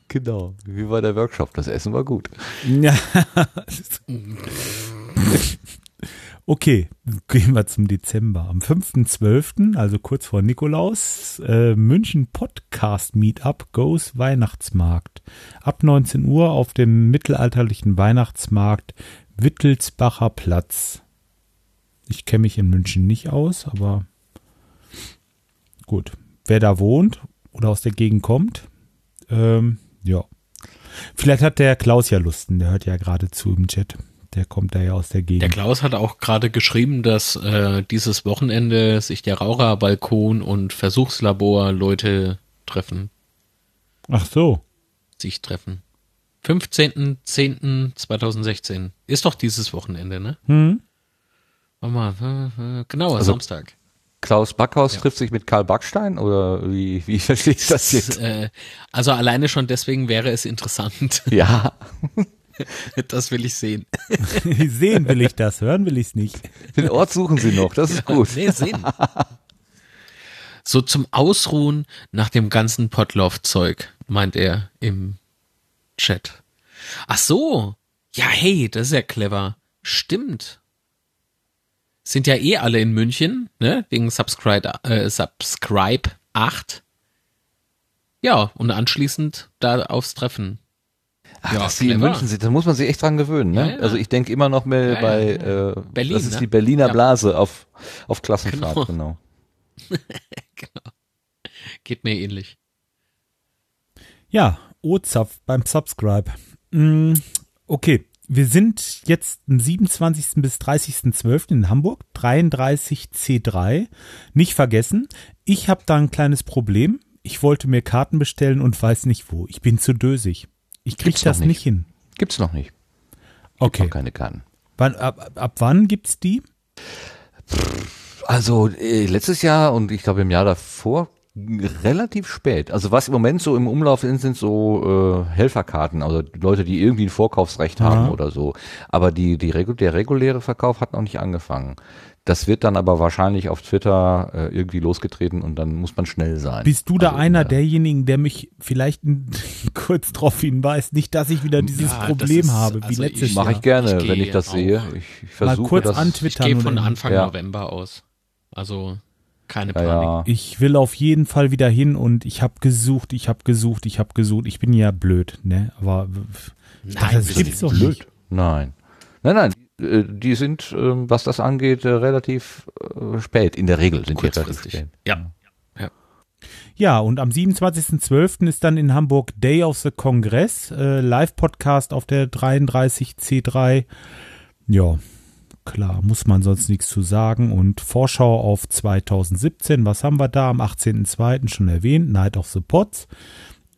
Genau. Wie war der Workshop? Das Essen war gut. Ja. Okay, gehen wir zum Dezember. Am 5.12., also kurz vor Nikolaus, äh, München Podcast Meetup Goes Weihnachtsmarkt. Ab 19 Uhr auf dem mittelalterlichen Weihnachtsmarkt Wittelsbacher Platz. Ich kenne mich in München nicht aus, aber gut. Wer da wohnt oder aus der Gegend kommt, ähm, ja. Vielleicht hat der Klaus ja Lusten, der hört ja gerade zu im Chat. Der kommt da ja aus der Gegend. Der Klaus hat auch gerade geschrieben, dass äh, dieses Wochenende sich der Raucherbalkon und Versuchslabor Leute treffen, Ach so. sich treffen. 15.10.2016. Ist doch dieses Wochenende, ne? Hm? Warte mal, genau, Also- Samstag. Klaus Backhaus trifft sich mit Karl Backstein oder wie, wie verstehe ich das jetzt? Äh, also alleine schon deswegen wäre es interessant. Ja. Das will ich sehen. Sehen will ich das, hören will ich es nicht. Den Ort suchen Sie noch, das ist gut. Nee, sehen. So zum Ausruhen nach dem ganzen Potlauf-Zeug, meint er im Chat. Ach so. Ja, hey, das ist ja clever. Stimmt. Sind ja eh alle in München, ne? Wegen Subscribe, äh, Subscribe 8. Ja, und anschließend da aufs Treffen. Ach, Ja, dass die in. München sind, da muss man sich echt dran gewöhnen. Ne? Ja, ja. Also ich denke immer noch mehr Ja, bei ja, Äh, Berlin, das ist ne? die Berliner Ja. Blase auf, auf Klassenfahrt, Genau. genau. genau. Geht mir ähnlich. Ja, OZAF beim Subscribe. Mm, okay, wir sind jetzt am 27. bis 30.12. in Hamburg, 33C3. Nicht vergessen, ich habe da ein kleines Problem. Ich wollte mir Karten bestellen und weiß nicht wo. Ich bin zu dösig. Ich krieg Gibt's noch das nicht. nicht hin. Gibt's noch nicht. Okay. Noch keine Karten. Wann, ab, ab wann gibt's die? Also äh, letztes Jahr und ich glaube im Jahr davor relativ spät. Also was im Moment so im Umlauf sind, sind so äh, Helferkarten, also Leute, die irgendwie ein Vorkaufsrecht Aha. haben oder so. Aber die, die regu der reguläre Verkauf hat noch nicht angefangen. Das wird dann aber wahrscheinlich auf Twitter äh, irgendwie losgetreten und dann muss man schnell sein. Bist du da Also, einer ja. derjenigen, der mich vielleicht kurz drauf hinweist, nicht, dass ich wieder dieses Ja, das Problem ist- habe, wie also letztes ich- Jahr? Mache ich gerne, Ich wenn ich das sehe. Ich, ich Mal versuche kurz das. Ich antwittern. gehe von Anfang Ja. November aus. Also keine Ja, Panik. ja. Ich will auf jeden Fall wieder hin und ich habe gesucht, ich habe gesucht, ich habe gesucht. Ich bin ja blöd, ne? Aber dachte, das gibt's doch nicht. nicht. Nein. Nein, nein. äh, Die sind, ähm, was das angeht, äh, relativ äh, spät. In der Regel sind die relativ Kurzfristig. spät. Ja. Ja, und am 27.12. ist dann in Hamburg Day of the Congress, äh, Live-Podcast auf der 33C3. Ja, klar, muss man sonst nichts zu sagen. Und Vorschau auf 2017, was haben wir da? Am 18.02. schon erwähnt, Night of the Pots.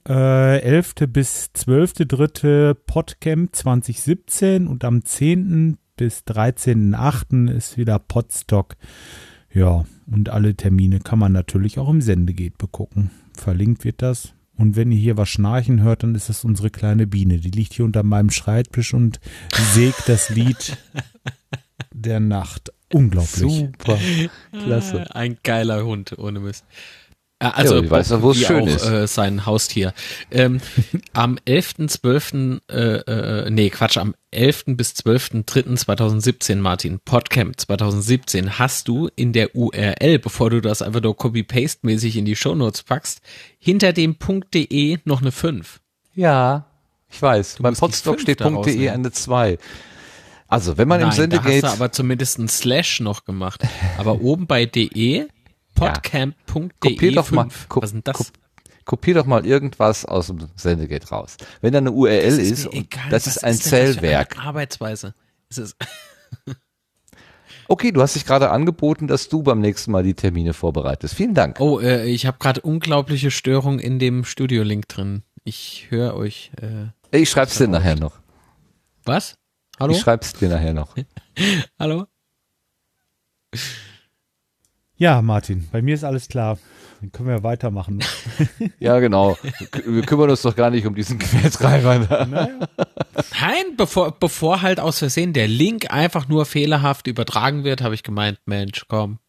Äh, 11. bis 12.3. Podcamp 2017 und am 10. bis 13.8. ist wieder Podstock. Ja, und alle Termine kann man natürlich auch im Sendegate begucken. Verlinkt wird das. Und wenn ihr hier was schnarchen hört, dann ist das unsere kleine Biene. Die liegt hier unter meinem Schreibtisch und sägt das Lied der Nacht. Unglaublich. Super. Klasse. Äh, Ein geiler Hund, ohne Mist. Äh, Also, Ja, ich weiß doch, wo es schön auch, ist. Äh, sein Haustier. Ähm, am 11.12., äh, äh, nee, Quatsch, am 11. bis 12.03.2017, Martin, Podcamp 2017, hast du in der URL, bevor du das einfach nur copy-paste-mäßig in die Shownotes packst, hinter dem .de noch eine 5. Ja, ich weiß. Beim musst die Podstock steht .de eine 2. Also, wenn man im Nein, da hast Sendegate... du aber zumindest einen Slash noch gemacht. Aber oben bei de, podcamp.de Kopier doch mal, 5. ko- Was ist das? ko- kopier doch mal irgendwas aus dem Sendegate raus. Wenn da eine URL Das ist, und egal, das ist ein eine Zellwerk. Arbeitsweise. Es ist, Okay, du hast dich gerade angeboten, dass du beim nächsten Mal die Termine vorbereitest. Vielen Dank. oh, äh, ich habe gerade unglaubliche Störung in dem Studio-Link drin. Ich höre euch. Äh, Ich schreib's dir nachher noch. was? Hallo? Ich schreib's dir nachher noch. Hallo? Ja, Martin, bei mir ist alles klar. Dann können wir weitermachen. Ja, genau. Wir kümmern uns doch gar nicht um diesen Quertreiber. da. Nein, bevor, bevor halt aus Versehen der Link einfach nur fehlerhaft übertragen wird, habe ich gemeint, Mensch, komm.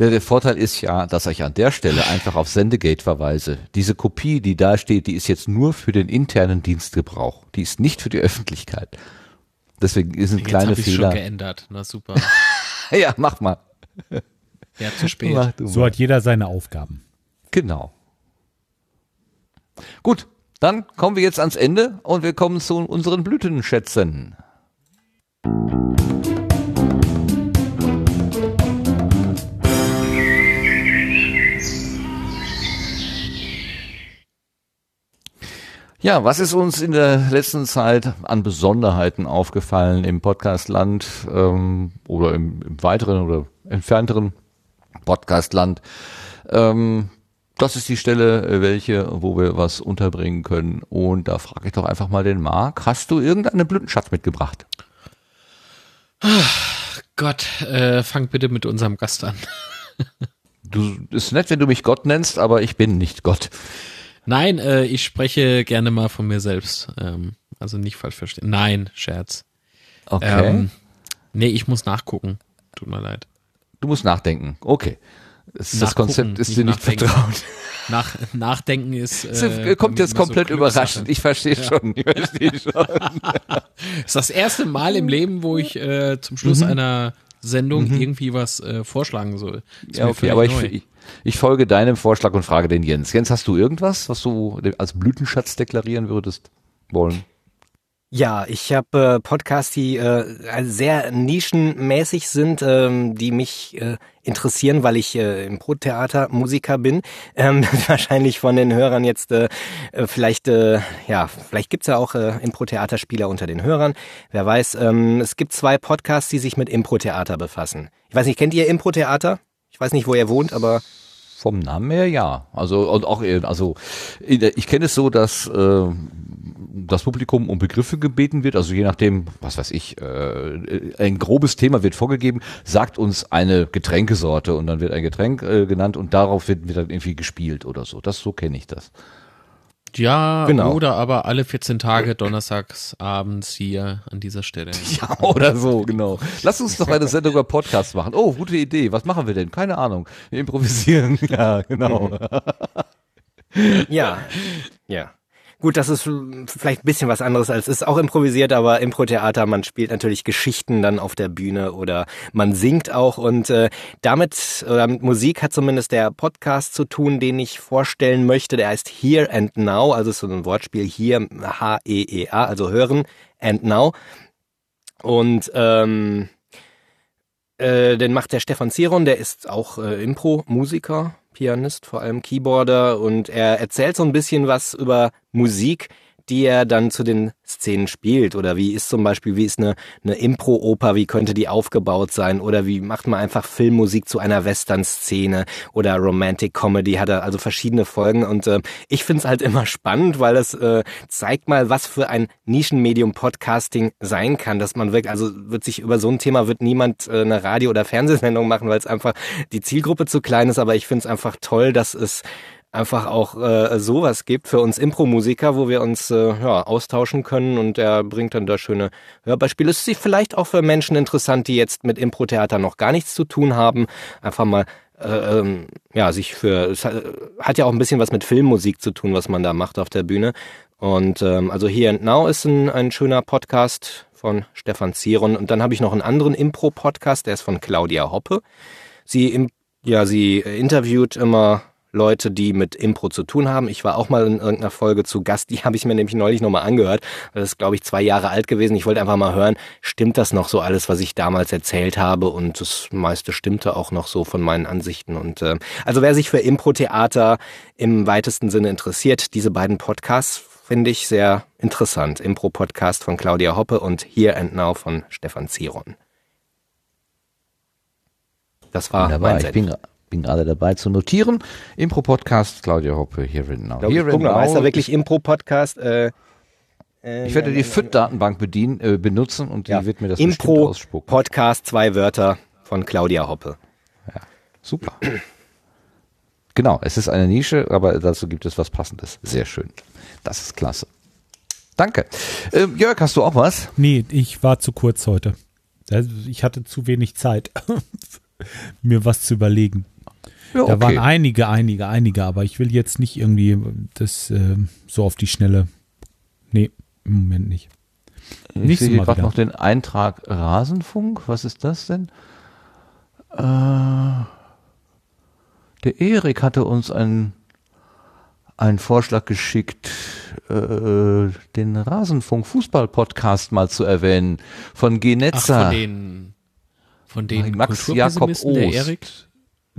Der, der Vorteil ist ja, dass ich an der Stelle einfach auf Sendegate verweise. Diese Kopie, die da steht, die ist jetzt nur für den internen Dienstgebrauch. Die ist nicht für die Öffentlichkeit. Deswegen sind Jetzt kleine habe ich schon Fehler. geändert. Na super. Ja, mach mal. Ja, zu spät. Mach du So mal. hat jeder seine Aufgaben. Genau. Gut, dann kommen wir jetzt ans Ende und wir kommen zu unseren Blütenschätzen. Ja, was ist uns in der letzten Zeit an Besonderheiten aufgefallen im Podcastland ähm, oder im, im weiteren oder entfernteren Podcastland? Ähm, das ist die Stelle, äh, welche, wo wir was unterbringen können. Und da frage ich doch einfach mal den Marc, hast du irgendeinen Blütenschatz mitgebracht? Gott, äh, fang bitte mit unserem Gast an. Du ist nett, wenn du mich Gott nennst, aber ich bin nicht Gott. Nein, äh, ich spreche gerne mal von mir selbst. Ähm, also nicht falsch verstehen. Nein, Scherz. Okay. Ähm, nee, ich muss nachgucken. Tut mir leid. Du musst nachdenken. Okay. Das, das Konzept ist nicht dir nicht vertraut. Nach, nachdenken ist. Äh, kommt jetzt so komplett Glückssache. überraschend. Ich verstehe Ja. schon. Ich verstehe schon. Das ist das erste Mal im Leben, wo ich äh, zum Schluss Mhm. einer Sendung Mhm. irgendwie was äh, vorschlagen soll. Ist Ja, okay, aber ich, neu. ich, ich folge deinem Vorschlag und frage den Jens. Jens, hast du irgendwas, was du als Blütenschatz deklarieren würdest wollen? Ja, ich habe äh, Podcasts, die äh, sehr nischenmäßig sind, ähm, die mich äh, interessieren, weil ich äh, im Brottheater Musiker bin. Ähm, wahrscheinlich von den Hörern jetzt äh, äh, vielleicht, äh, ja, vielleicht gibt's ja auch äh, Impro-Theaterspieler unter den Hörern. Wer weiß, ähm, es gibt zwei Podcasts, die sich mit Impro-Theater befassen. Ich weiß nicht, kennt ihr Impro-Theater? Ich weiß nicht, wo ihr wohnt, aber Vom Namen her ja. Also und auch äh, also ich kenne es so, dass äh, das Publikum um Begriffe gebeten wird, also je nachdem, was weiß ich, äh, ein grobes Thema wird vorgegeben, sagt uns eine Getränkesorte und dann wird ein Getränk äh, genannt und darauf wird, wird dann irgendwie gespielt oder so. Das so kenne ich das. Ja, Genau. oder aber alle 14 Tage donnerstags abends hier an dieser Stelle. Ja, oder so, genau. Lass uns doch eine Sendung über Podcast machen. Oh, gute Idee. Was machen wir denn? Keine Ahnung. Wir improvisieren. Ja, genau. Ja, ja. Gut, das ist vielleicht ein bisschen was anderes als ist auch improvisiert, aber Impro-Theater, man spielt natürlich Geschichten dann auf der Bühne oder man singt auch und äh, damit oder mit Musik hat zumindest der Podcast zu tun, den ich vorstellen möchte. Der heißt Here and Now, also so ein Wortspiel hier H-E-E-A, also hören and now. Und ähm, äh, den macht der Stefan Ziron, der ist auch äh, Impro-Musiker, Pianist, vor allem Keyboarder und er erzählt so ein bisschen was über Musik, die er dann zu den Szenen spielt? Oder wie ist zum Beispiel, wie ist eine, eine Impro-Oper, wie könnte die aufgebaut sein? Oder wie macht man einfach Filmmusik zu einer Western-Szene? Oder Romantic Comedy, hat er also verschiedene Folgen. Und äh, ich find's halt immer spannend, weil es äh, zeigt mal, was für ein Nischenmedium Podcasting sein kann, dass man wirklich, also wird sich über so ein Thema wird niemand äh, eine Radio- oder Fernsehsendung machen, weil es einfach die Zielgruppe zu klein ist, aber ich find's einfach toll, dass es einfach auch äh, sowas gibt für uns Impro-Musiker, wo wir uns äh, ja, austauschen können und er bringt dann da schöne Hörbeispiele. Es ist vielleicht auch für Menschen interessant, die jetzt mit Impro-Theater noch gar nichts zu tun haben, einfach mal äh, ähm, ja, sich für, es hat, ja auch ein bisschen was mit Filmmusik zu tun, was man da macht auf der Bühne. Und ähm, also Here and Now ist ein, ein schöner Podcast von Stefan Ziron. Und dann habe ich noch einen anderen Impro-Podcast, der ist von Claudia Hoppe. Sie, im, ja, sie interviewt immer Leute, die mit Impro zu tun haben. Ich war auch mal in irgendeiner Folge zu Gast, die habe ich mir nämlich neulich nochmal angehört. Das ist, glaube ich, zwei Jahre alt gewesen. Ich wollte einfach mal hören, stimmt das noch so alles, was ich damals erzählt habe? Und das meiste stimmte auch noch so von meinen Ansichten. Und äh, also wer sich für Impro-Theater im weitesten Sinne interessiert, diese beiden Podcasts finde ich sehr interessant. Impro-Podcast von Claudia Hoppe und Here and Now von Stefan Ziron. Das war Wunderbar. mein Senf. Bin, bin gerade dabei zu notieren. Impro-Podcast, Claudia Hoppe, Here and Now. Here and mal, heißt Now er wirklich Impro-Podcast? Äh, Ich werde die FIT-Datenbank bedienen, äh, benutzen und die Ja. wird mir das Impro ausspucken. Podcast, zwei Wörter von Claudia Hoppe. Super. Genau, es ist eine Nische, aber dazu gibt es was Passendes. Sehr schön. Das ist klasse. Danke. Ähm, Jörg, hast du auch was? Nee, ich war zu kurz heute. Ich hatte zu wenig Zeit, mir was zu überlegen. Ja, Da okay. waren einige, einige, einige, aber ich will jetzt nicht irgendwie das äh, so auf die Schnelle. Nee, im Moment nicht. Ich Nächstes sehe hier gerade noch den Eintrag Rasenfunk. Was ist das denn? Äh, der Erik hatte uns einen, einen Vorschlag geschickt, äh, den Rasenfunk Fußball-Podcast mal zu erwähnen. Von G. Ach, Netzer. von den, von den Max Jakob Kulturpessimisten, der Ost. Erik?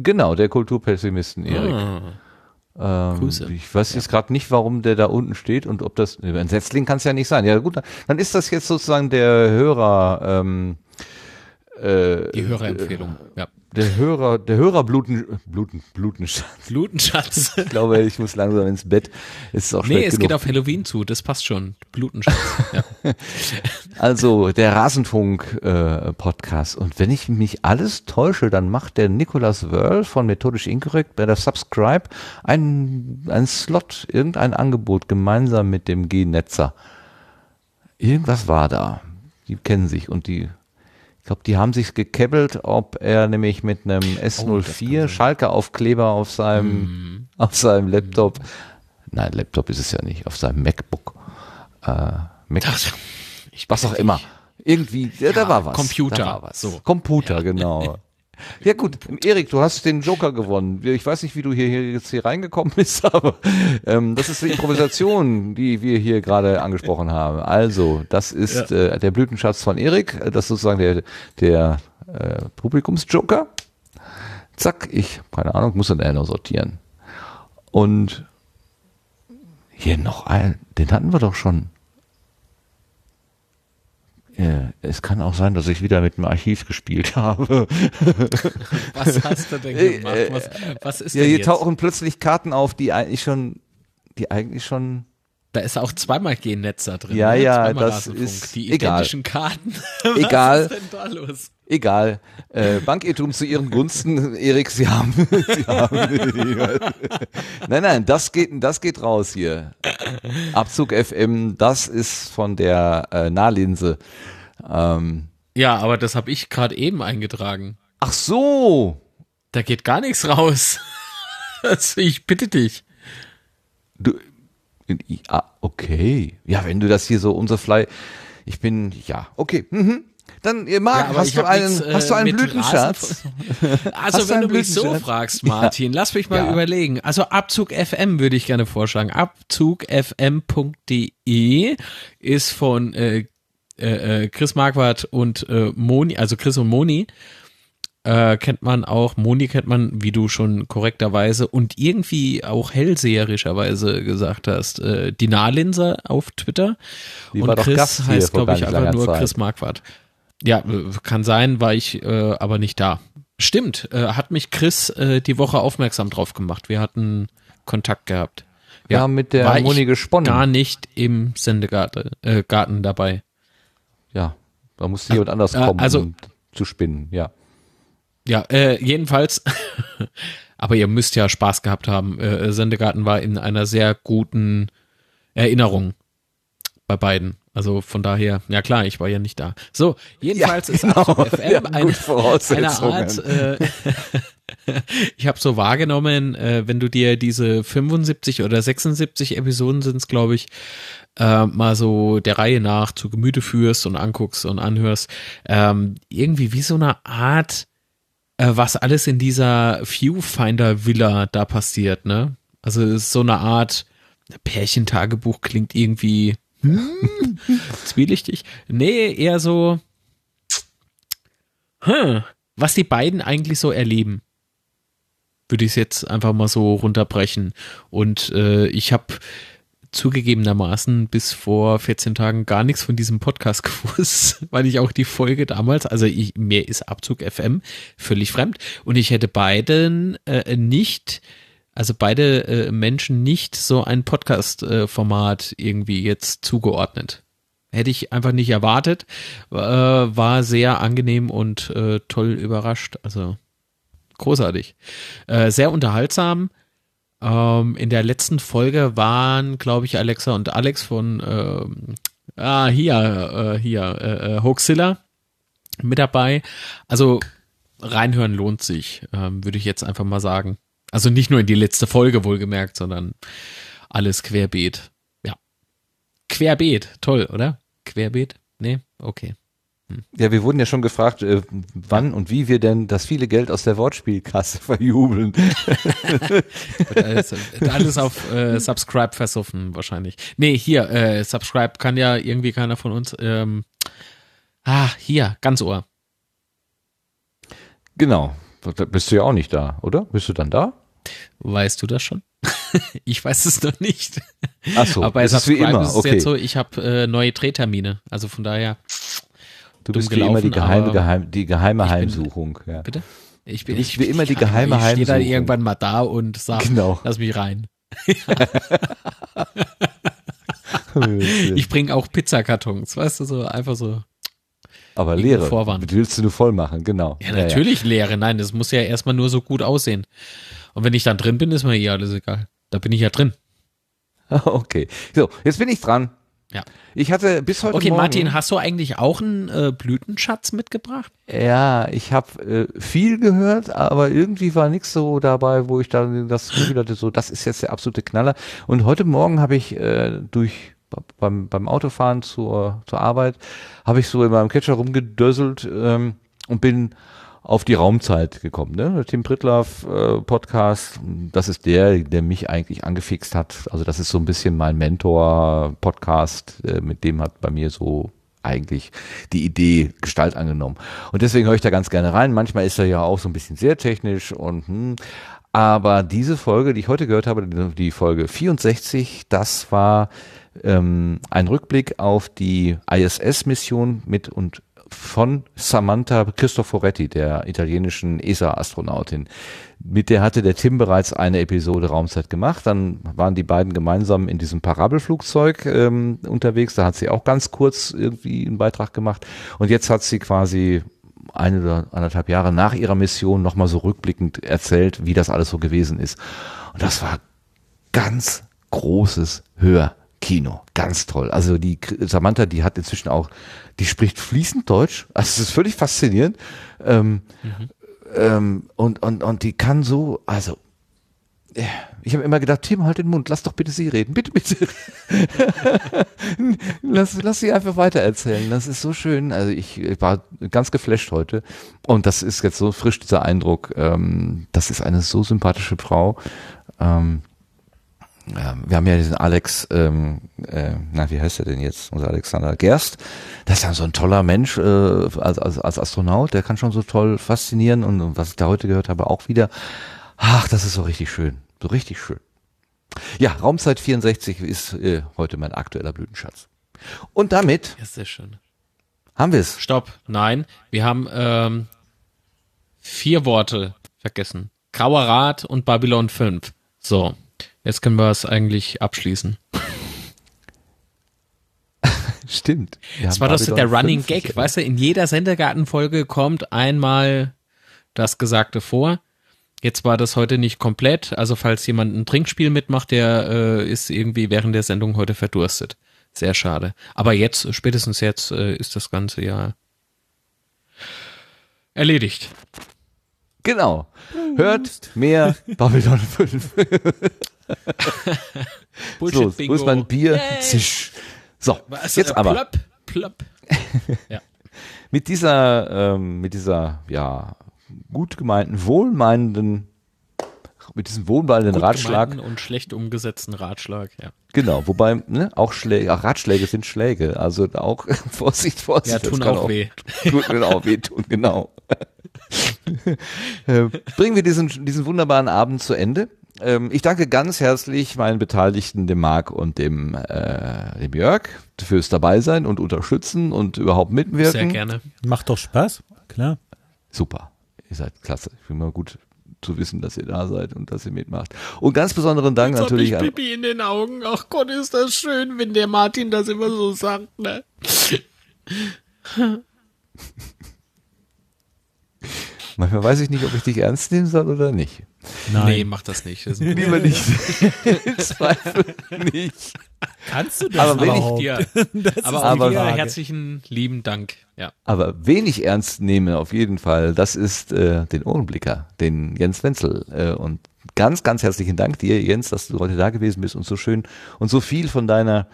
Genau, der Kulturpessimisten Erik. Ah. Ähm, Grüße. Ich weiß jetzt gerade nicht, warum der da unten steht und ob das ein Setzling kann es ja nicht sein. Ja gut, dann ist das jetzt sozusagen der Hörer. Ähm, äh, Die Hörerempfehlung, ja. Der Hörer, der Hörer Bluten, Bluten, Blutenschatz. Blutenschatz. Ich glaube, ich muss langsam ins Bett. Es ist auch Nee, es genug. geht auf Halloween zu, das passt schon. Blutenschatz. ja. Also der Rasenfunk-Podcast. Und wenn ich mich alles täusche, dann macht der Nicolas Wörl von Methodisch Inkorrekt bei der Subscribe einen, einen Slot, irgendein Angebot gemeinsam mit dem G-Netzer. Irgendwas war da. Die kennen sich und die, ich glaube, die haben sich gekebbelt, ob er nämlich mit einem S04 Schalke-Aufkleber auf seinem, auf seinem Laptop, nein, Laptop ist es ja nicht, auf seinem MacBook, äh, Mac, was auch immer. Irgendwie, ja, da war was. Computer, war was. so. Computer, genau. Ja gut, Erik, du hast den Joker gewonnen. Ich weiß nicht, wie du hier, hier jetzt hier reingekommen bist, aber ähm, das ist die Improvisation, die wir hier gerade angesprochen haben. Also, das ist äh, der Blütenschatz von Erik. Das ist sozusagen der, der äh, Publikumsjoker. Zack, ich, keine Ahnung, muss dann noch sortieren. Und hier noch ein, den hatten wir doch schon. Ja, es kann auch sein, dass ich wieder mit dem Archiv gespielt habe. Was hast du denn gemacht? Was, was ist ja, denn hier jetzt? tauchen plötzlich Karten auf, die eigentlich schon, die eigentlich schon Da ist auch zweimal G-Netz da drin. Ja, ne? ja, zweimal das Rasenfunk. ist Die egal. identischen Karten. Egal. Was ist denn da los? Egal. Äh, Bankirrtum zu Ihren Gunsten, Erik, Sie haben, Sie haben Nein, nein, das geht, das geht raus hier. Abzug FM, das ist von der äh, Nahlinse. Ähm, Ja, aber das habe ich gerade eben eingetragen. ach so. Da geht gar nichts raus. Also ich bitte dich. Du, ah, okay. Ja, wenn du das hier so unser Fly, ich bin, ja, okay. Mhm. Dann, ihr Marc, Ja, hast du einen, nix, äh, hast du einen Blütenschatz? Also wenn du mich so fragst, Martin, lass mich mal Ja. überlegen. Also Abzug FM würde ich gerne vorschlagen. Abzugfm.de ist von äh, äh, äh, Chris Marquardt und äh, Moni, also Chris und Moni. Äh, kennt man auch, Moni kennt man, wie du schon korrekterweise und irgendwie auch hellseherischerweise gesagt hast, äh, die Nahlinse auf Twitter. Die und Chris Gast heißt, glaube ich, einfach nur Zeit. Chris Marquardt. Ja, äh, kann sein, war ich äh, aber nicht da. Stimmt, äh, hat mich Chris äh, die Woche aufmerksam drauf gemacht. Wir hatten Kontakt gehabt. Wir haben mit der Moni ich gesponnen. Gar nicht im Sendegarten äh, Garten dabei. Ja, da musste jemand anders Äh, kommen, also- um zu spinnen, ja. Ja, äh, jedenfalls. aber ihr müsst ja Spaß gehabt haben. Äh, Sendegarten war in einer sehr guten Erinnerung bei beiden. Also von daher, ja klar, ich war ja nicht da. So, jedenfalls Ja, ist genau. Abzug Wir FM eine, eine Art. Äh, ich habe so wahrgenommen, äh, wenn du dir diese 75 oder 76 Episoden sind es, glaube ich, äh, mal so der Reihe nach zu Gemüte führst und anguckst und anhörst, ähm, irgendwie wie so eine Art, äh, was alles in dieser Viewfinder-Villa da passiert, ne? Also es ist so eine Art Pärchentagebuch klingt irgendwie hm, zwielichtig. Nee, eher so, hm, was die beiden eigentlich so erleben. Würde ich es jetzt einfach mal so runterbrechen. Und äh, ich habe zugegebenermaßen bis vor 14 Tagen gar nichts von diesem Podcast gewusst, weil ich auch die Folge damals, also ich, mir ist Abzug FM völlig fremd und ich hätte beiden äh, nicht, also beide äh, Menschen nicht so ein Podcast-Format irgendwie jetzt zugeordnet. Hätte ich einfach nicht erwartet, äh, war sehr angenehm und äh, toll überrascht, also großartig. Äh, sehr unterhaltsam. Ähm, in der letzten Folge waren, glaube ich, Alexa und Alex von ähm, ah, hier, äh, hier, äh, äh, Hoaxilla mit dabei. Also reinhören lohnt sich, ähm, würde ich jetzt einfach mal sagen. Also nicht nur in die letzte Folge wohlgemerkt, sondern alles querbeet. Ja. Querbeet, toll, oder? Querbeet? Nee? Okay. Ja, wir wurden ja schon gefragt, äh, wann und wie wir denn das viele Geld aus der Wortspielkasse verjubeln. Alles, alles auf äh, Subscribe versuffen wahrscheinlich. Nee, hier, äh, Subscribe kann ja irgendwie keiner von uns. Ähm, ah, hier, ganz Ohr. genau. Da bist du ja auch nicht da, oder? Bist du dann da? Weißt du das schon? ich weiß es noch nicht. Ach so, Aber es ist wie immer, ist okay. jetzt so, ich habe äh, neue Drehtermine. Also von daher. Du bist wie immer die gelaufen, geheime, geheim, die geheime Ich bin- Heimsuchung. Ja. Bitte? Ich bin ich, wie immer die ich- geheime Ich stehe da Heimsuchung. irgendwann mal da und sag, Genau. lass mich rein. ich bringe auch Pizzakartons, weißt du, so einfach so. Aber leere. Vorwand. Willst du nur voll machen, genau. Ja, natürlich leere. Nein, das muss ja erstmal nur so gut aussehen. Und wenn ich dann drin bin, ist mir eh alles egal. Da bin ich ja drin. Okay. So, jetzt bin ich dran. Ja. Ich hatte bis heute Okay, Morgen. Martin, hast du eigentlich auch einen äh, Blütenschatz mitgebracht? Ja, ich habe äh, viel gehört, aber irgendwie war nichts so dabei, wo ich dann das Gefühl hatte, so das ist jetzt der absolute Knaller. Und heute Morgen habe ich äh, durch beim, beim Autofahren zur, zur Arbeit, habe ich so in meinem Catcher rumgedösselt ähm, und bin auf die Raumzeit gekommen. Ne? Tim Pritlaff äh, Podcast, das ist der, der mich eigentlich angefixt hat. Also das ist so ein bisschen mein Mentor-Podcast, äh, mit dem hat bei mir so eigentlich die Idee Gestalt angenommen. Und deswegen höre ich da ganz gerne rein. Manchmal ist er ja auch so ein bisschen sehr technisch und hm, aber diese Folge, die ich heute gehört habe, die Folge 64, das war ähm, ein Rückblick auf die ISS-Mission mit und von Samantha Cristoforetti, der italienischen ESA-Astronautin. Mit der hatte der Tim bereits eine Episode Raumzeit gemacht. Dann waren die beiden gemeinsam in diesem Parabelflugzeug ähm, unterwegs. Da hat sie auch ganz kurz irgendwie einen Beitrag gemacht. Und jetzt hat sie quasi eine oder anderthalb Jahre nach ihrer Mission nochmal so rückblickend erzählt, wie das alles so gewesen ist. Und das war ganz großes Hörkino. Ganz toll. Also die Samantha, die hat inzwischen auch, die spricht fließend Deutsch. Also es ist völlig faszinierend. Ähm, ähm, und, und, und die kann so, also ich habe immer gedacht, Tim, halt den Mund, lass doch bitte sie reden. Bitte, bitte. lass, lass sie einfach weiter erzählen. Das ist so schön. Also ich, ich war ganz geflasht heute. Und das ist jetzt so frisch, dieser Eindruck. Ähm, das ist eine so sympathische Frau. Ähm, wir haben ja diesen Alex, ähm, äh, na, wie heißt er denn jetzt? Unser Alexander Gerst. Das ist ja so ein toller Mensch äh, als, als, als Astronaut. Der kann schon so toll faszinieren. Und, und was ich da heute gehört habe, auch wieder. Ach, das ist so richtig schön. So richtig schön. Ja, Raumzeit 64 ist äh, heute mein aktueller Blütenschatz. Und damit Ja, sehr schön. haben wir es. Stopp. Nein, wir haben ähm, vier Worte vergessen. Grauer Rat und Babylon 5. So, jetzt können wir es eigentlich abschließen. Stimmt. Das war doch der Running 5 Gag, weißt du, in jeder Sendergartenfolge kommt einmal das Gesagte vor. Jetzt war das heute nicht komplett, also falls jemand ein Trinkspiel mitmacht, der äh, ist irgendwie während der Sendung heute verdurstet. Sehr schade. Aber jetzt, spätestens jetzt, äh, ist das Ganze ja erledigt. Genau. Hört mehr Babylon 5. Bullshit so, wo Bingo. ist mein Bier? Zisch. So, Was, jetzt äh, aber. Plopp, plopp. Mit dieser, ähm, mit dieser, ja, gut gemeinten, wohlmeinenden, mit diesem wohlmeinenden Gut Ratschlag. und schlecht umgesetzten Ratschlag, ja. Genau, wobei, ne, auch Schläge, auch Ratschläge sind Schläge, also auch Vorsicht, Vorsicht. Ja, tun kann auch weh. Tut mir auch weh tun, genau. Äh, Bringen wir diesen, diesen wunderbaren Abend zu Ende. Ähm, Ich danke ganz herzlich meinen Beteiligten, dem Marc und dem, äh, dem Jörg, fürs Dabeisein und Unterstützen und überhaupt mitwirken. Sehr gerne. Macht doch Spaß, klar. Super. Ihr seid klasse. Ich finde mal gut zu wissen, dass ihr da seid und dass ihr mitmacht. Und ganz besonderen Dank Jetzt hab natürlich ich an, Pipi in den Augen. Ach Gott, ist das schön, wenn der Martin das immer so sagt, ne? manchmal weiß ich nicht, ob ich dich ernst nehmen soll oder nicht. Nein. Nee, mach das nicht. Das ist Lieber nicht. Im Zweifel nicht. Kannst du das Aber wenn ich überhaupt? dir. Das Aber auch dir herzlichen lieben Dank. Ja. Aber wen ich ernst nehme, auf jeden Fall, das ist äh, den Ohrenblicker, den Jens Wenzel. Äh, und ganz, ganz herzlichen Dank dir, Jens, dass du heute da gewesen bist und so schön und so viel von deiner,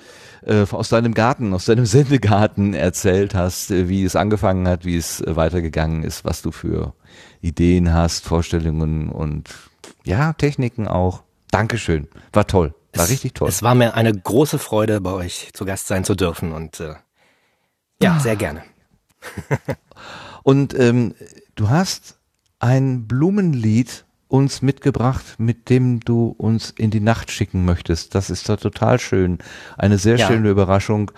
äh, aus deinem Garten, aus deinem Sendegarten erzählt hast, äh, wie es angefangen hat, wie es weitergegangen ist, was du für Ideen hast, Vorstellungen und ja, Techniken auch. Dankeschön. War toll. War Es- richtig toll. Es war mir eine große Freude, bei euch zu Gast sein zu dürfen und äh, ja, sehr gerne. Und ähm, du hast ein Blumenlied uns mitgebracht, mit dem du uns in die Nacht schicken möchtest. Das ist doch total schön. Eine sehr Ja. schöne Überraschung.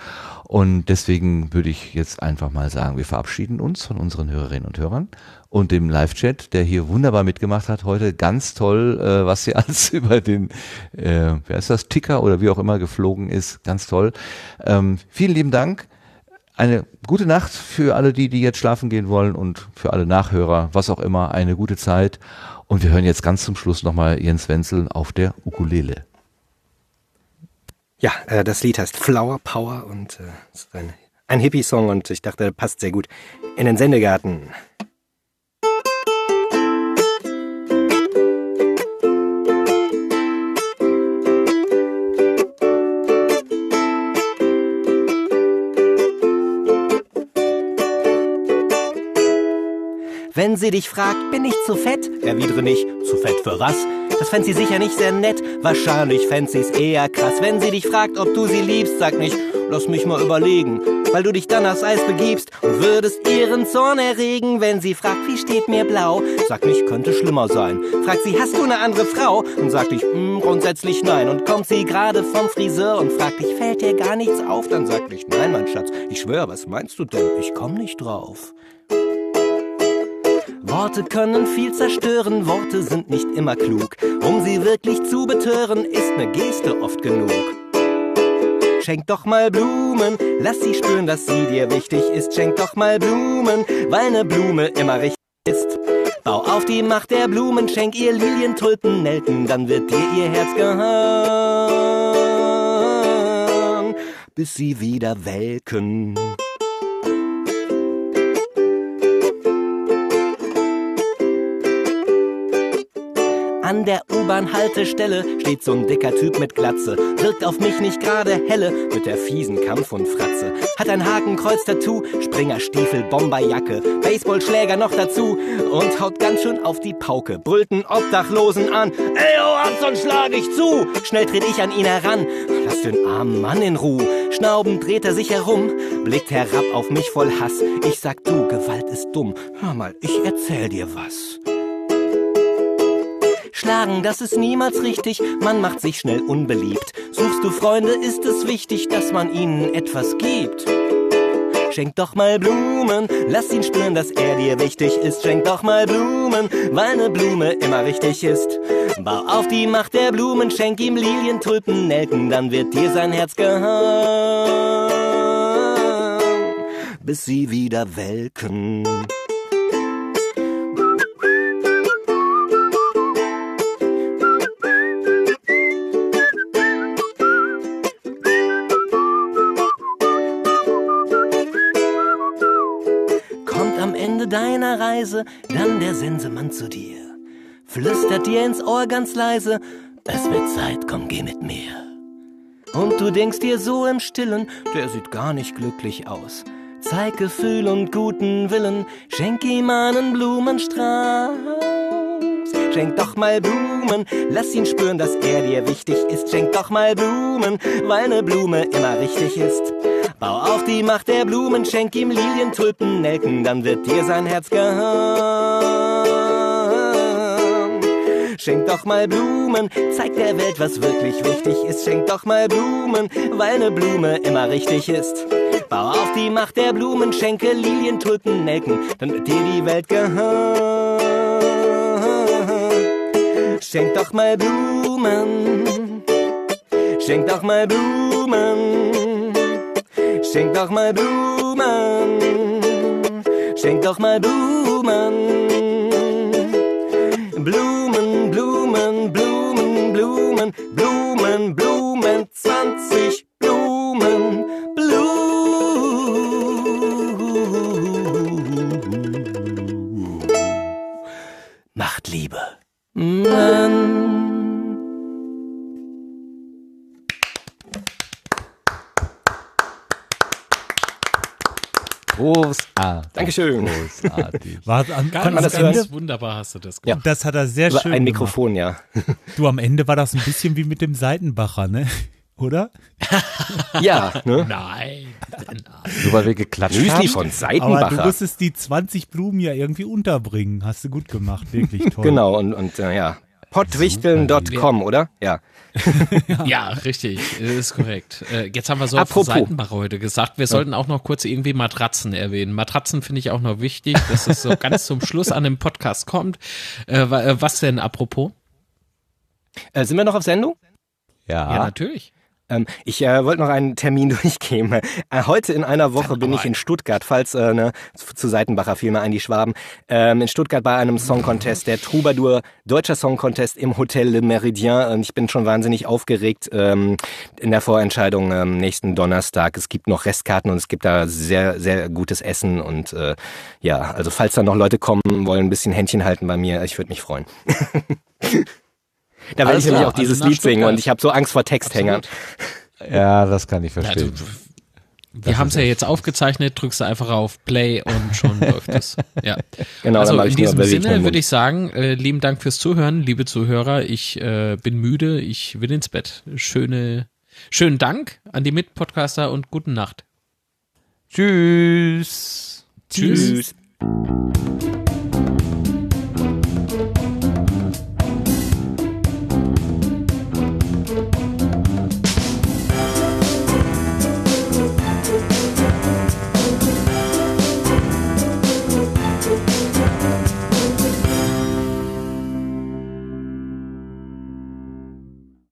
Und deswegen würde ich jetzt einfach mal sagen, wir verabschieden uns von unseren Hörerinnen und Hörern und dem Live-Chat, der hier wunderbar mitgemacht hat heute. Ganz toll, äh, was hier alles über den, äh, wer ist das, Ticker oder wie auch immer geflogen ist. Ganz toll. Ähm, vielen lieben Dank. Eine gute Nacht für alle die, die jetzt schlafen gehen wollen und für alle Nachhörer, was auch immer, eine gute Zeit. Und wir hören jetzt ganz zum Schluss nochmal Jens Wenzel auf der Ukulele. Ja, äh, das Lied heißt Flower Power und äh, ist ein, ein Hippie-Song und ich dachte, passt sehr gut in den Sendegarten. Wenn sie dich fragt, bin ich zu fett? Erwidere nicht, zu fett für was? Das fänd sie sicher nicht sehr nett. Wahrscheinlich fänd sie's eher krass. Wenn sie dich fragt, ob du sie liebst, sag nicht, lass mich mal überlegen. weil du dich dann aufs Eis begibst und würdest ihren Zorn erregen, wenn sie fragt, wie steht mir blau? Sag nicht, könnte schlimmer sein. Fragt sie, hast du eine andere Frau? Und sag ich, hm, grundsätzlich nein. Und kommt sie gerade vom Friseur und fragt dich, fällt dir gar nichts auf? Dann sag ich, nein, mein Schatz, ich schwör, was meinst du denn? Ich komm nicht drauf. Worte können viel zerstören, Worte sind nicht immer klug. Um sie wirklich zu betören, ist ne Geste oft genug. Schenk doch mal Blumen, lass sie spüren, dass sie dir wichtig ist. Schenk doch mal Blumen, weil ne Blume immer richtig ist. Bau auf die Macht der Blumen, schenk ihr Lilien, Tulpen, Nelken, dann wird dir ihr Herz gehören, bis sie wieder welken. An der U-Bahn-Haltestelle steht so ein dicker Typ mit Glatze. Wirkt auf mich nicht gerade helle mit der fiesen Kampf und Fratze. Hat ein Hakenkreuz-Tattoo, Springerstiefel, Bomberjacke, Baseballschläger noch dazu und haut ganz schön auf die Pauke. Brüllt einen Obdachlosen an. Ey, oh, ab, schlag ich zu. Schnell tritt ich an ihn heran. Lass den armen Mann in Ruhe. Schnaubend dreht er sich herum, blickt herab auf mich voll Hass. Ich sag du, Gewalt ist dumm. Hör mal, ich erzähl dir was. Schlagen, das ist niemals richtig, man macht sich schnell unbeliebt. Suchst du Freunde, ist es wichtig, dass man ihnen etwas gibt. Schenk doch mal Blumen, lass ihn spüren, dass er dir wichtig ist. Schenk doch mal Blumen, weil ne Blume immer richtig ist. Bau auf die Macht der Blumen, schenk ihm Lilien, Tulpen, Nelken, dann wird dir sein Herz gehören, bis sie wieder welken. Deiner Reise dann der Sensemann zu dir, flüstert dir ins Ohr ganz leise, es wird Zeit, komm, geh mit mir. Und du denkst dir so im Stillen, der sieht gar nicht glücklich aus. Zeig Gefühl und guten Willen, schenk ihm einen Blumenstrauß. Schenk doch mal Blumen, lass ihn spüren, dass er dir wichtig ist. Schenk doch mal Blumen, weil ne Blume immer richtig ist. Bau auf die Macht der Blumen, schenk ihm Lilien, Tulpen, Nelken, dann wird dir sein Herz gehören. Schenk doch mal Blumen, zeig der Welt, was wirklich wichtig ist. Schenk doch mal Blumen, weil ne Blume immer richtig ist. Bau auf die Macht der Blumen, schenke Lilien, Tulpen, Nelken, dann wird dir die Welt gehören. Schenk doch mal Blumen, schenk doch mal Blumen, schenk doch mal Blumen, schenk doch mal Blumen. Blumen, Blumen, Blumen, Blumen, Blumen, Blumen, 20 Blumen, Blumen. Macht Liebe. Mann. Großartig. Dankeschön. Großartig. War Ganz, am ganz Ende, wunderbar hast du das Ja. gemacht. das hat er sehr Über schön ein gemacht. Mikrofon, ja. Du, am Ende war das ein bisschen wie mit dem Seitenbacher, ne? Oder? Ja, ne? Nein. Nur weil wir geklatscht Müsli haben. von Aber du Seitenbacher. musstest die 20 Blumen ja irgendwie unterbringen. Hast du gut gemacht, wirklich toll. Genau, und, und äh, ja. Pottwichteln.com, oder? Ja. Ja, richtig, ist korrekt. Äh, jetzt haben wir so Apropos. auf Seitenbacher heute gesagt, wir sollten auch noch kurz irgendwie Matratzen erwähnen. Matratzen finde ich auch noch wichtig, dass es so ganz zum Schluss an dem Podcast kommt. Äh, äh, was denn apropos? Äh, sind wir noch auf Sendung? Ja. Ja, natürlich. Ähm, ich äh, wollte noch einen Termin durchgeben. Äh, heute in einer Woche bin ich in Stuttgart, falls äh, ne, zu Seitenbacher fiel mir ein, die Schwaben. Ähm, in Stuttgart bei einem Song Contest, der Troubadour Deutscher Song Contest im Hotel Le Méridien. Und ich bin schon wahnsinnig aufgeregt ähm, in der Vorentscheidung ähm, nächsten Donnerstag. Es gibt noch Restkarten und es gibt da sehr, sehr gutes Essen. Und äh, ja, also falls da noch Leute kommen wollen, ein bisschen Händchen halten bei mir, ich würde mich freuen. Da werde ich nämlich auch dieses also Lied singen und ich habe so Angst vor Texthängern. Ja, das kann ich Ja, verstehen. du, wir haben es ja jetzt aufgezeichnet, drückst du einfach auf Play und schon läuft es. Ja. Genau, also in diesem Sinne würde ich sagen, äh, lieben Dank fürs Zuhören, liebe Zuhörer. Ich äh, bin müde, ich will ins Bett. Schöne, schönen Dank an die Mitpodcaster und gute Nacht. Tschüss. Tschüss. Tschüss.